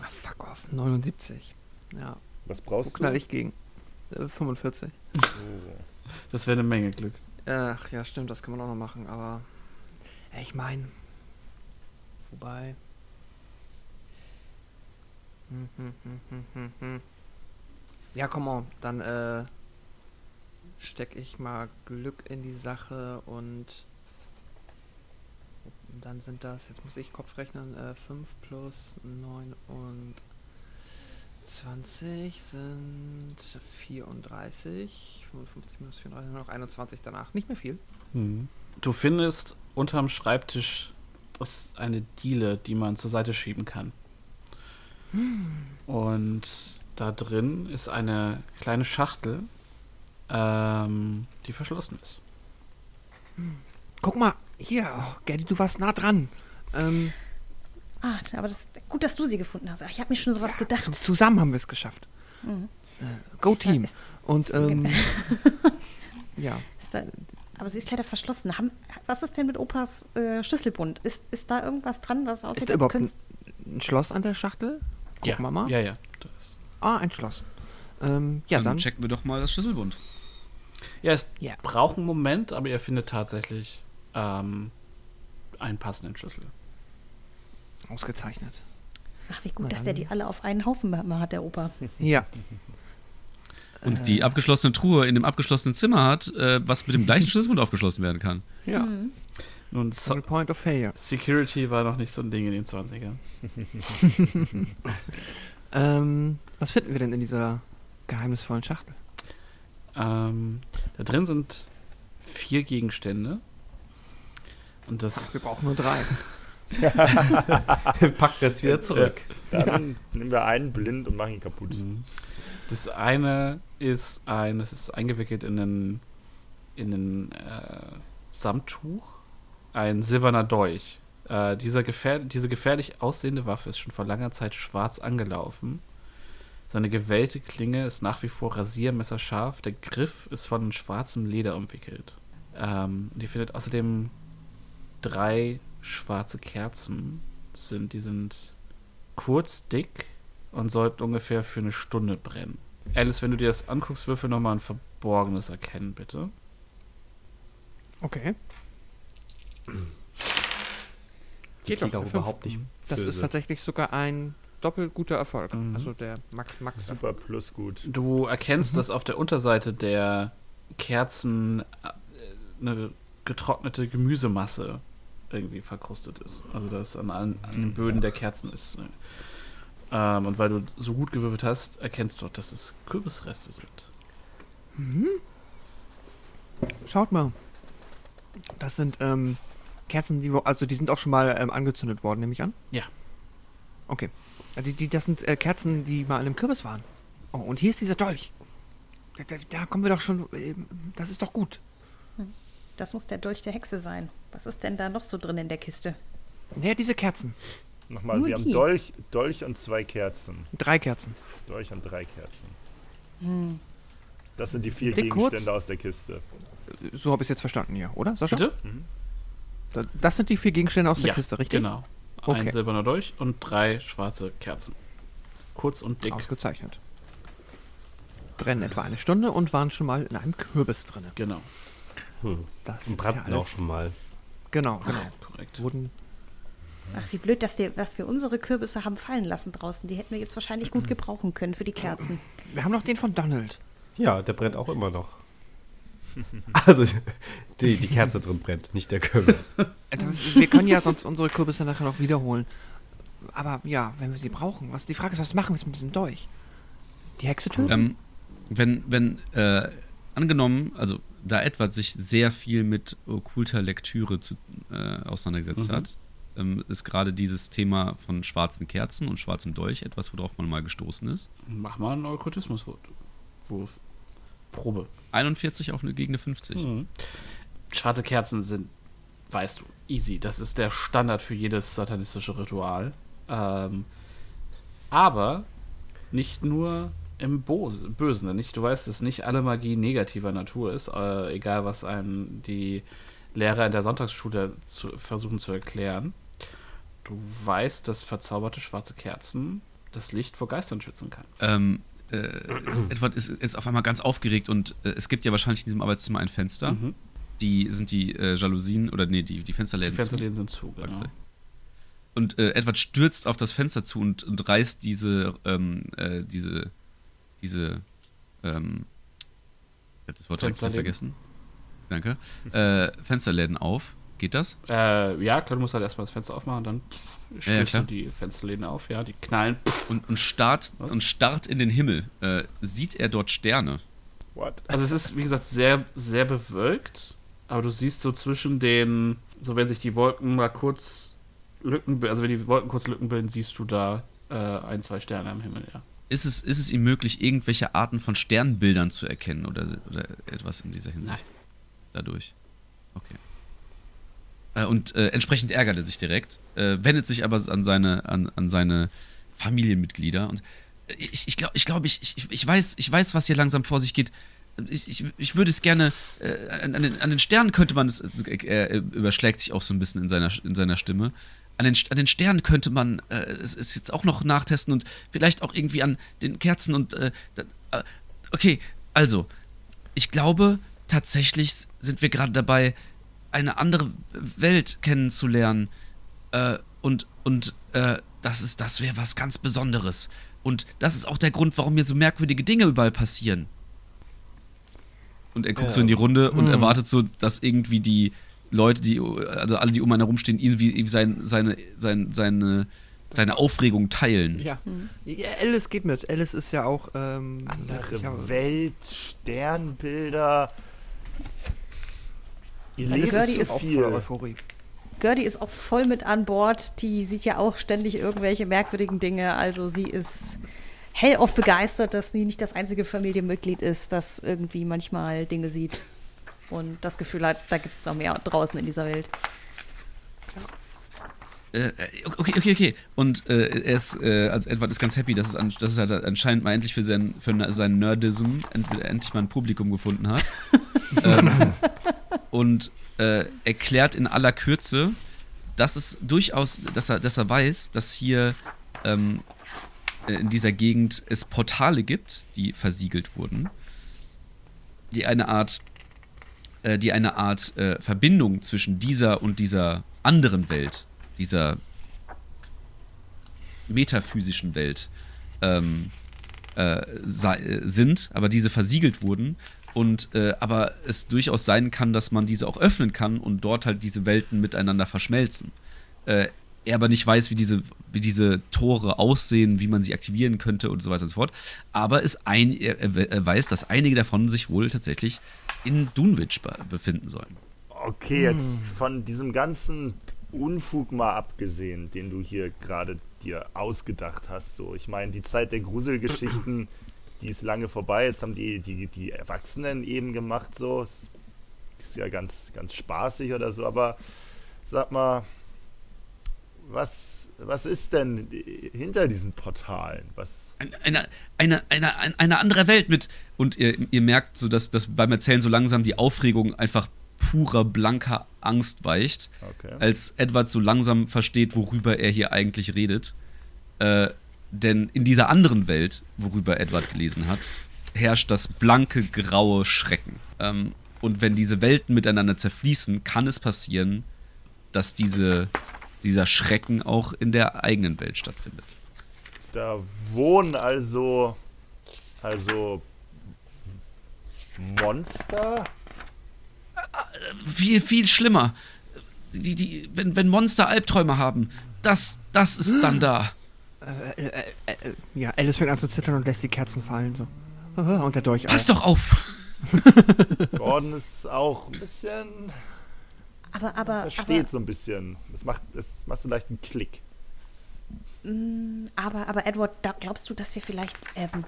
Ah, fuck off. 79. Ja, Was wo brauchst knall du? ich gegen? Äh, 45. Oh. Das wäre eine Menge Glück. Ach ja, stimmt, das kann man auch noch machen, aber ich meine, wobei. Hm, hm, hm. Ja, komm on, dann äh, steck ich mal Glück in die Sache und dann sind das, jetzt muss ich Kopf rechnen, äh, 5 plus 9 und 20 sind 34, 55 minus 34, nur noch 21 danach. Nicht mehr viel. Mhm. Du findest unterm Schreibtisch ist eine Diele, die man zur Seite schieben kann. Und da drin ist eine kleine Schachtel, ähm, die verschlossen ist. Guck mal, hier, oh, Gerdi, du warst nah dran. Ähm, Ah, aber das gut, dass du sie gefunden hast. Ich habe mir schon sowas zu, gedacht. zusammen haben wir es geschafft. Mhm. Äh, go Ist da- Team. ist- Und ähm, ja, Ist da, aber sie ist leider verschlossen. Haben, was ist denn mit Opas äh, Schlüsselbund? Ist, ist da irgendwas dran, was aussieht, ist da als überhaupt ein, ein Schloss an der Schachtel? Gucken ja. wir mal. Ja, ja. Das. Ah, ein Schloss. Ähm, ja, dann. checken wir doch mal das Schlüsselbund. Ja, es Ja. braucht einen Moment, aber ihr findet tatsächlich ähm, einen passenden Schlüssel. Ausgezeichnet. Ach, wie gut, Na dass der dann. die alle auf einen Haufen hat, der Opa. Ja. Und die abgeschlossene Truhe in dem abgeschlossenen Zimmer hat, äh, was mit dem gleichen Schlüsselbund aufgeschlossen werden kann. Ja. Mhm. Nun, so Point of Failure. Security war noch nicht so ein Ding in den 20ern. Ähm, was finden wir denn in dieser geheimnisvollen Schachtel? Ähm, da drin sind vier Gegenstände. Und das Wir brauchen nur drei. Packt das wieder zurück. Dann nehmen wir einen blind und machen ihn kaputt. Mhm. Das eine ist ein, das ist eingewickelt in einen, in einen äh, Samttuch, ein silberner Dolch. Äh, dieser gefähr diese gefährlich aussehende Waffe ist schon vor langer Zeit schwarz angelaufen. Seine gewellte Klinge ist nach wie vor rasiermesserscharf. Der Griff ist von schwarzem Leder umwickelt. Ähm, und ihr findet außerdem drei schwarze Kerzen. Sind, die sind kurz, dick und sollten ungefähr für eine Stunde brennen. Alice, wenn du dir das anguckst, würfel nochmal ein Verborgenes erkennen, bitte. Okay. Geht doch, überhaupt nicht. Das ist böse. tatsächlich sogar ein doppelt guter Erfolg. Mhm. Also der Max Max. Super plus gut. Du erkennst, dass auf der Unterseite der Kerzen äh, eine getrocknete Gemüsemasse irgendwie verkrustet ist. Also das an, allen, an den Böden der Kerzen ist. Äh, Ähm, und weil du so gut gewürfelt hast, erkennst du, dass es Kürbisreste sind. Schaut mal. Das sind ähm, Kerzen, die wo- also die sind auch schon mal ähm, angezündet worden, nehme ich an. Ja. Okay. Ja, Die, die, das sind äh, Kerzen, die mal in einem Kürbis waren. Oh, und hier ist dieser Dolch. Da, da, da kommen wir doch schon. ähm, das ist doch gut. Das muss der Dolch der Hexe sein. Was ist denn da noch so drin in der Kiste? Ja, diese Kerzen. Nochmal, Nur wir haben die. Dolch, Dolch und zwei Kerzen. Drei Kerzen. Dolch und drei Kerzen. Hm. Das sind die vier Dick Gegenstände kurz. aus der Kiste. So habe ich es jetzt verstanden hier, oder, Sascha? Bitte? Da, das sind die vier Gegenstände aus der ja, Kiste, richtig? Genau. Ein Okay. silberner Dolch und drei schwarze Kerzen. Kurz und dick. Ausgezeichnet. Brennen etwa eine Stunde und waren schon mal in einem Kürbis drin. Genau. Hm. Das Und ist brannten ja auch alles- schon mal. Genau, genau. Korrekt. Wurden Ach, wie blöd, dass, dir, dass wir unsere Kürbisse haben fallen lassen draußen. Die hätten wir jetzt wahrscheinlich gut gebrauchen können für die Kerzen. Wir haben noch den von Donald. Ja, der brennt auch immer noch. Also, die, die Kerze drin brennt, nicht der Kürbis. Also, wir können ja sonst unsere Kürbisse nachher noch wiederholen. Aber ja, wenn wir sie brauchen. Was, die Frage ist, was machen wir mit diesem Dolch? Die Hexe töten? Ähm, wenn, wenn, äh, angenommen, also da Edward sich sehr viel mit okkulter Lektüre zu, äh, auseinandergesetzt Mhm. hat, ähm, ist gerade dieses Thema von schwarzen Kerzen und schwarzem Dolch etwas, worauf man mal gestoßen ist. Mach mal einen Okkultismuswurf. Wurf. Probe. 41 auf eine gegen eine 50. Mhm. Schwarze Kerzen sind, weißt du, easy. Das ist der Standard für jedes satanistische Ritual. Ähm, aber nicht nur im Bo Bösen. Nicht, du weißt, dass nicht alle Magie negativer Natur ist, äh, egal was einem die Lehrer in der Sonntagsschule zu, versuchen zu erklären. Du weißt, dass verzauberte schwarze Kerzen das Licht vor Geistern schützen kann. Ähm, äh, Edward ist jetzt auf einmal ganz aufgeregt und äh, es gibt ja wahrscheinlich in diesem Arbeitszimmer ein Fenster. Mhm. Die sind die äh, Jalousien oder nee, die, die Die Fensterläden. zu. Fensterläden sind zu, genau. Und äh, Edward stürzt auf das Fenster zu und, und reißt diese, ähm, äh, diese, diese, ähm, ich hab das Wort direkt vergessen. Danke. Äh, Fensterläden auf. Geht das? Äh, ja, klar, du musst halt erstmal das Fenster aufmachen, dann pff, Ja, ja, stößt klar. du die Fensterläden auf, ja, die knallen. Pff. Und, und, starrt, Was? und starrt in den Himmel. Äh, sieht er dort Sterne? What? Also es ist, wie gesagt, sehr, sehr bewölkt, aber du siehst so zwischen den, so wenn sich die Wolken mal kurz Lücken, also wenn die Wolken kurz Lücken bilden, siehst du da äh, ein, zwei Sterne am Himmel, ja. Ist es, ist es ihm möglich, irgendwelche Arten von Sternbildern zu erkennen oder, oder etwas in dieser Hinsicht? Dadurch. Okay. Äh, und äh, entsprechend ärgert er sich direkt, äh, wendet sich aber an seine, an, an seine Familienmitglieder und äh, ich, ich glaube, ich, glaub, ich, ich, ich, weiß, ich weiß, was hier langsam vor sich geht. Ich, ich, ich würde es gerne, äh, an, den, an den Sternen könnte man es, äh, er überschlägt sich auch so ein bisschen in seiner, in seiner Stimme. An den, an den Sternen könnte man äh, es, es jetzt auch noch nachtesten und vielleicht auch irgendwie an den Kerzen und äh, äh, okay, also, ich glaube, tatsächlich sind wir gerade dabei, eine andere Welt kennenzulernen. Äh, und und äh, das ist, das wäre was ganz Besonderes. Und das ist auch der Grund, warum mir so merkwürdige Dinge überall passieren. Und er guckt Ja. so in die Runde und Hm. erwartet so, dass irgendwie die Leute, die, also alle, die um einen herumstehen, irgendwie irgendwie sein, seine, sein, seine, seine Aufregung teilen. Ja. ja. Alice geht mit. Alice ist ja auch. Ähm, Andere Welt, Sternbilder. Ihr Also lest Gerdi ist auch viel. Euphorie. Gertie ist auch voll mit an Bord. Die sieht ja auch ständig irgendwelche merkwürdigen Dinge. Also sie ist hellauf begeistert, dass sie nicht das einzige Familienmitglied ist, das irgendwie manchmal Dinge sieht. Und das Gefühl hat, da gibt es noch mehr draußen in dieser Welt. Äh, okay, okay, okay. Und äh, er ist, äh, also Edward ist ganz happy, dass es, an, dass es halt anscheinend mal endlich für, sein, für seinen Nerdism end, endlich mal ein Publikum gefunden hat. ähm, und äh, erklärt in aller Kürze, dass es durchaus, dass er, dass er weiß, dass hier ähm, äh, in dieser Gegend es Portale gibt, die versiegelt wurden, die eine Art äh, die eine Art äh, Verbindung zwischen dieser und dieser anderen Welt, dieser metaphysischen Welt ähm, äh, äh, sind, aber diese versiegelt wurden. Und äh, aber es durchaus sein kann, dass man diese auch öffnen kann und dort halt diese Welten miteinander verschmelzen. Äh, er aber nicht weiß, wie diese, wie diese Tore aussehen, wie man sie aktivieren könnte und so weiter und so fort. Aber es ein, er, er weiß, dass einige davon sich wohl tatsächlich in Dunwich be befinden sollen. Okay, jetzt von diesem ganzen Unfug mal abgesehen, den du hier gerade dir ausgedacht hast. So, ich meine, die Zeit der Gruselgeschichten, die ist lange vorbei. Jetzt haben die, die, die Erwachsenen eben gemacht, so. Ist ja ganz, ganz spaßig oder so, aber sag mal, was, was ist denn hinter diesen Portalen? Was, Ein- Eine, eine, eine, eine, eine andere Welt mit. Und ihr, ihr merkt so, dass, dass beim Erzählen so langsam die Aufregung einfach purer, blanker Angst weicht, okay. als Edward so langsam versteht, worüber er hier eigentlich redet. Äh, denn in dieser anderen Welt, worüber Edward gelesen hat, herrscht das blanke, graue Schrecken. Ähm, und wenn diese Welten miteinander zerfließen, kann es passieren, dass diese, dieser Schrecken auch in der eigenen Welt stattfindet. Da wohnen also, also Monster? viel, viel schlimmer. Die, die, wenn, wenn Monster Albträume haben, das, das ist dann da. Äh, äh, äh, äh, ja, Alice fängt an zu zittern und lässt die Kerzen fallen. So. Aha, Und der Dolch Pass doch auf. Gordon ist auch ein bisschen, Aber, aber, versteht so ein bisschen. Das macht, das macht so leicht einen Klick. aber, aber, aber Edward, da glaubst du, dass wir vielleicht ähm,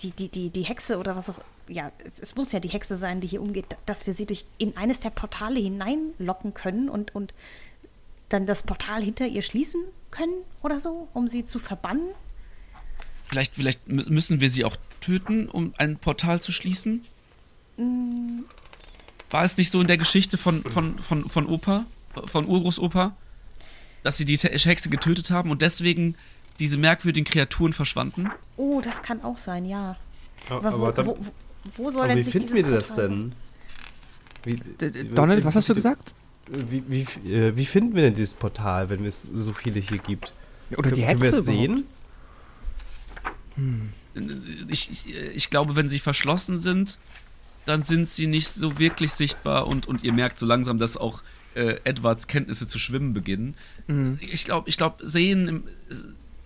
die, die, die, die Hexe oder was auch, ja, es, es muss ja die Hexe sein, die hier umgeht, dass wir sie durch in eines der Portale hineinlocken können und, und dann das Portal hinter ihr schließen können oder so, um sie zu verbannen? Vielleicht, vielleicht mü- müssen wir sie auch töten, um ein Portal zu schließen? War es nicht so in der Geschichte von, von, von, von Opa, von Urgroßopa, dass sie die Hexe getötet haben und deswegen diese merkwürdigen Kreaturen verschwanden? Oh, das kann auch sein, ja. Aber, Aber wo, dann, wo, wo, soll aber denn wie sich finden dieses wir das Portal- denn? Wie, Donald, wie- was hast du gesagt? Wie, wie, äh, wie finden wir denn dieses Portal, wenn es so viele hier gibt? Oder die Können wir Hexe es sehen? Ich, ich, ich glaube, wenn sie verschlossen sind, dann sind sie nicht so wirklich sichtbar und, und ihr merkt so langsam, dass auch äh, Edwards Kenntnisse zu schwimmen beginnen. Mhm. Ich glaube, ich glaube, sehen im,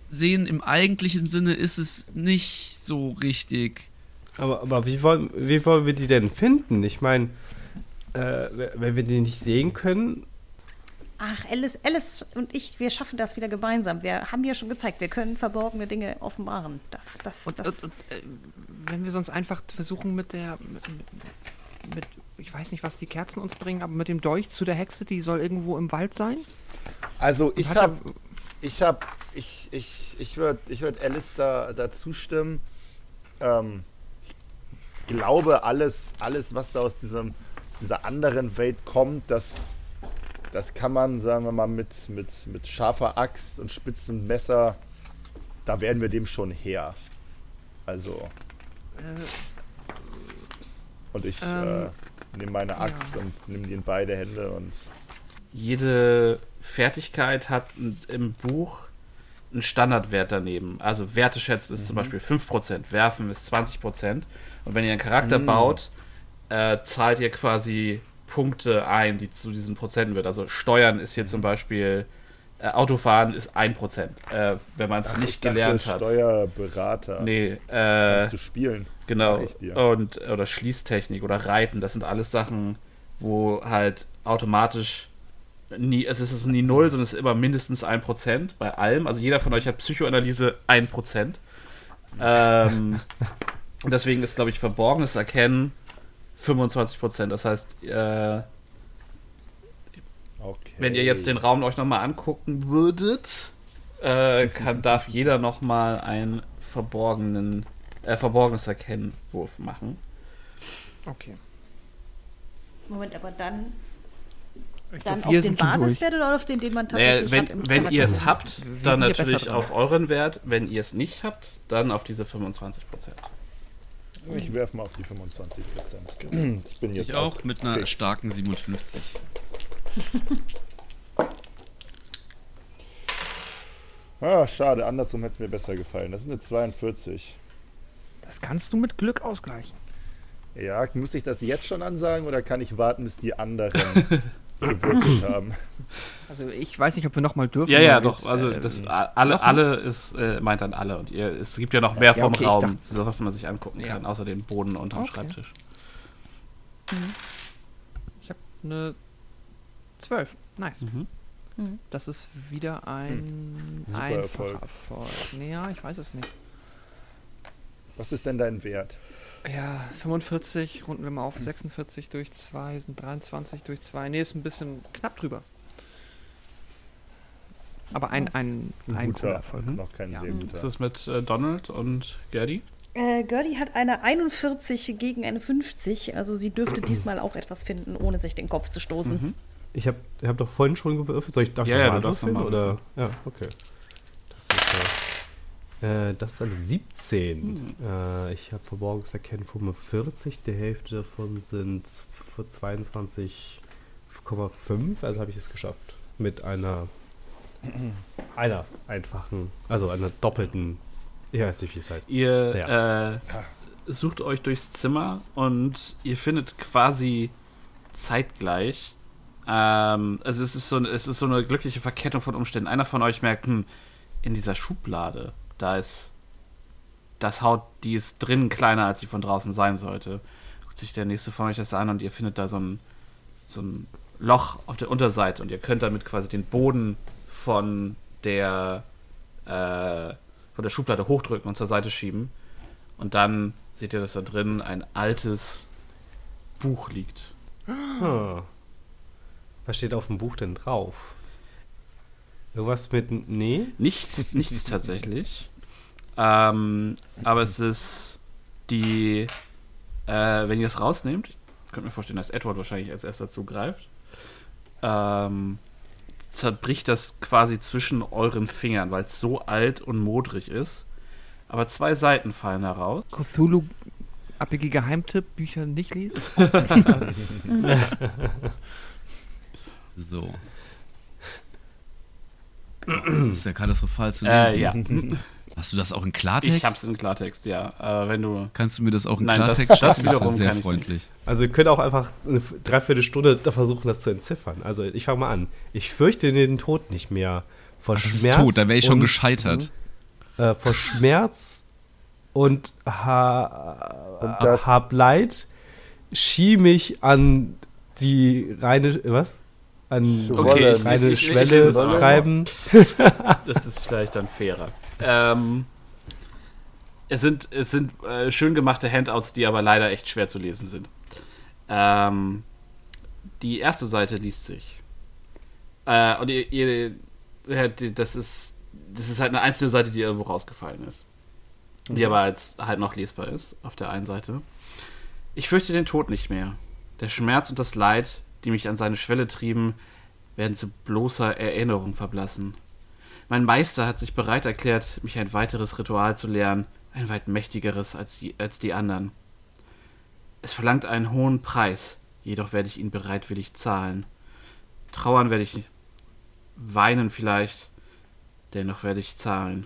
sehen im eigentlichen Sinne ist es nicht so richtig. Aber, aber wie, wollen, wie wollen wir die denn finden? Ich meine, äh, wenn wir die nicht sehen können, Ach, Alice, Alice und ich, wir schaffen das wieder gemeinsam. Wir haben ja schon gezeigt, wir können verborgene Dinge offenbaren. Das, das, Und, das, und, und äh, wenn wir sonst einfach versuchen mit der. Mit, mit, ich weiß nicht, was die Kerzen uns bringen, aber mit dem Dolch zu der Hexe, die soll irgendwo im Wald sein. Also ich habe, ich habe, ich, ich, ich würde, ich würde Alice da, da zustimmen. Ähm, ich glaube alles, alles, was da aus diesem, dieser anderen Welt kommt, das, das kann man, sagen wir mal, mit, mit, mit scharfer Axt und spitzem Messer, da werden wir dem schon her. Also. Und ich ähm, äh, nehme meine Axt und nehme die in beide Hände und Jede Fertigkeit hat im Buch einen Standardwert daneben. Also Werteschätzen ist zum Beispiel 5%, Werfen ist 20%. Und wenn ihr einen Charakter baut, äh, zahlt ihr quasi Punkte ein, die zu diesen Prozenten wird. Also Steuern ist hier zum Beispiel, äh, Autofahren ist 1%, äh, wenn man es nicht ich dachte, gelernt hat. Steuerberater. Nee, äh, Kannst du spielen? Genau. Und oder Schließtechnik oder Reiten, das sind alles Sachen, wo halt automatisch nie, es ist nie null, sondern es ist immer mindestens 1% bei allem. Also jeder von euch hat Psychoanalyse 1%. Ähm, und deswegen ist, glaube ich, verborgenes Erkennen 25%. Das heißt, äh, Okay. wenn ihr jetzt den Raum euch nochmal angucken würdet, äh, kann, darf jeder nochmal einen verborgenen, äh, verborgenes Erkennwurf machen. Okay. Moment, aber dann, Ich dann glaub, auf den durch. Basiswert oder auf den, den man Naja, tatsächlich hat? wenn im wenn ihr es habt, dann natürlich auf euren Wert. Wenn ihr es nicht habt, dann auf diese 25%. Ich werfe mal auf die 25 Prozent. Ich bin jetzt Ich auch mit einer fix. starken 57. Ah, schade, andersrum hätte es mir besser gefallen. Das ist eine 42. Das kannst du mit Glück ausgleichen. Ja, muss ich das jetzt schon ansagen oder kann ich warten, bis die anderen gewürfelt haben? Also ich weiß nicht, ob wir nochmal dürfen. Ja, ja, doch. jetzt, Also äh, das, alle, noch mal? alle ist, äh, meint dann alle. Und ihr, es gibt ja noch mehr Ja, vom okay, Raum, dachte- so was man sich angucken Ja. kann, außer dem Boden unterm Okay. Schreibtisch. Ich habe eine 12. Nice. Mhm. Mhm. Das ist wieder ein Super einfacher Erfolg. Erfolg. Naja, ich weiß es nicht. Was ist denn dein Wert? Ja, 45, runden wir mal auf. 46 durch 2 sind 23 durch 2. Nee, ist ein bisschen knapp drüber. Aber ein, ein, ein cooler Erfolg. Mhm. Noch kein Ja. sehr Was guter. ist mit äh, Donald und Gerdi? Äh, Gertie hat eine 41 gegen eine 50, also sie dürfte diesmal auch etwas finden, ohne sich den Kopf zu stoßen. Mhm. Ich habe hab doch vorhin schon gewürfelt. Soll ich ich Ja, ja, du darfst nochmal oder? Ja, okay. Äh, das ist eine 17. Hm. Äh, ich habe verborgenes Erkennen 45. Die Hälfte davon sind für 22,5. Also habe ich es geschafft. Mit einer einer einfachen, also einer doppelten. Ich weiß nicht, wie es heißt. Ihr Ja. äh, sucht euch durchs Zimmer und ihr findet quasi zeitgleich. Ähm, also es ist, so, es ist so eine glückliche Verkettung von Umständen. Einer von euch merkt, hm, in dieser Schublade, da ist das Haut, die ist drinnen kleiner, als sie von draußen sein sollte. Guckt sich der nächste von euch das an und ihr findet da so ein, so ein Loch auf der Unterseite und ihr könnt damit quasi den Boden von der äh, von der Schublade hochdrücken und zur Seite schieben. Und dann seht ihr, dass da drin ein altes Buch liegt. Ah. Was steht auf dem Buch denn drauf? Irgendwas mit. Nee? Nichts, nichts tatsächlich. Ähm, aber es ist die, äh, wenn ihr es rausnehmt, ich könnte mir vorstellen, dass Edward wahrscheinlich als erster zugreift, ähm, zerbricht das quasi zwischen euren Fingern, weil es so alt und modrig ist. Aber zwei Seiten fallen heraus. Cthulhu, APG Geheimtipp, Bücher nicht lesen. So. Das ist ja katastrophal zu lesen. Äh, ja. Hast du das auch in Klartext? Ich hab's in Klartext, ja. Äh, wenn du. Kannst du mir das auch in Nein, das- Klartext das schaffen? wäre wiederum sehr freundlich. Also ihr könnt auch einfach eine Dreiviertelstunde da versuchen, das zu entziffern. Also ich fange mal an. Ich fürchte den Tod nicht mehr. Vor Das ist Schmerz tot, da wäre ich schon und, gescheitert. Äh, vor Schmerz und ha Und das- hab Leid schieb ich an die reine was? An Okay, ich- reine ich- ich- ich Schwelle es aber. treiben. Das ist vielleicht dann fairer. Ähm, es sind, es sind äh, schön gemachte Handouts, die aber leider echt schwer zu lesen sind. Ähm, die erste Seite liest sich. Äh, und ihr, ihr das ist das ist halt eine einzelne Seite, die irgendwo rausgefallen ist. Die aber jetzt halt noch lesbar ist auf der einen Seite. Ich fürchte den Tod nicht mehr. Der Schmerz und das Leid, die mich an seine Schwelle trieben, werden zu bloßer Erinnerung verblassen. Mein Meister hat sich bereit erklärt, mich ein weiteres Ritual zu lehren, ein weit mächtigeres als die, als die anderen. Es verlangt einen hohen Preis, jedoch werde ich ihn bereitwillig zahlen. Trauern werde ich weinen vielleicht, dennoch werde ich zahlen.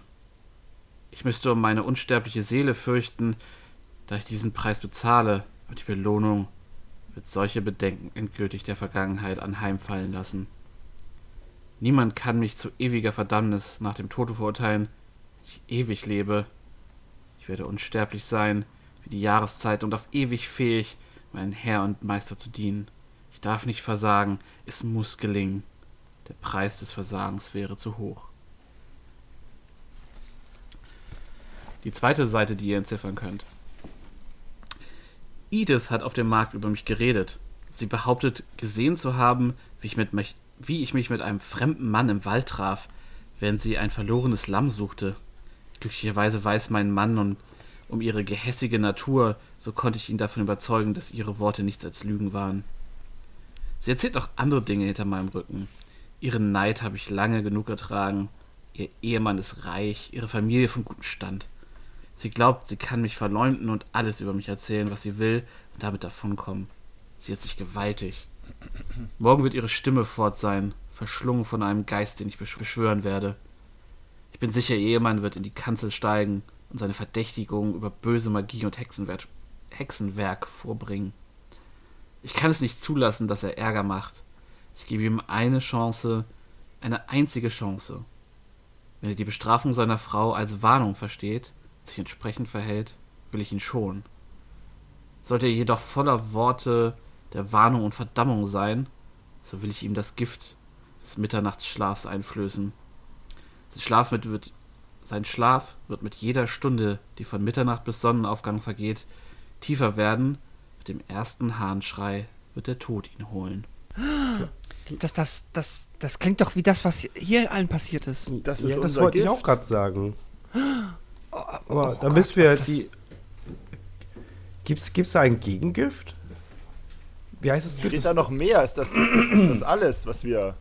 Ich müsste um meine unsterbliche Seele fürchten, da ich diesen Preis bezahle, aber die Belohnung wird solche Bedenken endgültig der Vergangenheit anheimfallen lassen. Niemand kann mich zu ewiger Verdammnis nach dem Tode verurteilen, wenn ich ewig lebe. Ich werde unsterblich sein, wie die Jahreszeit und auf ewig fähig, meinen Herr und Meister zu dienen. Ich darf nicht versagen, es muss gelingen. Der Preis des Versagens wäre zu hoch. Die zweite Seite, die ihr entziffern könnt. Edith hat auf dem Markt über mich geredet. Sie behauptet, gesehen zu haben, wie ich, mit mich, wie ich mich mit einem fremden Mann im Wald traf, während sie ein verlorenes Lamm suchte. Glücklicherweise weiß mein Mann und um ihre gehässige Natur, so konnte ich ihn davon überzeugen, dass ihre Worte nichts als Lügen waren. Sie erzählt auch andere Dinge hinter meinem Rücken. Ihren Neid habe ich lange genug ertragen. Ihr Ehemann ist reich, ihre Familie von gutem Stand. Sie glaubt, sie kann mich verleumden und alles über mich erzählen, was sie will, und damit davonkommen. Sie hat sich gewaltig. Morgen wird ihre Stimme fort sein, verschlungen von einem Geist, den ich besch- beschwören werde. Ich bin sicher, ihr Ehemann wird in die Kanzel steigen und seine Verdächtigungen über böse Magie und Hexenwerk, Hexenwerk vorbringen. Ich kann es nicht zulassen, dass er Ärger macht. Ich gebe ihm eine Chance, eine einzige Chance. Wenn er die Bestrafung seiner Frau als Warnung versteht, sich entsprechend verhält, will ich ihn schonen. Sollte er jedoch voller Worte der Warnung und Verdammung sein, so will ich ihm das Gift des Mitternachtsschlafs einflößen. Sein Schlaf, mit wird, sein Schlaf wird mit jeder Stunde, die von Mitternacht bis Sonnenaufgang vergeht, tiefer werden. Mit dem ersten Hahnschrei wird der Tod ihn holen. Das, das, das, das klingt doch wie das, was hier allen passiert ist. Das ist ja, das unser wollte ich Gift. auch gerade sagen. Aber oh da Gott, müssen wir die. Gibt's, gibt's da ein Gegengift? Wie heißt es? Gift? Steht da noch mehr? Ist das, ist, ist das alles, was wir,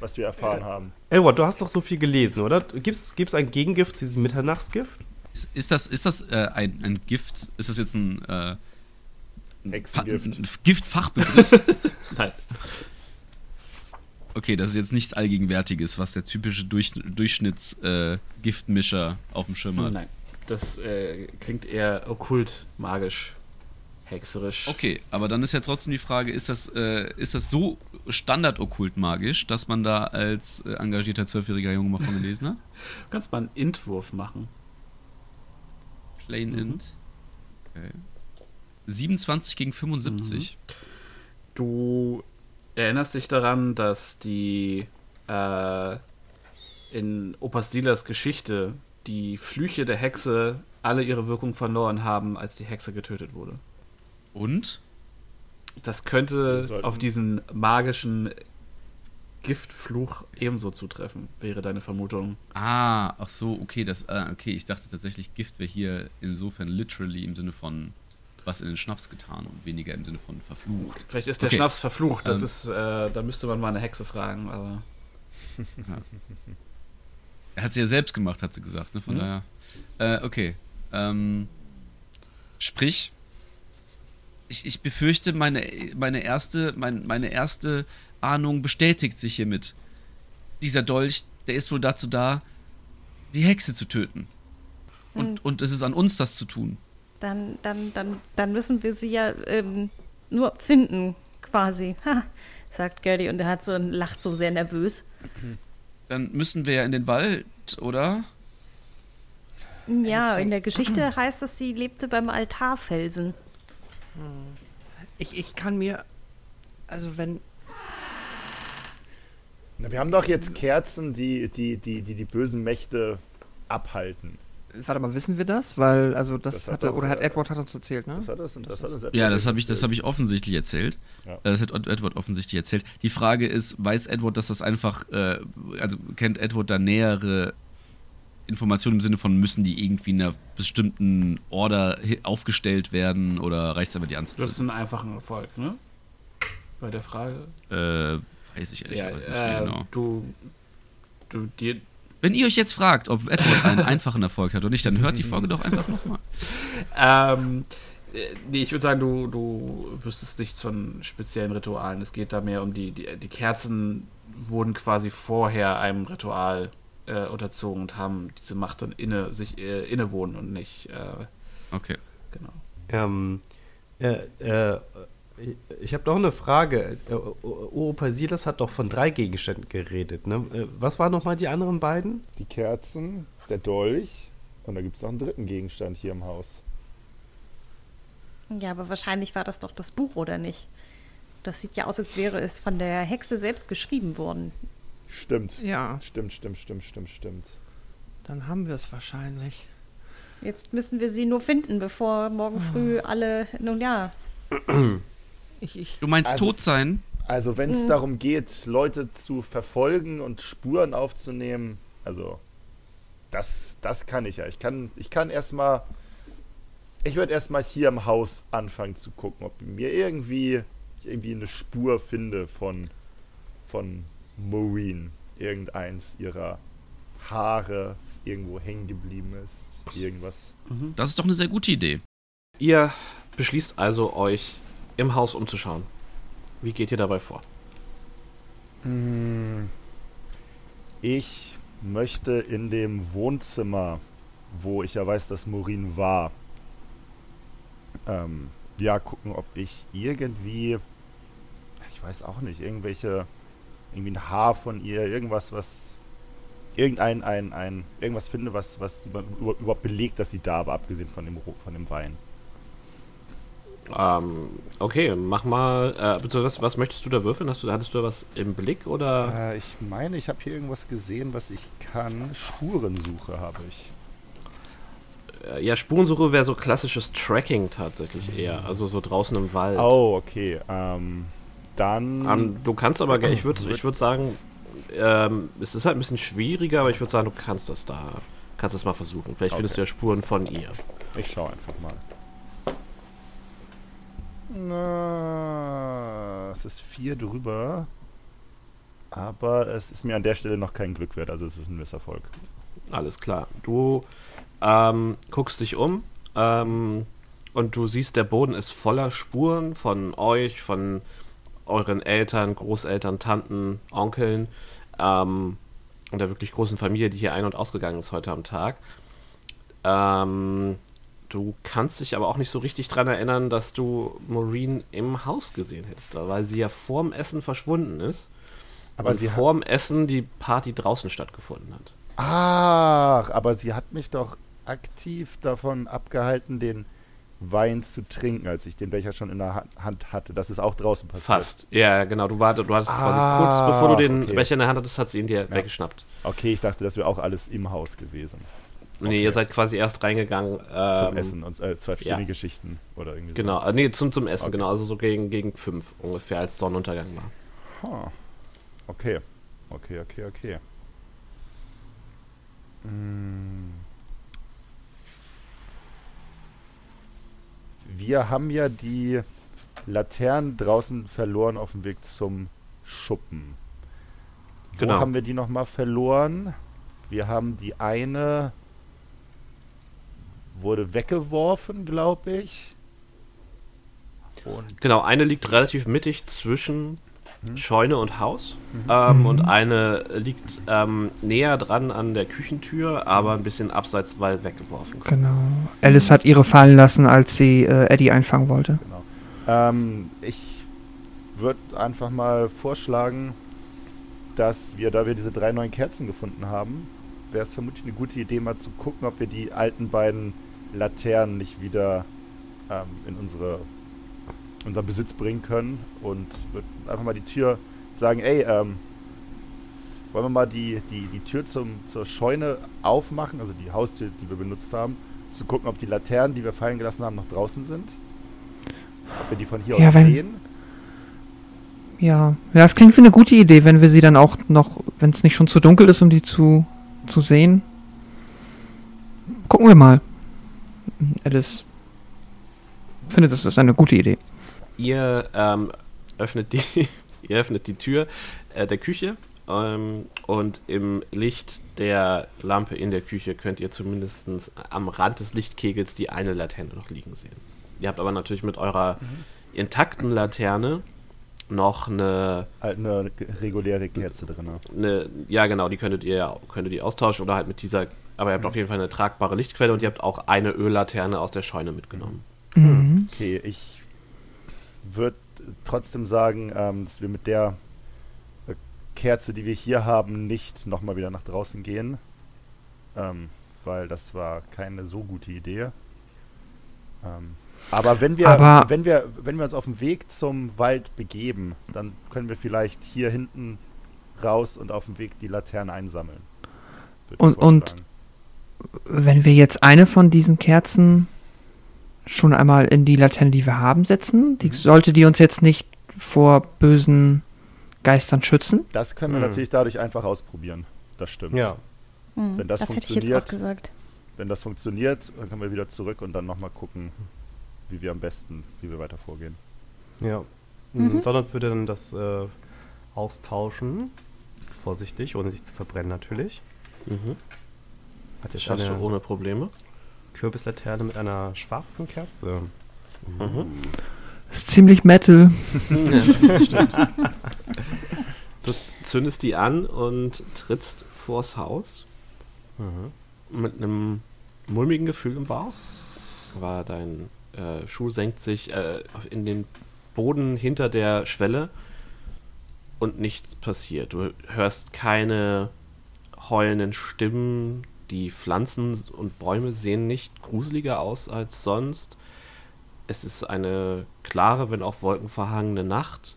was wir erfahren haben? Edward, du hast doch so viel gelesen, oder? Gibt's, gibt's ein Gegengift zu diesem Mitternachtsgift? Ist, ist das, ist das äh, ein, ein Gift? Ist das jetzt ein, äh, Hexengift. Giftfachbegriff? Nein. Okay, das ist jetzt nichts Allgegenwärtiges, was der typische Durch, Durchschnittsgiftmischer äh, auf dem Schirm hat. Nein. Das äh, klingt eher okkult, magisch, hexerisch. Okay, aber dann ist ja trotzdem die Frage, ist das, äh, ist das so standardokkult magisch, dass man da als äh, engagierter zwölfjähriger Junge mal von gelesen hat? Du kannst mal einen Entwurf machen. Plain Mhm. Int. Okay. 27 gegen 75. Du erinnerst dich daran, dass die äh, in Opas Silas Geschichte die Flüche der Hexe alle ihre Wirkung verloren haben, als die Hexe getötet wurde. Und? Das könnte auf diesen magischen Giftfluch ebenso zutreffen, wäre deine Vermutung. Ah, ach so, okay, das, ah, okay, ich dachte tatsächlich, Gift wäre hier insofern literally im Sinne von was in den Schnaps getan und weniger im Sinne von verflucht. Vielleicht ist der Okay. Schnaps verflucht, das Ähm. ist, äh, da müsste man mal eine Hexe fragen, aber Er hat sie ja selbst gemacht, hat sie gesagt, ne? Von Mhm. daher. Äh, okay. Ähm, sprich, ich, ich befürchte, meine, meine, erste, mein, meine erste Ahnung bestätigt sich hiermit. Dieser Dolch, der ist wohl dazu da, die Hexe zu töten. Und, und es ist an uns, das zu tun. Dann, dann, dann, dann müssen wir sie ja ähm, nur finden, quasi. Ha, sagt Gertie und er hat so lacht so sehr nervös. Dann müssen wir ja in den Wald, oder? Ja, in der Geschichte heißt es, sie lebte beim Altarfelsen. Ich, ich kann mir. Also, wenn. Na, wir haben doch jetzt Kerzen, die die, die, die, die bösen Mächte abhalten. Warte mal, wissen wir das? Weil, also, das, Das hat hatte. doch, oder hat äh, Edward hat uns erzählt, ne? Das hat das, das hat uns Ja, das habe ich, das hab ich offensichtlich erzählt. Ja. Äh, Das hat Ed- Edward offensichtlich erzählt. Die Frage ist, weiß Edward, dass das einfach, äh, also kennt Edward da nähere Informationen im Sinne von, müssen die irgendwie in einer bestimmten Order aufgestellt werden oder reicht es aber die du hast anzuzünden? einen einfachen Erfolg, ne? Bei der Frage. Äh, weiß ich Ja, ehrlicherweise nicht äh, mehr genau. du, du, dir, Wenn ihr euch jetzt fragt, ob Edward einen einfachen Erfolg hat oder nicht, dann hört die Folge doch einfach nochmal. Ähm, äh, nee, ich würde sagen, du, du wüsstest nichts von speziellen Ritualen. Es geht da mehr um die, die, die Kerzen wurden quasi vorher einem Ritual äh, unterzogen und haben diese Macht dann inne, sich äh, innewohnen und nicht, äh, Okay. genau. Ähm, äh, äh, ich- ich habe noch eine Frage. Äh, Opa Silas hat doch von drei Gegenständen geredet. Ne? Äh, Was waren nochmal die anderen beiden? Die Kerzen, der Dolch und da gibt es noch einen dritten Gegenstand hier im Haus. Ja, aber wahrscheinlich war das doch das Buch, oder nicht? Das sieht ja aus, als wäre es von der Hexe selbst geschrieben worden. Stimmt. Ja, Stimmt, stimmt, stimmt, stimmt, stimmt. dann haben wir es wahrscheinlich. Jetzt müssen wir sie nur finden, bevor morgen früh alle, nun ja, Ich, ich, Du meinst Also- tot sein? Also wenn es darum geht, Leute zu verfolgen und Spuren aufzunehmen, also das, das kann ich ja. Ich kann, ich kann erstmal, ich würde erstmal hier im Haus anfangen zu gucken, ob mir irgendwie, ich irgendwie eine Spur finde von, von Maureen, irgendeins ihrer Haare irgendwo hängen geblieben ist. Irgendwas. Das ist doch eine sehr gute Idee. Ihr beschließt also, euch im Haus umzuschauen. Wie geht ihr dabei vor? Mm, Ich möchte in dem Wohnzimmer, wo ich ja weiß, dass Maureen war, ähm, ja, gucken, ob ich irgendwie, ich weiß auch nicht, irgendwelche, irgendwie ein Haar von ihr, irgendwas, was, irgendein, ein, ein, irgendwas finde, was, was über- über- überhaupt belegt, dass sie da war, abgesehen von dem, von dem Wein. Ähm, okay, mach mal. Äh, was, was möchtest du da würfeln? Hast du, hattest du da was im Blick oder? Äh, ich meine, ich habe hier irgendwas gesehen, was ich kann. Spurensuche habe ich. Äh, ja, Spurensuche wäre so klassisches Tracking tatsächlich eher. Also so draußen im Wald. Oh, okay. Ähm, dann. Ähm, du kannst aber, ich würde ich würd sagen, ähm, es ist halt ein bisschen schwieriger, aber ich würde sagen, du kannst das da, kannst das mal versuchen. Vielleicht findest du Okay. ja Spuren von ihr. Ich schaue einfach mal. Na, es ist vier drüber. Aber es ist mir an der Stelle noch kein Glück wert, also es ist ein Misserfolg. Alles klar. Du ähm, guckst dich um ähm, und du siehst, der Boden ist voller Spuren von euch, von euren Eltern, Großeltern, Tanten, Onkeln ähm, und der wirklich großen Familie, die hier ein- und ausgegangen ist heute am Tag. Ähm, du kannst dich aber auch nicht so richtig dran erinnern, dass du Maureen im Haus gesehen hättest, weil sie ja vorm Essen verschwunden ist. Aber und sie hat. vorm Essen die Party draußen stattgefunden hat. Ach, aber sie hat mich doch aktiv davon abgehalten, den Wein zu trinken, als ich den Becher schon in der Ha- Hand hatte. Das ist auch draußen passiert. Fast. Ja, genau. Du, war, du hattest Ah, quasi kurz bevor du den okay. Becher in der Hand hattest, hat sie ihn dir weggeschnappt. Okay, ich dachte, das wäre auch alles im Haus gewesen. Nee, Okay. ihr seid quasi erst reingegangen. Zum Ähm, Essen und äh, zwei verschiedene ja. Geschichten oder irgendwie Genau, äh, nee, zum, zum Essen, Okay. genau. Also so gegen, gegen fünf ungefähr, als Sonnenuntergang war. so. Huh. Okay. Okay, okay, okay. Mm. Wir haben ja die Laternen draußen verloren auf dem Weg zum Schuppen. Genau. Wo haben wir die nochmal verloren? Wir haben die eine wurde weggeworfen, glaube ich. Und Genau, eine liegt relativ mittig zwischen Mhm. Scheune und Haus. Ähm, Und eine liegt ähm, näher dran an der Küchentür, aber ein bisschen abseits, weil weggeworfen. Genau. Alice hat ihre fallen lassen, als sie äh, Eddie einfangen wollte. Genau. Ähm, ich würde einfach mal vorschlagen, dass wir, da wir diese drei neuen Kerzen gefunden haben, wäre es vermutlich eine gute Idee, mal zu gucken, ob wir die alten beiden Laternen nicht wieder ähm, in unsere, unseren Besitz bringen können. Und einfach mal die Tür sagen, ey, ähm, wollen wir mal die, die, die Tür zum, zur Scheune aufmachen, also die Haustür, die wir benutzt haben, zu gucken, ob die Laternen, die wir fallen gelassen haben, noch draußen sind. Ob wir die von hier Ja, aus wenn- sehen. Ja. ja, das klingt wie eine gute Idee, wenn wir sie dann auch noch, wenn es nicht schon zu dunkel ist, um die zu, zu sehen. Gucken wir mal. Alice findet, das ist eine gute Idee. Ihr ähm, öffnet die, ihr öffnet die Tür äh, der Küche ähm, und im Licht der Lampe in der Küche könnt ihr zumindest am Rand des Lichtkegels die eine Laterne noch liegen sehen. Ihr habt aber natürlich mit eurer intakten Laterne noch eine, Halt eine reguläre Kerze drin. ne? eine ja genau, die könntet ihr könntet ihr austauschen oder halt mit dieser, aber ihr habt auf jeden Fall eine tragbare Lichtquelle und ihr habt auch eine Öllaterne aus der Scheune mitgenommen. Mhm. Okay, ich würde trotzdem sagen, ähm, dass wir mit der äh, Kerze, die wir hier haben, nicht nochmal wieder nach draußen gehen. Ähm, weil das war keine so gute Idee. Ähm, aber wenn wir, Aber- wenn wir, wenn wir uns auf dem Weg zum Wald begeben, dann können wir vielleicht hier hinten raus und auf dem Weg die Laterne einsammeln. Und- und-. Wenn wir jetzt eine von diesen Kerzen schon einmal in die Laterne, die wir haben, setzen, die, sollte die uns jetzt nicht vor bösen Geistern schützen? das können wir Hm. natürlich dadurch einfach ausprobieren. Das stimmt. Ja. Hm, Wenn das das hätte ich jetzt funktioniert- auch gesagt. Wenn das funktioniert, dann können wir wieder zurück und dann nochmal gucken, wie wir am besten, wie wir weiter vorgehen. Ja. Mhm. Mhm. Donald würde dann das äh, austauschen. Vorsichtig, ohne sich zu verbrennen natürlich. Mhm. Hat jetzt eine ohne Probleme. Kürbislaterne mit einer schwarzen Kerze. Mhm. Ist ziemlich Metal. Du zündest die an und trittst vors Haus Mhm. mit einem mulmigen Gefühl im Bauch. Aber dein äh, Schuh senkt sich äh, in den Boden hinter der Schwelle und nichts passiert. Du hörst keine heulenden Stimmen. Die Pflanzen und Bäume sehen nicht gruseliger aus als sonst. Es ist eine klare, wenn auch wolkenverhangene Nacht.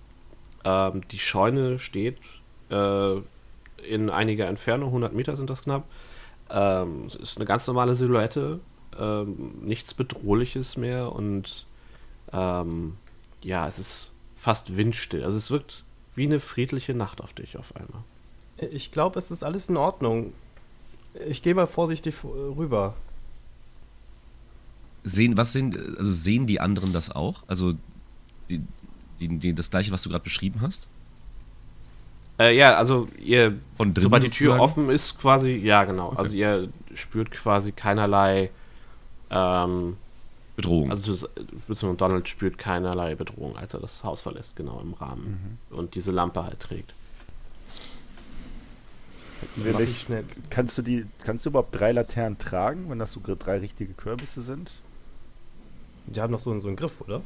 Ähm, die Scheune steht äh, in einiger Entfernung, 100 Meter sind das knapp. Ähm, es ist eine ganz normale Silhouette, ähm, nichts Bedrohliches mehr und ähm, ja, es ist fast windstill. Also es wirkt wie eine friedliche Nacht auf dich auf einmal. Ich glaube, es ist alles in Ordnung. Ich gehe mal vorsichtig äh, rüber. Sehen, was sehen, also sehen die anderen das auch? Also die, die, die, das gleiche, was du gerade beschrieben hast? Äh, ja, also ihr, Von drinnen sobald die Tür sozusagen? offen ist, quasi, ja genau. Also ihr spürt quasi keinerlei, ähm, Bedrohung. also beziehungsweise Donald spürt keinerlei Bedrohung, als er das Haus verlässt, genau im Rahmen und diese Lampe halt trägt. Mach ich schnell. Kannst du die, kannst du überhaupt drei Laternen tragen, wenn das so drei richtige Kürbisse sind? Die haben noch so, einen- so einen Griff, oder?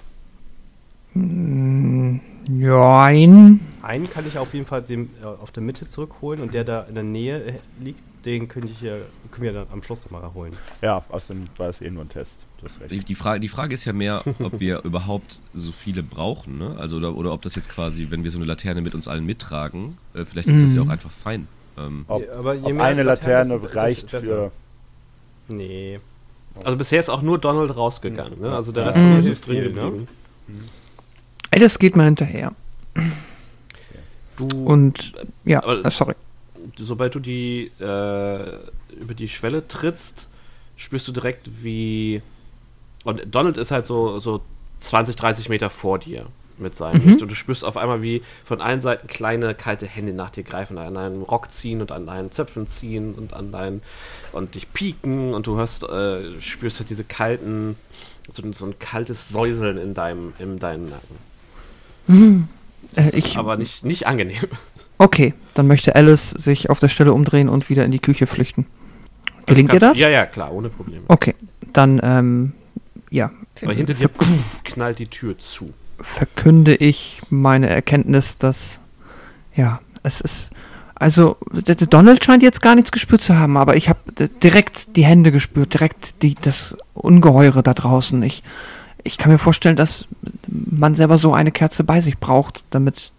Hm, Join. Einen kann ich auf jeden Fall dem, äh, auf der Mitte zurückholen und der da in der Nähe äh, liegt, den könnte ich, äh, können wir dann am Schluss nochmal holen. Ja, außerdem war es eh nur ein Test. Du hast recht. Die, die, Frage, die Frage ist ja mehr, ob wir überhaupt so viele brauchen, ne? Also oder, oder ob das jetzt quasi, wenn wir so eine Laterne mit uns allen mittragen, äh, vielleicht ist das ja auch einfach fein. Ähm, Ob, Ja, aber je ob mehr eine Laterne desto reicht besser. für. Nee. Also bisher ist auch nur Donald rausgegangen, ne? Also der Rest Mhm. ist drin ne? geblieben. Ey, das geht mir hinterher. Du, Und ja, Aber- äh, sorry. sobald du die äh, über die Schwelle trittst, spürst du direkt wie und Donald ist halt so so 20, 30 Meter vor dir mit seinem Mhm. Licht und du spürst auf einmal wie von allen Seiten kleine kalte Hände nach dir greifen, an deinem Rock ziehen und an deinen Zöpfen ziehen und an deinen und dich pieken und du hörst äh, spürst halt diese kalten so, so ein kaltes Säuseln in deinem in deinem Nacken, Hm. Äh, ich, aber nicht nicht angenehm. okay, dann möchte Alice sich auf der Stelle umdrehen und wieder in die Küche flüchten. Gelingt dir das? Ja, ja, klar, ohne Probleme. Okay, dann ähm, ja, Aber hinter dir knallt die Tür zu. Verkünde ich meine Erkenntnis, dass ja, es ist also Donald scheint jetzt gar nichts gespürt zu haben, aber ich habe direkt die Hände gespürt, direkt die das Ungeheure da draußen. Ich ich kann mir vorstellen, dass man selber so eine Kerze bei sich braucht, damit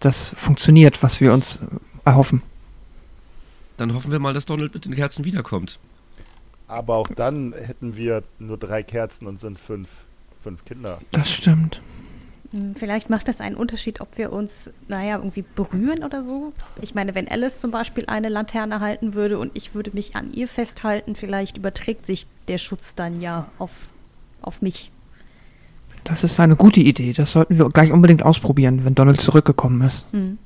das funktioniert, was wir uns erhoffen. dann hoffen wir mal, dass Donald mit den Kerzen wiederkommt. Aber auch dann hätten wir nur drei Kerzen und sind fünf, fünf Kinder. Das stimmt. Hm, Vielleicht macht das einen Unterschied, ob wir uns, naja, irgendwie berühren oder so. Ich meine, wenn Alice zum Beispiel eine Laterne halten würde und ich würde mich an ihr festhalten, vielleicht überträgt sich der Schutz dann ja auf, auf mich. Das ist eine gute Idee. Das sollten wir gleich unbedingt ausprobieren, wenn Donald zurückgekommen ist. Hm.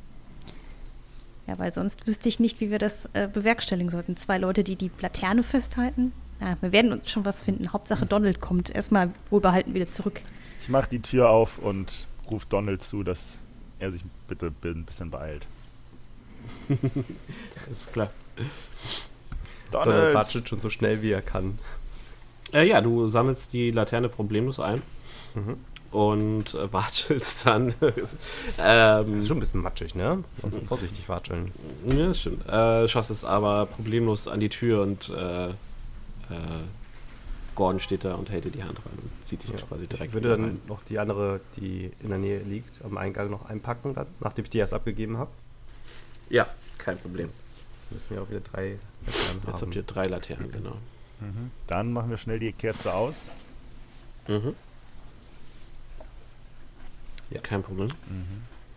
Ja, weil sonst wüsste ich nicht, wie wir das äh, bewerkstelligen sollten. Zwei Leute, die die Laterne festhalten. Ja, wir werden uns schon was finden. Hauptsache Donald kommt erstmal wohlbehalten wieder zurück. Ich mache die Tür auf und rufe Donald zu, dass er sich bitte ein bisschen beeilt. Ist klar. Donald Donald! watschelt schon so schnell, wie er kann. Äh, ja, du sammelst die Laterne problemlos ein Mhm. und äh, watschelst dann. Das ähm, ist schon ein bisschen matschig, ne? Also vorsichtig watscheln. ja, stimmt. Äh, schaffst es aber problemlos an die Tür und äh, äh, Gordon steht da und hält dir die Hand rein und zieht dich Ja, quasi direkt ich würde dann rein. noch die andere, die in der Nähe liegt, am Eingang noch einpacken, dann, nachdem ich die erst abgegeben habe. Ja, kein Problem. Jetzt müssen wir auch wieder drei Laternen Jetzt haben. habt ihr drei Laternen, genau. Dann machen wir schnell die Kerze aus. Mhm. Ja. Kein Problem.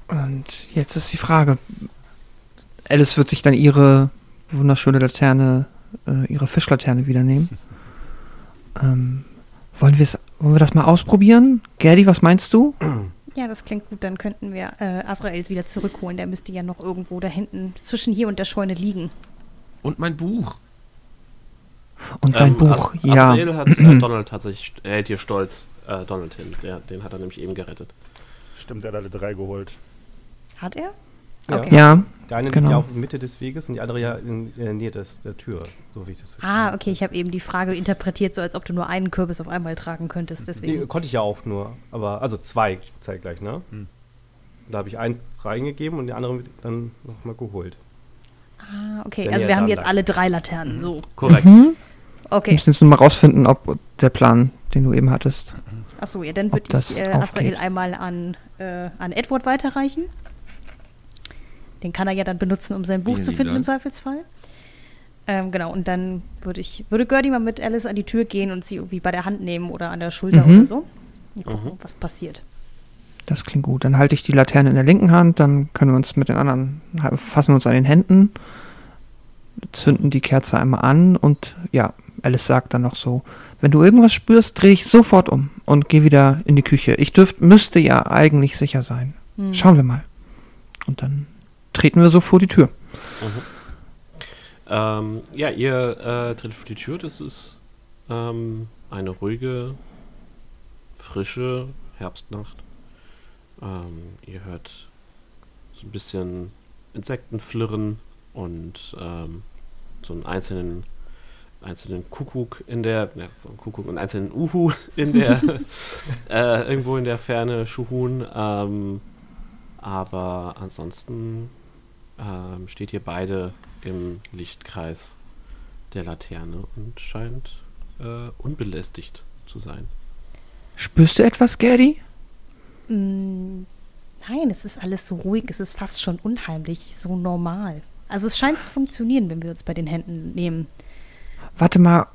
Und jetzt ist die Frage. Alice wird sich dann ihre wunderschöne Laterne, äh, ihre Fischlaterne wieder nehmen. Ähm, wollen, wollen wir das mal ausprobieren? Gerdi, was meinst du? Ja, das klingt gut. Dann könnten wir äh, Azrael wieder zurückholen. Der müsste ja noch irgendwo da hinten zwischen hier und der Scheune liegen. Und mein Buch. Und dein Ähm, Buch, As- ja. Asrael hat äh, Donald tatsächlich, er hält hier stolz äh, Donald hin. Der, den hat er nämlich eben gerettet. Stimmt, er hat alle drei geholt. Hat er? Ja. Okay. Ja, Der eine liegt Genau. ja auch in Mitte des Weges und die andere ja in der Nähe des, der Tür, so wie ich das verstehe. Ah, okay, ich habe eben die Frage interpretiert, so als ob du nur einen Kürbis auf einmal tragen könntest. Nee, Deswegen. konnte ich ja auch nur, aber also zwei zeitgleich, ne? Hm. Da habe ich eins reingegeben und die andere dann nochmal geholt. Ah, okay. Der Also wir haben jetzt alle drei Laternen. So. Korrekt. Mhm. Okay. Wir müssen jetzt nur mal rausfinden, ob der Plan, den du eben hattest. Achso, ja, dann würde das ich äh. Asrael einmal an, äh, an Edward weiterreichen. Den kann er ja dann benutzen, um sein Buch Vielen zu finden im Dank. Zweifelsfall. Ähm, genau, und dann würde ich, würde Gertie mal mit Alice an die Tür gehen und sie irgendwie bei der Hand nehmen oder an der Schulter Mhm. oder so. Und gucken, was passiert. Das klingt gut. Dann halte ich die Laterne in der linken Hand, dann können wir uns mit den anderen, fassen wir uns an den Händen, zünden die Kerze einmal an und ja, Alice sagt dann noch so, wenn du irgendwas spürst, dreh dich sofort um und geh wieder in die Küche. Ich dürft, müsste ja eigentlich sicher sein. Hm. Schauen wir mal. Und dann treten wir so vor die Tür. Ähm, ja, ihr äh, tretet vor die Tür. Das ist ähm, eine ruhige, frische Herbstnacht. Ähm, ihr hört so ein bisschen Insekten flirren und ähm, so einen einzelnen, einzelnen Kuckuck in der, ne, Kuckuck und einzelnen Uhu in der, äh, irgendwo in der Ferne, Schuhun. Ähm, aber ansonsten ähm, steht ihr beide im Lichtkreis der Laterne und scheint äh, unbelästigt zu sein. Spürst du etwas, Gerdi? Mm, Nein, es ist alles so ruhig, es ist fast schon unheimlich, so normal. Also es scheint zu funktionieren, wenn wir uns bei den Händen nehmen. Warte mal,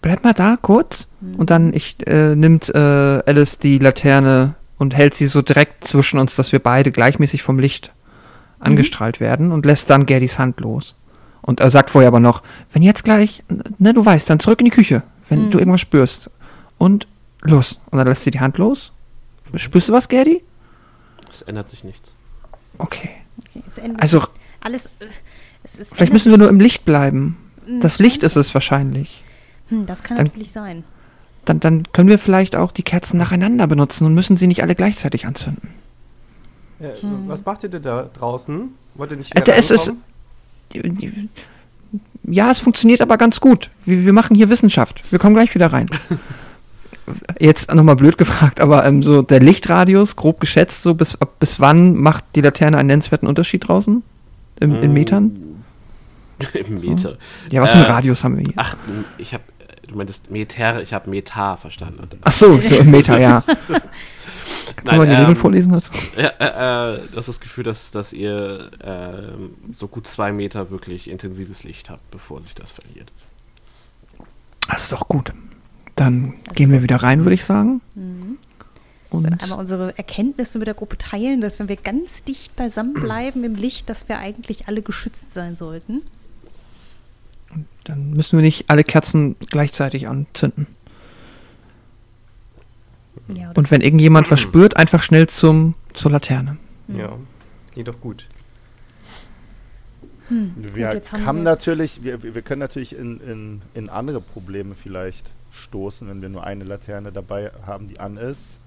bleib mal da kurz. Und dann ich, äh, nimmt äh, Alice die Laterne und hält sie so direkt zwischen uns, dass wir beide gleichmäßig vom Licht angestrahlt werden und lässt dann Gerdys Hand los. Und er sagt vorher aber noch, wenn jetzt gleich, ne, du weißt, dann zurück in die Küche, wenn Mhm. du irgendwas spürst. Und los. Und dann lässt sie die Hand los. Spürst du was, Gerdi? Es ändert sich nichts. Okay. Okay, es ändert Also, sich alles. Äh, es ist vielleicht müssen wir nur im Licht bleiben. Das Licht ist es. es wahrscheinlich. Hm, das kann dann- natürlich sein. Dann, dann können wir vielleicht auch die Kerzen nacheinander benutzen und müssen sie nicht alle gleichzeitig anzünden. Äh, Hm. Was macht ihr denn da draußen? Wollt ihr nicht Äh, es ist-? Ja, es funktioniert aber ganz gut. Wir, wir machen hier Wissenschaft. Wir kommen gleich wieder rein. Jetzt nochmal blöd gefragt, aber ähm, so der Lichtradius, grob geschätzt, so bis, ab- bis wann macht die Laterne einen nennenswerten Unterschied draußen? Im, in Metern? Im Meter. Ja, was für einen Äh, Radius haben wir hier? Ach, ich habe, du meintest Meter, ich habe Metar verstanden. Ach so, so im Meter, ja. Kannst du mal die ähm, Regeln vorlesen dazu? Ja, äh, äh, das ist das Gefühl, dass, dass ihr ähm, so gut zwei Meter wirklich intensives Licht habt, bevor sich das verliert. Das ist doch gut. Dann gehen wir wieder rein, würde ich sagen. Mhm. Und Wir einmal unsere Erkenntnisse mit der Gruppe teilen, dass wenn wir ganz dicht beisammen bleiben im Licht, dass wir eigentlich alle geschützt sein sollten. Dann müssen wir nicht alle Kerzen gleichzeitig anzünden. Ja, Und wenn irgendjemand was spürt, einfach schnell zum, zur Laterne. Ja, geht doch gut. hm, Wir gut, wir- natürlich, wir, wir können natürlich in, in, in andere Probleme vielleicht stoßen, wenn wir nur eine Laterne dabei haben, die an ist.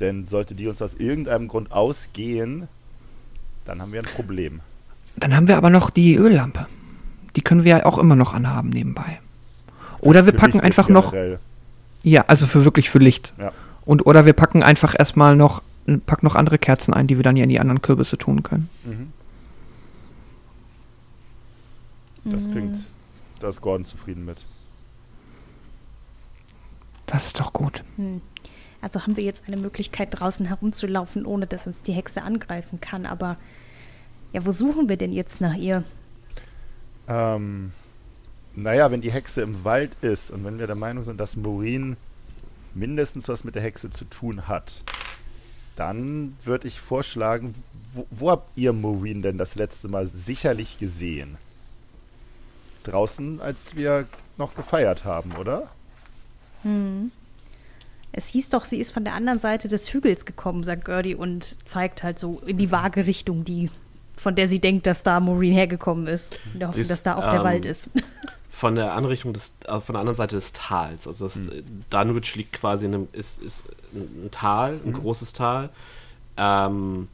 Denn sollte die uns aus irgendeinem Grund ausgehen, dann haben wir ein Problem. Dann haben wir aber noch die Öllampe. Die können wir ja auch immer noch anhaben nebenbei. Oder wir Für packen Licht einfach noch, generell. ja, also für wirklich für Licht. Ja. Und oder wir packen einfach erstmal noch, packen noch andere Kerzen ein, die wir dann ja in die anderen Kürbisse tun können. Mhm. Das Mhm. klingt, da ist Gordon zufrieden mit. Das ist doch gut. Hm. Also haben wir jetzt eine Möglichkeit, draußen herumzulaufen, ohne dass uns die Hexe angreifen kann. Aber ja, wo suchen wir denn jetzt nach ihr? Ähm, naja, wenn die Hexe im Wald ist und wenn wir der Meinung sind, dass Maureen mindestens was mit der Hexe zu tun hat, dann würde ich vorschlagen, wo, wo habt ihr Maureen denn das letzte Mal sicherlich gesehen? Draußen, als wir noch gefeiert haben, oder? Hm. Es hieß doch, sie ist von der anderen Seite des Hügels gekommen, sagt Gertie und zeigt halt so in die vage Richtung, die von der sie denkt, dass da Maureen hergekommen ist. In der Hoffnung, Ist, dass da auch der ähm, Wald ist. Von der Anrichtung des, äh, von der anderen Seite des Tals. Also Hm. das äh, Dunwich liegt quasi in einem, ist, ist ein Tal, ein großes Tal, ähm,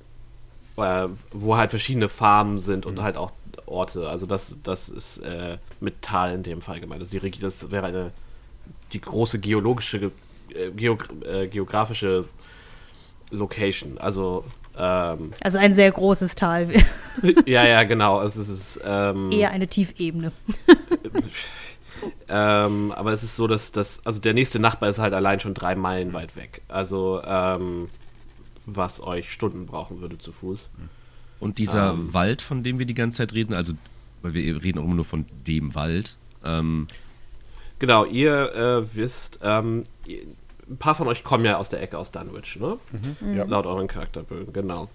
äh, wo halt verschiedene Farmen sind und halt auch Orte. Also das, das ist äh, mit Tal in dem Fall gemeint. Also die, das wäre eine die große geologische, äh, geog äh, geografische Location. Also ähm, Also ein sehr großes Tal. ja, ja, genau. Es ist ähm, Eher eine Tiefebene. Ähm, aber es ist so, dass das, also der nächste Nachbar ist halt allein schon drei Meilen weit weg. Also, ähm, was euch Stunden brauchen würde zu Fuß. Und dieser Ähm. Wald, von dem wir die ganze Zeit reden, also, weil wir reden auch immer nur von dem Wald, ähm, Genau, ihr äh, wisst, ähm, ein paar von euch kommen ja aus der Ecke aus Dunwich, ne? Ja. Laut euren Charakterbögen, genau.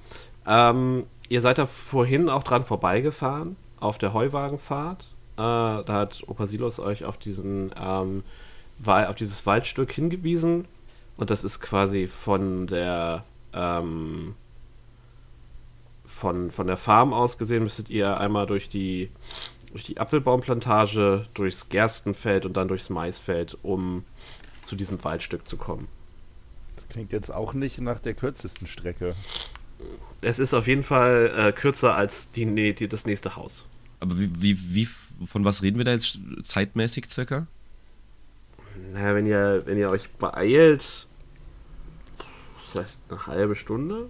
Ähm, ihr seid da vorhin auch dran vorbeigefahren, auf der Heuwagenfahrt. Äh, da hat Opasilos euch auf diesen, ähm, auf dieses Waldstück hingewiesen. Und das ist quasi von der, ähm, von, von der Farm aus gesehen, müsstet ihr einmal durch die, durch die Apfelbaumplantage, durchs Gerstenfeld und dann durchs Maisfeld, um zu diesem Waldstück zu kommen. Das klingt jetzt auch nicht nach der kürzesten Strecke. Es ist auf jeden Fall äh, kürzer als die, nee, die, das nächste Haus. aber wie, wie, wie, von was reden wir da jetzt zeitmäßig circa? Naja, wenn ihr, wenn ihr euch beeilt, vielleicht eine halbe Stunde.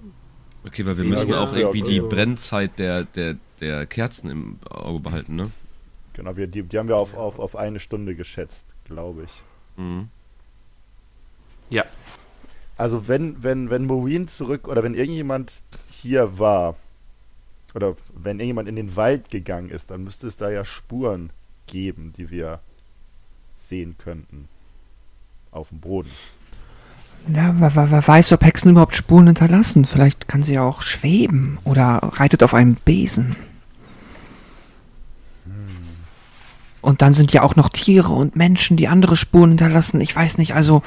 Okay, weil wir Ja, müssen gut, auch ja, irgendwie die also- Brennzeit der, der, der Kerzen im Auge behalten, ne? Genau, wir, die, die haben wir auf, auf, auf eine Stunde geschätzt, glaube ich. Mhm. Ja. Also wenn, wenn, wenn Maureen zurück oder wenn irgendjemand hier war oder wenn irgendjemand in den Wald gegangen ist, dann müsste es da ja Spuren geben, die wir sehen könnten. Auf dem Boden. Ja, wer, wer, wer weiß, ob Hexen überhaupt Spuren hinterlassen. Vielleicht kann sie ja auch schweben oder reitet auf einem Besen. Und dann sind ja auch noch Tiere und Menschen, die andere Spuren hinterlassen. Ich weiß nicht, also,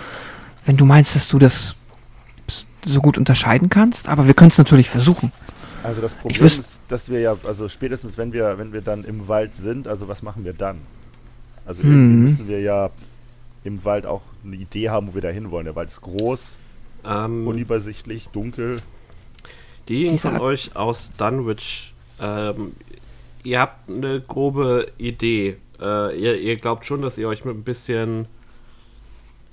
wenn du meinst, dass du das so gut unterscheiden kannst, aber wir können es natürlich versuchen. Also das Problem ist, dass wir ja, also spätestens wenn wir, wenn wir dann im Wald sind, also was machen wir dann? Also irgendwie Mhm. müssen wir ja im Wald auch eine Idee haben, wo wir da hinwollen. Der Wald ist groß, Ähm, unübersichtlich, dunkel. diejenigen von euch aus Dunwich, ähm, ihr habt eine grobe Idee. Äh, ihr, ihr glaubt schon, dass ihr euch mit ein bisschen, äh,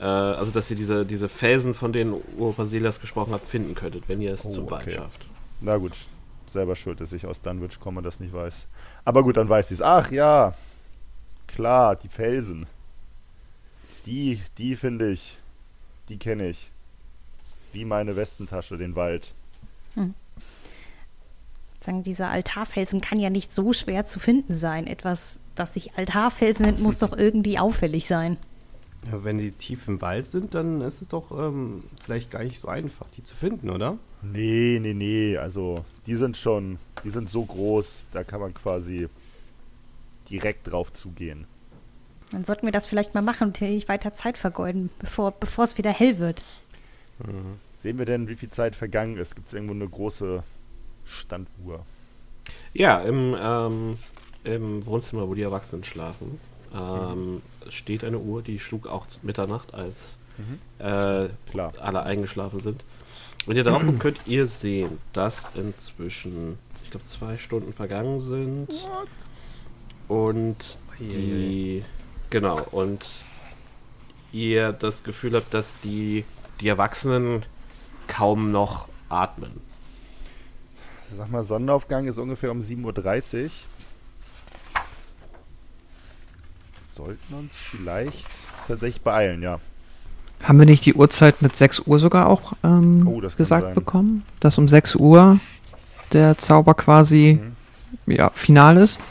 also dass ihr diese, diese Felsen, von denen Urbasilas gesprochen hat, finden könntet, wenn ihr es Oh, zum Wald okay. schafft. Na gut, selber schuld, dass ich aus Dunwich komme und das nicht weiß. Aber gut, dann weiß ich es. Ach ja, klar, die Felsen. Die, die finde ich, die kenne ich. Wie meine Westentasche, den Wald. Sagen, dieser Altarfelsen kann ja nicht so schwer zu finden sein. Etwas, das sich Altarfelsen nennt, muss doch irgendwie auffällig sein. Ja, wenn die tief im Wald sind, dann ist es doch ähm, vielleicht gar nicht so einfach, die zu finden, oder? Nee, nee, nee, also die sind schon, die sind so groß, da kann man quasi direkt drauf zugehen. Dann sollten wir das vielleicht mal machen und hier nicht weiter Zeit vergeuden, bevor, bevor es wieder hell wird. Sehen wir denn, wie viel Zeit vergangen ist? Gibt es irgendwo eine große Standuhr? Ja, im, ähm, im Wohnzimmer, wo die Erwachsenen schlafen, ähm, steht eine Uhr, die schlug auch Mitternacht, als äh, Klar. alle eingeschlafen sind. Wenn ihr darauf guckt, könnt ihr sehen, dass inzwischen, ich glaube, zwei Stunden vergangen sind. Und die, genau, und ihr das Gefühl habt, dass die, die Erwachsenen kaum noch atmen. Sag mal, Sonnenaufgang ist ungefähr um 7.30 Uhr. Sollten uns vielleicht tatsächlich beeilen, ja. Haben wir nicht die Uhrzeit mit 6 Uhr sogar auch ähm, Oh, gesagt bekommen? Dass um 6 Uhr der Zauber quasi Mhm. ja, final ist?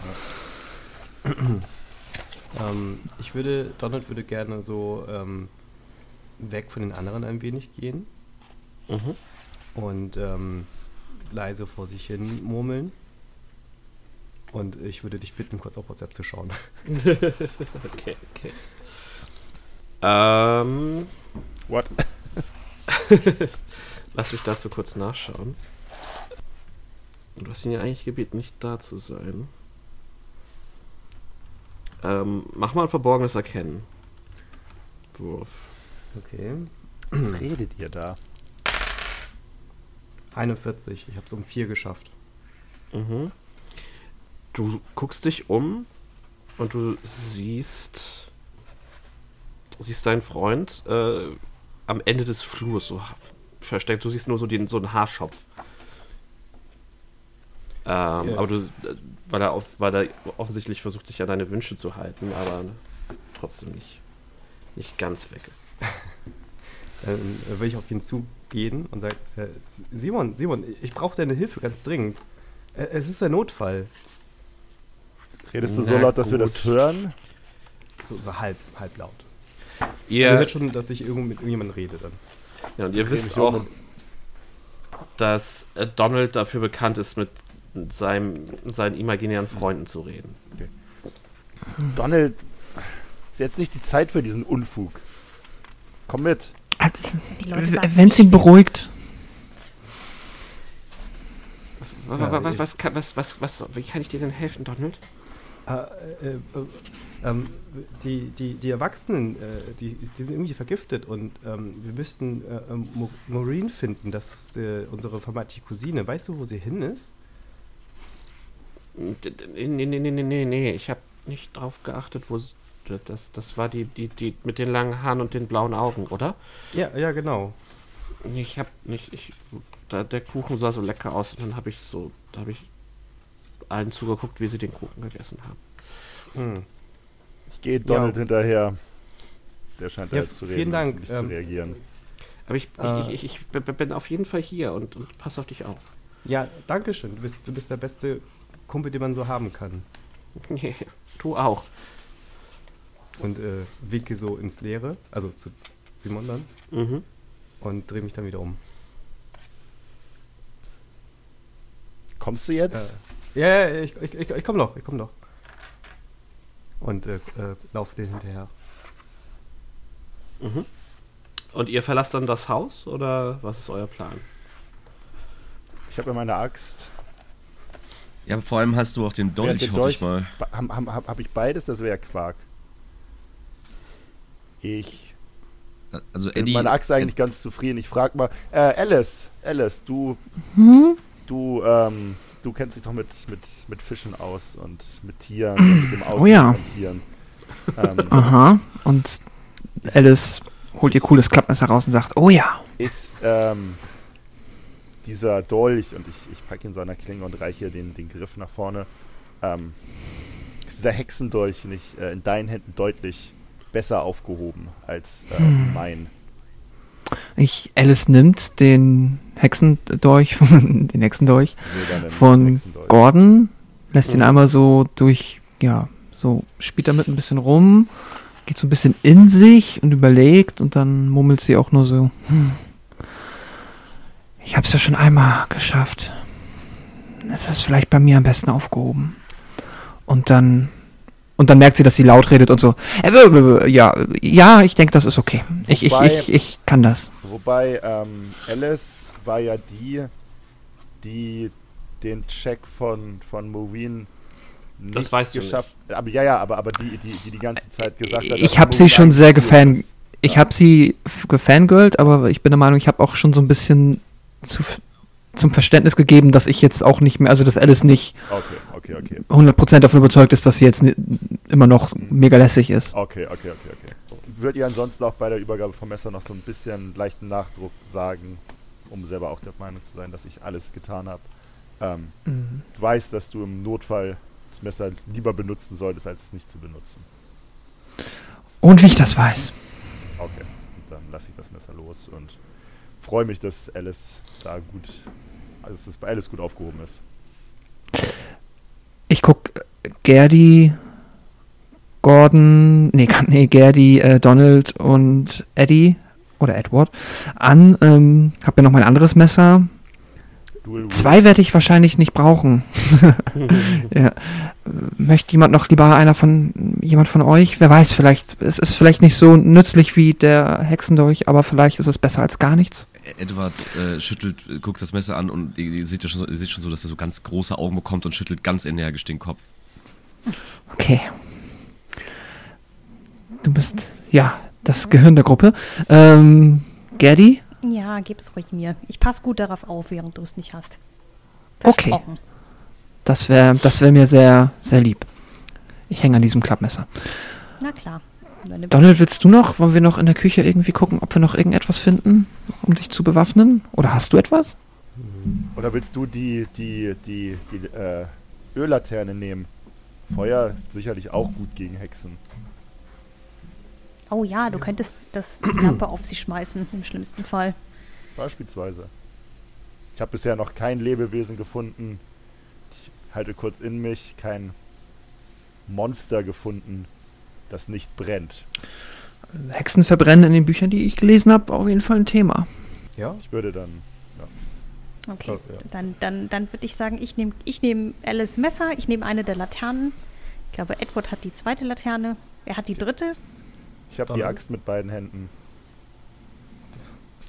Ähm, ich würde, Donald würde gerne so ähm, weg von den anderen ein wenig gehen Mhm. und ähm, leise vor sich hin murmeln. Und ich würde dich bitten, kurz auf WhatsApp zu schauen. Okay, okay. Ähm, What? lass mich dazu kurz nachschauen. Du hast ihn ja eigentlich gebeten, nicht da zu sein. Ähm, mach mal ein verborgenes Erkennen. Wurf. Okay. Was redet ihr da? 41. Ich habe es um 4 geschafft. Mhm. Du guckst dich um und du siehst, siehst deinen Freund äh, am Ende des Flurs so versteckt. Du siehst nur so, den, so einen Haarschopf. Ähm, Ja. Aber du, äh, weil er, auf, weil er offensichtlich versucht, sich an deine Wünsche zu halten, aber trotzdem nicht, nicht ganz weg ist. Dann äh, will ich auf ihn zugehen und sage, äh, Simon, Simon, ich brauche deine Hilfe ganz dringend. Äh, es ist ein Notfall. Redest du Na so laut, dass wir gut. das hören? So, so halb, halb laut. Ihr, hört schon, dass ich irgendwo mit irgendjemandem rede dann. ja, und ihr wisst um auch, dass äh, Donald dafür bekannt ist, mit seinem, seinen imaginären Freunden zu reden. Donald, ist jetzt nicht die Zeit für diesen Unfug. Komm mit. Also, Wenn es ihn nicht, beruhigt. Was, was, was, was, was, wie kann ich dir denn helfen, Donald? Äh, äh, äh, ähm, die, die, die Erwachsenen, äh, die, die sind irgendwie vergiftet und ähm, wir müssten äh, ähm, Maureen finden, das ist äh, unsere vermeintliche Cousine. Weißt du, wo sie hin ist? Nee, nee, nee, nee, nee, nee. Ich habe nicht drauf geachtet, wo. s- Das, das war die, die, die mit den langen Haaren und den blauen Augen, oder? Ja, ja, genau. Ich hab nicht. Ich, da, der Kuchen sah so lecker aus und dann habe ich so. Da habe ich allen zugeguckt, wie sie den Kuchen gegessen haben. Hm. Ich gehe Donald Ja. hinterher. Der scheint da Ja, jetzt zu vielen reden Dank, und nicht ähm, zu reagieren. Aber ich, Äh. ich, ich, ich, b- bin auf jeden Fall hier und, und pass auf dich auf. Ja, danke schön. Du bist, du bist der beste Kumpel, den man so haben kann. du auch. Und äh, winke so ins Leere, also zu Simon dann, Mhm. und drehe mich dann wieder um. Kommst du jetzt? Ja, ja, ich, ich, ich, ich komm doch, ich komm doch. Und äh, äh, laufe den hinterher. Mhm. Und ihr verlasst dann das Haus oder was ist euer Plan? Ich habe ja meine Axt. Ja, vor allem hast du auch den Dolch, den hoffe ich Dolch. mal. Habe hab, hab, hab ich beides? Das wäre Quark. Ich Also bin mit Eddie. meiner Axt eigentlich ganz zufrieden. Ich frage mal, äh, Alice, Alice, du, Hm? du, ähm, du kennst dich doch mit, mit, mit Fischen aus und mit Tieren und mit dem Aussehen Oh ja. von Tieren. Ähm, Aha. Und Alice holt ihr cooles Klappmesser raus und sagt, oh ja. ist ähm, dieser Dolch, und ich, ich packe ihn so an der Klinge und reiche den, den Griff nach vorne, ähm, ist dieser Hexendolch nicht äh, in deinen Händen deutlich besser aufgehoben als äh, Hm. mein. Ich, Alice nimmt den Hexendolch, den Hexendolch von Hexendolch. Gordon, lässt ihn Mhm. einmal so durch, ja, so spielt damit ein bisschen rum, geht so ein bisschen in sich und überlegt und dann murmelt sie auch nur so, hm, ich hab's ja schon einmal geschafft. Es ist vielleicht bei mir am besten aufgehoben. Und dann, und dann merkt sie, dass sie laut redet und so, äh, ja, ja, ich denke, das ist okay. Ich, ich, Wobei- ich, ich kann das. Wobei ähm, Alice war ja die, die den Check von, von Maureen nicht Das weißt du geschafft Aber ja, ja, aber, aber die, die, die die ganze Zeit gesagt hat, Ich dass hab sie schon sehr gefan- ist. Ich Ja. habe sie gefangirlt, aber ich bin der Meinung, ich habe auch schon so ein bisschen zu, zum Verständnis gegeben, dass ich jetzt auch nicht mehr, also dass Alice nicht Okay, okay, okay. 100% davon überzeugt ist, dass sie jetzt immer noch mega lässig ist. Okay, okay, okay, okay. Würdet ihr ansonsten auch bei der Übergabe vom Messer noch so ein bisschen leichten Nachdruck sagen, um selber auch der Meinung zu sein, dass ich alles getan habe? Ähm, du weißt, dass du im Notfall das Messer lieber benutzen solltest, als es nicht zu benutzen. Und wie ich das weiß. Okay, dann lasse ich das Messer los und freue mich, dass Alice da gut, also dass es bei Alice gut aufgehoben ist. Ich guck äh, Gerdi, Gordon, nee, nee Gerdi, äh, Donald und Eddie oder Edward an. Ähm, hab ja noch mein anderes Messer. Zwei werde ich wahrscheinlich nicht brauchen. ja. Möchte jemand noch lieber einer von jemand von euch? Wer weiß, vielleicht es ist vielleicht nicht so nützlich wie der Hexendolch, aber vielleicht ist es besser als gar nichts. Edward äh, schüttelt, äh, guckt das Messer an und ihr, ihr seht ja schon, so- ihr seht schon so, dass er so ganz große Augen bekommt und schüttelt ganz energisch den Kopf. Okay. Du bist, ja, das Gehirn der Gruppe. Ähm, Gerdi? Ja, gib's ruhig mir. Ich passe gut darauf auf, während du es nicht hast. Okay. Das wäre das wär mir sehr, sehr lieb. Ich hänge an diesem Klappmesser. Na klar. Donald, willst du noch? Wollen wir noch in der Küche irgendwie gucken, ob wir noch irgendetwas finden, um dich zu bewaffnen? Oder hast du etwas? Oder willst du die, die, die, die äh, Öllaterne nehmen? Feuer sicherlich auch gut gegen Hexen. Oh ja, du könntest das die Lampe auf sie schmeißen, im schlimmsten Fall. Beispielsweise. Ich habe bisher noch kein Lebewesen gefunden. Ich halte kurz in mich, kein Monster gefunden, das nicht brennt. Hexen verbrennen in den Büchern, die ich gelesen habe, auf jeden Fall ein Thema. Ja? Ich würde dann. Okay, Oh, ja. dann, dann, dann würde ich sagen, ich nehme ich nehm Alice Messer, ich nehme eine der Laternen. Ich glaube, Edward hat die zweite Laterne. Er hat die dritte. Ich habe die? Axt mit beiden Händen.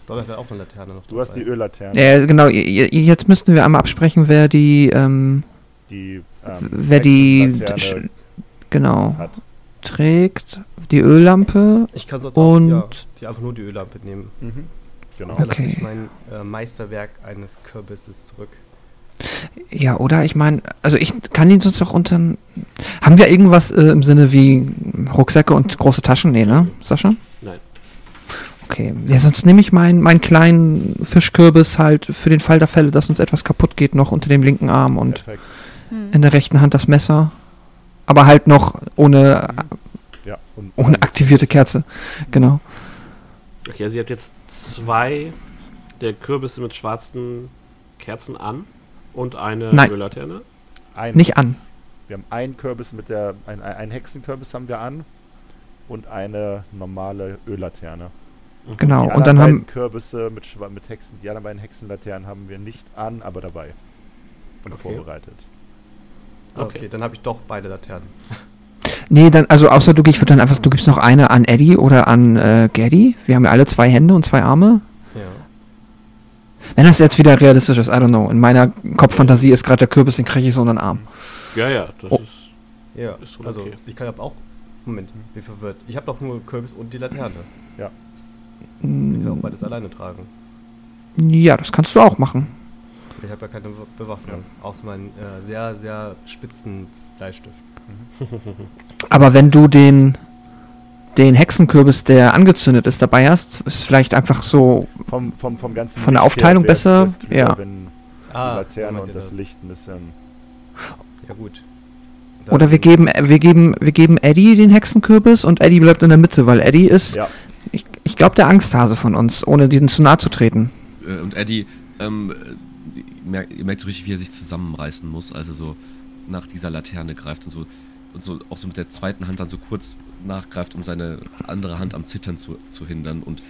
Donald hat auch eine Laterne noch. Du hast die dabei. Öllaterne. Äh, genau, jetzt müssten wir einmal absprechen, wer die, ähm, Die, ähm, wer die, genau, hat. Trägt. Die Öllampe. Ich kann sonst auch Und- ja, die einfach nur die Öllampe nehmen. Mhm. Genau. Dann lasse Okay. ich mein äh, Meisterwerk eines Kürbisses zurück. Ja, oder? Ich meine, also ich kann ihn sonst auch unter. Haben wir irgendwas äh, im Sinne wie Rucksäcke und große Taschen? Nee, ne, Sascha? Nein. Okay. Ja, sonst nehme ich meinen meinen kleinen Fischkürbis halt für den Fall der Fälle, dass uns etwas kaputt geht, noch unter dem linken Arm und Perfekt. In der rechten Hand das Messer. Aber halt noch ohne, Ja. Und ohne aktivierte Kerze. Genau. Okay, also ihr habt jetzt zwei der Kürbisse mit schwarzen Kerzen an und eine Nein. Öllaterne. ein, Nicht an. Wir haben einen Kürbis mit der. Ein, ein Hexenkürbis haben wir an. Und eine normale Öllaterne. Genau. Die Und dann haben. beiden Kürbisse mit, mit Hexen, die anderen beiden Hexenlaternen haben wir nicht an, aber dabei. Und Okay. vorbereitet. Okay, Okay. dann habe ich doch beide Laternen. Nee, dann, also außer du gibst dann einfach, du gibst noch eine an Eddie oder an äh, Gerdi. Wir haben ja alle zwei Hände und zwei Arme. Ja. Wenn das jetzt wieder realistisch ist, I don't know. In meiner Kopffantasie ist gerade der Kürbis, den kriege ich so in den Arm. Ja, ja, das Oh. ist. Ja, Ist also okay. ich kann auch. Moment, bin verwirrt. Ich habe doch nur Kürbis und die Laterne. Ich kann auch beides alleine tragen. Ja, das kannst du auch machen. Ich habe ja keine Be- Bewaffnung. Außer meinen äh, sehr, sehr spitzen Bleistift. Aber wenn du den, den Hexenkürbis, der angezündet ist, dabei hast, ist vielleicht einfach so. Vom, vom, vom ganzen Von der her Aufteilung besser, klüger, ja. Wenn die Ah, Laterne meint und ihr das Licht ein bisschen. Ja gut. Oder wir geben, wir geben, wir geben Eddie den Hexenkürbis und Eddie bleibt in der Mitte, weil Eddie ist, Ja. ich, ich glaube, der Angsthase von uns, ohne denen zu nahe zu treten. Äh, und Eddie, ähm, äh, merkt, ihr merkt so richtig, wie er sich zusammenreißen muss, als er so nach dieser Laterne greift und so und so auch so mit der zweiten Hand dann so kurz nachgreift, um seine andere Hand am Zittern zu, zu hindern und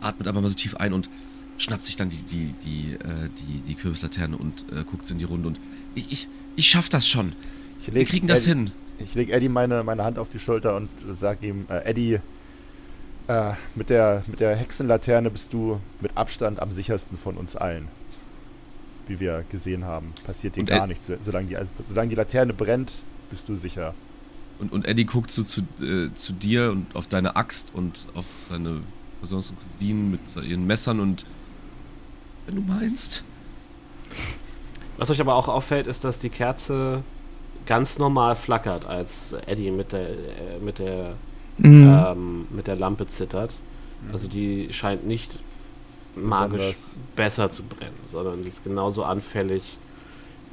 atmet aber mal so tief ein und schnappt sich dann die, die, die, äh, die, die Kürbislaterne und äh, guckt so in die Runde und ich, ich, ich schaff das schon. Ich Wir kriegen das Eddie, hin. Ich lege Eddie meine, meine Hand auf die Schulter und sage ihm, äh, Eddie, äh, mit, der, mit der Hexenlaterne bist du mit Abstand am sichersten von uns allen. Wie wir gesehen haben. Passiert dir gar Ed- nichts. Solange die, also, solange die Laterne brennt, bist du sicher. Und, und Eddie guckt so zu, äh, zu dir und auf deine Axt und auf seine besonderen Cousinen mit ihren Messern und wenn du meinst. Was euch aber auch auffällt, ist, dass die Kerze ganz normal flackert, als Eddie mit der, äh, mit der, Mhm. ähm, mit der Lampe zittert. Also die scheint nicht magisch Besonders. besser zu brennen, sondern die ist genauso anfällig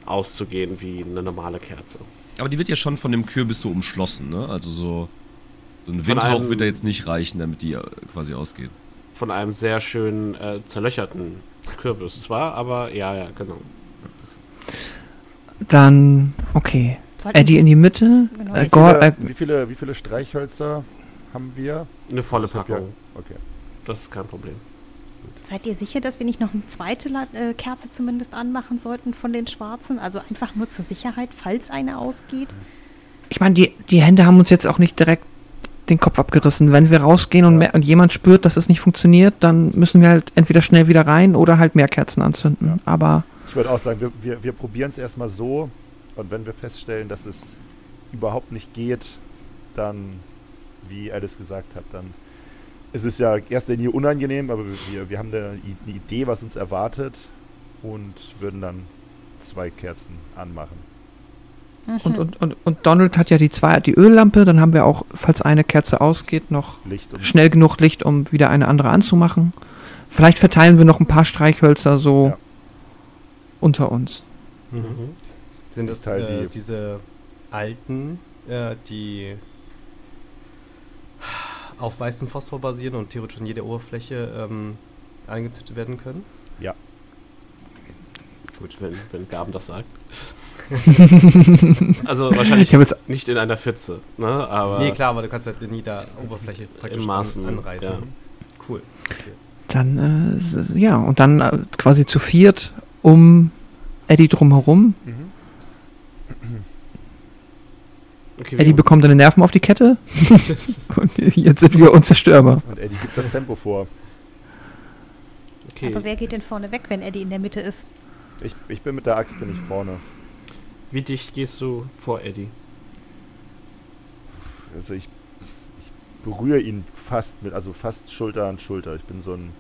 auszugehen wie eine normale Kerze. Aber die wird ja schon von dem Kürbis so umschlossen, ne? Also so, so ein Windhauch einem- wird da jetzt nicht reichen, damit die äh, quasi ausgeht. Von einem sehr schön äh, zerlöcherten Kürbis zwar, aber ja, ja, genau. Dann, okay. Eddie in die Mitte. Genau. Äh, Wie Gor, äh, viele, wie, viele, wie viele Streichhölzer haben wir? Eine volle hab ja- Packung. Okay. Das ist kein Problem. Seid ihr sicher, dass wir nicht noch eine zweite äh, Kerze zumindest anmachen sollten von den schwarzen? Also einfach nur zur Sicherheit, falls eine ausgeht? ich meine, die, die Hände haben uns jetzt auch nicht direkt den Kopf abgerissen. Wenn wir rausgehen und, mer- und jemand spürt, dass es nicht funktioniert, dann müssen wir halt entweder schnell wieder rein oder halt mehr Kerzen anzünden. Ja. Aber Ich würde auch sagen, wir, wir, wir probieren es erstmal so und wenn wir feststellen, dass es überhaupt nicht geht, dann, wie Alice gesagt hat, dann ist es ja in erster Linie unangenehm, aber wir, wir haben eine, Idee, was uns erwartet und würden dann zwei Kerzen anmachen. und, und, und, und Donald hat ja die zwei, die Öllampe, dann haben wir auch, falls eine Kerze ausgeht, noch schnell genug Licht, um wieder eine andere anzumachen. Vielleicht verteilen wir noch ein paar Streichhölzer so Ja. unter uns. Mhm. Sind das äh, die- diese alten, äh, die auf weißem Phosphor basieren und theoretisch an jeder Oberfläche ähm, eingezündet werden können? Gut, wenn, wenn Gaben das sagt. also wahrscheinlich Ich habe jetzt nicht in einer Pfütze, ne? Aber nee, klar, aber du kannst halt in jeder Oberfläche praktisch in Maßen, an, anreißen. ja. Cool. Okay. dann, äh, ja, und dann äh, quasi zu viert um Eddie drumherum. Mhm. Okay, Eddie bekommt eine Nerven auf die Kette. und jetzt sind wir unzerstörbar. Und Eddie gibt das Tempo vor. okay. Aber wer geht denn vorne weg, wenn Eddie in der Mitte ist? Ich, ich bin mit der Axt, bin ich vorne. Wie dicht gehst du vor Eddie? Also ich, ich berühre ihn fast mit, also fast Schulter an Schulter. Ich bin so ein,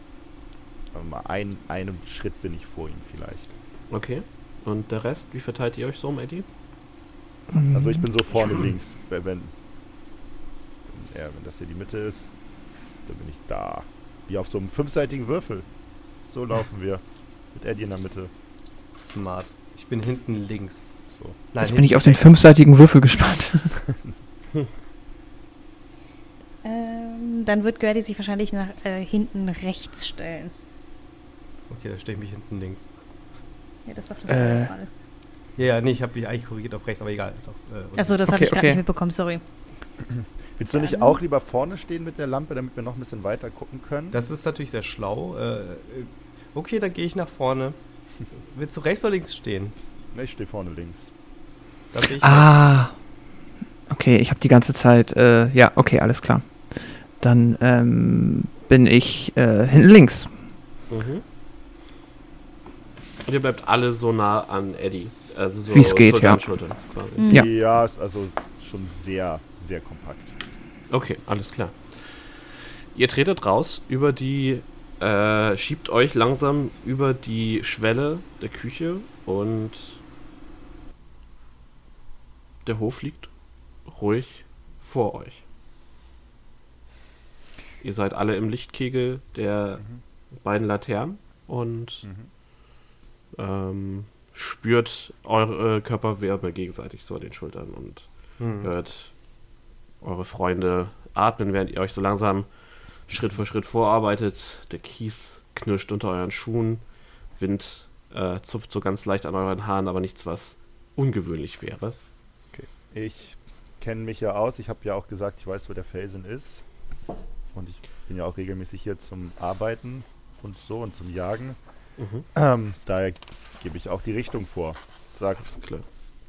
sagen wir mal, ein, einem Schritt bin ich vor ihm vielleicht. Okay. Und der Rest, wie verteilt ihr euch so um Eddie? Also ich bin so vorne links, wenn, wenn, ja, wenn das hier die Mitte ist, dann bin ich da. Wie auf so einem fünfseitigen Würfel. So laufen wir. Mit Eddie in der Mitte. Smart. Ich bin hinten links. So. Nein, Jetzt bin ich auf den fünfseitigen Würfel gespannt. Ähm, dann wird Gertie sich wahrscheinlich nach äh, hinten rechts stellen. Okay, da stehe ich mich hinten links. Ja, das sagt das Äh. gerade. Ja, ja, nee, ich habe mich eigentlich korrigiert auf rechts, aber egal. Ist auch, äh. Achso, das habe Okay, ich gerade okay. nicht mitbekommen, sorry. Willst du nicht auch lieber vorne stehen mit der Lampe, damit wir noch ein bisschen weiter gucken können? Das ist natürlich sehr schlau. Äh, äh, okay, dann gehe ich nach vorne. Willst du rechts oder links stehen? Ne, ich stehe vorne links. Ich Ah. Okay, ich habe die ganze Zeit, äh, ja, okay, alles klar. Dann ähm, bin ich äh, hinten links. Mhm. Und ihr bleibt alle so nah an Eddie. Also so Wie's geht, Schulter ja. an Schulter quasi. Mhm. Ja. ja, ist also schon sehr, sehr kompakt. Okay, alles klar. Ihr tretet raus über die, äh, schiebt euch langsam über die Schwelle der Küche und der Hof liegt ruhig vor euch. Ihr seid alle im Lichtkegel der beiden Laternen und Mhm. ähm, spürt eure Körperwärme gegenseitig so an den Schultern und Hm. hört eure Freunde atmen, während ihr euch so langsam Schritt für Schritt vorarbeitet. Der Kies knirscht unter euren Schuhen, Wind äh, zupft so ganz leicht an euren Haaren, aber nichts, was ungewöhnlich wäre. Ich kenne mich ja aus. Ich habe ja auch gesagt, ich weiß, wo der Felsen ist. Und ich bin ja auch regelmäßig hier zum Arbeiten und so und zum Jagen. Mhm. Ähm, daher gebe ich auch die Richtung vor. Sagt,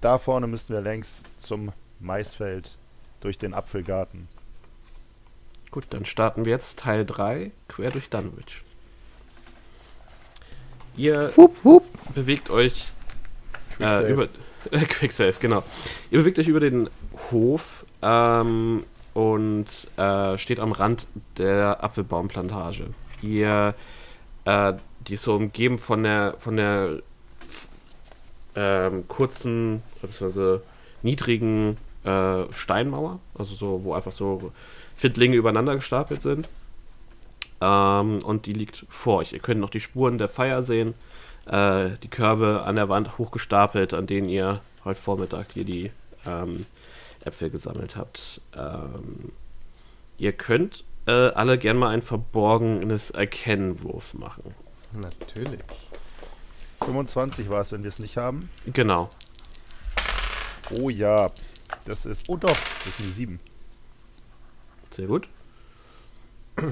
da vorne müssten wir längs zum Maisfeld durch den Apfelgarten. Gut, dann starten wir jetzt Teil 3, quer durch Dunwich. Ihr Wupp, wupp. bewegt euch. Äh, über äh, Quicksave, genau. Ihr bewegt euch über den Hof ähm, und äh, steht am Rand der Apfelbaumplantage. Ihr, äh, die ist so umgeben von der von der ähm, kurzen, beziehungsweise niedrigen äh, Steinmauer, also so, wo einfach so Fittlinge übereinander gestapelt sind. Ähm, und die liegt vor euch. Ihr könnt noch die Spuren der Feier sehen äh, die Körbe an der Wand hochgestapelt, an denen ihr heute Vormittag hier die ähm, Äpfel gesammelt habt. Ähm, ihr könnt äh, alle gern mal ein verborgenes Erkennenwurf machen. Natürlich. 25 war es, wenn wir es nicht haben. Genau. Oh ja, das ist. Oh doch, das ist eine 7. Sehr gut. Das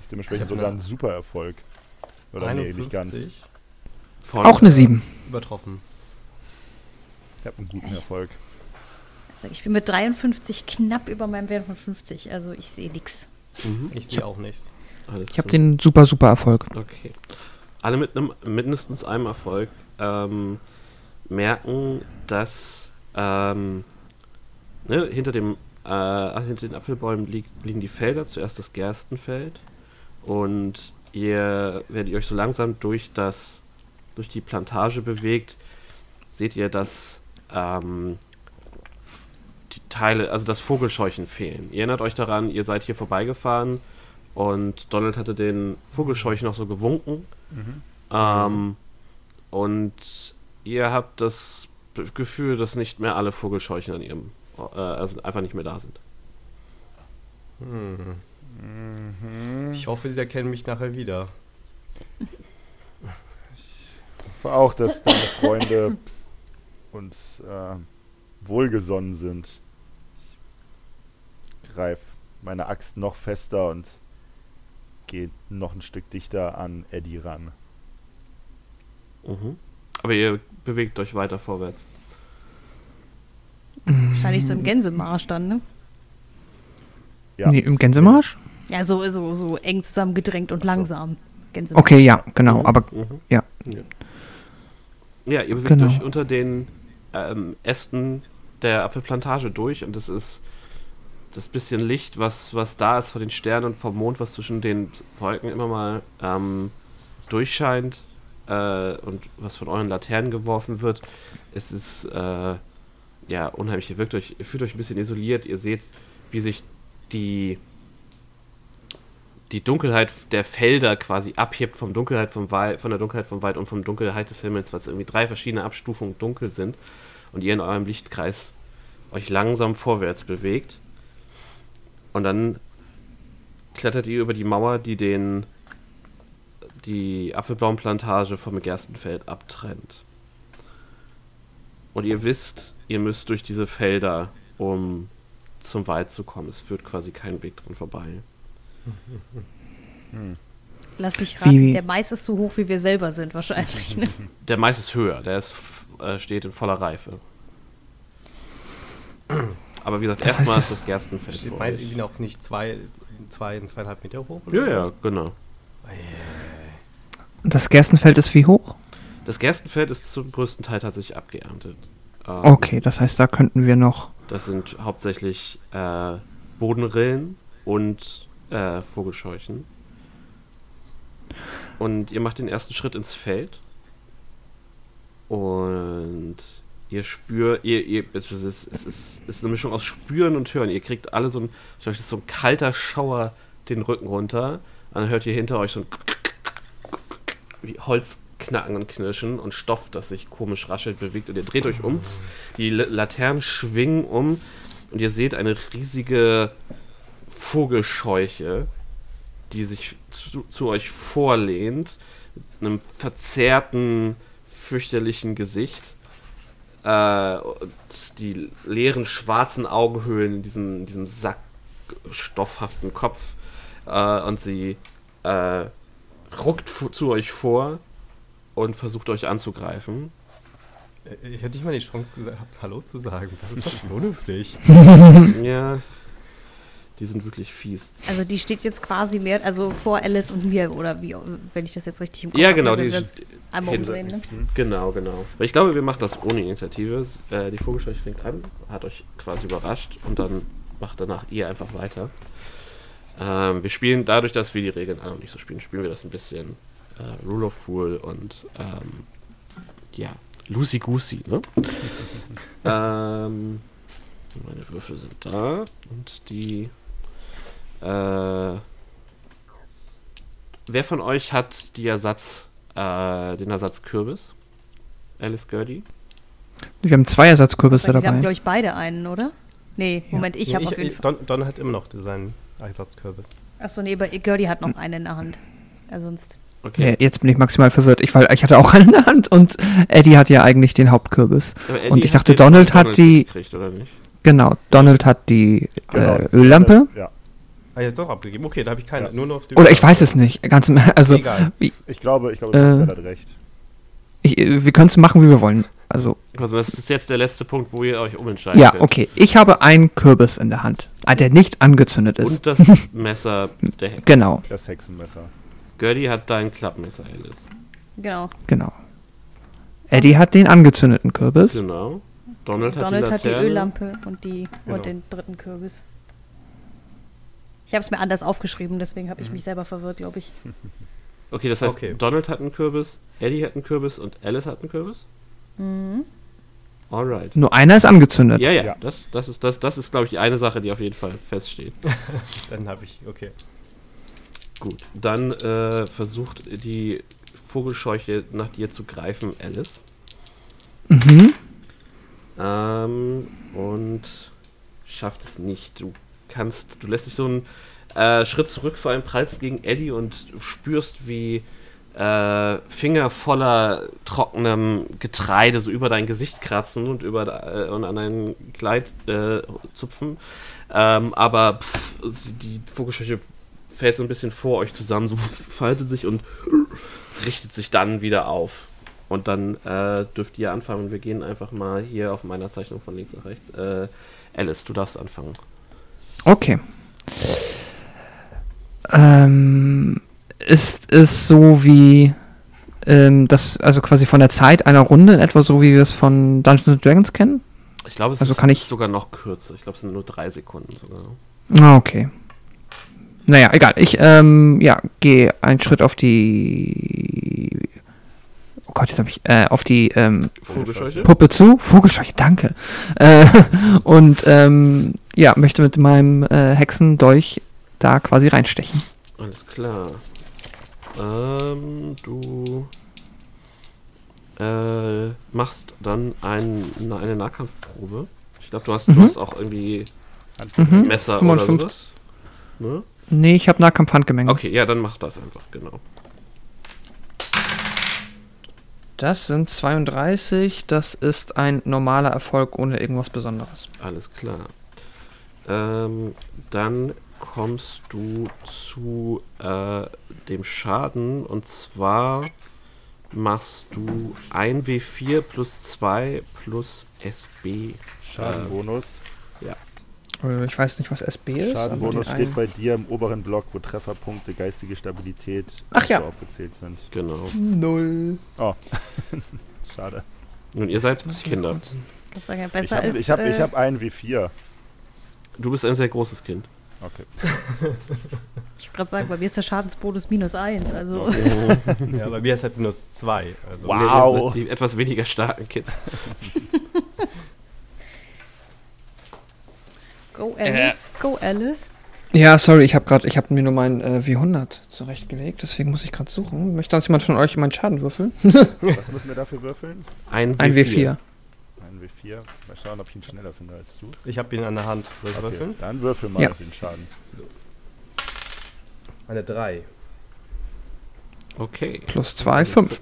ist dementsprechend sogar ein super Erfolg. Oder nee, nicht ganz. 51 Von, Auch eine 7. Übertroffen. Ich habe einen guten Erfolg. Ich bin mit 53 knapp über meinem Wert von 50, also ich sehe nichts. Mhm. Ich sehe auch nichts. Alles Ich habe den super, super Erfolg. Okay. Alle mit einem mindestens einem Erfolg ähm, merken, dass ähm, ne, hinter dem äh, hinter den Apfelbäumen liegt, liegen die Felder, zuerst das Gerstenfeld. Und ihr, wenn ihr euch so langsam durch das durch die Plantage bewegt, seht ihr, dass ähm, die Teile, also das Vogelscheuchen fehlen. Ihr erinnert euch daran, ihr seid hier vorbeigefahren und Donald hatte den Vogelscheuchen noch so gewunken. Ähm, und ihr habt das Gefühl, dass nicht mehr alle Vogelscheuchen an ihrem, äh, also einfach nicht mehr da sind. Hm. Ich hoffe, sie erkennen mich nachher wieder. hoffe auch, dass deine Freunde uns äh, wohlgesonnen sind. Ich greife meine Axt noch fester und gehe noch ein Stück dichter an Eddie ran. Mhm. Aber ihr bewegt euch weiter vorwärts. Wahrscheinlich so im Gänsemarsch dann, ne? Ja. Nee, Im Gänsemarsch? Ja, so, so, so eng zusammengedrängt und langsam. Gänsemarsch. Okay, ja, genau. Aber Mhm. ja. Ja, ihr bewegt Genau. euch unter den ähm, Ästen der Apfelplantage durch und es ist das bisschen Licht, was, was da ist von den Sternen und vom Mond, was zwischen den Wolken immer mal ähm, durchscheint äh, und was von euren Laternen geworfen wird. Es ist äh, ja unheimlich. Ihr, wirkt euch, ihr fühlt euch ein bisschen isoliert. Ihr seht, wie sich die die Dunkelheit der Felder quasi abhebt vom Dunkelheit vom Wald, von der Dunkelheit vom Wald und vom Dunkelheit des Himmels, weil es irgendwie drei verschiedene Abstufungen dunkel sind und ihr in eurem Lichtkreis euch langsam vorwärts bewegt. Und dann klettert ihr über die Mauer, die den die Apfelbaumplantage vom Gerstenfeld abtrennt. Und ihr wisst, ihr müsst durch diese Felder, um zum Wald zu kommen. Es führt quasi kein Weg dran vorbei. Lass mich Wie- raten, der Mais ist so hoch, wie wir selber sind wahrscheinlich. Ne? Der Mais ist höher, der ist, äh, steht in voller Reife. Aber wie gesagt, erstmal ist das Gerstenfeld. Vor Mais euch. irgendwie noch nicht zwei, zwei, zweieinhalb Meter hoch? Ja, ja, genau. das Gerstenfeld ist wie hoch? Das Gerstenfeld ist zum größten Teil tatsächlich abgeerntet. Ähm, Okay, das heißt, da könnten wir noch. Das sind hauptsächlich äh, Bodenrillen und äh, Vogelscheuchen. Und ihr macht den ersten Schritt ins Feld. Und ihr spürt, ihr, ihr, es, ist, es, es ist eine Mischung aus Spüren und Hören. Ihr kriegt alle so ein, das ist so ein kalter Schauer den Rücken runter. Und dann hört ihr hinter euch so ein wie Holz knacken und knirschen und Stoff, das sich komisch raschelt, bewegt. Und ihr dreht euch um. Die Laternen schwingen um und ihr seht eine riesige Vogelscheuche, die sich zu, zu euch vorlehnt, mit einem verzerrten, fürchterlichen Gesicht. Äh, und die leeren schwarzen Augenhöhlen in diesem, in diesem sackstoffhaften Kopf. Äh, und sie äh, ruckt zu euch vor und versucht euch anzugreifen. Äh, Ich hätte nicht mal die Chance gehabt, Hallo zu sagen. Das ist doch unhöflich. ja, die sind wirklich fies. Also die steht jetzt quasi mehr, also vor Alice und mir, oder wie, wenn ich das jetzt richtig im Kopf Ja, habe, genau, wenn die einmal umdrehen, ne? Genau, genau. Aber ich glaube, wir machen das ohne Initiative. Äh, die Vogelscheuche fängt an, hat euch quasi überrascht und dann macht danach ihr einfach weiter. Ähm, wir spielen dadurch, dass wir die Regeln alle noch nicht so spielen, spielen wir das ein bisschen äh, Rule of Cool und ähm, ja, Lucy Goosey, ne? ähm, meine Würfel sind da und die äh, Wer von euch hat die Ersatz, äh, den Ersatz Kürbis? Alice Gerdy? Wir haben zwei Ersatzkürbisse Weil die haben, dabei. glaube ich, beide einen, oder? Nee, Moment, ich Nee, habe auf jeden Fall. Don, Don hat immer noch seinen Ersatzkürbis. Achso, nee, aber Gertie hat noch einen in der Hand. Ja, sonst. Okay. Ja, jetzt bin ich maximal verwirrt. Ich, weil ich hatte auch einen in der Hand und Eddie hat ja eigentlich den Hauptkürbis. Und ich dachte, Donald hat die- Gekriegt, oder nicht? Genau, Donald hat die Genau. äh, Öllampe. Ja, Ah, jetzt doch abgegeben. Okay, da habe ich keine. Ja. Nur noch die Oder ich weiß es nicht. Ganz im, also Egal. ich glaube, ich glaube, Äh, hat recht. ich, wir können es machen, wie wir wollen. Also, Also das ist jetzt der letzte Punkt, wo ihr euch umentscheiden ja, könnt. okay. Ich habe einen Kürbis in der Hand, ah, der nicht angezündet ist. Und das Messer der Hexe. genau, Das Hexenmesser. Gertie hat dein Klappmesser, Alice. Genau. genau. Eddie hat den angezündeten Kürbis. Genau. Donald, hat Donald die hat die. Öllampe und, die, Genau. und den dritten Kürbis. Ich habe es mir anders aufgeschrieben, deswegen habe ich Mhm. mich selber verwirrt, glaube ich. Okay, das heißt, Okay. Donald hat einen Kürbis, Eddie hat einen Kürbis und Alice hat einen Kürbis? Mhm. Alright. Nur einer ist angezündet. Ja, ja, Ja. das, das ist, das, das ist glaube ich, die eine Sache, die auf jeden Fall feststeht. Dann habe ich, okay. Gut, dann äh, versucht die Vogelscheuche nach dir zu greifen, Alice. Mhm. Ähm, und schafft es nicht. Du kannst, du lässt dich so einen äh, Schritt zurückfallen, prallst gegen Eddie und spürst, wie äh, Finger voller trockenem Getreide so über dein Gesicht kratzen und über äh, und an dein Kleid äh, zupfen. Ähm, aber pff, die Vogelscheuche fällt so ein bisschen vor euch zusammen, so faltet sich und richtet sich dann wieder auf. Und dann äh, dürft ihr anfangen. Wir gehen einfach mal hier auf meiner Zeichnung von links nach rechts. Äh, Alice, du darfst anfangen. Okay. Ähm, ist es so wie ähm, das, also quasi von der Zeit einer Runde in etwa so, wie wir es von Dungeons and Dragons kennen? Ich glaube, es Also ist kann ich- sogar noch kürzer. Ich glaube, es sind nur drei Sekunden sogar. Ah, okay. Naja, egal. Ich, ähm, ja, gehe einen Schritt auf die. Oh Gott, jetzt habe ich. Äh, auf die, ähm, Vogelscheuche? Puppe zu. Vogelscheuche, danke. Äh, und, ähm, ja, möchte mit meinem äh, Hexendolch da quasi reinstechen. Alles klar. Ähm, du äh, machst dann ein, na- eine Nahkampfprobe. Ich glaube, du hast, Mhm. du hast auch irgendwie Mhm. Messer 55. oder sowas. Ne? Nee, ich habe Nahkampf-Handgemenge. Okay, ja, dann mach das einfach, genau. Das sind 32. Das ist ein normaler Erfolg ohne irgendwas Besonderes. Alles klar. Ähm, dann kommst du zu äh, dem Schaden und zwar machst du 1 W4 plus 2 plus SB. Schadenbonus. Äh, Ich weiß nicht, was SB ist. Schadenbonus steht bei dir im oberen Block, wo Trefferpunkte, geistige Stabilität Ach und so ja. aufgezählt sind. Genau. ein- Null. Schade. Nun, ihr seid Kinder. Ich ja, Ich habe hab, ich äh, hab einen W4. Du bist ein sehr großes Kind. Okay. ich wollte gerade sagen, bei mir ist der Schadensbonus minus eins. Also Ja, bei mir ist halt minus zwei. Also Wow. Die etwas weniger starken Kids. go Alice, go Alice. Ja, sorry, ich habe gerade, ich habe mir nur mein äh, W100 zurechtgelegt, deswegen muss ich gerade suchen. Möchte sonst jemand von euch meinen Schaden würfeln? Was müssen wir dafür würfeln? Ein W4. Ein W4. W4. Mal schauen, ob ich ihn schneller finde als du. Ich habe ihn an der Hand. Soll ich Okay, würfeln? dann würfel mal Ja. den Schaden. Eine 3. Okay. Plus 2, 5.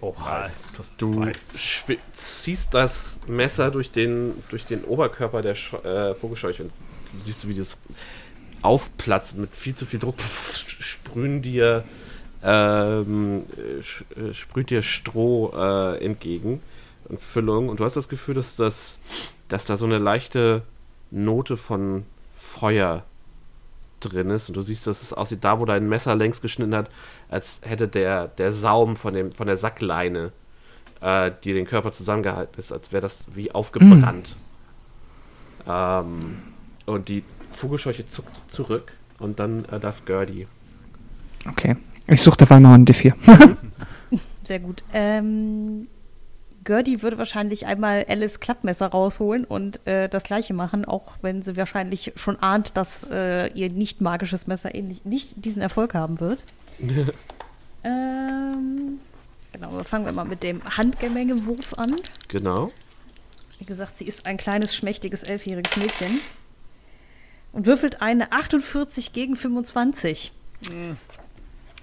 Oh, Nice. plus Du ziehst das Messer durch den, durch den Oberkörper der Sch äh, Vogelscheuche und du siehst, wie das aufplatzt mit viel zu viel Druck. sprühen dir, ähm, äh, sch- äh, sprüht dir Stroh äh, entgegen Füllung. Und du hast das Gefühl, dass, das, dass da so eine leichte Note von Feuer drin ist. Und du siehst, dass es aussieht, da wo dein Messer längs geschnitten hat, als hätte der, der Saum von, dem, von der Sackleine, äh, die den Körper zusammengehalten ist, als wäre das wie aufgebrannt. Ähm, und die Vogelscheuche zuckt zurück und dann äh, darf Gertie. Okay. Ich suche dabei mal einen D4. Sehr gut. Ähm, Gertie würde wahrscheinlich einmal Alice Klappmesser rausholen und äh, das gleiche machen, auch wenn sie wahrscheinlich schon ahnt, dass äh, ihr nicht magisches Messer ähnlich nicht diesen Erfolg haben wird. ähm, genau, fangen wir mal mit dem Handgemengewurf an. Genau. Wie gesagt, sie ist ein kleines, schmächtiges, elfjähriges Mädchen. Und würfelt eine 48 gegen 25.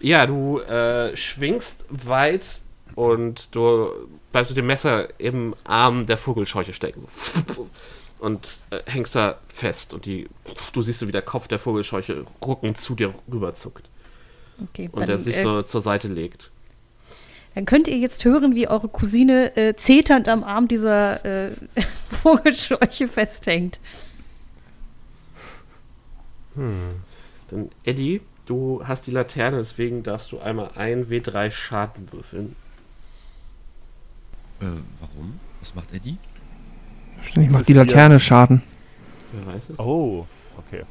Ja, du äh, schwingst weit und du bleibst mit dem Messer im Arm der Vogelscheuche stecken. Und äh, hängst da fest und die, du siehst so, wie der Kopf der Vogelscheuche ruckend zu dir rüberzuckt Okay, und er sich äh, so zur Seite legt. dann könnt ihr jetzt hören, wie eure Cousine äh, zeternd am Arm dieser äh, Vogelscheuche festhängt. Dann, Eddie, du hast die Laterne, deswegen darfst du einmal ein W3 Schaden würfeln. Äh, warum? Was macht Eddie? Das macht die hier- Laterne Schaden. Wer weiß es? Oh, okay.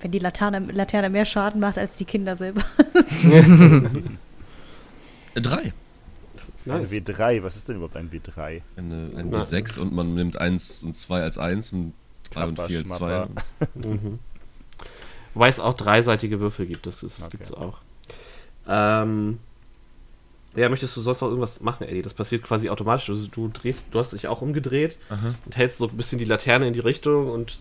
Wenn die Laterne, Laterne mehr Schaden macht als die Kinder selber. Drei. Ein Nice. W3, was ist denn überhaupt ein W3? Eine, ein Na. W6 und man nimmt 1 und 2 als 1 und 3 und 4 als 2. Schmapper. Mhm. Wobei es auch dreiseitige Würfel gibt, das, ist, das Okay. gibt's auch. Ähm, ja, möchtest du sonst noch irgendwas machen, Eddie? Das passiert quasi automatisch. Du, du drehst, du hast dich auch umgedreht Aha. und hältst so ein bisschen die Laterne in die Richtung und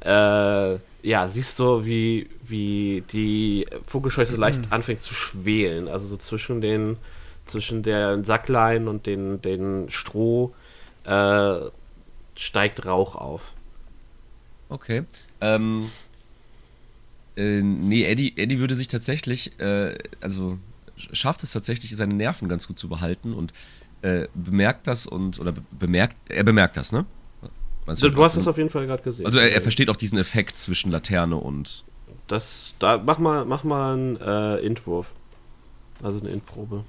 äh, ja, siehst so, wie, wie die Vogelscheuche leicht anfängt zu schwelen. Also so zwischen den zwischen der Sacklein und den, den Stroh äh, steigt Rauch auf. Okay. Ähm, äh, nee, Eddie, Eddie würde sich tatsächlich, äh, also schafft es tatsächlich, seine Nerven ganz gut zu behalten und äh, bemerkt das und, oder be bemerkt, er bemerkt das, ne? Meinst Du, du hast auch, es auf jeden Fall gerade gesehen. Also er, er versteht auch diesen Effekt zwischen Laterne und. Das, da, mach mal, mach mal einen äh, Intwurf. Also eine Intprobe.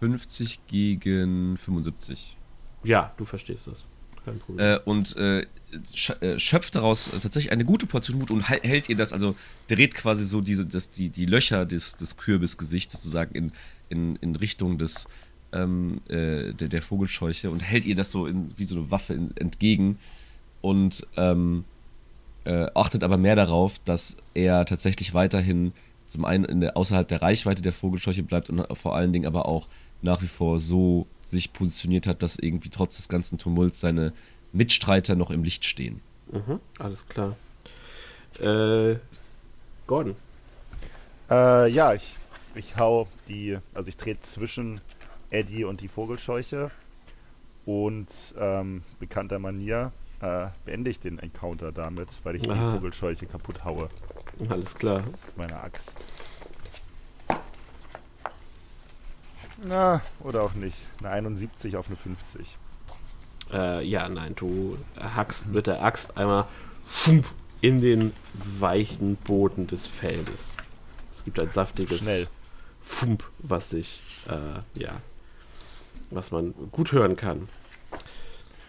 äh, 50 gegen 75. Ja, du verstehst das. Kein Problem. Äh, und äh, schöpft daraus äh, tatsächlich eine gute Portion Mut und hält ihr das, also dreht quasi so diese, das, die, die Löcher des, des Kürbisgesichts sozusagen in, in, in Richtung des, ähm, äh, der, der Vogelscheuche und hält ihr das so in, wie so eine Waffe in, entgegen und ähm, äh, achtet aber mehr darauf, dass er tatsächlich weiterhin zum einen in der, außerhalb der Reichweite der Vogelscheuche bleibt und vor allen Dingen aber auch nach wie vor so sich positioniert hat, dass irgendwie trotz des ganzen Tumults seine Mitstreiter noch im Licht stehen. mhm, alles klar. Äh, Gordon. Äh, ja, ich, ich hau die, also ich trete zwischen Eddie und die Vogelscheuche und ähm, bekannter Manier äh, beende ich den Encounter damit, weil ich Ah. die Vogelscheuche kaputt haue Alles klar. mit meiner Axt. Na, oder auch nicht. Eine 71 auf eine 50. Äh, ja, nein, du hackst mit der Axt einmal in den weichen Boden des Feldes. Es gibt ein saftiges Schnell. Fump, was sich, äh, ja, was man gut hören kann.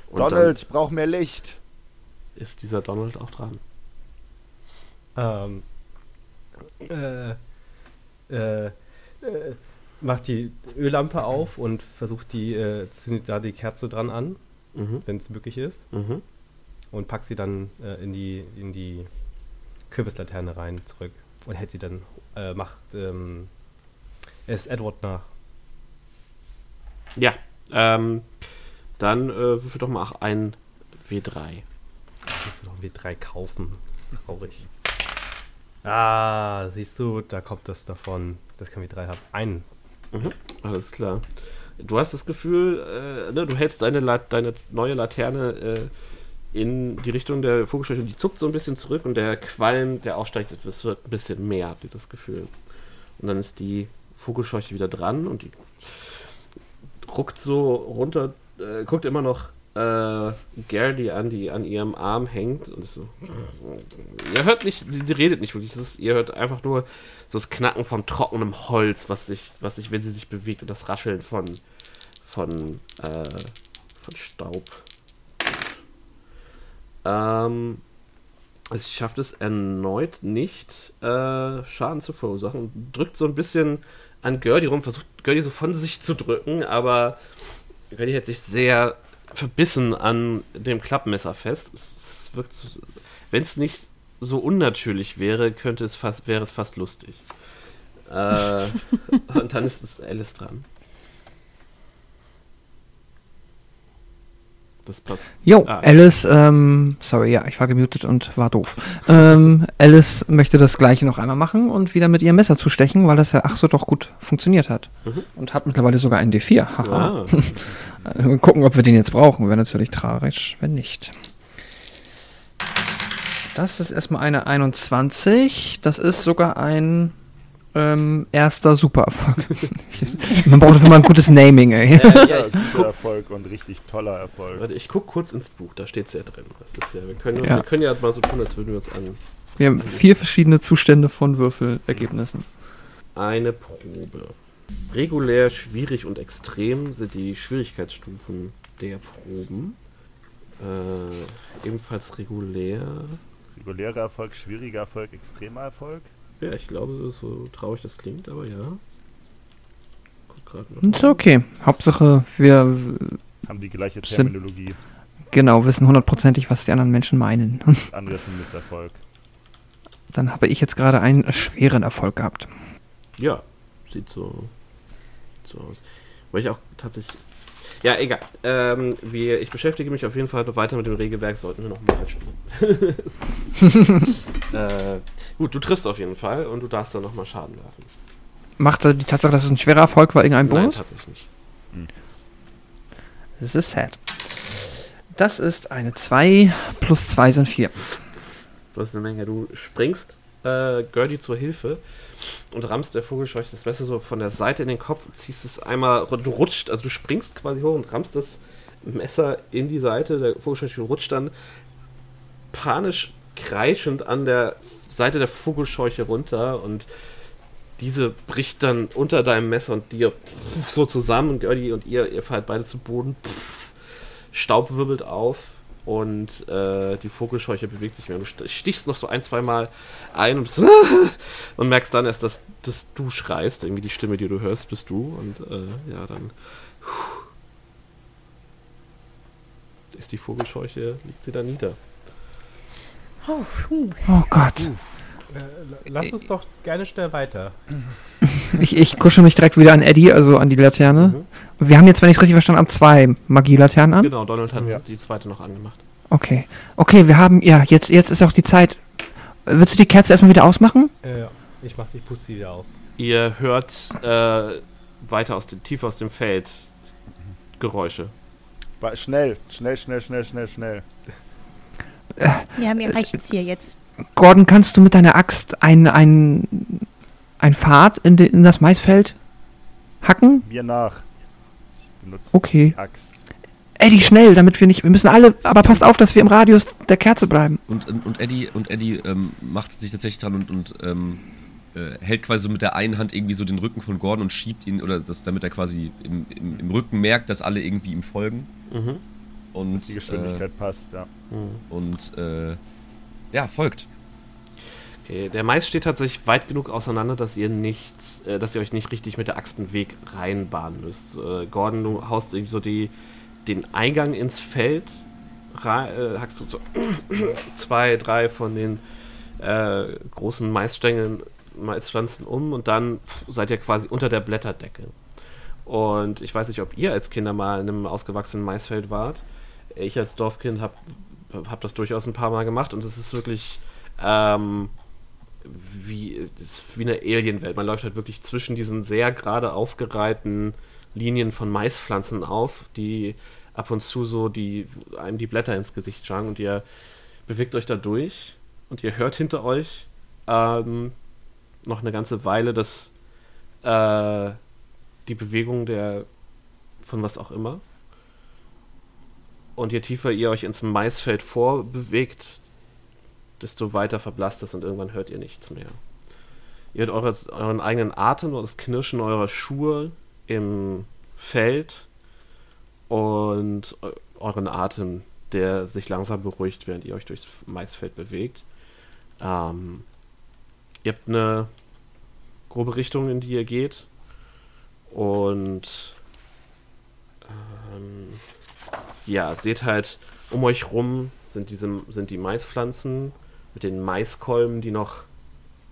Und Donald, ich brauche mehr Licht. ist dieser Donald auch dran. Ähm, äh, äh, äh, macht die Öllampe auf und versucht die, äh, zündet da die Kerze dran an, Mhm. wenn es möglich ist. Mhm. Und packt sie dann äh, in die, in die Kürbislaterne rein zurück. Und hält sie dann, äh, macht, ähm, es Edward nach. Ja, ähm, dann äh, würfel doch mal auch ein W3. Musst du noch ein W3 kaufen. Traurig. Ah, siehst du, da kommt das davon. Das kann W3 haben. Einen. Alles klar. Du hast das Gefühl, äh, ne, du hältst deine, La deine neue Laterne äh, in die Richtung der Vogelscheuche und die zuckt so ein bisschen zurück und der Qualm, der aufsteigt, es wird ein bisschen mehr, habt ihr das Gefühl. Und dann ist die Vogelscheuche wieder dran und die ruckt so runter, äh, guckt immer noch äh, Gerdy an, die an ihrem Arm hängt und ist so. Ihr hört nicht, sie, sie redet nicht wirklich, ist, ihr hört einfach nur das Knacken von trockenem Holz, was sich, was sich, wenn sie sich bewegt und das Rascheln von, von, äh, von Staub. Ähm, also sie schafft es erneut nicht, äh, Schaden zu verursachen und drückt so ein bisschen an Gerdy rum, versucht Gerdy so von sich zu drücken, aber Gerdy hält sich sehr verbissen an dem Klappmesser fest. Es, es wirkt so, wenn es nicht so unnatürlich wäre, könnte es fast, wäre es fast lustig. Äh, und dann ist es Alice dran. Das passt. Jo, Ah. Alice, ähm, sorry, ja, ich war gemutet und war doof. ähm, Alice möchte das gleiche noch einmal machen und wieder mit ihrem Messer zustechen, weil das ja ach so doch gut funktioniert hat. Mhm. Und hat mittlerweile sogar einen D4. Haha. Ah, gucken, ob wir den jetzt brauchen. Wäre natürlich tragisch, wenn nicht. Das ist erstmal eine 21. Das ist sogar ein ähm, erster Supererfolg. Man braucht dafür mal ein gutes Naming, ey. Äh, ja, guter Erfolg und richtig toller Erfolg. warte, ich guck kurz ins Buch, da steht es ja drin. Das ist ja, wir, können, Ja. wir können ja mal so tun, als würden wir uns an Wir haben vier verschiedene Zustände von Würfelergebnissen. eine Probe. Regulär, schwierig und extrem sind die Schwierigkeitsstufen der Proben. Äh, ebenfalls regulär. Regulärer Erfolg, schwieriger Erfolg, extremer Erfolg. Ja, ich glaube, so traurig das klingt, aber ja. Ist okay. Hauptsache, wir Haben die gleiche Sind- Terminologie. genau wissen hundertprozentig, was die anderen Menschen meinen. Andere ist ein Misserfolg. Dann habe ich jetzt gerade einen schweren Erfolg gehabt. Ja, sieht so, so aus. Weil ich auch tatsächlich. Ja, egal. Ähm, wir, ich beschäftige mich auf jeden Fall noch weiter mit dem Regelwerk, sollten wir noch mal spielen. äh, gut, du triffst auf jeden Fall und du darfst dann nochmal Schaden werfen. Macht die Tatsache, dass es ein schwerer Erfolg war, irgendeinen Nein, Bonus? tatsächlich nicht. Das ist sad. Das ist eine 2 plus 2 sind 4. Du hast eine Menge. Du springst äh, Gertie zur Hilfe und rammst der Vogelscheuche das Messer so von der Seite in den Kopf und ziehst es einmal, du rutscht, also du springst quasi hoch und rammst das Messer in die Seite. Der Vogelscheuche rutscht dann panisch kreischend an der Seite der Vogelscheuche runter und diese bricht dann unter deinem Messer und dir so zusammen und Gertie und ihr, ihr fallt beide zu Boden. Staub wirbelt auf und äh, die Vogelscheuche bewegt sich mehr. Du st- stichst noch so ein, zwei Mal ein und, und merkst dann erst, dass, dass du schreist. Irgendwie die Stimme, die du hörst, bist du. Und äh, ja, dann ist die Vogelscheuche, liegt sie da nieder. Oh. Oh Gott. Äh, lass uns doch gerne schnell weiter. Ich, ich kusche mich direkt wieder an Eddie, also an die Laterne. Wir haben jetzt, wenn ich es richtig verstanden habe, zwei Magielaternen an. Genau, Donald hat Ja. die zweite noch angemacht. Okay. Okay, wir haben, ja, jetzt, jetzt ist auch die Zeit. Willst du die Kerze erstmal wieder ausmachen? Äh, ich mach die Pussy wieder aus. Ihr hört äh, weiter aus dem, tiefer aus dem Feld Geräusche. Schnell, schnell, schnell, schnell, schnell, schnell. Ja, mir reicht's hier jetzt. Gordon, kannst du mit deiner Axt ein, ein, ein Pfad in, de, in das Maisfeld hacken? Mir nach. Ich benutze Okay. die Axt. Eddie, schnell, damit wir nicht, wir müssen alle, aber passt auf, dass wir im Radius der Kerze bleiben. Und, und, und Eddie, und Eddie ähm, macht sich tatsächlich dran und, und ähm, äh, hält quasi so mit der einen Hand irgendwie so den Rücken von Gordon und schiebt ihn, oder das, damit er quasi im, im, im Rücken merkt, dass alle irgendwie ihm folgen. Mhm. Und, Dass die Geschwindigkeit passt, ja. Mhm. Äh, und äh, ja, folgt. Okay, der Mais steht tatsächlich weit genug auseinander, dass ihr nicht, äh, dass ihr euch nicht richtig mit der Axt einen Weg reinbahnen müsst. Äh, Gordon, du haust irgendwie so die, den Eingang ins Feld, äh, hackst du so zwei, drei von den äh, großen Maisstängeln, Maispflanzen um und dann pff, seid ihr quasi unter der Blätterdecke. Und ich weiß nicht, ob ihr als Kinder mal in einem ausgewachsenen Maisfeld wart. Ich als Dorfkind habe hab das durchaus ein paar Mal gemacht und es ist wirklich ähm, wie, wie eine Alienwelt. Man läuft halt wirklich zwischen diesen sehr gerade aufgereihten Linien von Maispflanzen auf, die ab und zu so die, einem die Blätter ins Gesicht schlagen und ihr bewegt euch da durch und ihr hört hinter euch ähm, noch eine ganze Weile das, äh, die Bewegung der von was auch immer. Und je tiefer ihr euch ins Maisfeld vorbewegt, desto weiter verblasst es und irgendwann hört ihr nichts mehr. Ihr hört eure, euren eigenen Atem und das Knirschen eurer Schuhe im Feld und eu- euren Atem, der sich langsam beruhigt, während ihr euch durchs Maisfeld bewegt. Ähm, ihr habt eine grobe Richtung, in die ihr geht und ähm, ja, seht halt um euch rum sind diese sind die Maispflanzen mit den Maiskolben, die noch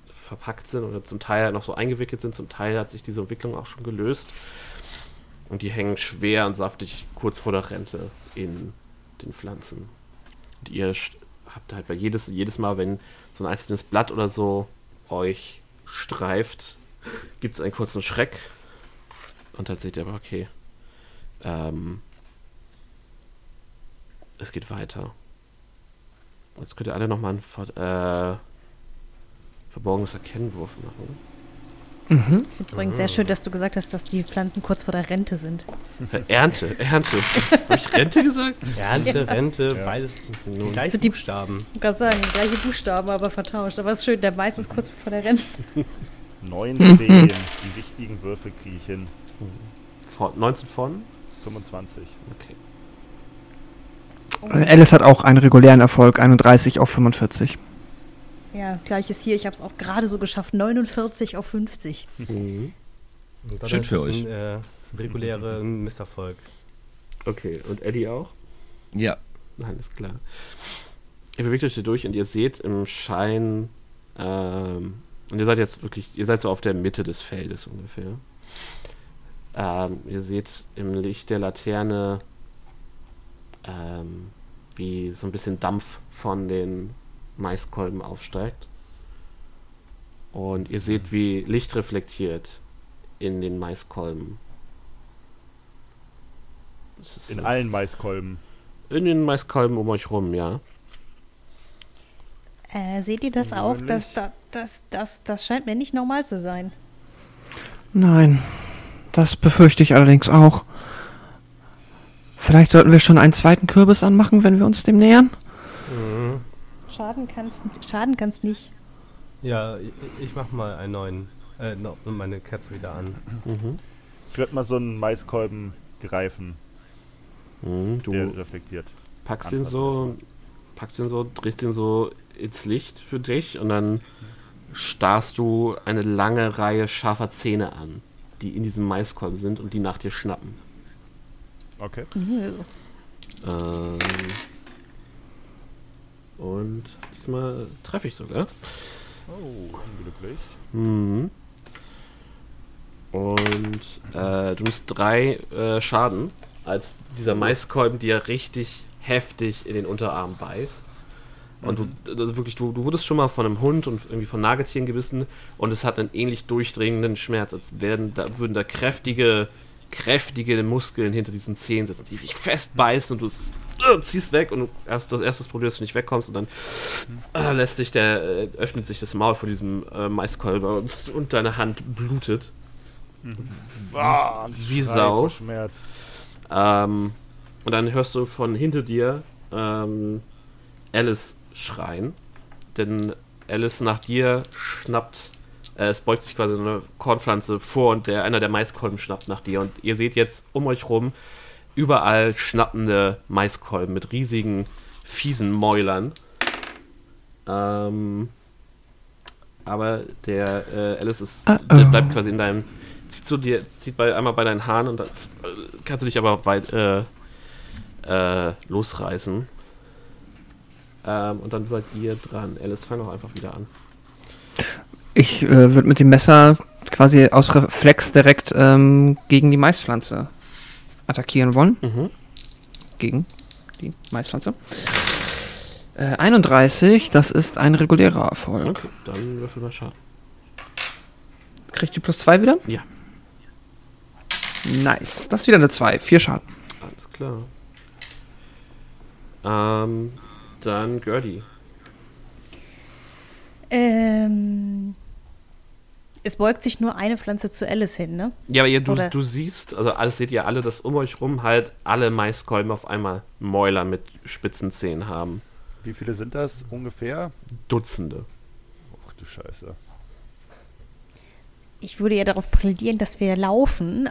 verpackt sind oder zum Teil noch so eingewickelt sind. Zum Teil hat sich diese Entwicklung auch schon gelöst. Und die hängen schwer und saftig kurz vor der Rente in den Pflanzen. Und ihr habt halt bei jedes, jedes Mal, wenn so ein einzelnes Blatt oder so euch streift, gibt es einen kurzen Schreck. Und dann seht ihr aber, okay, ähm, es geht weiter. Jetzt könnt ihr alle nochmal einen Ver äh, verborgenes Erkennwurf machen. Mhm. Ich finde es übrigens sehr schön, dass du gesagt hast, dass die Pflanzen kurz vor der Rente sind. Äh, Ernte, Ernte. Habe ich Rente gesagt? Ernte, Rente, Ja. beides gleichen Sind die- Buchstaben. Ich kann sagen, gleiche Buchstaben, aber vertauscht. Aber es ist schön, der Mais ist kurz vor der Rente. 19, die wichtigen Würfel kriege ich hin. Von, 19 von? 25. Okay. Alice hat auch einen regulären Erfolg, 31 auf 45. Ja, gleiches hier. Ich habe es auch gerade so geschafft. 49 auf 50. Und dann Schön für euch. Ein, äh, reguläre Misserfolg. Okay, und Eddie auch? Ja. Alles klar. Ihr bewegt euch hier durch und ihr seht im Schein, ähm, und ihr seid jetzt wirklich, ihr seid so auf der Mitte des Feldes ungefähr. Ähm, ihr seht im Licht der Laterne, ähm, wie so ein bisschen Dampf von den Maiskolben aufsteigt. Und ihr seht, wie Licht reflektiert in den Maiskolben. In allen Maiskolben. in den Maiskolben um euch rum, ja. Äh, seht ihr das auch? Das, das, das, das, das scheint mir nicht normal zu sein. Nein, das befürchte ich allerdings auch. Vielleicht sollten wir schon einen zweiten Kürbis anmachen, wenn wir uns dem nähern. Mhm. Schaden kannst schaden kannst nicht. Ja, ich, ich mach mal einen neuen. Äh, no, meine Kerze wieder an. Mhm. Ich würde mal so einen Maiskolben greifen, Mhm, der du reflektiert. packst ihn so, packst ihn so, drehst ihn so ins Licht für dich und dann starrst du eine lange Reihe scharfer Zähne an, die in diesem Maiskolben sind und die nach dir schnappen. Okay. Ähm, und diesmal treffe ich sogar. Oh, unglücklich. Mhm. Und äh, du nimmst drei äh, Schaden, als dieser Maiskolben dir richtig heftig in den Unterarm beißt. Und du, also wirklich, du, du wurdest schon mal von einem Hund und irgendwie von Nagetieren gebissen und es hat einen ähnlich durchdringenden Schmerz, als werden da, würden da kräftige, kräftige Muskeln hinter diesen Zähnen sitzen, die sich festbeißen und du äh, ziehst weg und du erst das erste Problem, dass du nicht wegkommst und dann äh, lässt sich der, äh, öffnet sich das Maul von diesem äh, Maiskolber und, und deine Hand blutet. Ah, wie Schrei Sau. vor Schmerz. Ähm, und dann hörst du von hinter dir ähm, Alice schreien. Denn Alice nach dir schnappt, äh, es beugt sich quasi so eine Kornpflanze vor und der, einer der Maiskolben schnappt nach dir. Und ihr seht jetzt um euch rum überall schnappende Maiskolben mit riesigen, fiesen Mäulern. Ähm, aber der äh, Alice ist, Uh-oh. der bleibt quasi in deinem, zieht so dir, zieht bei, einmal bei deinen Haaren und dann äh, kannst du dich aber weit äh, äh, losreißen. Ähm, und dann seid ihr dran. Alice, fang doch einfach wieder an. Ich äh, würde mit dem Messer quasi aus Reflex direkt ähm, gegen die Maispflanze attackieren wollen. Mhm. Gegen die Maispflanze. Äh, 31, das ist ein regulärer Erfolg. Okay, dann würfel mal Schaden. Kriegt die plus 2 wieder? Ja. Nice. Das ist wieder eine 2. 4 Schaden. Alles klar. Ähm, dann Gertie. Ähm, es beugt sich nur eine Pflanze zu Alice hin, ne? Ja, aber ihr, du, Oder- du siehst, also alles seht ihr alle, dass um euch rum halt alle Maiskolben auf einmal Mäuler mit spitzen Zähnen haben. Wie viele sind das ungefähr? Dutzende. Ach du Scheiße. Ich würde ja darauf plädieren, dass wir laufen.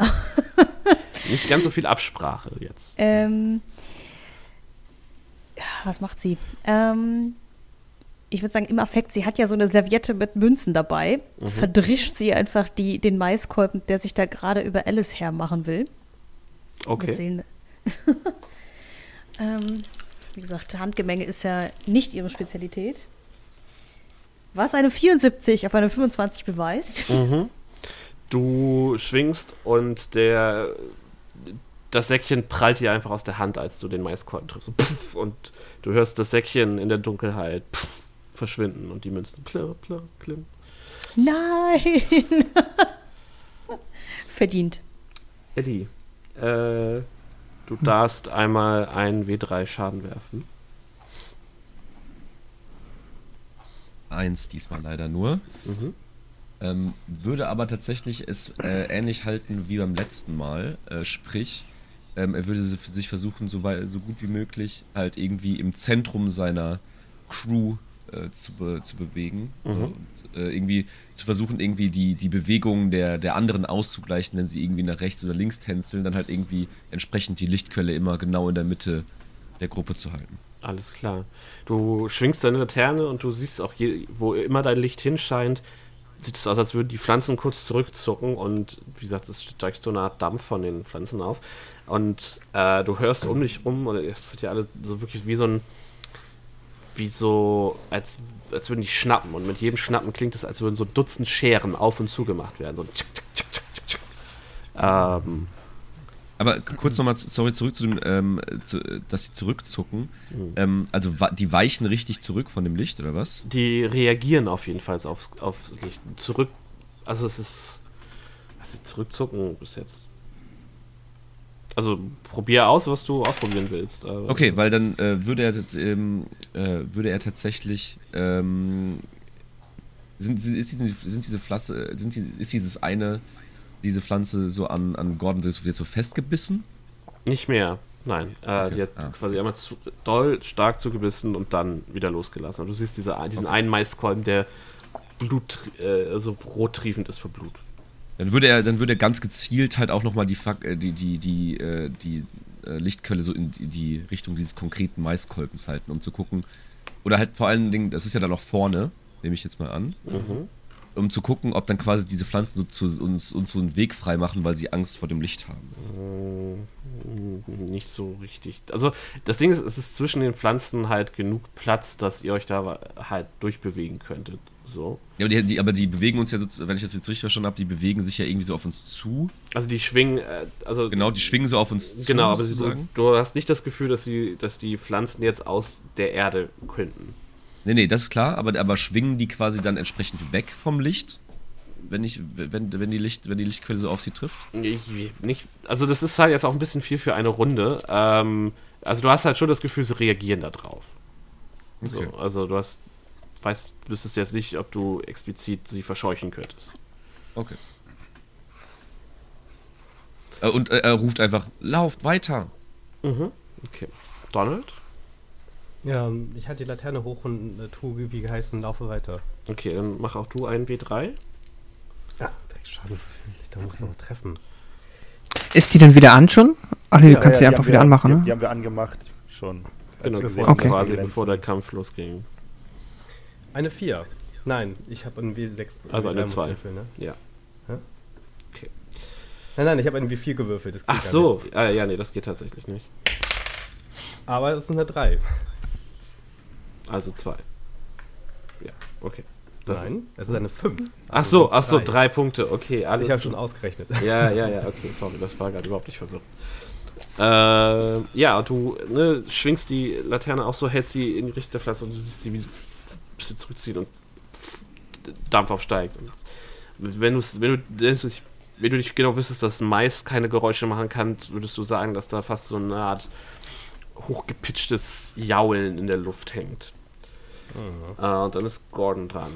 Nicht ganz so viel Absprache jetzt. ähm, was macht sie? Ähm, ich würde sagen, im Affekt, sie hat ja so eine Serviette mit Münzen dabei. Mhm. Verdrischt sie einfach die, den Maiskolben, der sich da gerade über Alice hermachen will. Okay. Ähm, wie gesagt, Handgemenge ist ja nicht ihre Spezialität. Was eine 74 auf eine 25 beweist. Mhm. Du schwingst und der das Säckchen prallt dir einfach aus der Hand, als du den Maiskolben triffst. Pff, und du hörst das Säckchen in der Dunkelheit pff, verschwinden und die Münzen plirr, plirr, klim. Nein! Verdient. Eddie, äh, du darfst einmal einen W3 Schaden werfen. 1 diesmal leider nur. Mhm. Ähm, würde aber tatsächlich es äh, ähnlich halten wie beim letzten Mal. Äh, sprich, ähm, er würde si- sich versuchen, so, so gut wie möglich halt irgendwie im Zentrum seiner Crew äh, zu, be zu bewegen. Mhm. Und, äh, irgendwie zu versuchen, irgendwie die, die Bewegungen der, der anderen auszugleichen, wenn sie irgendwie nach rechts oder links tänzeln, dann halt irgendwie entsprechend die Lichtquelle immer genau in der Mitte der Gruppe zu halten. Alles klar. Du schwingst deine Laterne und du siehst auch, je, wo immer dein Licht hinscheint, sieht es aus, als würden die Pflanzen kurz zurückzucken und wie gesagt, es steigt so eine Art Dampf von den Pflanzen auf. Und äh, du hörst um dich rum und es wird ja alle so wirklich wie so ein, wie so, als, als würden die schnappen. Und mit jedem Schnappen klingt es, als würden so Dutzend Scheren auf und zu gemacht werden. So tschick, tschick, tschick, tschick. Ähm, Aber kurz nochmal, sorry, zurück zu dem, ähm, zu, dass sie zurückzucken. Mhm. Ähm, also wa- die weichen richtig zurück von dem Licht, oder was? die reagieren auf jeden Fall aufs, aufs Licht. Zurück, also es ist, also zurückzucken bis jetzt. Also probier aus, was du ausprobieren willst. aber- Okay, weil dann äh, würde, er, ähm, äh, würde er tatsächlich. Ähm, sind, ist, diese, sind diese Pflanze, sind die, ist dieses eine, diese Pflanze so an, an Gordon so, jetzt so festgebissen? Nicht mehr. Nein, äh, Okay, die hat ah. quasi einmal zu, doll stark zugebissen und dann wieder losgelassen. Und du siehst diese, diesen einen Maiskolben, der Blut, äh, also rottriefend ist vor Blut. Dann würde er, dann würde er ganz gezielt halt auch nochmal die, äh, die, die, die, äh, die äh, Lichtquelle so in die, Richtung dieses konkreten Maiskolbens halten, um zu gucken. Oder halt vor allen Dingen, das ist ja dann auch vorne, nehme ich jetzt mal an, Mhm. um zu gucken, ob dann quasi diese Pflanzen so zu, uns, uns so einen Weg frei machen, weil sie Angst vor dem Licht haben. Mm, Nicht so richtig. Also das Ding ist, es ist zwischen den Pflanzen halt genug Platz, dass ihr euch da halt durchbewegen könntet. So. Ja, aber die, die, aber die bewegen uns ja, so, wenn ich das jetzt richtig verstanden habe, die bewegen sich ja irgendwie so auf uns zu. Also die schwingen, äh, also Genau, die schwingen so auf uns zu. genau, aber sie, du, hast nicht das Gefühl, dass die, dass die Pflanzen jetzt aus der Erde könnten. Nee, nee, das ist klar, aber, aber schwingen die quasi dann entsprechend weg vom Licht, wenn, ich, wenn, wenn, die Licht, wenn die Lichtquelle so auf sie trifft? Ich, nicht, also das ist halt jetzt auch ein bisschen viel für eine Runde. Ähm, also du hast halt schon das Gefühl, sie reagieren da drauf. So, Okay. also du hast, weißt, wüsstest jetzt nicht, ob du explizit sie verscheuchen könntest. Okay. Äh, Und äh, er ruft einfach, lauft weiter. Mhm. Okay. Donald? Ja, ich halte die Laterne hoch und äh, tue wie geheißen, laufe weiter. Okay, dann mach auch du einen W3. Ja, direkt Schaden. Da muss noch treffen. Ist die denn wieder an schon? Ach nee, Ja, du kannst ja, die die einfach wieder wir- anmachen, die, ne? Die haben wir angemacht, schon. Genau, wir gesehen Okay. quasi sie bevor der. Kampf losging. Eine 4. Nein, ich habe einen W6. Also eine W3 muss zwei. würfeln, Ne? Ja. Nein, nein, ich habe einen W4 gewürfelt. Ach so, ah, ja, nee, das geht tatsächlich nicht. Aber es ist eine 3. Also zwei. Ja, okay. Das Nein, es ist eine 5. Ach so, ach so, drei Punkte. Okay, alles. Ich habe schon ausgerechnet. Ja, ja, ja, okay, sorry, das war gerade überhaupt nicht verwirrt. Äh, ja, du ne, schwingst die Laterne auch so, hältst sie in die Richtung der Pflanze und du siehst sie, wie sie bisschen zurückzieht und Dampf aufsteigt. Und wenn, du's- wenn, du, wenn, du, dich- wenn du nicht genau wüsstest, dass Mais keine Geräusche machen kann, würdest du sagen, dass da fast so eine Art hochgepitchtes Jaulen in der Luft hängt. Äh, und dann ist Gordon dran.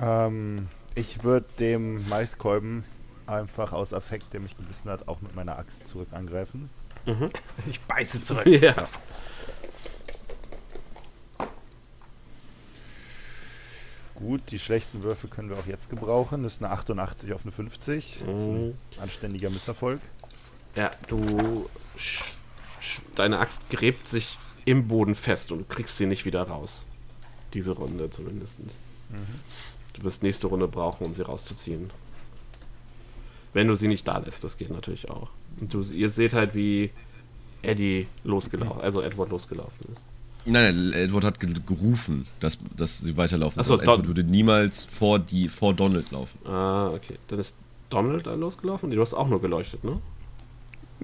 Ähm, ich würde dem Maiskolben einfach aus Affekt, der mich gebissen hat, auch mit meiner Axt zurück angreifen. Mhm. Ich beiße zurück. Ja. Gut, die schlechten Würfe können wir auch jetzt gebrauchen. Das ist eine 88 auf eine 50. Das ist ein Mhm. anständiger Misserfolg. Ja, du. Deine Axt gräbt sich im Boden fest und du kriegst sie nicht wieder raus. Diese Runde zumindest. Du wirst nächste Runde brauchen, um sie rauszuziehen. Wenn du sie nicht da lässt, das geht natürlich auch. Und du, ihr seht halt, wie Eddie losgelaufen, also Edward losgelaufen ist. Nein, nein, Edward hat ge gerufen, dass, dass sie weiterlaufen Ach so, sollen. Edward Don- würde niemals vor, die, vor Donald laufen. Ah, okay. Dann ist Donald da losgelaufen? Du hast auch nur geleuchtet, ne?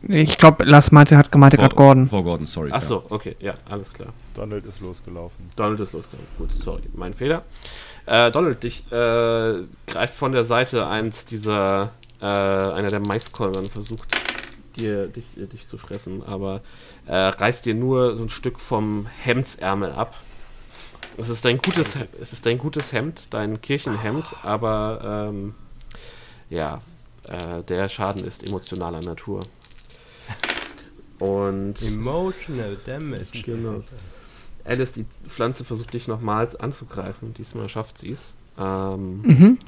Ich glaube, Lars meinte, hat gemeint, gerade Gordon. Vor Gordon, sorry. Ach so, okay, ja, alles klar. Donald ist losgelaufen. Donald ist losgegangen. Gut, sorry, mein Fehler. Äh, Donald, dich äh, greift von der Seite eins dieser, äh, einer der Maiskolben versucht dir, dich, äh, dich zu fressen, aber äh, reißt dir nur so ein Stück vom Hemdsärmel ab Es ist dein gutes, es ist dein gutes Hemd, dein Kirchenhemd, aber ähm, ja, äh, der Schaden ist emotionaler Natur. Und Emotional Damage. Genau. Alice, die Pflanze versucht dich nochmals anzugreifen. Diesmal schafft sie es. Ähm, Mhm.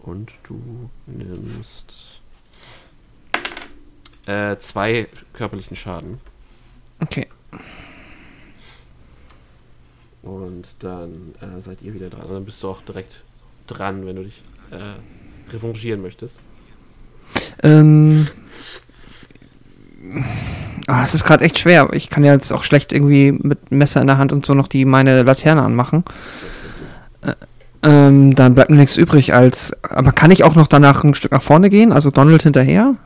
Und du nimmst äh, zwei körperlichen Schaden. Okay. Und dann äh, seid ihr wieder dran. Und dann bist du auch direkt dran, wenn du dich äh, revanchieren möchtest. Ähm. Ah, es ist gerade echt schwer. Ich kann ja jetzt auch schlecht irgendwie mit Messer in der Hand und so noch die meine Laterne anmachen. Äh, ähm, dann bleibt mir nichts übrig als. Aber kann ich auch noch danach ein Stück nach vorne gehen? Also Donald hinterher?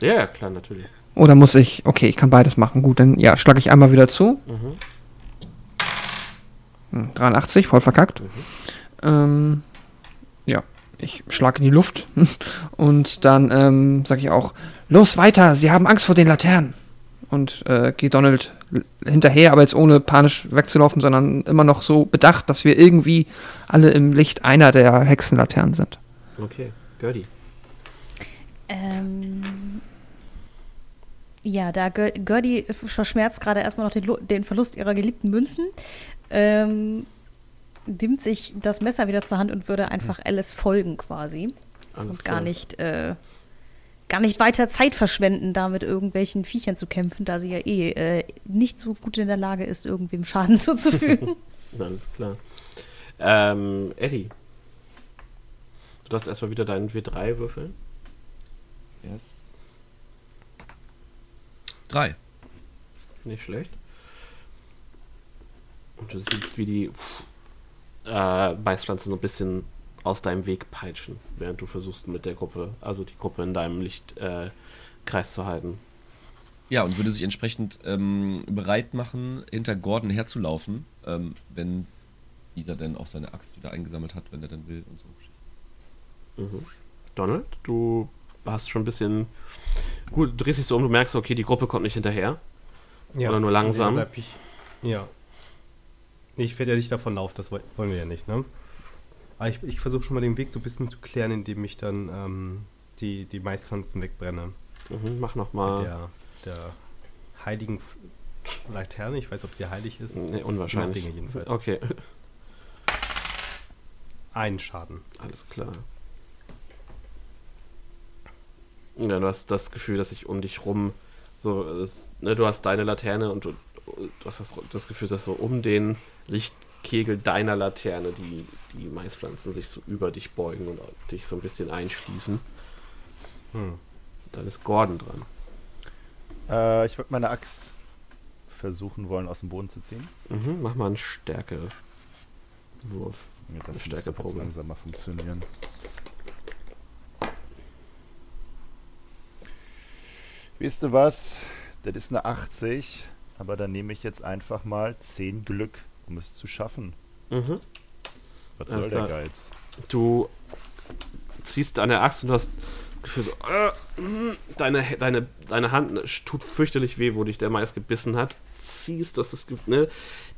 Ja, ja, klar, natürlich. Oder muss ich. Okay, ich kann beides machen. Gut, dann ja, schlage ich einmal wieder zu. Mhm. Hm, 83, voll verkackt. Mhm. Ähm, ja, ich schlage in die Luft. Und dann ähm, sage ich auch: Los weiter, sie haben Angst vor den Laternen. Und äh, gehe Donald hinterher, aber jetzt ohne panisch wegzulaufen, sondern immer noch so bedacht, dass wir irgendwie alle im Licht einer der Hexenlaternen sind. Okay, Gertie. Ähm, ja, da Ger- Gertie verschmerzt gerade erstmal noch den, den Verlust ihrer geliebten Münzen, ähm, nimmt sich das Messer wieder zur Hand und würde einfach Alice folgen quasi Alles und klar. gar nicht, äh, gar nicht weiter Zeit verschwenden, da mit irgendwelchen Viechern zu kämpfen, da sie ja eh äh, nicht so gut in der Lage ist, irgendwem Schaden zuzufügen. Alles klar. Ähm, Eddie. Du darfst erstmal wieder deinen W3 würfeln. Yes. Drei. Nicht schlecht. Und du siehst, wie die äh, Beißpflanzen so ein bisschen aus deinem Weg peitschen, während du versuchst mit der Gruppe, also die Gruppe in deinem Lichtkreis äh, zu halten. Ja, und würde sich entsprechend ähm, bereit machen, hinter Gordon herzulaufen, ähm, wenn dieser denn auch seine Axt wieder eingesammelt hat, wenn er dann will und so. Mhm. Donald, du hast schon ein bisschen. Gut, du drehst dich so um, du merkst, okay, die Gruppe kommt nicht hinterher. Oder nur langsam? Nee, ich, ja. Nee, ich werde ja nicht davon laufen, das woll- wollen wir ja nicht, ne? Aber ich, ich versuche schon mal den Weg so ein bisschen zu klären, indem ich dann ähm, die, die Maispflanzen wegbrenne. Mhm, mach nochmal. der, der heiligen Laterne. Ich weiß, ob sie heilig ist. Nee, unwahrscheinlich. Dinge jedenfalls. Okay, Einen Schaden. alles klar. Ja, du hast das Gefühl, dass sich um dich rum so, es, ne, du hast deine Laterne und du, du hast das, das Gefühl, dass so um den Lichtkegel deiner Laterne die, die Maispflanzen sich so über dich beugen und dich so ein bisschen einschließen. Hm. Dann ist Gordon dran. Äh, ich würde meine Axt versuchen wollen, aus dem Boden zu ziehen. Mhm, mach mal einen Stärkewurf. Ja, das Stärke muss doch jetzt Probe. langsamer funktionieren. Wisst ihr was? Das ist eine 80, aber dann nehme ich jetzt einfach mal 10 Glück, um es zu schaffen. Mhm. Was soll der. Geiz? Du ziehst an der Axt und hast das Gefühl so, äh, deine, deine, deine Hand tut fürchterlich weh, wo dich der Mais gebissen hat. Ziehst, das ist, ne,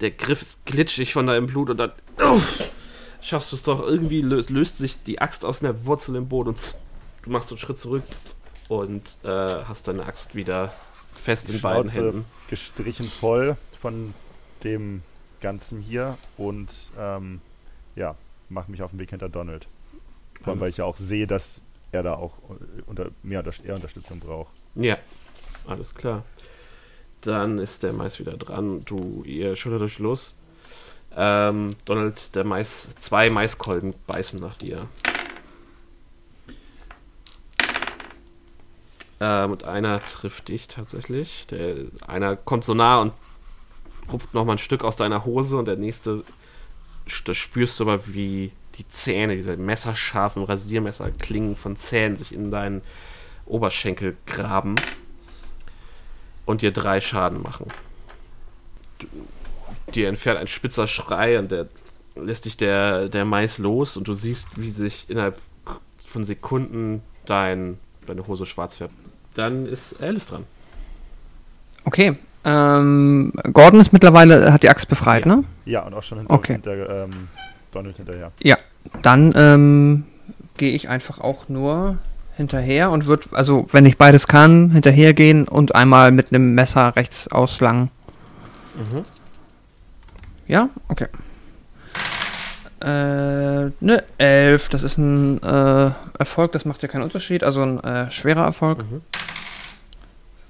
der Griff ist glitschig von deinem Blut und dann uff, schaffst du es doch, irgendwie löst, löst sich die Axt aus einer Wurzel im Boden und pff, du machst so einen Schritt zurück und äh, hast deine Axt wieder fest Die in beiden Schnauze Händen. gestrichen voll von dem Ganzen hier und ähm, ja, mache mich auf den Weg hinter Donald. Vor allem, weil ich ja auch sehe, dass er da auch äh, unter, mehr unter, eher Unterstützung braucht. Ja, alles klar. Dann ist der Mais wieder dran. Du, ihr schüttelt euch los. Ähm, Donald, der Mais, zwei Maiskolben beißen nach dir. Ähm, und einer trifft dich tatsächlich. Der, einer kommt so nah und rupft noch mal ein Stück aus deiner Hose und der nächste, da spürst du aber, wie die Zähne, diese messerscharfen Rasiermesserklingen von Zähnen sich in deinen Oberschenkel graben und dir drei Schaden machen. Dir entfernt ein spitzer Schrei und der lässt dich der, der Mais los und du siehst, wie sich innerhalb von Sekunden dein, deine Hose schwarz färbt. Dann ist Alice dran. Okay, Ähm, Gordon ist mittlerweile, hat die Axt befreit, ne? Ja, und auch schon hinter, Okay. hinter ähm, Donald hinterher. Dann ähm, gehe ich einfach auch nur hinterher und würde, also wenn ich beides kann, hinterhergehen und einmal mit einem Messer rechts auslangen. Mhm. Ja? Okay. Äh, ne, 11, das ist ein äh, Erfolg, das macht ja keinen Unterschied, also ein äh, schwerer Erfolg. Mhm.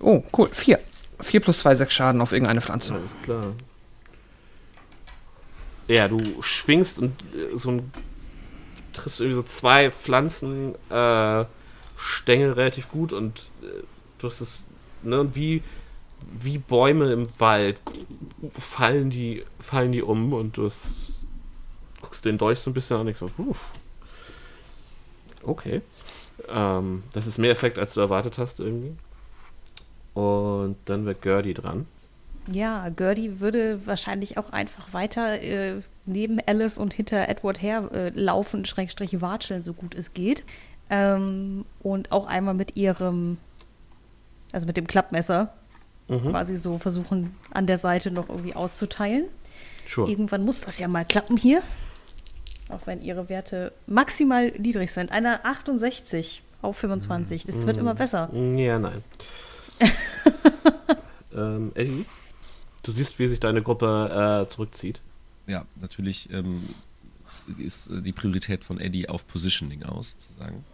Oh, cool, 4. 4 plus 2, 6 Schaden auf irgendeine Pflanze. Alles klar. Ja, du schwingst und äh, so ein. triffst irgendwie so zwei Pflanzen, äh, Stängel relativ gut und äh, du hast es. Ne, und wie, wie Bäume im Wald fallen die, fallen die um und du hast, guckst den Dolch so ein bisschen an und denkst so, uff. Okay. Ähm, das ist mehr Effekt, als du erwartet hast irgendwie. Und dann wird Gertie dran. Ja, Gertie würde wahrscheinlich auch einfach weiter äh, neben Alice und hinter Edward her äh, laufen, Schrägstrich watscheln, so gut es geht. Ähm, und auch einmal mit ihrem, also mit dem Klappmesser, Mhm. quasi so versuchen, an der Seite noch irgendwie auszuteilen. Sure. Irgendwann muss das ja mal klappen hier. Auch wenn ihre Werte maximal niedrig sind. Eine 68 auf 25. Das wird immer besser. Ja, nein. ähm, Eddie, du siehst, wie sich deine Gruppe äh, zurückzieht. Ja, natürlich ähm, ist äh, die Priorität von Eddie auf Positioning aus, sozusagen.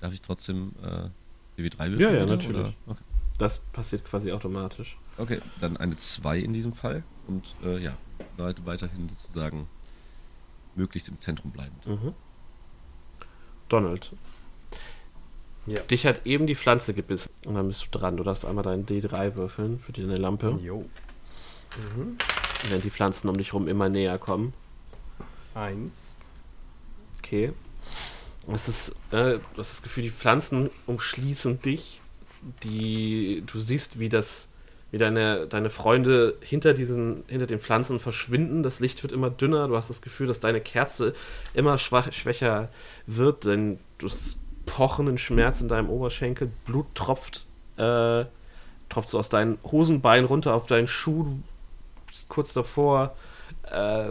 Darf ich trotzdem äh, BW3 würfeln? Ja, ja, natürlich. Okay. Das passiert quasi automatisch. okay, dann eine 2 in diesem Fall. Und äh, ja, weit, weiterhin sozusagen möglichst im Zentrum bleibend. Mhm. Donald. Ja. Dich hat eben die Pflanze gebissen. Und dann bist du dran. Du darfst einmal deinen D3 würfeln für deine Lampe. Jo. Wenn die Pflanzen um dich rum immer näher kommen. Eins. Okay. Es ist, äh, du hast das Gefühl, die Pflanzen umschließen dich. Die, du siehst, wie das, wie deine, deine Freunde hinter diesen, hinter den Pflanzen verschwinden. Das Licht wird immer dünner. Du hast das Gefühl, dass deine Kerze immer schwach, schwächer wird, denn du hast pochenden Schmerz in deinem Oberschenkel. Blut tropft, äh, tropft so aus deinen Hosenbeinen runter auf deinen Schuh. Du bist kurz davor, äh,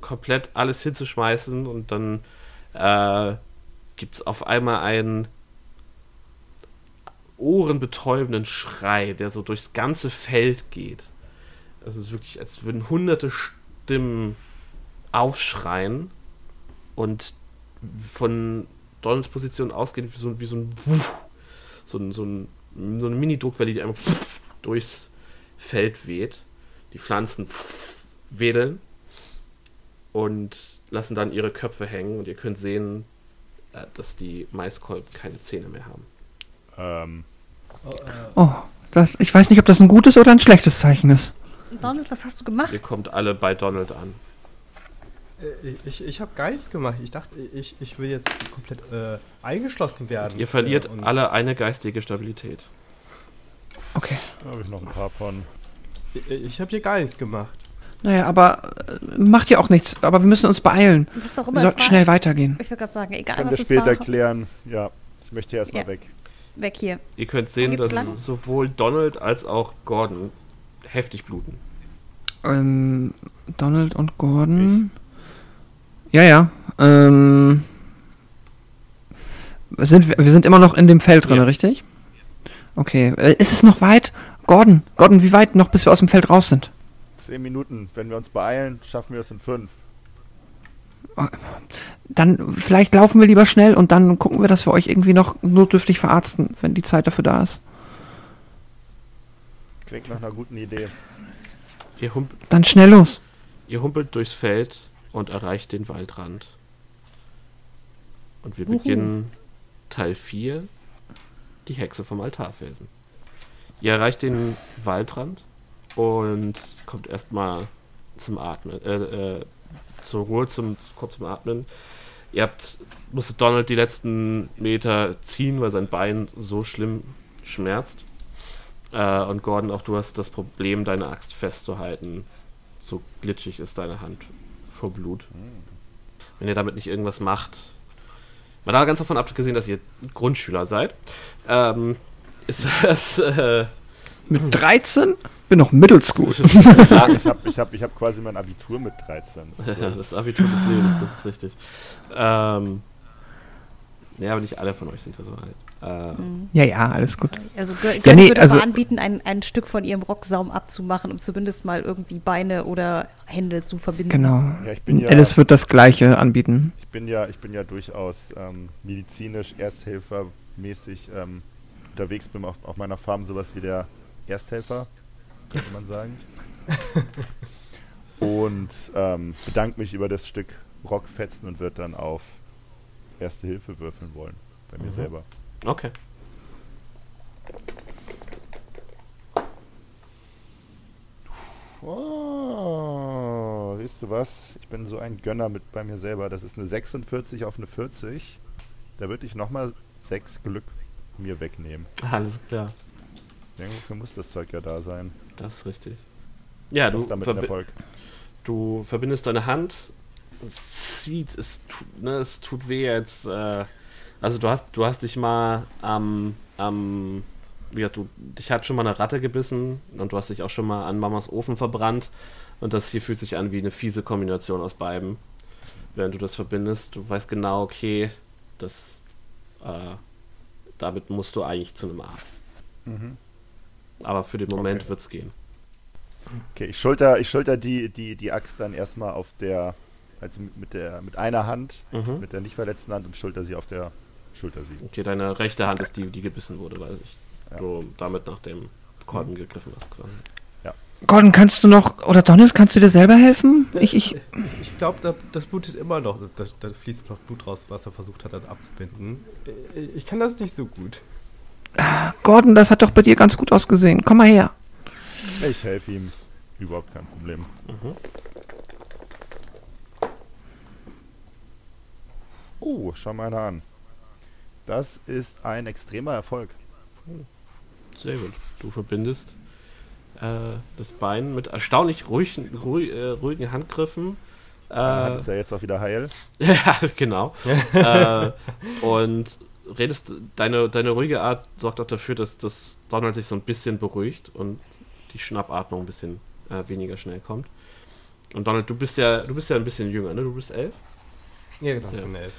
komplett alles hinzuschmeißen und dann äh, gibt es auf einmal einen ohrenbetäubenden Schrei, der so durchs ganze Feld geht. Also es ist wirklich, als würden hunderte Stimmen aufschreien und von Donalds Position ausgehen wie so, wie so ein Wuff, so, ein, so, ein, so eine Mini-Druckwelle, die einfach durchs Feld weht. Die Pflanzen wedeln und lassen dann ihre Köpfe hängen und ihr könnt sehen, äh, dass die Maiskolben keine Zähne mehr haben. Ähm, Oh, das, ich weiß nicht, ob das ein gutes oder ein schlechtes Zeichen ist. Donald, was hast du gemacht? Ihr kommt alle bei Donald an. Äh, Ich, ich habe Geist gemacht. Ich dachte, ich, ich will jetzt komplett äh, eingeschlossen werden. Ihr verliert Äh, alle eine geistige Stabilität. Okay. da habe ich noch ein paar von. Ich, ich habe hier Geist gemacht. Naja, aber äh, macht ja auch nichts. Aber wir müssen uns beeilen. Was auch Wir sollten schnell weitergehen. Ich wollte gerade sagen, egal Können was wir später war, klären. Ja, ich möchte erstmal Ja. weg. Weg hier. Ihr könnt sehen, dass lang? sowohl Donald als auch Gordon heftig bluten. Ähm, Donald und Gordon. Ja, ja. Ähm, sind wir, wir sind immer noch in dem Feld drin, Ja. richtig? Okay. Äh, ist es noch weit? Gordon, Gordon, wie weit noch, bis wir aus dem Feld raus sind? Zehn Minuten. Wenn wir uns beeilen, schaffen wir es in fünf. Dann vielleicht laufen wir lieber schnell und dann gucken wir, dass wir euch irgendwie noch notdürftig verarzten, wenn die Zeit dafür da ist. Klingt nach einer guten Idee. Dann schnell los. ihr humpelt durchs Feld und erreicht den Waldrand. Und wir Juhu. beginnen Teil 4, die Hexe vom Altarfelsen. Ihr erreicht den Waldrand und kommt erstmal zum Atmen, äh, äh, zur Ruhe, zum, kommt zum Atmen. Ihr habt, musstet Donald die letzten Meter ziehen, weil sein Bein so schlimm schmerzt. Äh, und Gordon, auch du hast das Problem, deine Axt festzuhalten. So glitschig ist deine Hand vor Blut. Wenn ihr damit nicht irgendwas macht, mal da ganz davon abgesehen, dass ihr Grundschüler seid, ähm, ist das äh, Mit 13? Bin noch Mittelschool. Ja, ich habe ich hab, ich hab quasi mein Abitur mit 13. Ja, das Abitur des Lebens, das ist richtig. Ähm, ja, aber nicht alle von euch sind ja so alt. Ähm, ja, ja, alles gut. Also Gö- Ja, nee, würde also- aber anbieten, ein, ein Stück von ihrem Rocksaum abzumachen, um zumindest mal irgendwie Beine oder Hände zu verbinden. Genau. Ja, ich bin ja- Alice wird das Gleiche anbieten. Ich bin ja, ich bin ja durchaus ähm, medizinisch, Ersthelfermäßig ähm, unterwegs, bin auf, auf meiner Farm sowas wie der Ersthelfer, könnte man sagen. und ähm, bedanke mich über das Stück Rockfetzen und wird dann auf Erste Hilfe würfeln wollen. Bei mir Mhm. selber. okay. Oh, weißt du was? Ich bin so ein Gönner mit bei mir selber. Das ist eine 46 auf eine 40. Da würde ich nochmal 6 Glück mir wegnehmen. Alles klar. Irgendwofür muss das Zeug ja da sein. Das ist richtig. Ja, du, verbi- Erfolg. du verbindest deine Hand. Es zieht, es tut, ne, es tut weh jetzt. Äh, also du hast, du hast dich mal am, am, wie gesagt, du, dich hat schon mal eine Ratte gebissen und du hast dich auch schon mal an Mamas Ofen verbrannt. Und das hier fühlt sich an wie eine fiese Kombination aus beiden. Während du das verbindest, du weißt genau, okay, das, äh, damit musst du eigentlich zu einem Arzt. Mhm. Aber für den Moment Okay. wird's gehen. Okay, ich schulter, ich schulter die, die, die Axt dann erstmal auf der, also mit- der, mit einer Hand, Mhm. mit der nicht verletzten Hand und schulter sie auf der Schulter sie. Okay, deine rechte Hand ist die, die gebissen wurde, weil ich, Ja. du damit nach dem Kolben gegriffen hast. Quasi. Gordon, kannst du noch, oder Donald, kannst du dir selber helfen? Ich, ich, Ich glaube, da, das blutet immer noch. Da, da fließt noch Blut raus, was er versucht hat, dann abzubinden. Äh, Ich kann das nicht so gut. Gordon, das hat doch bei dir ganz gut ausgesehen. Komm mal her. Ich helfe ihm. Überhaupt kein Problem. Mhm. Oh, schau mal einer an. Das ist ein extremer Erfolg. Sehr gut. Du verbindest äh, das Bein mit erstaunlich ruhigen, ruhig, äh, ruhigen Handgriffen. Meine Hand Äh, ist ja jetzt auch wieder heil. ja, genau. äh, und redest, deine, deine ruhige Art sorgt auch dafür, dass, dass Donald sich so ein bisschen beruhigt und die Schnappatmung ein bisschen äh, weniger schnell kommt. Und Donald, du bist ja, du bist ja ein bisschen jünger, ne? Du bist elf. Ja, genau. Ja. von elf.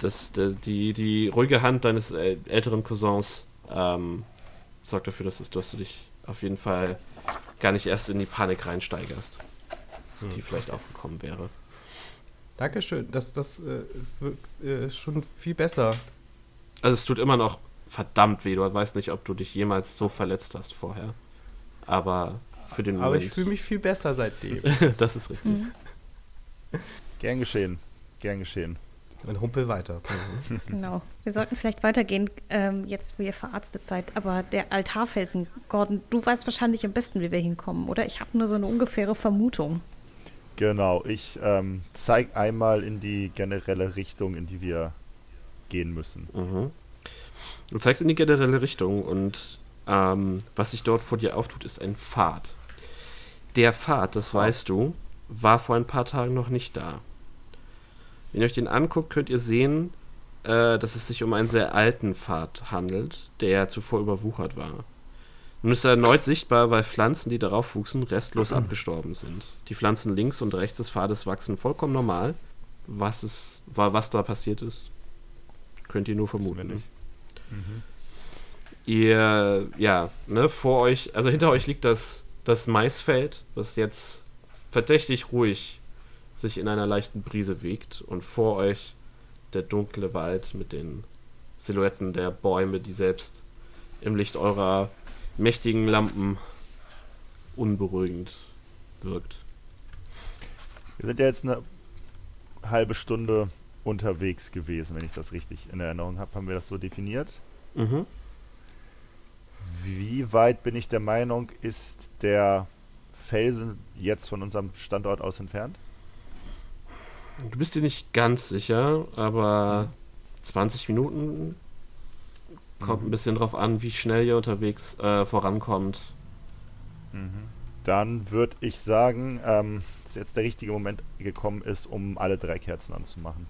Das, der, die, die ruhige Hand deines äh, älteren Cousins ähm, sorgt dafür, dass, dass du dich auf jeden Fall gar nicht erst in die Panik reinsteigerst, die vielleicht aufgekommen wäre. Dankeschön. Das, das äh, ist äh, schon viel besser. Also es tut immer noch verdammt weh. Du weißt nicht, ob du dich jemals so verletzt hast vorher. Aber für den Aber ich Moment, fühle mich viel besser seitdem. das ist richtig. Gern geschehen. Gern geschehen. Dann humpel weiter. Genau. Wir sollten vielleicht weitergehen, ähm, jetzt wo ihr verarztet seid. Aber der Altarfelsen, Gordon, du weißt wahrscheinlich am besten, wie wir hinkommen, oder? Ich habe nur so eine ungefähre Vermutung. Genau, ich ähm, zeige einmal in die generelle Richtung, in die wir gehen müssen. Mhm. Du zeigst in die generelle Richtung und ähm, was sich dort vor dir auftut, ist ein Pfad. Der Pfad, das weißt du, war vor ein paar Tagen noch nicht da. Wenn ihr euch den anguckt, könnt ihr sehen, äh, dass es sich um einen sehr alten Pfad handelt, der zuvor überwuchert war. Nun ist er erneut sichtbar, weil Pflanzen, die darauf wuchsen, restlos abgestorben sind. Die Pflanzen links und rechts des Pfades wachsen vollkommen normal. Was, war, was da passiert ist, könnt ihr nur vermuten. nicht. Ihr, ja, ne, vor euch, also hinter euch liegt das, das Maisfeld, was jetzt verdächtig ruhig sich in einer leichten Brise wiegt und vor euch der dunkle Wald mit den Silhouetten der Bäume, die selbst im Licht eurer mächtigen Lampen unberuhigend wirkt. Wir sind ja jetzt eine halbe Stunde unterwegs gewesen, wenn ich das richtig in Erinnerung habe. Haben wir das so definiert? Mhm. Wie weit bin ich der Meinung, ist der Felsen jetzt von unserem Standort aus entfernt? Du bist dir nicht ganz sicher, aber 20 Minuten kommt ein bisschen drauf an, wie schnell ihr unterwegs äh, vorankommt. Dann würde ich sagen, ähm, dass jetzt der richtige Moment gekommen ist, um alle drei Kerzen anzumachen.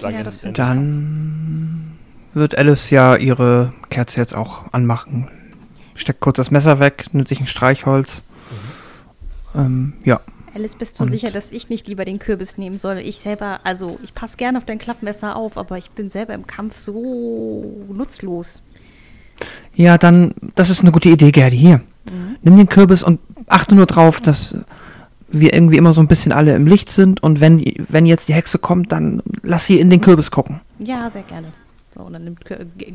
Ja, Dann wird Alice ja ihre Kerze jetzt auch anmachen. steckt kurz das Messer weg, nimmt sich ein Streichholz. Ähm, ja. Alice, bist du Und- sicher, dass ich nicht lieber den Kürbis nehmen soll? Ich selber, also ich passe gerne auf dein Klappmesser auf, aber ich bin selber im Kampf so nutzlos. Ja, dann, das ist eine gute Idee, Gerdi. Hier, nimm den Kürbis und achte nur drauf, dass wir irgendwie immer so ein bisschen alle im Licht sind und wenn, wenn jetzt die Hexe kommt, dann lass sie in den Kürbis gucken. Ja, sehr gerne. So, und dann nimmt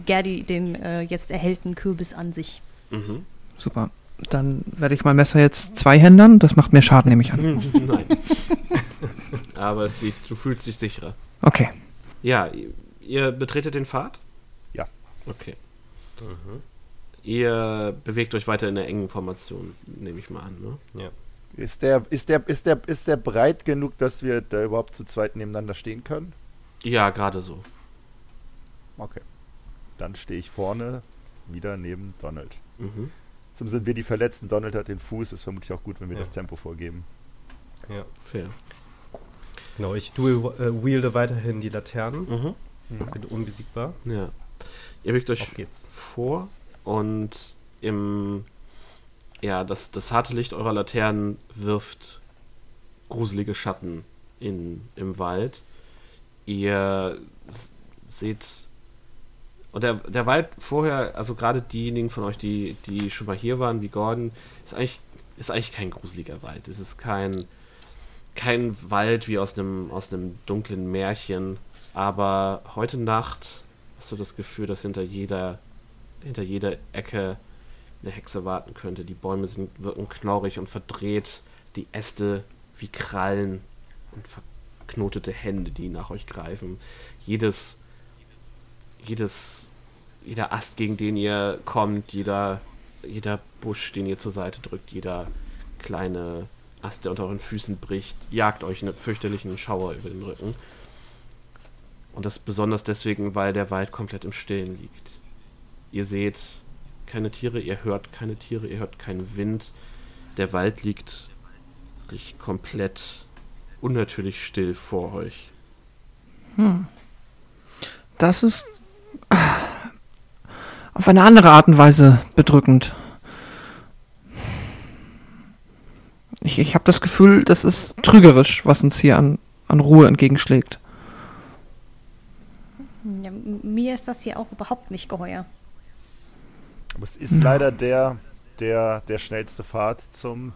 Gerdi den äh, jetzt erhellten Kürbis an sich. Mhm. Super. Dann werde ich mein Messer jetzt zweihändern. Das macht mehr Schaden, nehme ich an. Nein. Aber es sieht, du fühlst dich sicherer. Okay. Ja, ihr, betretet den Pfad? Ja. Okay. Ihr bewegt euch weiter in der engen Formation, nehme ich mal an, ne? Ist der, ist, der, ist, der, ist der breit genug, dass wir da überhaupt zu zweit nebeneinander stehen können? Ja, gerade so. Okay. Dann stehe ich vorne wieder neben Donald. Mhm. Zum sind wir die Verletzten. Donald hat den Fuß. Ist vermutlich auch gut, wenn wir Ja. das Tempo vorgeben. Ja. Fair. Genau, ich dual, äh, wielde weiterhin die Laternen. Mhm. Bin unbesiegbar. Ja. Ihr bewegt euch vor und im ja, das, das harte Licht eurer Laternen wirft gruselige Schatten in, im Wald. Ihr seht und der, der Wald vorher, also gerade diejenigen von euch, die, die schon mal hier waren, wie Gordon, ist eigentlich, ist eigentlich kein gruseliger Wald. Es ist kein, kein Wald wie aus einem, aus einem dunklen Märchen. Aber heute Nacht hast du das Gefühl, dass hinter jeder, hinter jeder Ecke eine Hexe warten könnte. Die Bäume sind, wirken knorrig und verdreht, die Äste wie Krallen und verknotete Hände, die nach euch greifen. Jedes, jedes, jeder Ast, gegen den ihr kommt, jeder, jeder Busch, den ihr zur Seite drückt, jeder kleine Ast, der unter euren Füßen bricht, jagt euch einen fürchterlichen Schauer über den Rücken. Und das besonders deswegen, weil der Wald komplett im Stillen liegt. Ihr seht keine Tiere, ihr hört keine Tiere, ihr hört keinen Wind. Der Wald liegt wirklich komplett unnatürlich still vor euch. Das ist ah, auf eine andere Art und Weise bedrückend. Ich, ich habe das Gefühl, das ist trügerisch, was uns hier an, an Ruhe entgegenschlägt. Ja, mir ist das hier auch überhaupt nicht geheuer. Aber es ist leider der, der, der schnellste Pfad zum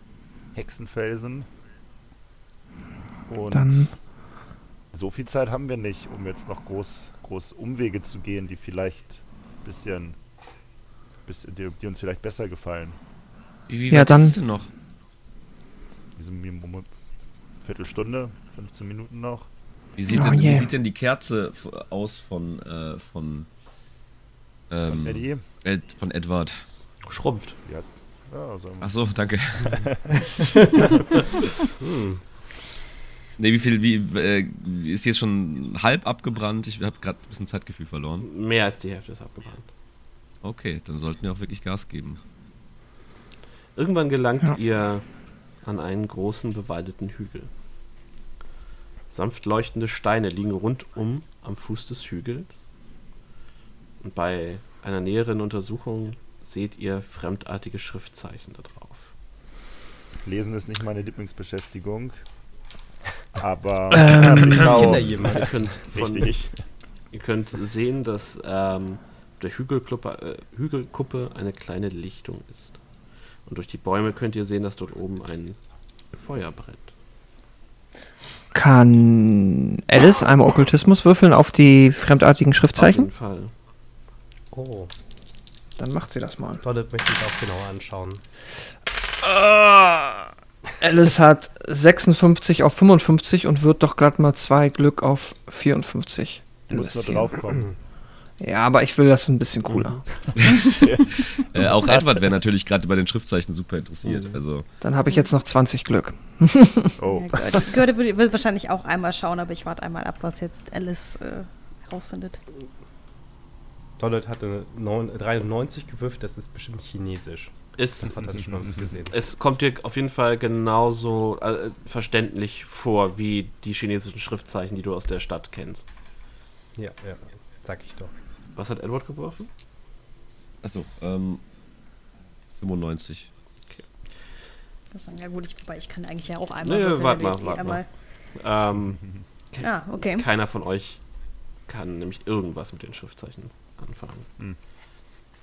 Hexenfelsen. Und Dann so viel Zeit haben wir nicht, um jetzt noch groß, groß Umwege zu gehen, die vielleicht bisschen, bisschen die, die uns vielleicht besser gefallen. Wie, wie Ja, weit dann- ist es denn noch? Diese Viertelstunde, 15 Minuten noch. Wie sieht, Oh denn, je. wie sieht denn die Kerze aus von, äh, von, ähm, Eddie? Ed, von Edward? Schrumpft. Ja, also, Ach so, danke. hm. Nee, wie viel, wie, äh, ist jetzt schon halb abgebrannt? Ich habe gerade ein bisschen Zeitgefühl verloren. Mehr als die Hälfte ist abgebrannt. Okay, dann sollten wir auch wirklich Gas geben. Irgendwann gelangt Ja. ihr an einen großen bewaldeten Hügel. Sanft leuchtende Steine liegen rundum am Fuß des Hügels. Und bei einer näheren Untersuchung seht ihr fremdartige Schriftzeichen da drauf. Lesen ist nicht meine Lieblingsbeschäftigung. Aber Ähm, ich kenne jemanden. Ihr könnt, von, ihr könnt sehen, dass ähm, auf der Hügelkuppe, äh, Hügelkuppe eine kleine Lichtung ist. Und durch die Bäume könnt ihr sehen, dass dort oben ein Feuer brennt. kann Alice einmal Okkultismus würfeln auf die fremdartigen Auf Schriftzeichen. jeden Fall. Oh, Dann macht sie das mal. Donald möchte ich auch genauer anschauen. Alice hat 56 auf 55 und wird doch glatt mal zwei Glück auf 54 Du musst nur draufkommen. Ja, aber ich will das ein bisschen cooler. Äh, auch Edward wäre natürlich gerade bei den Schriftzeichen super interessiert. Also, Dann habe ich jetzt noch 20 Glück. Oh, Ja, Görde, will, will wahrscheinlich auch einmal schauen, aber ich warte einmal ab, was jetzt Alice äh, herausfindet. Donald hatte neun- 93 gewürfelt, das ist bestimmt chinesisch. Mal gesehen. es kommt dir auf jeden Fall genauso äh, verständlich vor wie die chinesischen Schriftzeichen, die du aus der Stadt kennst. Ja, ja, sag ich doch. Was hat Edward geworfen? achso, ähm, 95. Das ist ja gut, ich, wobei ich kann eigentlich ja auch einmal. Nee, warte mal, eh warte einmal- Ähm, Ah, okay. keiner von euch kann nämlich irgendwas mit den Schriftzeichen anfangen.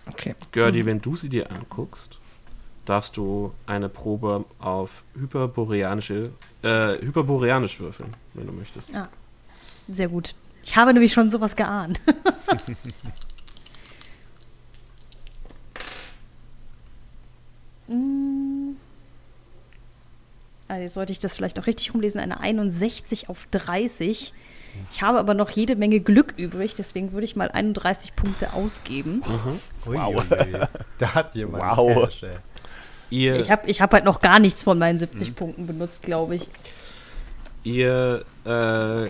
Okay. Gerdi, wenn du sie dir anguckst, darfst du eine Probe auf hyperboreanische, äh, hyperboreanisch würfeln, wenn du möchtest. Sehr gut. Ich habe nämlich schon sowas geahnt. Ah, jetzt sollte ich das vielleicht auch richtig rumlesen. Eine 61 auf 30. Ich habe aber noch jede Menge Glück übrig, deswegen würde ich mal 31 Punkte ausgeben. Ui, Wow. Da hat jemand Wow. Ihr, Ich habe ich hab halt noch gar nichts von meinen 70 Punkten benutzt, glaube ich. ihr äh,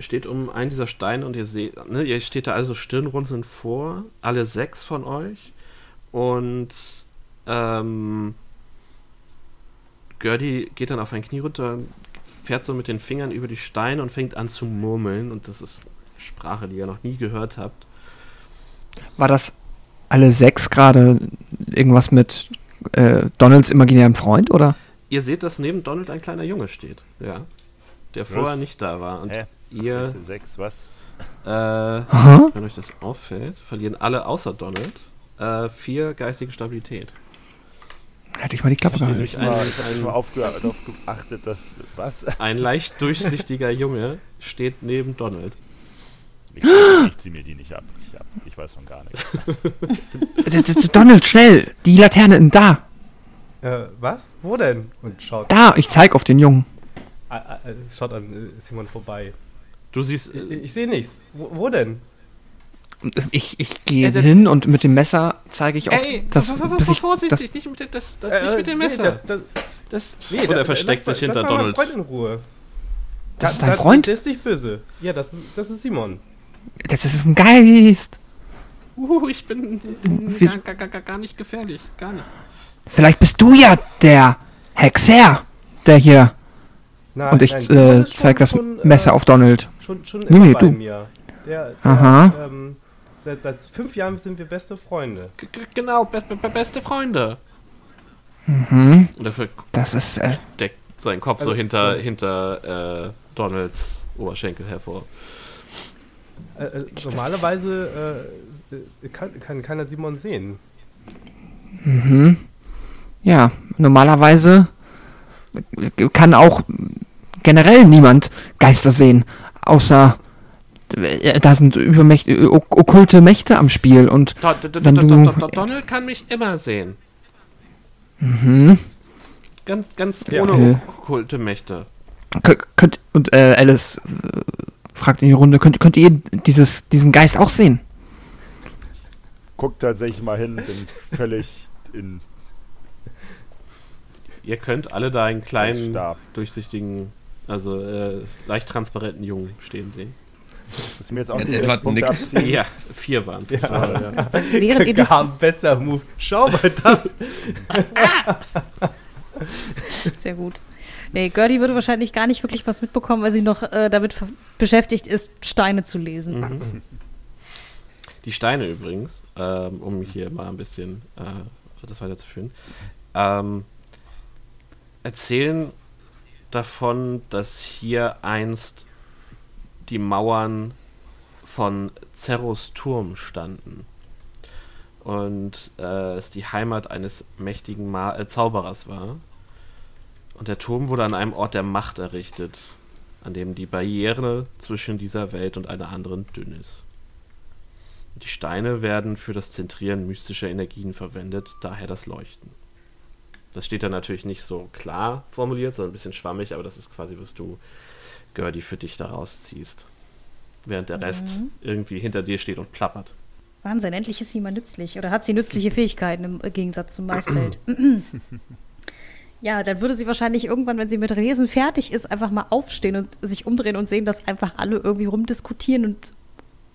steht um einen dieser Steine und ihr seht, ne, ihr steht da also stirnrunzelnd vor, alle sechs von euch. Und ähm, Gerdi geht dann auf ein Knie runter, fährt so mit den Fingern über die Steine und fängt an zu murmeln. Und das ist Sprache, die ihr noch nie gehört habt. War das alle sechs gerade irgendwas mit äh, Donalds imaginärem Freund, oder? Ihr seht, dass neben Donald ein kleiner Junge steht, ja. Der vorher nicht da war. Und Hä? ihr, Sechs, was? äh, wenn euch das auffällt, verlieren alle außer Donald äh, vier geistige Stabilität. Hätte ich mal die Klappe gehalten. Ich habe mal aufge darauf geachtet, dass. Was? ein leicht durchsichtiger Junge steht neben Donald. Ich, ich zieh mir die nicht ab. Ich, hab, ich weiß von gar nichts. Donald, schnell! Die Laterne, da! Äh, was? Wo denn? Und schaut, Da! Ich zeig auf den Jungen. ah, ah, äh, schaut an äh, Simon vorbei. Du siehst, Ich, äh, ich sehe nichts. Wo, wo denn? Ich, ich gehe Äh, der- hin und mit dem Messer zeige ich auf das, bis ich, das nicht mit, das, das Äh, nee, Das, das, Das, nee, und er versteckt sich hinter Donald. Freund in Ruhe. Das ist dein da- Freund? Der ist nicht böse. Ja, das ist, das ist Simon. Das ist ein Geist. Uh, ich bin gar, gar, gar, gar nicht gefährlich. Gar nicht. Vielleicht bist du ja der Hexer, der hier. Nein, Und ich nein, äh, ist zeig schon- das schon, äh, Messer auf Donald. Schon, schon Nee, immer nee, du. mir. Der, der, Aha. Ähm, seit, seit fünf Jahren sind wir beste Freunde. G g- genau, be be beste Freunde. Mhm. Und er Das ist. Äh, steckt seinen Kopf so Also, hinter, äh, hinter äh, Donalds Oberschenkel hervor. Äh, äh, normalerweise äh, kann, kann keiner Simon sehen. mhm. Ja, normalerweise kann auch generell niemand Geister sehen, außer da sind übermächt äh, ok- okkulte Mächte am Spiel und Wenn du- do do Donald kann mich immer sehen. mhm. Ganz, ganz ohne Äh. okkulte Mächte. Kö- könnt und äh, Alice äh, fragt in die Runde, könnt, könnt ihr dieses, diesen Geist auch sehen? Guck tatsächlich mal hin, bin völlig in Ihr könnt alle da einen kleinen, Stab. durchsichtigen, also äh, leicht transparenten Jungen stehen sehen. Muss ich mir jetzt auch Ja, die sechs Punkte nickt. abziehen? Ja, vier waren es. Ja. Während ihr das Gar besser Move. Schau mal das. Sehr gut. Nee, Gertie würde wahrscheinlich gar nicht wirklich was mitbekommen, weil sie noch äh, damit beschäftigt ist, Steine zu lesen. Mhm. Die Steine übrigens, ähm, um hier mal ein bisschen äh, das weiterzuführen, ähm, erzählen davon, dass hier einst die Mauern von Zerros Turm standen. Und äh, es die Heimat eines mächtigen Ma äh, Zauberers war. Und der Turm wurde an einem Ort der Macht errichtet, an dem die Barriere zwischen dieser Welt und einer anderen dünn ist. Die Steine werden für das Zentrieren mystischer Energien verwendet, daher das Leuchten. Das steht da natürlich nicht so klar formuliert, sondern ein bisschen schwammig, aber das ist quasi, was du, Gerdi, für dich da rausziehst. Während der Rest irgendwie hinter dir steht und plappert. Wahnsinn, endlich ist sie mal nützlich. Oder hat sie nützliche Fähigkeiten im Gegensatz zum Maisfeld. ja, dann würde sie wahrscheinlich irgendwann, wenn sie mit Lesen fertig ist, einfach mal aufstehen und sich umdrehen und sehen, dass einfach alle irgendwie rumdiskutieren und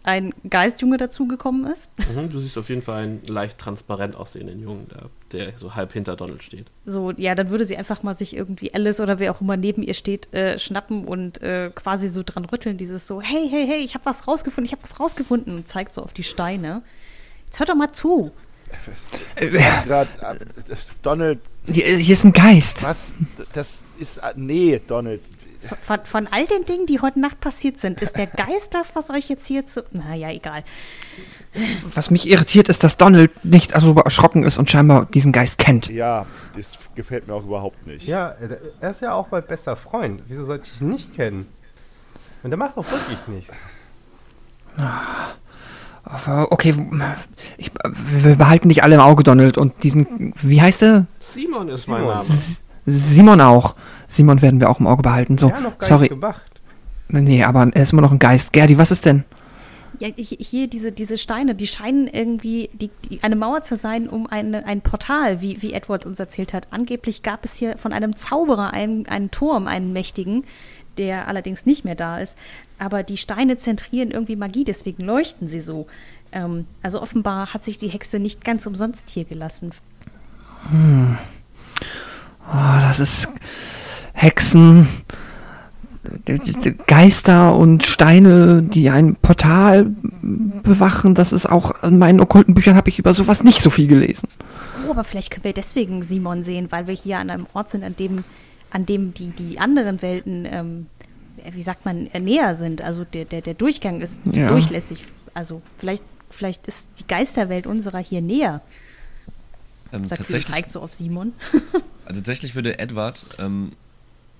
ein Geistjunge dazugekommen ist. Mhm, du siehst auf jeden Fall einen leicht transparent aussehenden Jungen, der so halb hinter Donald steht. So, ja, dann würde sie einfach mal sich irgendwie Alice oder wer auch immer neben ihr steht, äh, schnappen und äh, quasi so dran rütteln, dieses so, hey, hey, hey, ich habe was rausgefunden, ich habe was rausgefunden und zeigt so auf die Steine. Jetzt hört doch mal zu. Äh, Grad, äh, Donald, hier, hier ist ein Geist. was? Das ist. äh, Nee, Donald. Von, von all den Dingen, die heute Nacht passiert sind, ist der Geist das, was euch jetzt hier zu. Naja, egal. Was mich irritiert, ist, dass Donald nicht so erschrocken ist und scheinbar diesen Geist kennt. Ja, das gefällt mir auch überhaupt nicht. Ja, er er ist ja auch mein bester Freund. Wieso sollte ich ihn nicht kennen? Und der macht doch wirklich nichts. Aber Okay, ich, wir behalten dich alle im Auge, Donald. Und diesen, wie heißt er? Simon ist mein Simon. Name. S- Simon auch. Simon werden wir auch im Auge behalten. So, ja, noch Geist sorry. gemacht. Nee, aber er ist immer noch ein Geist. Gerdi, was ist denn? Ja, hi- hier diese, diese Steine, die scheinen irgendwie die, die, eine Mauer zu sein um eine, ein Portal, wie, wie Edwards uns erzählt hat. Angeblich gab es hier von einem Zauberer einen, einen Turm, einen mächtigen, der allerdings nicht mehr da ist. Aber die Steine zentrieren irgendwie Magie, deswegen leuchten sie so. Ähm, also offenbar hat sich die Hexe nicht ganz umsonst hier gelassen. Oh, das ist Hexen, Geister und Steine, die ein Portal bewachen. Das ist auch in meinen okkulten Büchern habe ich über sowas nicht so viel gelesen. Oh, aber vielleicht können wir deswegen Simon sehen, weil wir hier an einem Ort sind, an dem, an dem die, die anderen Welten, ähm, wie sagt man, äh, näher sind. Also der, der, der Durchgang ist Ja. durchlässig. Also vielleicht, vielleicht ist die Geisterwelt unserer hier näher. Ähm, Sagt tatsächlich, zeigt so auf Simon. also tatsächlich würde Edward, ähm,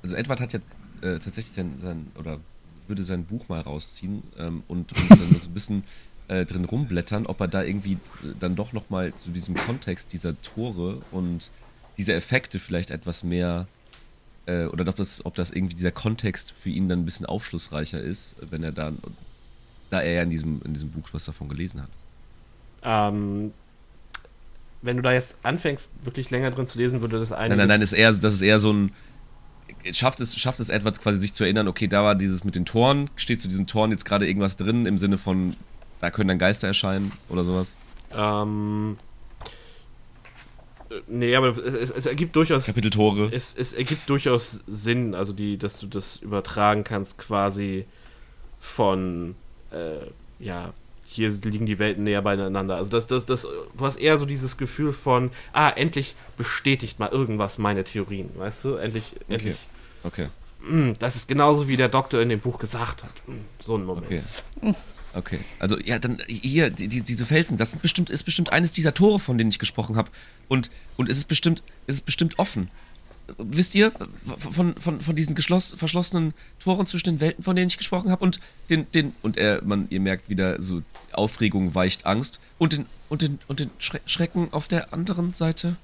also Edward hat ja äh, tatsächlich sein, sein, oder würde sein Buch mal rausziehen ähm, und, und dann so ein bisschen äh, drin rumblättern, ob er da irgendwie äh, dann doch nochmal zu diesem Kontext dieser Tore und dieser Effekte vielleicht etwas mehr äh, oder ob das, ob das irgendwie dieser Kontext für ihn dann ein bisschen aufschlussreicher ist, wenn er dann, da er ja in diesem, in diesem Buch was davon gelesen hat. Ähm, wenn du da jetzt anfängst, wirklich länger drin zu lesen, würde das eine. Nein, nein, nein, ist eher, das ist eher so ein. Schafft es, schafft es Edwards quasi sich zu erinnern, okay, da war dieses mit den Toren, steht zu diesem Toren jetzt gerade irgendwas drin im Sinne von, da können dann Geister erscheinen oder sowas? Ähm, äh, nee, aber es, es, es ergibt durchaus. Kapitel Tore. Es, es ergibt durchaus Sinn, also die, dass du das übertragen kannst, quasi von äh, ja, hier liegen die Welten näher beieinander. Also das, das, das, du hast eher so dieses Gefühl von, ah, endlich bestätigt mal irgendwas meine Theorien, weißt du? Endlich, endlich. Okay. Mm, das ist genauso wie der Doktor in dem Buch gesagt hat. Mm, So ein Moment. Okay. Okay. Also, ja, dann hier, die, die, diese Felsen, das sind bestimmt, ist bestimmt eines dieser Tore, von denen ich gesprochen habe. Und, und es ist bestimmt, es ist bestimmt offen. Wisst ihr, von, von, von diesen geschloss, verschlossenen Toren zwischen den Welten, von denen ich gesprochen habe, und den, den, und er, man, ihr merkt wieder so, Aufregung weicht Angst, und den, und den, und den Schre Schrecken auf der anderen Seite?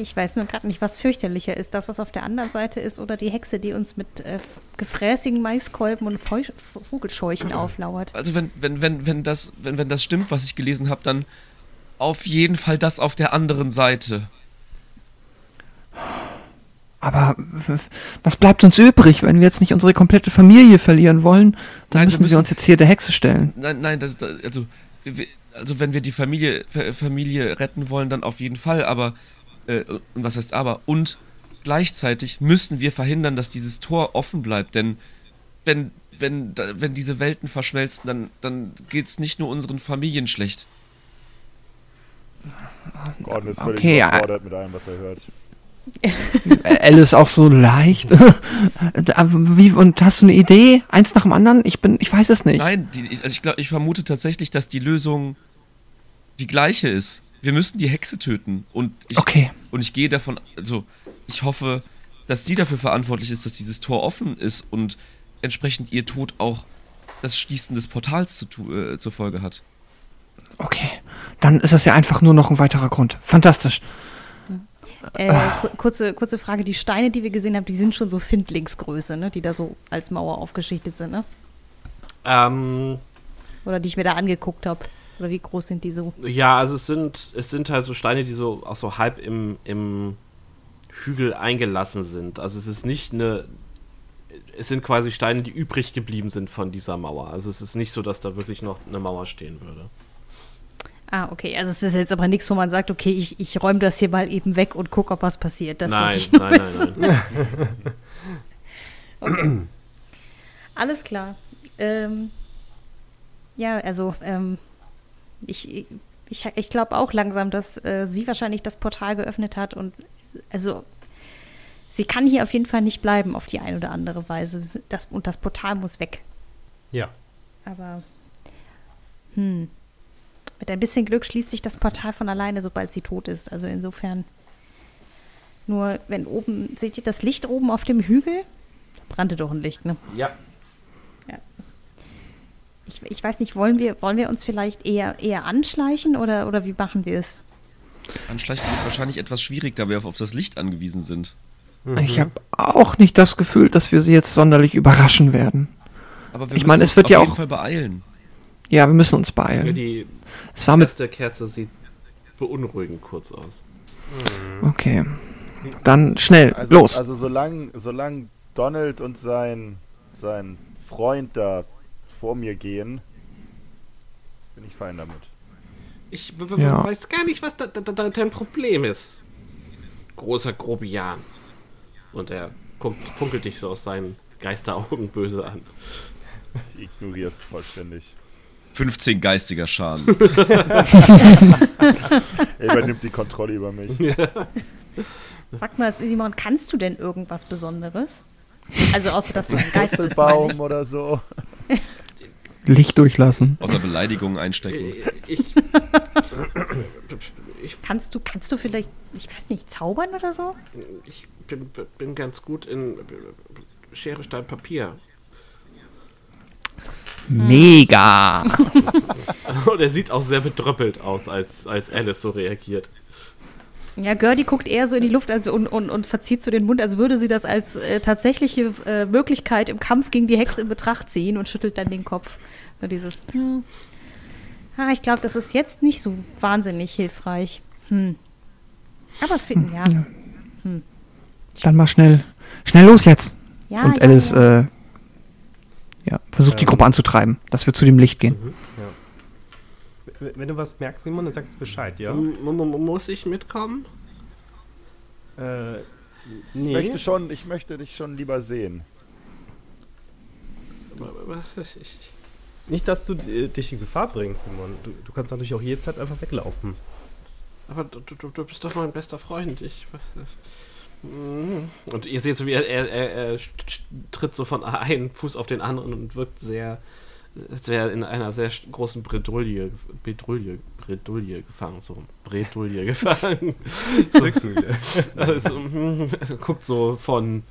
Ich weiß nur gerade nicht, was fürchterlicher ist. Das, was auf der anderen Seite ist, oder die Hexe, die uns mit äh, gefräßigen Maiskolben und Feu Vogelscheuchen auflauert. Also wenn, wenn, wenn, wenn das, wenn, wenn das stimmt, was ich gelesen habe, dann auf jeden Fall das auf der anderen Seite. Aber was bleibt uns übrig, wenn wir jetzt nicht unsere komplette Familie verlieren wollen? Dann Nein, wir müssen wir müssen- uns jetzt hier der Hexe stellen. Nein, nein, das, das also, wir- also wenn wir die Familie, Fa- Familie retten wollen, dann auf jeden Fall, aber, äh, und was heißt aber, und gleichzeitig müssen wir verhindern, dass dieses Tor offen bleibt, denn wenn, wenn, wenn diese Welten verschmelzen, dann, dann geht's nicht nur unseren Familien schlecht. Gordon ist völlig Okay, ja. überfordert mit allem, was er hört. Äh, Alice auch so leicht. Wie, und hast du eine Idee? Eins nach dem anderen? Ich bin, ich weiß es nicht. Nein, die, ich- also ich, glaub, ich vermute tatsächlich, dass die Lösung die gleiche ist. Wir müssen die Hexe töten. Und ich, Okay. und ich gehe davon, also ich hoffe, dass sie dafür verantwortlich ist, dass dieses Tor offen ist und entsprechend ihr Tod auch das Schließen des Portals zu, äh, zur Folge hat. Okay. Dann ist das ja einfach nur noch ein weiterer Grund. Fantastisch. Äh, ku kurze, kurze Frage: Die Steine, die wir gesehen haben, die sind schon so Findlingsgröße, ne? Die da so als Mauer aufgeschichtet sind, ne? Ähm, Oder die ich mir da angeguckt habe. Oder wie groß sind die so? ja, also es sind, es sind halt so Steine, die so auch so halb im, im Hügel eingelassen sind. Also es ist nicht eine. Es sind quasi Steine, die übrig geblieben sind von dieser Mauer. Also es ist nicht so, dass da wirklich noch eine Mauer stehen würde. Ah, okay. Also es ist jetzt aber nichts, wo man sagt, okay, ich, ich räume das hier mal eben weg und gucke, ob was passiert. Das nein, ich nur nein, wissen. nein, nein. Okay. Alles klar. Ähm, ja, also ähm, ich, ich, ich glaube auch langsam, dass äh, sie wahrscheinlich das Portal geöffnet hat und also sie kann hier auf jeden Fall nicht bleiben auf die eine oder andere Weise. Das, und das Portal muss weg. Ja. Aber hm, mit ein bisschen Glück schließt sich das Portal von alleine, sobald sie tot ist. Also insofern. Nur wenn oben, seht ihr das Licht oben auf dem Hügel? Da brannte doch ein Licht, ne? Ja. Ich, ich weiß nicht, wollen wir, wollen wir uns vielleicht eher, eher anschleichen oder, oder wie machen wir es? Anschleichen wird wahrscheinlich etwas schwierig, da wir auf, auf das Licht angewiesen sind. Ich habe auch nicht das Gefühl, dass wir sie jetzt sonderlich überraschen werden. Aber wir Ich meine, müssen es wird uns ja auf jeden auch- Fall beeilen. Ja, wir müssen uns Ja, beeilen. die Es war mit. erste Kerze sieht beunruhigend kurz aus. Okay. Dann schnell, Also, los. also solange solang Donald und sein, sein Freund da vor mir gehen, bin ich fein damit. Ich Ja. weiß gar nicht, was da, da, da dein Problem ist. Großer Grobian. Und er guckt, funkelt dich so aus seinen Geisteraugen böse an. Ich ignoriere es vollständig. 15 geistiger Schaden. Er übernimmt die Kontrolle über mich. Sag mal, Simon, kannst du denn irgendwas Besonderes? Also außer dass du ein Geist bist, Baum oder so. Licht durchlassen. Außer Beleidigungen einstecken. Ich, Kannst du, kannst du vielleicht, ich weiß nicht, zaubern oder so? ich bin, bin ganz gut in Schere, Stein, Papier. Mega. Und er sieht auch sehr bedröppelt aus, als, als Alice so reagiert. Ja, Gertie guckt eher so in die Luft also und, und, und verzieht so den Mund, als würde sie das als äh, tatsächliche äh, Möglichkeit im Kampf gegen die Hexe in Betracht ziehen und schüttelt dann den Kopf. So dieses, hm. Ah, ich glaube, das ist jetzt nicht so wahnsinnig hilfreich. Hm. Aber finden, ja. Dann mal schnell. Schnell los jetzt. ja Und ja, Alice, ja. äh, ja, versucht die. Gruppe anzutreiben, dass wir zu dem Licht gehen. W- Wenn du was merkst, Simon, dann sagst du Bescheid, ja? M m- m- muss ich mitkommen? Äh, Ich nee. möchte, schon, ich möchte dich schon lieber sehen. Ich, Nicht, dass du äh, dich in Gefahr bringst, Simon. Du, du kannst natürlich auch jederzeit einfach weglaufen. aber du, du, du bist doch mein bester Freund. Ich. Mhm. Und ihr seht so, wie er, er, er, er tritt so von einem Fuß auf den anderen und wirkt sehr, als wäre in einer sehr großen Bredouille, Bredouille, Bredouille gefangen. So, Bredouille gefangen. Zwickmühle. Also, also guckt so von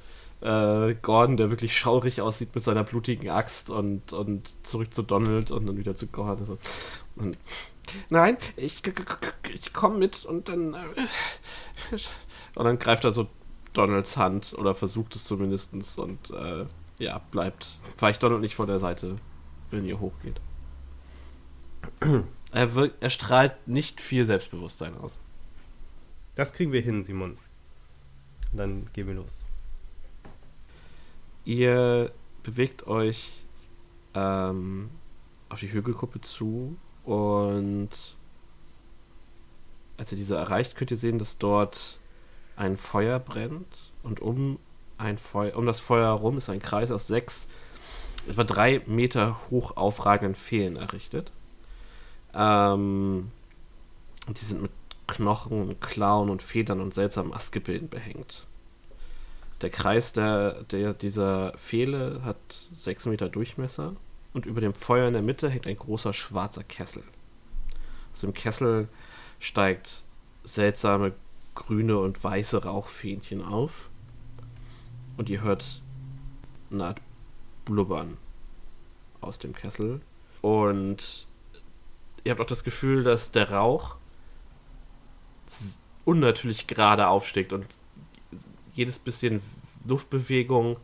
äh, Gordon, der wirklich schaurig aussieht mit seiner blutigen Axt und, und zurück zu Donald und dann wieder zu Gordon. So. Und, nein, ich, ich komme mit und dann. Äh, und dann greift er so Donalds Hand oder versucht es zumindest und äh, ja, bleibt. Weicht Donald nicht von der Seite, wenn ihr hochgeht. Er, wirkt, er strahlt nicht viel Selbstbewusstsein aus. Das kriegen wir hin, Simon. Und dann gehen wir los. Ihr bewegt euch ähm, auf die Hügelkuppe zu und als ihr diese erreicht, könnt ihr sehen, dass dort ein Feuer brennt und um ein Feuer, um das Feuer herum ist ein Kreis aus sechs etwa drei Meter hoch aufragenden Pfählen errichtet. Ähm, die sind mit Knochen, Klauen und Federn und seltsamen Astgebilden behängt. Der Kreis der, der, dieser Pfähle hat sechs Meter Durchmesser und über dem Feuer in der Mitte hängt ein großer schwarzer Kessel. Aus dem Kessel steigt seltsame grüne und weiße Rauchfähnchen auf und ihr hört eine Art Blubbern aus dem Kessel und ihr habt auch das Gefühl, dass der Rauch unnatürlich gerade aufsteigt und jedes bisschen Luftbewegung,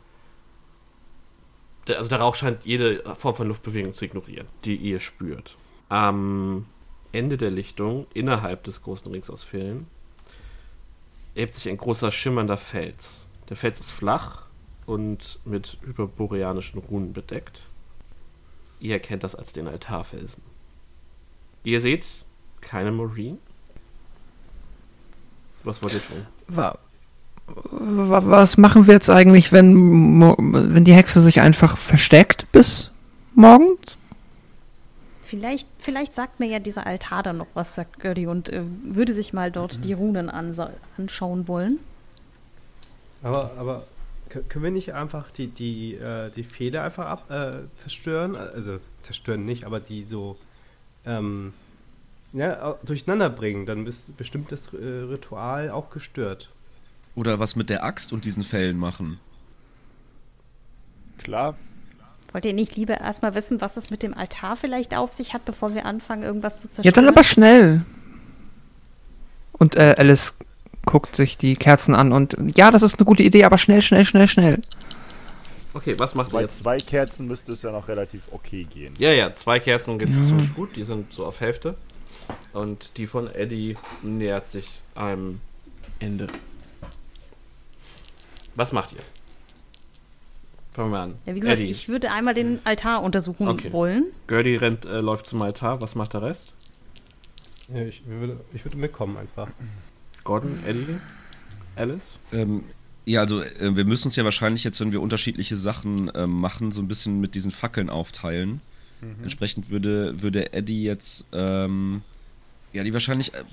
also der Rauch scheint jede Form von Luftbewegung zu ignorieren, die ihr spürt. Am Ende der Lichtung, innerhalb des großen Rings aus Fällen, erhebt sich ein großer schimmernder Fels. Der Fels ist flach und mit hyperboreanischen Runen bedeckt. Ihr erkennt das als den Altarfelsen. Ihr seht keine Marine. Was wollt ihr tun? Wa- wa- Was machen wir jetzt eigentlich, wenn, wenn die Hexe sich einfach versteckt bis morgens? vielleicht, vielleicht sagt mir ja dieser Altar dann noch was, sagt Gertie, und äh, würde sich mal dort die Runen anschauen wollen. Aber, aber können wir nicht einfach die, die, äh, die Fehler einfach ab, äh, zerstören? Also zerstören nicht, aber die so ähm, ja, durcheinander bringen. Dann ist bestimmt das äh, Ritual auch gestört. Oder was mit der Axt und diesen Fällen machen. Klar, Wollt ihr nicht lieber erstmal wissen, was es mit dem Altar vielleicht auf sich hat, bevor wir anfangen, irgendwas zu zerstören? Ja, dann aber schnell. Und äh, Alice guckt sich die Kerzen an und ja, das ist eine gute Idee, aber schnell, schnell, schnell, schnell. Okay, was macht ihr bei jetzt? zwei Kerzen müsste es ja noch relativ okay gehen. Ja, ja, zwei Kerzen geht's ziemlich gut. Die sind so auf Hälfte. Und die von Eddie nähert sich einem Ende. Was macht ihr? Fangen wir an. Ja, wie gesagt, Eddie. ich würde einmal den Altar untersuchen Okay. wollen. Gertie rennt, äh, läuft zum Altar. Was macht der Rest? Ja, ich, würde, ich würde mitkommen einfach. Gordon, Eddie, Alice? Ähm, ja, also äh, wir müssen uns ja wahrscheinlich jetzt, wenn wir unterschiedliche Sachen ähm, machen, so ein bisschen mit diesen Fackeln aufteilen. Entsprechend würde, würde Eddie jetzt ähm, ja die wahrscheinlich äh,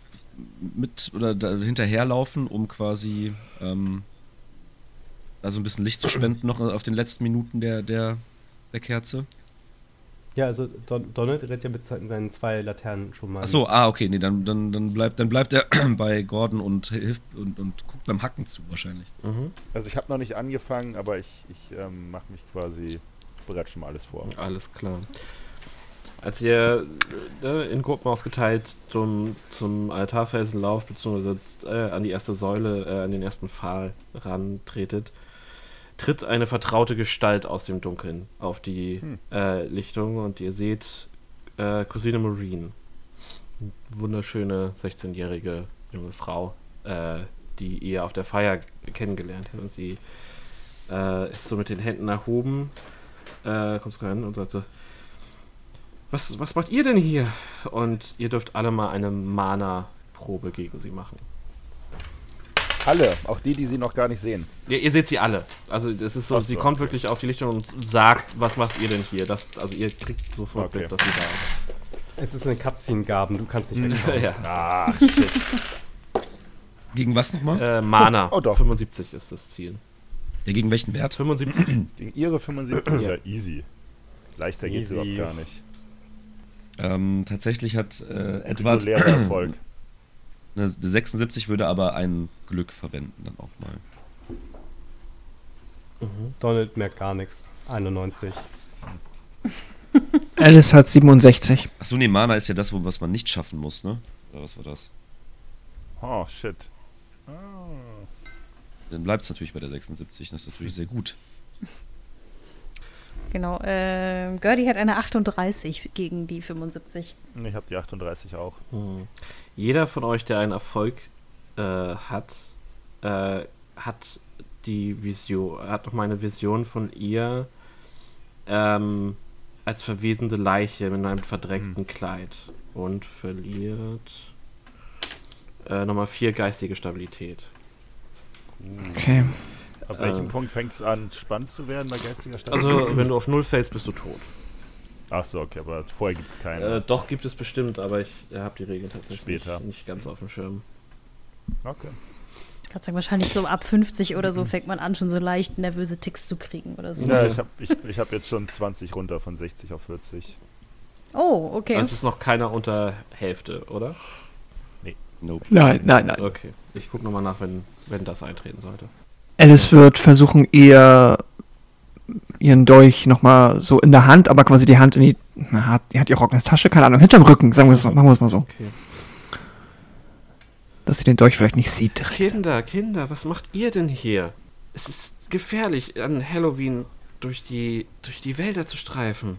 mit oder da hinterherlaufen, um quasi ähm, also ein bisschen Licht zu spenden noch auf den letzten Minuten der, der, der Kerze. Ja, also Don Donald rennt ja mit seinen zwei Laternen schon mal. Ach so, ah, okay, nee, dann, dann, dann, bleibt, dann bleibt er bei Gordon und hilft und, und guckt beim Hacken zu wahrscheinlich. Mhm. Also ich habe noch nicht angefangen, aber ich, ich ähm, mache mich quasi, bereite schon mal alles vor. Alles klar. Als ihr äh, in Gruppen aufgeteilt zum, zum Altarfelsen lauft, beziehungsweise äh, an die erste Säule, äh, an den ersten Pfahl rantretet, tritt eine vertraute Gestalt aus dem Dunkeln auf die Hm. äh, Lichtung und ihr seht äh, Cousine Marine. Eine wunderschöne 16-jährige junge Frau, äh, die ihr auf der Feier kennengelernt habt. Und sie äh, ist so mit den Händen erhoben, äh, kommt rein und sagt so, was, was macht ihr denn hier? Und ihr dürft alle mal eine Mana-Probe gegen sie machen. Alle, auch die, die sie noch gar nicht sehen. Ihr, ihr seht sie alle. Also das ist so, Ach so. sie kommt wirklich auf die Lichtung und sagt, was macht ihr denn hier? Das, also ihr kriegt sofort Okay. mit, dass sie da ist. Es ist eine Cutscene-Gaben, du kannst nicht wegschauen. ja. Ah, shit. Gegen was nochmal? äh, Mana. Oh, doch. 75 ist das Ziel. Ja, gegen welchen Wert? 75. Gegen ihre 75 ja easy. Leichter geht's Easy. überhaupt gar nicht. Ähm, tatsächlich hat äh, Edward Erfolg. eine 76 würde aber ein Glück verwenden dann auch mal. Donald merkt gar nichts. 91. Alice hat 67. Achso, nee, Mana ist ja das, wo, was man nicht schaffen muss, ne? Oder was war das? Oh, shit. Ah. Dann bleibt es natürlich bei der 76, das ist natürlich sehr gut. Genau. Äh, Gertie hat eine 38 gegen die 75. Ich habe die 38 auch. Hm. Jeder von euch, der einen Erfolg äh, hat, äh, hat die Vision, hat noch mal eine Vision von ihr ähm, als verwesende Leiche mit einem verdreckten Kleid und verliert äh, nochmal vier geistige Stabilität. Okay. Ab welchem Ähm. Punkt fängt es an, spannend zu werden bei geistiger Stadt? Also, wenn du auf Null fällst, bist du tot. Ach so, okay, aber vorher gibt es keine. Äh, doch, gibt es bestimmt, aber ich habe die Regeln tatsächlich Später. Nicht, nicht ganz auf dem Schirm. okay. Ich kann sagen, wahrscheinlich so ab 50 oder so fängt man an, schon so leicht nervöse Ticks zu kriegen oder so. Ja, ich habe ich, ich hab jetzt schon 20 runter von 60 auf 40. Oh, okay. Also, es ist noch keiner unter Hälfte, oder? Nope. Nein, nein, nein. Okay. Ich gucke nochmal nach, wenn, wenn das eintreten sollte. Alice wird versuchen, ihr ihren Dolch nochmal so in der Hand, aber quasi die Hand in die. Na, hat, die hat ihr Rock in der Tasche, keine Ahnung, hinterm Rücken, sagen wir es so, machen wir es mal so. Okay. Dass sie den Dolch vielleicht nicht sieht. direkt. Kinder, Kinder, was macht ihr denn hier? Es ist gefährlich, an Halloween durch die, durch die Wälder zu streifen.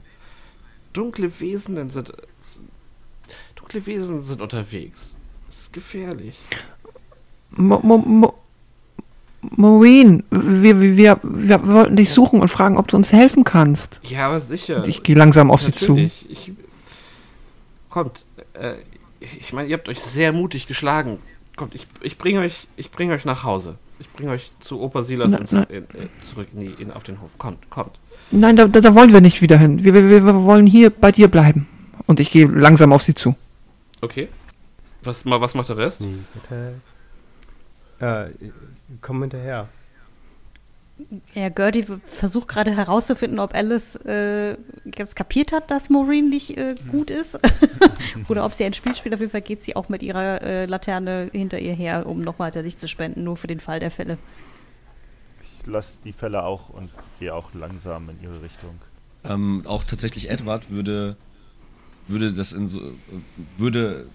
Dunkle Wesen sind. Dunkle Wesen sind unterwegs. Es ist gefährlich. Mo, Mo, Mo, Maureen, wir, wir, wir, wollten dich suchen und fragen, ob du uns helfen kannst. Ja, aber sicher. Und ich gehe langsam auf sie zu. Natürlich. Ich, kommt, äh, ich meine, ihr habt euch sehr mutig geschlagen. Kommt, ich, ich bringe euch, ich bringe euch nach Hause. Ich bringe euch zu Opa Silas Na- ins, na- in, äh, zurück in die, in, auf den Hof. Kommt, kommt. Nein, da, da, wollen wir nicht wieder hin. Wir, wir, wir wollen hier bei dir bleiben. und ich gehe langsam auf sie zu. Okay. Was, was macht der Rest? Äh, komm hinterher. Ja, Gertie versucht gerade herauszufinden, ob Alice äh, jetzt kapiert hat, dass Maureen nicht äh, gut ist. Oder ob sie ein Spiel spielt. Auf jeden Fall geht sie auch mit ihrer äh, Laterne hinter ihr her, um noch weiter Licht zu spenden, nur für den Fall der Fälle. Ich lasse die Fälle auch und gehe auch langsam in ihre Richtung. Ähm, auch tatsächlich Edward würde, würde das in so, äh, würde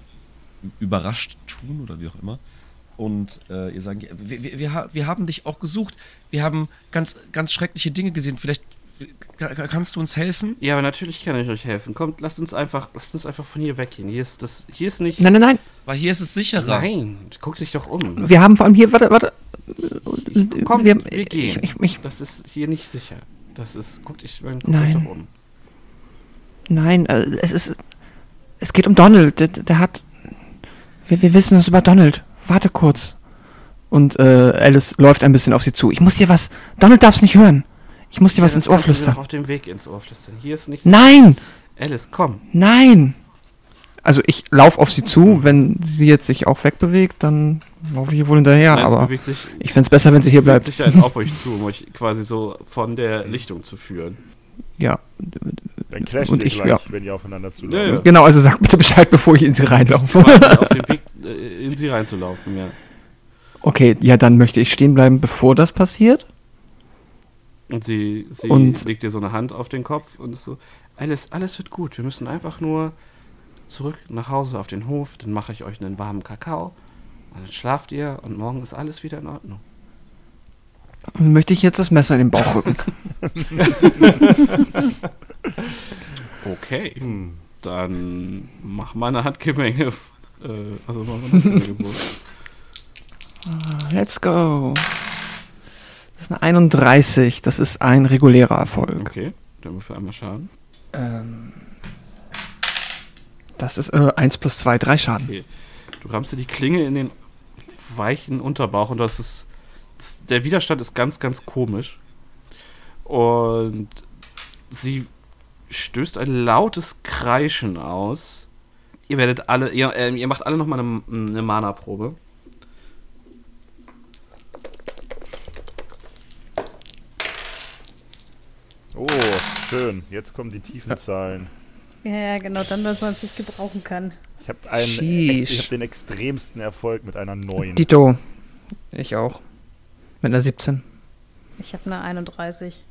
überrascht tun oder wie auch immer. Und äh, ihr sagen, wir, wir, wir, wir haben dich auch gesucht. Wir haben ganz, ganz schreckliche Dinge gesehen. Vielleicht ka- kannst du uns helfen? Ja, aber natürlich kann ich euch helfen. Kommt, lasst uns einfach, lasst uns einfach von hier weggehen. Hier ist das, hier ist nicht. Nein, nein, nein. Weil hier ist es sicherer. Nein, guck dich doch um. Wir haben vor allem hier, warte, warte. Kommt, wir, wir, gehen. Ich, ich, ich, das ist hier nicht sicher. Das ist, guck dich, guck dich Nein. doch um. nein, äh, es ist. Es geht um Donald. Der, der hat. Wir, wir wissen es über Donald. Warte kurz. Und äh, Alice läuft ein bisschen auf sie zu. Ich muss dir was. Donald darf es nicht hören. Ich muss dir was Ja, ins das Ohr flüstern. auf dem Weg ins Ohr flüstern. Hier ist nichts. Nein! Alice, komm. Nein! Also ich laufe auf sie zu. Wenn sie jetzt sich auch wegbewegt, dann laufe ich ihr wohl hinterher. Nein, aber bewegt sich, ich fände es besser, wenn sie hier bewegt bleibt. sich halt auf euch zu, um euch quasi so von der Lichtung zu führen. Ja, Dann crashen Und ich- gleich, ja. wenn ihr aufeinander zu Ja, ja. genau. Also sag bitte Bescheid, bevor ich in sie reinlaufe. Auf dem Weg äh, in sie reinzulaufen, ja. Okay, ja, dann möchte ich stehen bleiben, bevor das passiert. Und sie, sie Und- legt dir so eine Hand auf den Kopf und ist so, alles, alles wird gut. Wir müssen einfach nur zurück nach Hause auf den Hof, dann mache ich euch einen warmen Kakao. Und dann schlaft ihr und morgen ist alles wieder in Ordnung. Möchte ich jetzt das Messer in den Bauch rücken. Okay, dann mach mal eine Handgemenge. Äh, also mach mal eine Handgemenge. Let's go. Das ist eine 31. Das ist ein regulärer Erfolg. Okay, dann für einmal Schaden. Ähm, das ist äh, 1 plus 2, 3 Schaden. Okay. Du rammst dir die Klinge in den weichen Unterbauch und das ist. Der Widerstand ist ganz, ganz komisch. Und sie stößt ein lautes Kreischen aus. Ihr werdet alle. Ihr, äh, ihr macht alle nochmal eine, eine Mana-Probe. Oh, schön. Jetzt kommen die tiefen Zahlen. Ja, genau, dann, dass man es nicht gebrauchen kann. Ich habe habe den extremsten Erfolg mit einer 9. Dito. Ich auch. Mit einer 17. Ich habe eine 31.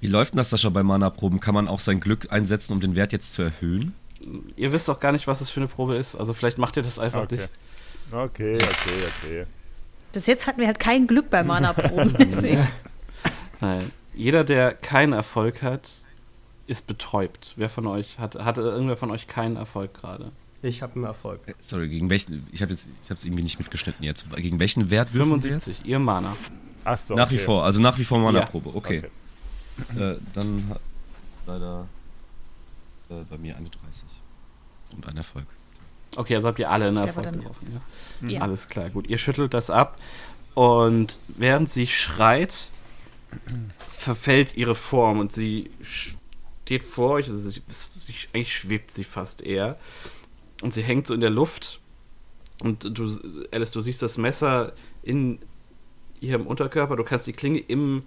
Wie läuft denn das, Sascha, bei Mana-Proben? Kann man auch sein Glück einsetzen, um den Wert jetzt zu erhöhen? Ihr wisst doch gar nicht, was es für eine Probe ist. Also vielleicht macht ihr das einfach Okay. nicht. Okay, okay, okay. Bis jetzt hatten wir halt kein Glück bei Mana-Proben. deswegen. Nein. Jeder, der keinen Erfolg hat, ist betäubt. Wer von euch hat, hatte irgendwer von euch keinen Erfolg gerade? Ich habe einen Erfolg. Äh, Sorry, gegen welchen? Ich habe jetzt, ich habe es irgendwie nicht mitgeschnitten jetzt. Gegen welchen Wert würfeln wir jetzt? 75, ihr Mana. Ach so, Nach wie okay. vor, also nach wie vor Mana-Probe. Okay. Okay. Äh, dann hat leider äh, bei mir eine 30 und ein Erfolg. Okay, also habt ihr alle einen Ja, Erfolg geworfen. Ja? Ja. Alles klar, gut. Ihr schüttelt das ab und während sie schreit, verfällt ihre Form und sie steht vor euch, also sie, sie, eigentlich schwebt sie fast eher und sie hängt so in der Luft. Und du, Alice, du siehst das Messer in ihrem Unterkörper, du kannst die Klinge im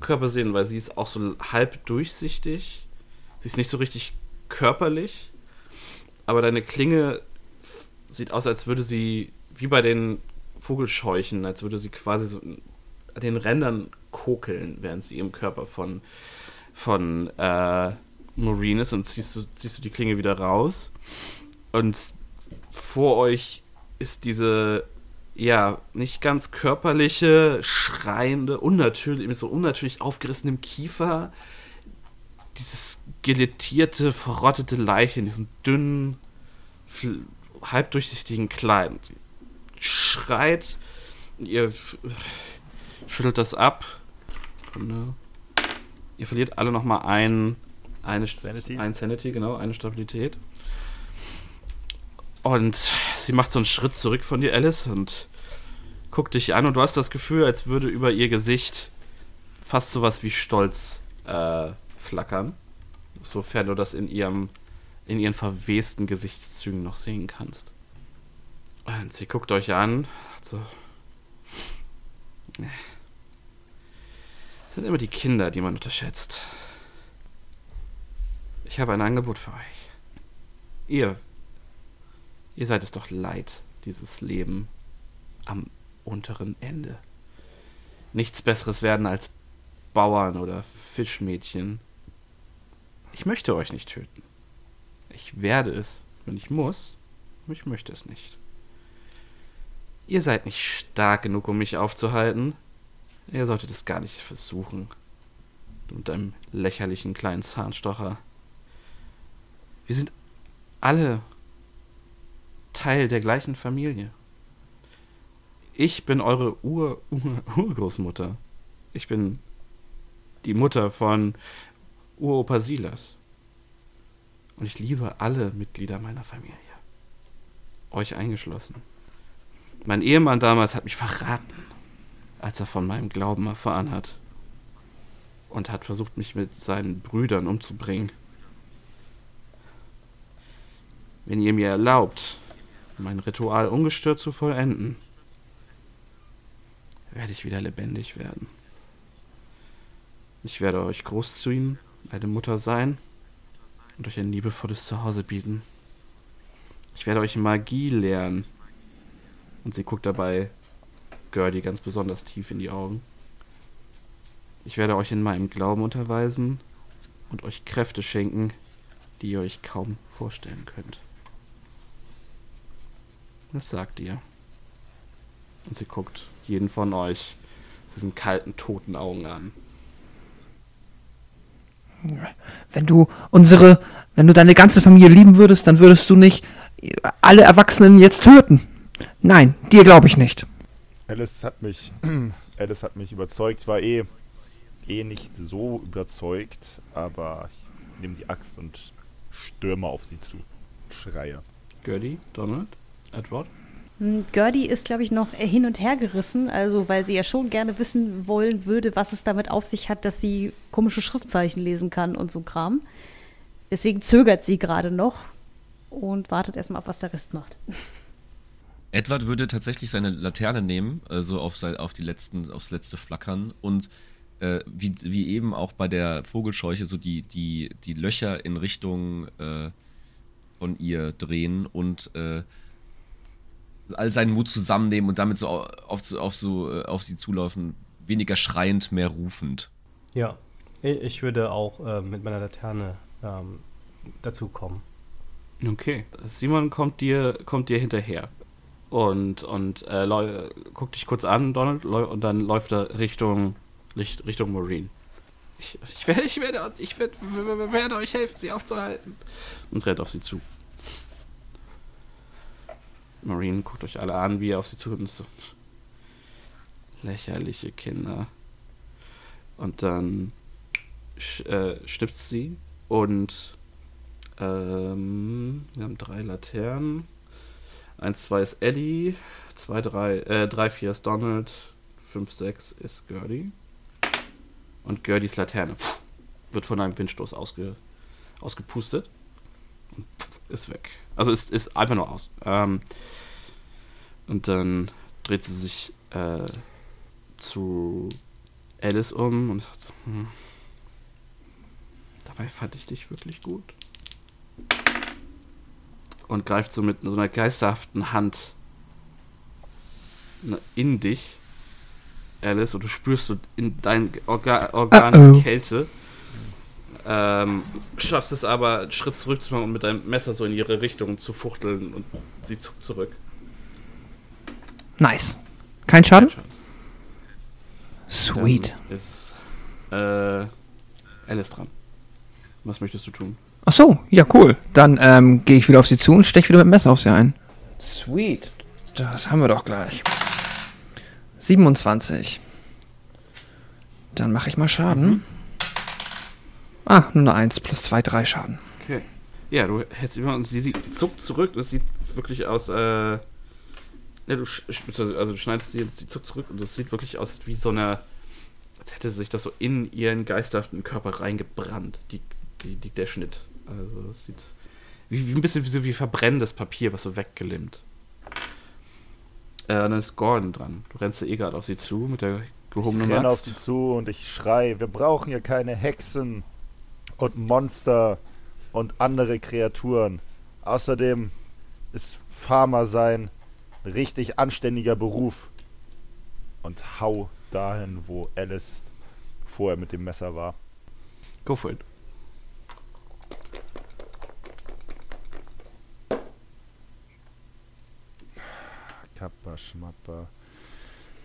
Körper sehen, weil sie ist auch so halb durchsichtig, sie ist nicht so richtig körperlich, aber deine Klinge sieht aus, als würde sie, wie bei den Vogelscheuchen, als würde sie quasi so an den Rändern kokeln, während sie im Körper von, von äh, Maureen ist. Und ziehst du, ziehst du die Klinge wieder raus. Und vor euch ist diese, ja, nicht ganz körperliche, schreiende, unnatürlich, mit so unnatürlich aufgerissenem Kiefer, dieses skelettierte, verrottete Leiche in diesem dünnen, halbdurchsichtigen Kleid. Sie schreit, ihr schüttelt das ab. Sekunde. Ihr verliert alle nochmal ein, eine Sanity. Ein Sanity, genau, eine Stabilität. Und sie macht so einen Schritt zurück von dir, Alice, und guckt dich an und du hast das Gefühl, als würde über ihr Gesicht fast sowas wie Stolz äh, flackern. Sofern du das in ihrem in ihren verwesten Gesichtszügen noch sehen kannst. Und sie guckt euch an. So. Es sind immer die Kinder, die man unterschätzt. Ich habe ein Angebot für euch. Ihr, ihr seid es doch leid, dieses Leben am unteren Ende. Nichts Besseres werden als Bauern oder Fischmädchen. Ich möchte euch nicht töten. Ich werde es, wenn ich muss, aber ich möchte es nicht. Ihr seid nicht stark genug, um mich aufzuhalten. Ihr solltet es gar nicht versuchen. Mit deinem lächerlichen kleinen Zahnstocher. Wir sind alle Teil der gleichen Familie. Ich bin eure Ur Ur Urgroßmutter. Ich bin die Mutter von Uropa Silas. Und ich liebe alle Mitglieder meiner Familie. Euch eingeschlossen. Mein Ehemann damals hat mich verraten, als er von meinem Glauben erfahren hat. Und hat versucht, mich mit seinen Brüdern umzubringen. Wenn ihr mir erlaubt, mein Ritual ungestört zu vollenden, werde ich wieder lebendig werden. Ich werde euch großziehen, eine Mutter sein und euch ein liebevolles Zuhause bieten. Ich werde euch Magie lernen. Und sie guckt dabei Gertie ganz besonders tief in die Augen. Ich werde euch in meinem Glauben unterweisen und euch Kräfte schenken, die ihr euch kaum vorstellen könnt. Was sagt ihr? Und sie guckt jeden von euch diesen kalten, toten Augen an. Wenn du unsere, wenn du deine ganze Familie lieben würdest, dann würdest du nicht alle Erwachsenen jetzt töten. Nein, dir glaube ich nicht. Alice hat mich, Alice hat mich überzeugt. Ich war eh, eh nicht so überzeugt, aber ich nehme die Axt und stürme auf sie zu. Schreie. Gertie, Donald, Edward? Hm, Gertie ist, glaube ich, noch hin und her gerissen, also weil sie ja schon gerne wissen wollen würde, was es damit auf sich hat, dass sie komische Schriftzeichen lesen kann und so Kram. Deswegen zögert sie gerade noch und wartet erstmal ab, was der Rest macht. Edward würde tatsächlich seine Laterne nehmen, also auf, sein, auf die letzten, aufs letzte Flackern und äh, wie, wie eben auch bei der Vogelscheuche so die, die, die Löcher in Richtung äh, von ihr drehen und äh, all seinen Mut zusammennehmen und damit so auf, auf, so, äh, auf sie zulaufen, weniger schreiend, mehr rufend. Ja, ich würde auch äh, mit meiner Laterne ähm, dazukommen. Okay, Simon kommt dir, kommt dir hinterher und, und äh, guckt dich kurz an, Donald, und dann läuft er Richtung, Richtung Marine. Ich, ich, werde, ich, werde, ich werde, werde euch helfen, sie aufzuhalten. Und rennt auf sie zu. Marine guckt euch alle an, wie er auf sie zukommt und so. Lächerliche Kinder. Und dann äh, stipst sie und ähm, wir haben drei Laternen. Eins, zwei ist Eddie, zwei, drei, äh, drei, vier ist Donald, fünf, sechs ist Gertie. Und Gerties Laterne pff, wird von einem Windstoß ausge, ausgepustet und pff, ist weg. Also ist, ist einfach nur aus. Ähm, und dann dreht sie sich äh, zu Alice um und sagt so, hm, dabei fand ich dich wirklich gut. Und greift so mit so einer geisterhaften Hand in dich, Alice, und du spürst so in deinen Orga Organen uh -oh. Kälte. Ähm, schaffst es aber, einen Schritt zurück zu machen und mit deinem Messer so in ihre Richtung zu fuchteln und sie zuckt zurück. Nice. Kein Schaden? Kein Schaden. Sweet. Dann ist äh, Alice dran. Was möchtest du tun? Ach so, ja cool. Dann ähm, gehe ich wieder auf sie zu und steche wieder mit dem Messer auf sie ein. Sweet. Das haben wir doch gleich. 27. Dann mache ich mal Schaden. Mhm. Ah, nur eine 1 plus 2, 3 Schaden. Okay. Ja, du hältst immer und sie, sie zuckt zurück. Das sieht wirklich aus, äh, ja, du, also du schneidest sie jetzt die Zuck zurück und es sieht wirklich aus wie so eine, als hätte sich das so in ihren geisterhaften Körper reingebrannt, die, die, die, der Schnitt. Also es sieht wie, wie ein bisschen wie, so wie verbrennendes Papier, was so weggelimmt. Äh, dann ist Gordon dran. Du rennst ja eh gerade auf sie zu mit der gehobenen Ich renne auf sie zu und ich schreie, wir brauchen hier keine Hexen und Monster und andere Kreaturen. Außerdem ist Farmer sein ein richtig anständiger Beruf. Und hau dahin, wo Alice vorher mit dem Messer war. Go for it. Kappa, Schmappa.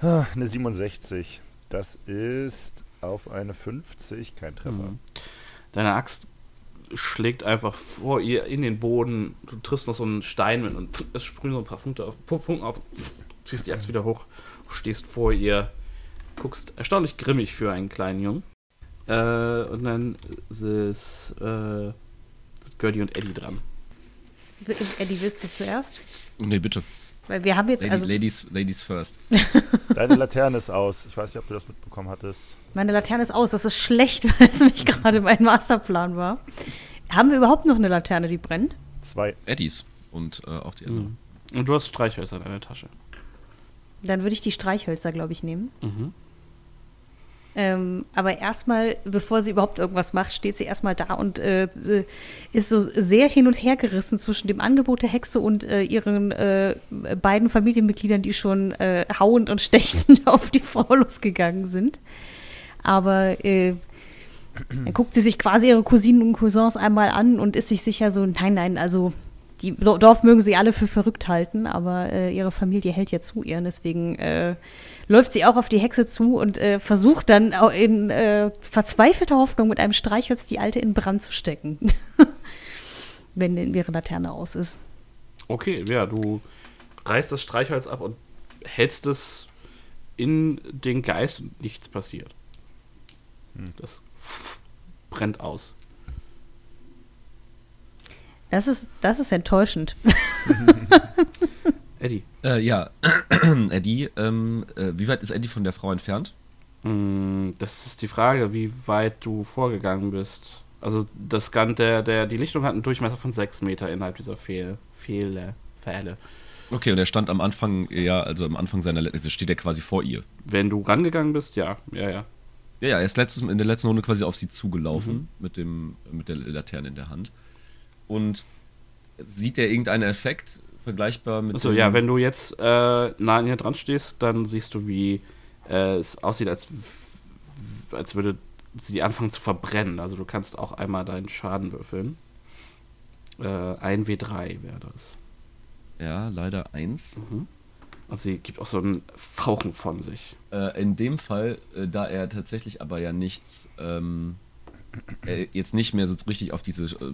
Ah, Eine 67. Das ist auf eine 50, kein Treffer. Mhm. Deine Axt schlägt einfach vor ihr in den Boden. Du triffst noch so einen Stein mit und es sprühen so ein paar Funken auf, Funken auf ziehst die Axt wieder hoch, stehst vor ihr, guckst erstaunlich grimmig für einen kleinen Jungen. Äh, und dann ist äh, Gertie und Eddie dran. Eddie, willst du zuerst? Nee, bitte. Weil wir haben jetzt, Lady, also ladies, ladies first. Deine Laterne ist aus. Ich weiß nicht, ob du das mitbekommen hattest. Meine Laterne ist aus. Das ist schlecht, weil es nämlich gerade mein Masterplan war. Haben wir überhaupt noch eine Laterne, die brennt? Zwei. Eddies und äh, auch die anderen. Und du hast Streichhölzer in deiner Tasche. Dann würde ich die Streichhölzer, glaube ich, nehmen. Mhm. Ähm, aber erstmal, bevor sie überhaupt irgendwas macht, steht sie erstmal da und äh, äh, ist so sehr hin und her gerissen zwischen dem Angebot der Hexe und äh, ihren äh, beiden Familienmitgliedern, die schon äh, hauend und stechend auf die Frau losgegangen sind. Aber äh, dann guckt sie sich quasi ihre Cousinen und Cousins einmal an und ist sich sicher so, nein, nein, also die Do- Dorf mögen sie alle für verrückt halten, aber äh, ihre Familie hält ja zu ihr. Deswegen äh, läuft sie auch auf die Hexe zu und äh, versucht dann in äh, verzweifelter Hoffnung mit einem Streichholz die Alte in Brand zu stecken. Wenn denn ihre Laterne aus ist. Okay, ja, du reißt das Streichholz ab und hältst es in den Geist und nichts passiert. Das brennt aus. Das ist, das ist enttäuschend. Eddie. Äh, ja, Eddie, ähm, äh, wie weit ist Eddie von der Frau entfernt? Mm, Das ist die Frage, wie weit du vorgegangen bist. Also das Gan der, der, die Lichtung hat einen Durchmesser von 6 Meter innerhalb dieser Fehl, Fehle, Pfähle. Okay, und er stand am Anfang, ja, also am Anfang seiner, also steht er quasi vor ihr. Wenn du rangegangen bist, ja, ja, ja. Ja, ja, er ist letztes, in der letzten Runde quasi auf sie zugelaufen mit, dem, mit der Laterne in der Hand. Und sieht er irgendeinen Effekt vergleichbar mit Achso, ja, wenn du jetzt äh, nah an ihr dran stehst, dann siehst du, wie äh, es aussieht, als, als würde sie anfangen zu verbrennen. Also du kannst auch einmal deinen Schaden würfeln. Äh, ein W3 wäre das. Ja, leider eins. Also sie gibt auch so ein Fauchen von sich. Äh, in dem Fall, äh, da er tatsächlich aber ja nichts, ähm, jetzt nicht mehr so richtig auf diese, äh,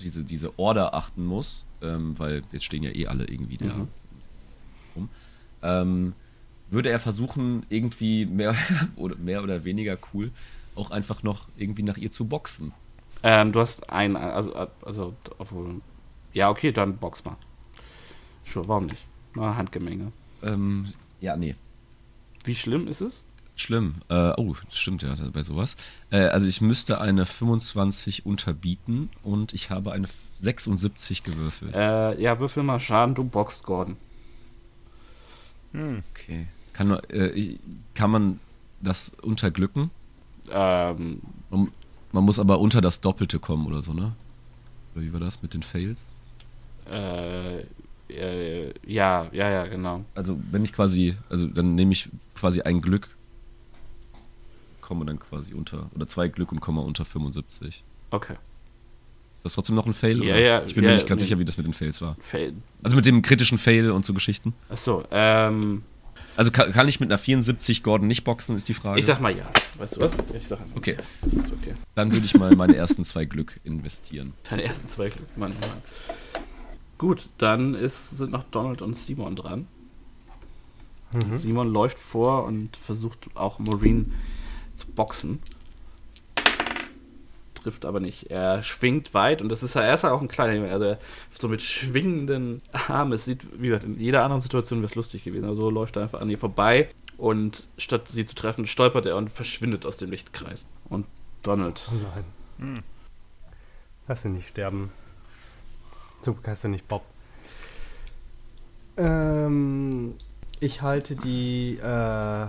diese, diese Order achten muss, ähm, weil jetzt stehen ja eh alle irgendwie da Mhm. rum, ähm, würde er versuchen, irgendwie mehr oder, mehr oder weniger cool auch einfach noch irgendwie nach ihr zu boxen. Ähm, du hast ein, also, also, obwohl, ja, okay, dann box mal. Sure, warum nicht? Na, Handgemenge. Ähm, ja, nee. Wie schlimm ist es? Schlimm. Äh, oh, stimmt ja bei sowas. Äh, also ich müsste eine 25 unterbieten und ich habe eine 76 gewürfelt. Äh, ja, würfel mal Schaden, du boxt Gordon. Okay. Kann, man, äh, ich- kann man das unterglücken? Ähm, Man, man muss aber unter das Doppelte kommen oder so, ne? Oder wie war das mit den Fails? äh, äh, ja, ja, ja, genau. Also wenn ich quasi, also dann nehme ich quasi ein Glück, komme dann quasi unter, oder zwei Glück und komme unter 75. Okay. Ist das trotzdem noch ein Fail? Ja, oder? ja, Ich bin ja, mir nicht ganz nee. sicher, wie das mit den Fails war. Fail. Also mit dem kritischen Fail und so Geschichten. Achso, ähm, Also kann, kann ich mit einer 74 Gordon nicht boxen, ist die Frage. ich sag mal ja. Weißt du was? Ich sag einfach. Okay, Das ist okay. dann würde ich mal meine ersten zwei Glück investieren. Deine ersten zwei Glück, Mann, Mann. Gut, dann ist, sind noch Donald und Simon dran. Simon läuft vor und versucht auch Maureen zu boxen. Trifft aber nicht. Er schwingt weit und das ist ja erst auch ein kleiner Junge. Also so mit schwingenden Armen. Es sieht, wie gesagt, in jeder anderen Situation wäre es lustig gewesen. Also so läuft er einfach an ihr vorbei und statt sie zu treffen, stolpert er und verschwindet aus dem Lichtkreis. Und Donald. Oh nein. Lass ihn nicht sterben. Zum Glück heißt er nicht Bob. Ähm, ich halte die äh,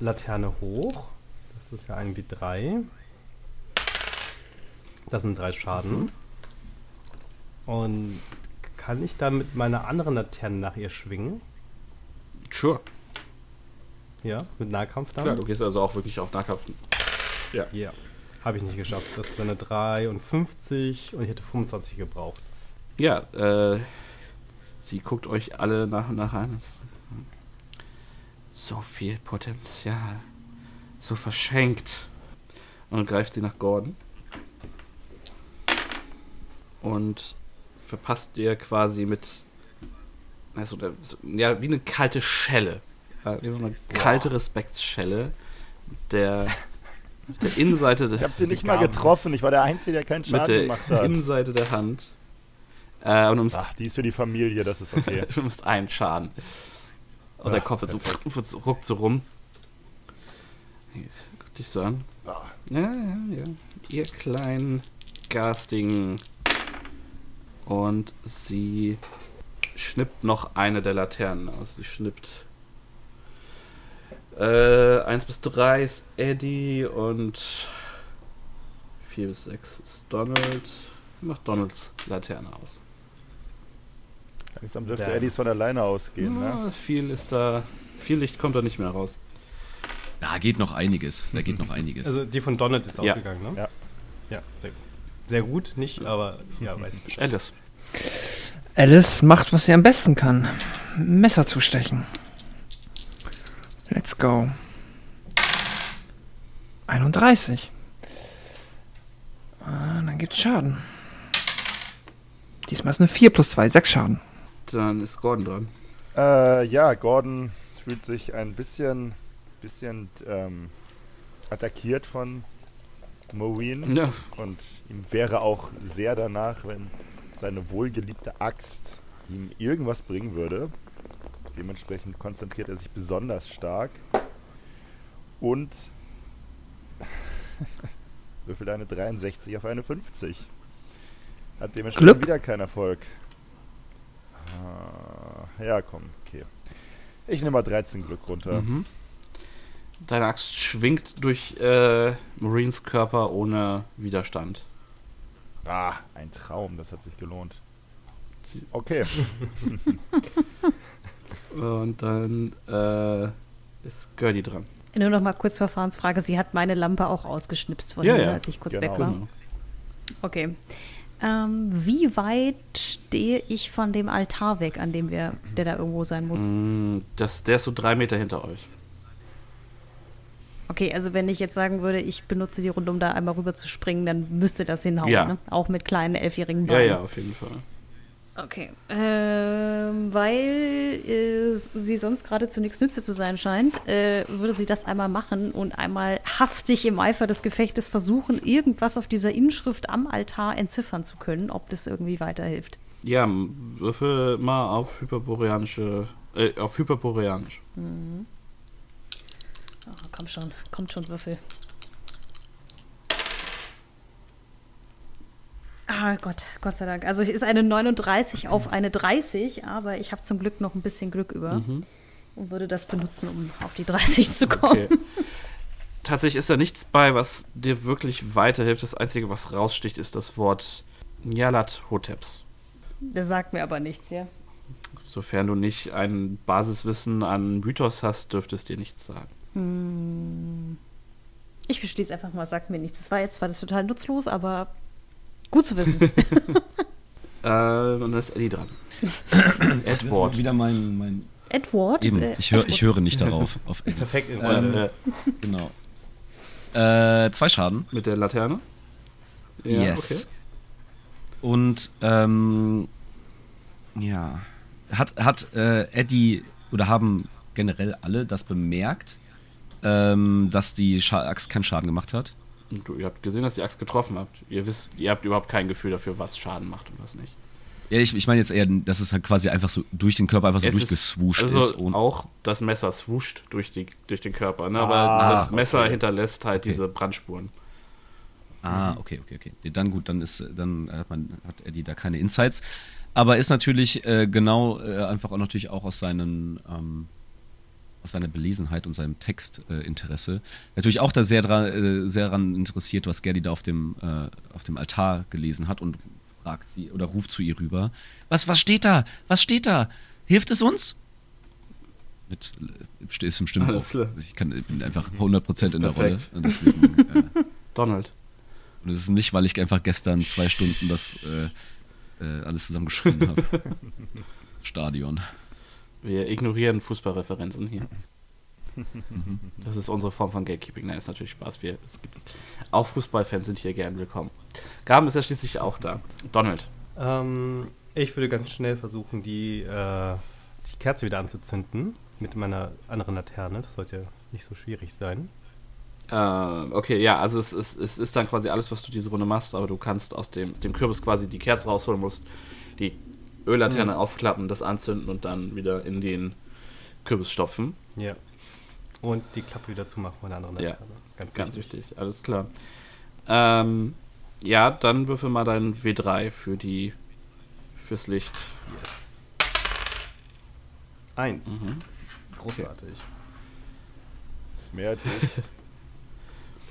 Laterne hoch. Das ist ja ein wie drei. Das sind drei Schaden. Und kann ich dann mit meiner anderen Laterne nach ihr schwingen? Sure. Ja, mit Nahkampf dann? Klar, du gehst also auch wirklich auf Nahkampf. Ja. Habe ich nicht geschafft. Das ist eine 53 und ich hätte 25 gebraucht. Ja, äh, sie guckt euch alle nach und nach an. So viel Potenzial. So verschenkt. Und dann greift sie nach Gordon. Und verpasst dir quasi mit. Also, der- so- ja, wie eine kalte Schelle. Ja, wie so eine kalte Respektsschelle. Der. Mit der Innenseite der, Ich habe sie nicht mal getroffen. Ich war der Einzige, der keinen mit Schaden der gemacht hat. Innenseite der Hand. Äh, und du nimmst Ach, die ist für die Familie, das ist okay. du nimmst einen Schaden. Und der Ach, Kopf wird so- ruckt so rum. Guck dich so an. Ah. Ja, ja, ja. Ihr kleinen, garstigen. Und sie schnippt noch eine der Laternen aus. Sie schnippt. Äh, 1 bis 3 ist Eddie und 4 bis 6 ist Donald. Sie macht Donalds Laterne aus. Langsam dürfte Damn. Eddies von alleine ausgehen, ne? Ja, viel ist da. Viel Licht kommt da nicht mehr raus. Da geht noch einiges. Da geht noch einiges. Also die von Donald ist Ja. ausgegangen, ne? Ja. Ja, sehr gut. Sehr gut, nicht, aber ja, weiß ich Bescheid. Alice. Alice macht, was sie am besten kann. Messer zustechen. Let's go. 31. Ah, dann gibt's Schaden. Diesmal ist eine 4 plus 2, 6 Schaden. Dann ist Gordon dran. Äh, ja, Gordon fühlt sich ein bisschen, bisschen ähm, attackiert von Maureen. Ja. Und ihm wäre auch sehr danach, wenn seine wohlgeliebte Axt ihm irgendwas bringen würde. Dementsprechend konzentriert er sich besonders stark. Und würfelt eine 63 auf eine 50. Hat dementsprechend Glück. wieder keinen Erfolg. Ah, ja, komm, okay. Ich nehme mal 13 Glück runter. Mhm. Deine Axt schwingt durch äh, Marines Körper ohne Widerstand. Ah, ein Traum, das hat sich gelohnt. Okay. Und dann äh, ist Gertie dran. Nur noch mal kurz Verfahrensfrage. Sie hat meine Lampe auch ausgeschnipst Ja, vorhin, ja. ich kurz Genau. weg war. Okay. Ähm, wie weit stehe ich von dem Altar weg, an dem wir, der da irgendwo sein muss? Mm, Das, der ist so drei Meter hinter euch. Okay, also wenn ich jetzt sagen würde, ich benutze die Runde, um da einmal rüber zu springen, dann müsste das hinhauen, Ja. ne? Auch mit kleinen elfjährigen Ja, Beinen. ja, auf jeden Fall. Okay. Ähm, weil äh, sie sonst gerade zu nichts Nütze zu sein scheint, äh, würde sie das einmal machen und einmal hastig im Eifer des Gefechtes versuchen, irgendwas auf dieser Inschrift am Altar entziffern zu können, ob das irgendwie weiterhilft. Ja, würfel mal auf hyperboreanische. Äh, auf hyperboreanisch. Oh, komm schon, kommt schon, Würfel. Ah Gott, Gott sei Dank. Also es ist eine 39 auf eine 30, aber ich habe zum Glück noch ein bisschen Glück über Mhm. und würde das benutzen, um auf die 30 zu kommen. Okay. Tatsächlich ist da nichts bei, was dir wirklich weiterhilft. Das Einzige, was raussticht, ist das Wort Nyalat Hoteps. Das sagt mir aber nichts, ja. Sofern du nicht ein Basiswissen an Mythos hast, dürfte es dir nichts sagen. Ich beschließe einfach mal, sagt mir nichts. Das war jetzt zwar das total nutzlos, aber gut zu wissen. Äh, und dann ist Eddie dran. Edward. Wieder mein. mein Edward? eben, äh, ich, hör, ich Edward. höre nicht darauf. Auf Eddie. Perfekt in Ähm, Äh, Genau. Äh, zwei Schaden. mit der Laterne. yes. Und ähm, ja, hat, hat äh, Eddie oder haben generell alle das bemerkt, ähm, dass die Scha Axt keinen Schaden gemacht hat? Okay. Du, ihr habt gesehen, dass die Axt getroffen habt. Ihr wisst, ihr habt überhaupt kein Gefühl dafür, was Schaden macht und was nicht. Ja, ich, ich meine jetzt eher, dass es halt quasi einfach so durch den Körper einfach so Es durchgeswuscht also ist. Auch das Messer swuscht durch, die, durch den Körper, ne? aber Ah, das Messer okay. hinterlässt halt diese Brandspuren. Ah, okay, okay, okay. Dann gut, dann ist, dann hat man, hat Eddie da keine Insights. Aber ist natürlich äh, genau äh, einfach auch natürlich auch aus seinen ähm, aus seiner Belesenheit und seinem Textinteresse natürlich auch da sehr dran, äh, sehr daran interessiert, was Gerdi da auf dem äh, auf dem Altar gelesen hat und fragt sie oder ruft zu ihr rüber. Was was steht da? Was steht da? Hilft es uns? Mit äh, ist im klar. Ich kann bin einfach 100% Ist in der Rolle. deswegen, äh, Donald. und es ist nicht, weil ich einfach gestern zwei Stunden das äh, äh, alles zusammengeschrieben habe. Stadion. Wir ignorieren Fußballreferenzen hier. Das ist unsere Form von Gatekeeping. Nein, ist natürlich Spaß. Wir, auch Fußballfans sind hier gern willkommen. Gaben ist ja schließlich auch da. Donald. Ähm, ich würde ganz schnell versuchen, die, äh, die Kerze wieder anzuzünden mit meiner anderen Laterne. Das sollte nicht so schwierig sein. Äh, okay, ja, also es, es, es ist dann quasi alles, was du diese Runde machst, aber du kannst aus dem, aus dem Kürbis quasi die Kerze rausholen, musst die Öllaterne aufklappen, das anzünden und dann wieder in den Kürbis stopfen. Ja. Und die Klappe wieder zumachen von der anderen Ja, Laterne. Ganz, Ganz wichtig. wichtig, alles klar. Ähm, ja, dann würfel mal dein W3 für die fürs Licht. Yes. Eins. Mhm. Großartig. Ist mehr als ich.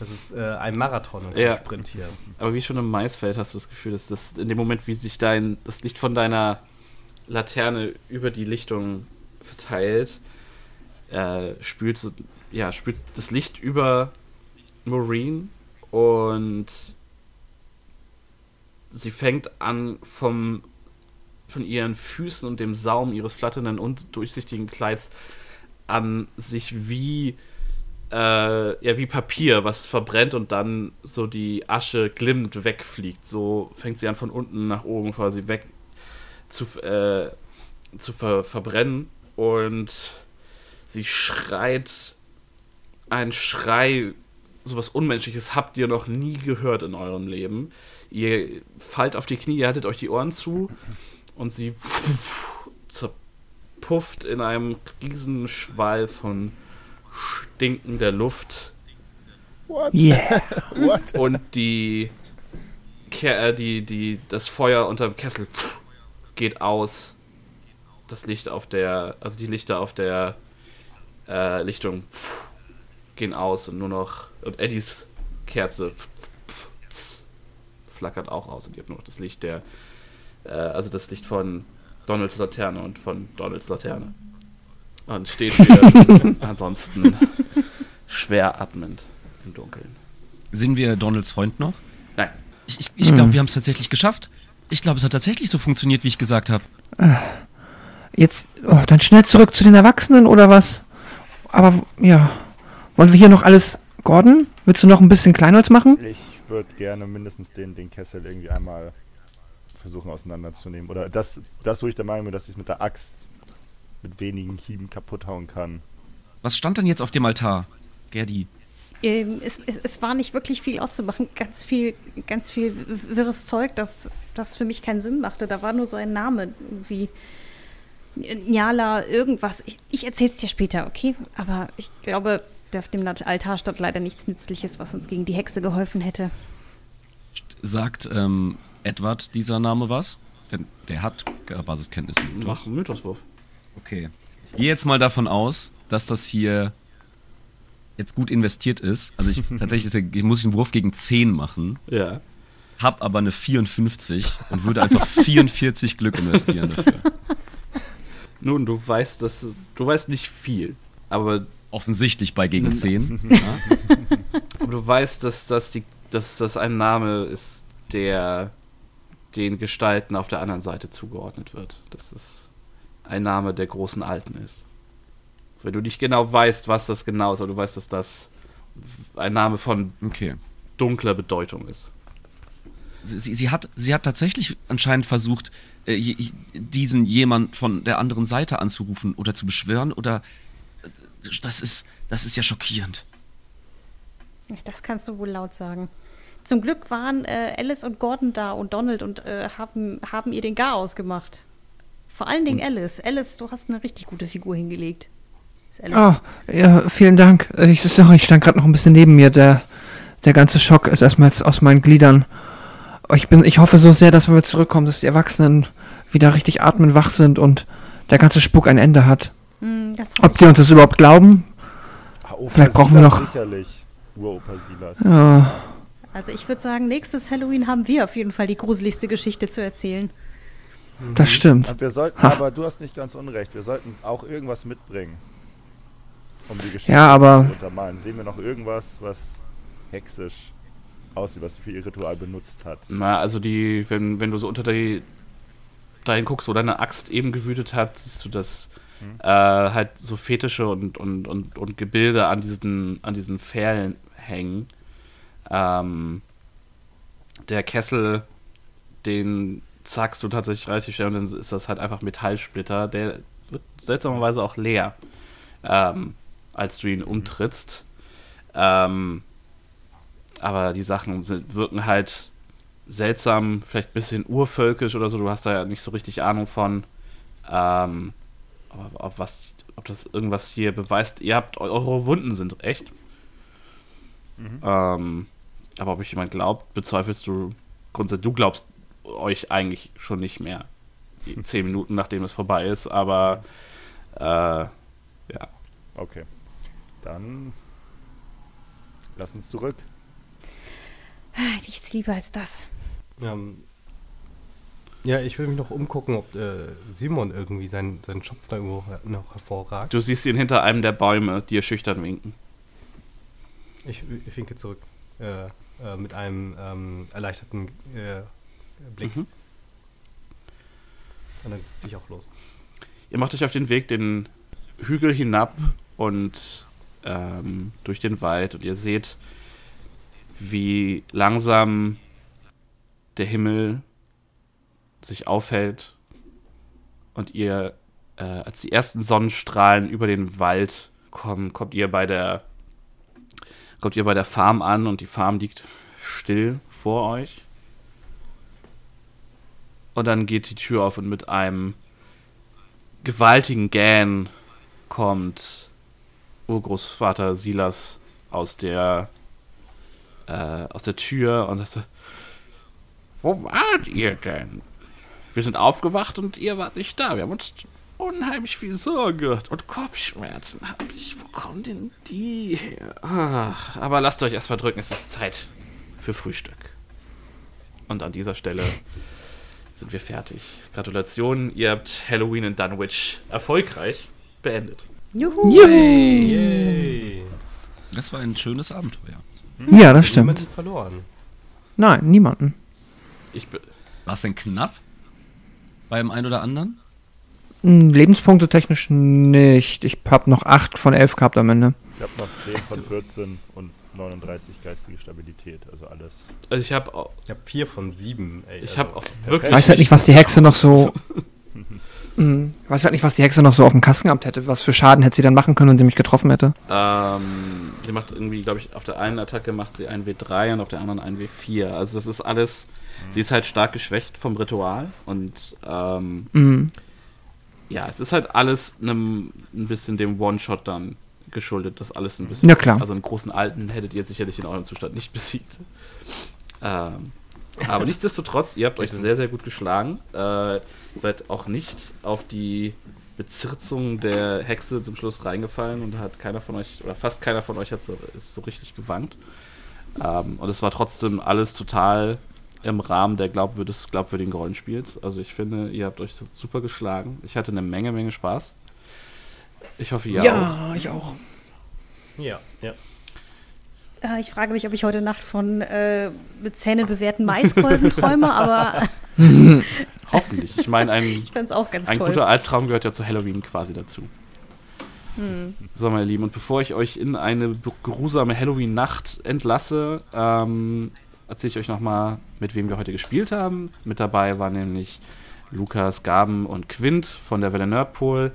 Das ist äh, ein Marathon und Ja. kein Sprint hier. Aber wie schon im Maisfeld hast du das Gefühl, dass das in dem Moment, wie sich dein das Licht von deiner Laterne über die Lichtung verteilt, äh, spült ja spült das Licht über Maureen und sie fängt an vom von ihren Füßen und dem Saum ihres flatternden und durchsichtigen Kleids an sich wie äh, ja, wie Papier, was verbrennt und dann so die Asche glimmend wegfliegt. So fängt sie an von unten nach oben quasi weg zu, äh, zu ver verbrennen und sie schreit einen Schrei, sowas Unmenschliches habt ihr noch nie gehört in eurem Leben. Ihr fallt auf die Knie, ihr haltet euch die Ohren zu und sie zerpufft in einem riesen Schwall von stinkender Luft What? Yeah. What? und die, Ke äh, die, die, das Feuer unter dem Kessel geht aus. Das Licht auf der, also die Lichter auf der äh, Lichtung gehen aus und nur noch, und Eddies Kerze flackert auch aus und ihr habt nur noch das Licht der, äh, also das Licht von Donalds Laterne und von Donalds Laterne. Und steht hier ansonsten schwer atmend im Dunkeln. Sind wir Donalds Freund noch? Nein. Ich, ich, ich glaube, wir haben es tatsächlich geschafft. Ich glaube, es hat tatsächlich so funktioniert, wie ich gesagt habe. Jetzt, oh, dann schnell zurück zu den Erwachsenen oder was? Aber ja, wollen wir hier noch alles Gordon? Willst du noch ein bisschen Kleinholz machen? Ich würde gerne mindestens den, den Kessel irgendwie einmal versuchen auseinanderzunehmen. Oder das, das wo ich der Meinung bin, dass ich es mit der Axt mit wenigen Hieben kaputt hauen kann. Was stand denn jetzt auf dem Altar, Gerdi? Ähm, es, es, es war nicht wirklich viel auszumachen. Ganz viel, ganz viel wirres Zeug, das, das für mich keinen Sinn machte. Da war nur so ein Name irgendwie. Njala, irgendwas. Ich, ich erzähl's dir später, okay? Aber ich glaube, auf dem Altar stand leider nichts Nützliches, was uns gegen die Hexe geholfen hätte. Sagt ähm, Edward dieser Name was? Denn der hat Basiskenntnisse. Mach einen Mythoswurf. Okay. Ich gehe jetzt mal davon aus, dass das hier jetzt gut investiert ist. Also ich tatsächlich ist ich muss einen Wurf gegen 10 machen, Ja. hab aber eine 54 und würde einfach 44 Glück investieren dafür. Nun, du weißt, dass du weißt nicht viel, aber, Offensichtlich bei gegen 10. Ja. aber du weißt, dass das die, dass das ein Name ist, der den Gestalten auf der anderen Seite zugeordnet wird. Dass es ein Name der großen Alten ist. Wenn du nicht genau weißt, was das genau ist, aber du weißt, dass das ein Name von Okay. dunkler Bedeutung ist. Sie, sie, sie, hat, sie hat tatsächlich anscheinend versucht, äh, diesen jemand von der anderen Seite anzurufen oder zu beschwören oder das ist, das ist ja schockierend. Das kannst du wohl laut sagen. Zum Glück waren äh, Alice und Gordon da und Donald und äh, haben, haben ihr den Garaus gemacht. Vor allen Dingen Alice. Alice, du hast eine richtig gute Figur hingelegt. Ah, ja, vielen Dank. Äh, Ich, sorry, ich stand gerade noch ein bisschen neben mir. Der, Der ganze Schock ist erstmal jetzt aus meinen Gliedern. Ich, bin, ich hoffe so sehr, dass wenn wir zurückkommen, dass die Erwachsenen wieder richtig atmen, wach sind und der ganze Spuk ein Ende hat. Das hoffe Ob die uns das überhaupt glauben? Opa Vielleicht brauchen wir Silas noch- Sicherlich. Uropa Silas. Ja, Also ich würde sagen, nächstes Halloween haben wir auf jeden Fall die gruseligste Geschichte zu erzählen. Das stimmt. Und wir sollten, Ha. aber du hast nicht ganz unrecht, wir sollten auch irgendwas mitbringen. Um die Geschichte Ja, aber- zu untermalen. Sehen wir noch irgendwas, was hexisch aussieht, was sie für ihr Ritual benutzt hat? Na, also die, wenn, wenn du so unter die dahin guckst, wo deine Axt eben gewütet hat, siehst du, dass äh, halt so Fetische und, und, und, und Gebilde an diesen, an diesen Pfählen hängen. Ähm, der Kessel, den zackst du tatsächlich relativ schnell und dann ist das halt einfach Metallsplitter. Der wird seltsamerweise auch leer, ähm, als du ihn umtrittst. Ähm, aber die Sachen sind, wirken halt seltsam, vielleicht ein bisschen urvölkisch oder so. Du hast da ja nicht so richtig Ahnung von. Ähm, aber ob, was, ob das irgendwas hier beweist. Ihr habt, eure Wunden sind echt. Ähm, aber ob euch jemand glaubt, bezweifelst du grundsätzlich. Du glaubst euch eigentlich schon nicht mehr. Zehn Minuten nachdem es vorbei ist, aber äh, ja. Okay. Dann lass uns zurück. Nichts lieber als das. Ähm, ja, ich will mich noch umgucken, ob äh, Simon irgendwie seinen, seinen Schopf da irgendwo noch hervorragt. Du siehst ihn hinter einem der Bäume, die ihr schüchtern winken. Ich, ich winke zurück äh, äh, mit einem ähm, erleichterten äh, Blick. Mhm. Und dann ziehe ich auch los. Ihr macht euch auf den Weg den Hügel hinab und ähm, durch den Wald und ihr seht, wie langsam der Himmel sich aufhält und ihr, äh, als die ersten Sonnenstrahlen über den Wald kommen, kommt ihr bei der kommt ihr bei der Farm an und die Farm liegt still vor euch. Und dann geht die Tür auf und mit einem gewaltigen Gähn kommt Urgroßvater Silas aus der äh, aus der Tür und sagt Wo wart ihr denn? Wir sind aufgewacht und ihr wart nicht da. Wir haben uns unheimlich viel Sorge und Kopfschmerzen habe ich. Wo kommen denn die her? Ach, aber lasst euch erstmal drücken, es ist Zeit für Frühstück. Und an dieser Stelle sind wir fertig. Gratulation, ihr habt Halloween in Dunwich erfolgreich beendet. Juhu! Yay! Das war ein schönes Abenteuer. Ja, das stimmt. Niemanden verloren. Nein, niemanden. Ich be- War es denn knapp? Beim einen oder anderen? Hm, Lebenspunkte technisch nicht. Ich habe noch 8 von 11 gehabt am Ende. Ich habe noch 10 von 14 und 39 geistige Stabilität. Also alles. also ich habe auch, Ich habe vier von sieben. Ey, ich also- habe auch wirklich Ich weiß halt nicht, was die Hexe noch so. Ich weiß halt nicht, was die Hexe noch so auf dem Kasten gehabt hätte. Was für Schaden hätte sie dann machen können, wenn sie mich getroffen hätte. Ähm, sie macht irgendwie, glaube ich, auf der einen Attacke macht sie ein W3 und auf der anderen ein W4. Also das ist alles, sie ist halt stark geschwächt vom Ritual und ähm, Mhm. ja, es ist halt alles einem, ein bisschen dem One-Shot dann geschuldet, das alles ein bisschen. Ja, klar. Also einen großen Alten hättet ihr sicherlich in eurem Zustand nicht besiegt. Ähm, aber nichtsdestotrotz, ihr habt euch sehr, sehr gut geschlagen. Äh, seid auch nicht auf die Bezirzung der Hexe zum Schluss reingefallen und hat keiner von euch, oder fast keiner von euch hat so, ist so richtig gewankt. Ähm, und es war trotzdem alles total im Rahmen der glaubwürdigen Rollenspiels. Also ich finde, ihr habt euch super geschlagen. Ich hatte eine Menge, Menge Spaß. Ich hoffe, ihr auch. ich auch. Ja, ja. Äh, ich frage mich, ob ich heute Nacht von äh, mit Zähnen bewehrten Maiskolben träume, aber Hoffentlich. Ich meine, ein, ich ein toll. guter Albtraum gehört ja zu Halloween quasi dazu. So, meine Lieben, und bevor ich euch in eine grusame Halloween-Nacht entlasse, ähm, erzähle ich euch nochmal, mit wem wir heute gespielt haben. Mit dabei war nämlich Lukas, Gaben und Quint von der Welle Nerdpol,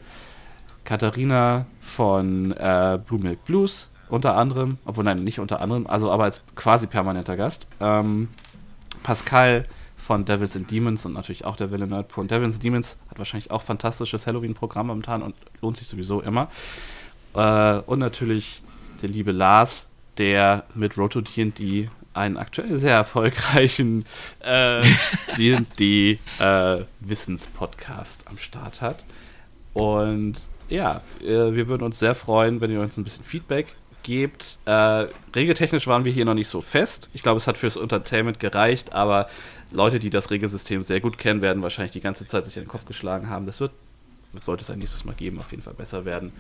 Katharina von äh, Blue Milk Blues unter anderem, obwohl nein, nicht unter anderem, also aber als quasi permanenter Gast. Ähm, Pascal von Devils and Demons und natürlich auch der Wille Nerdpool. Und Devils and Demons hat wahrscheinlich auch fantastisches Halloween-Programm momentan und lohnt sich sowieso immer. Äh, und natürlich der liebe Lars der mit Roto D&D einen aktuell sehr erfolgreichen äh, D&D äh, Wissenspodcast am Start hat. Und ja, äh, wir würden uns sehr freuen, wenn ihr uns ein bisschen Feedback gebt. Äh, regeltechnisch waren wir hier noch nicht so fest. Ich glaube, es hat fürs Entertainment gereicht, aber Leute, die das Regelsystem sehr gut kennen, werden wahrscheinlich die ganze Zeit sich in den Kopf geschlagen haben. Das wird, das sollte es ein nächstes Mal geben, auf jeden Fall besser werden.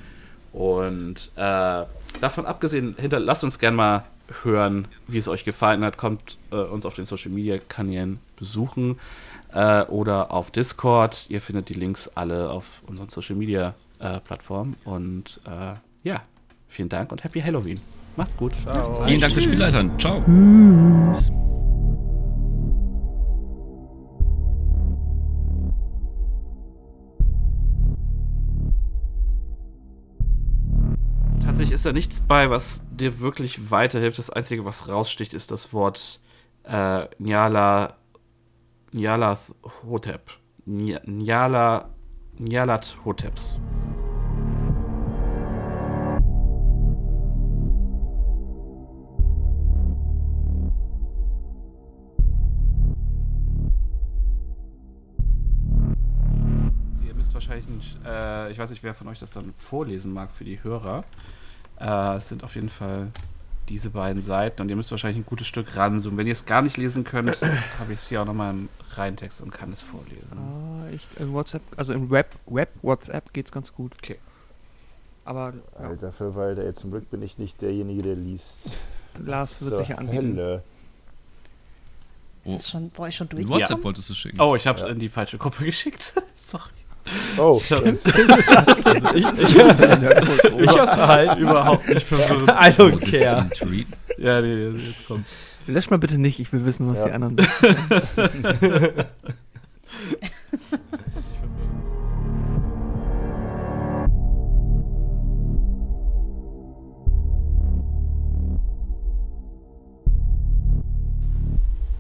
Und äh, davon abgesehen, hinter, lasst uns gerne mal hören, wie es euch gefallen hat. Kommt äh, uns auf den Social Media Kanälen besuchen äh, oder auf Discord. Ihr findet die Links alle auf unseren Social Media äh, Plattformen. Und äh, ja, vielen Dank und Happy Halloween. Macht's gut. Vielen Dank fürs Spielleitern. Ciao. Tatsächlich ist da nichts bei, was dir wirklich weiterhilft. Das Einzige, was raussticht, ist das Wort äh, Nyala, Nyala Hotep. Ny- Nyala, Nyalat Hoteps. Ihr müsst wahrscheinlich, nicht, äh, ich weiß nicht, wer von euch das dann vorlesen mag für die Hörer. Äh, es sind auf jeden Fall diese beiden Seiten und ihr müsst wahrscheinlich ein gutes Stück ranzoomen. Wenn ihr es gar nicht lesen könnt, habe ich es hier auch nochmal im Reintext und kann es vorlesen. Ah, ich, in WhatsApp, also im Web, Web WhatsApp geht's ganz gut. Okay. Aber ja, Alter Verwalter, ey, zum Glück bin ich nicht derjenige, der liest. Lars wird sich ja anbieten. Hölle. Ist es schon bei euch schon WhatsApp durchgekommen? wolltest du schicken. Oh, ich habe es Ja. in die falsche Gruppe geschickt. Sorry. Oh, Ich, hab- Ich, ich, ich hab's halt überhaupt nicht verwirrt. I don't care. Ja, nee, jetzt kommt's. Lösch mal bitte nicht, ich will wissen, was Ja. die anderen.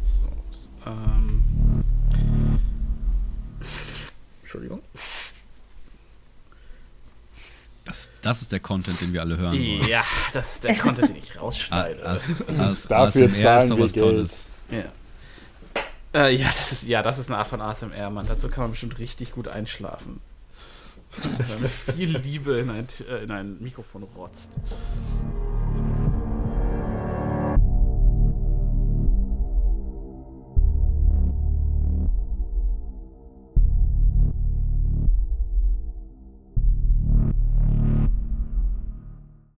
So, s- ähm. Entschuldigung. Das, das ist der Content, den wir alle hören wollen. Ja, das ist der Content, den ich A- rausschneide. as- as- dafür ASMR ist zahlen doch wir was Geld. Tolles. Ja. Äh, ja, das ist, ja, das ist eine Art von ASMR, Mann. Dazu kann man bestimmt richtig gut einschlafen. Wenn man viel Liebe in ein, äh, in ein Mikrofon rotzt.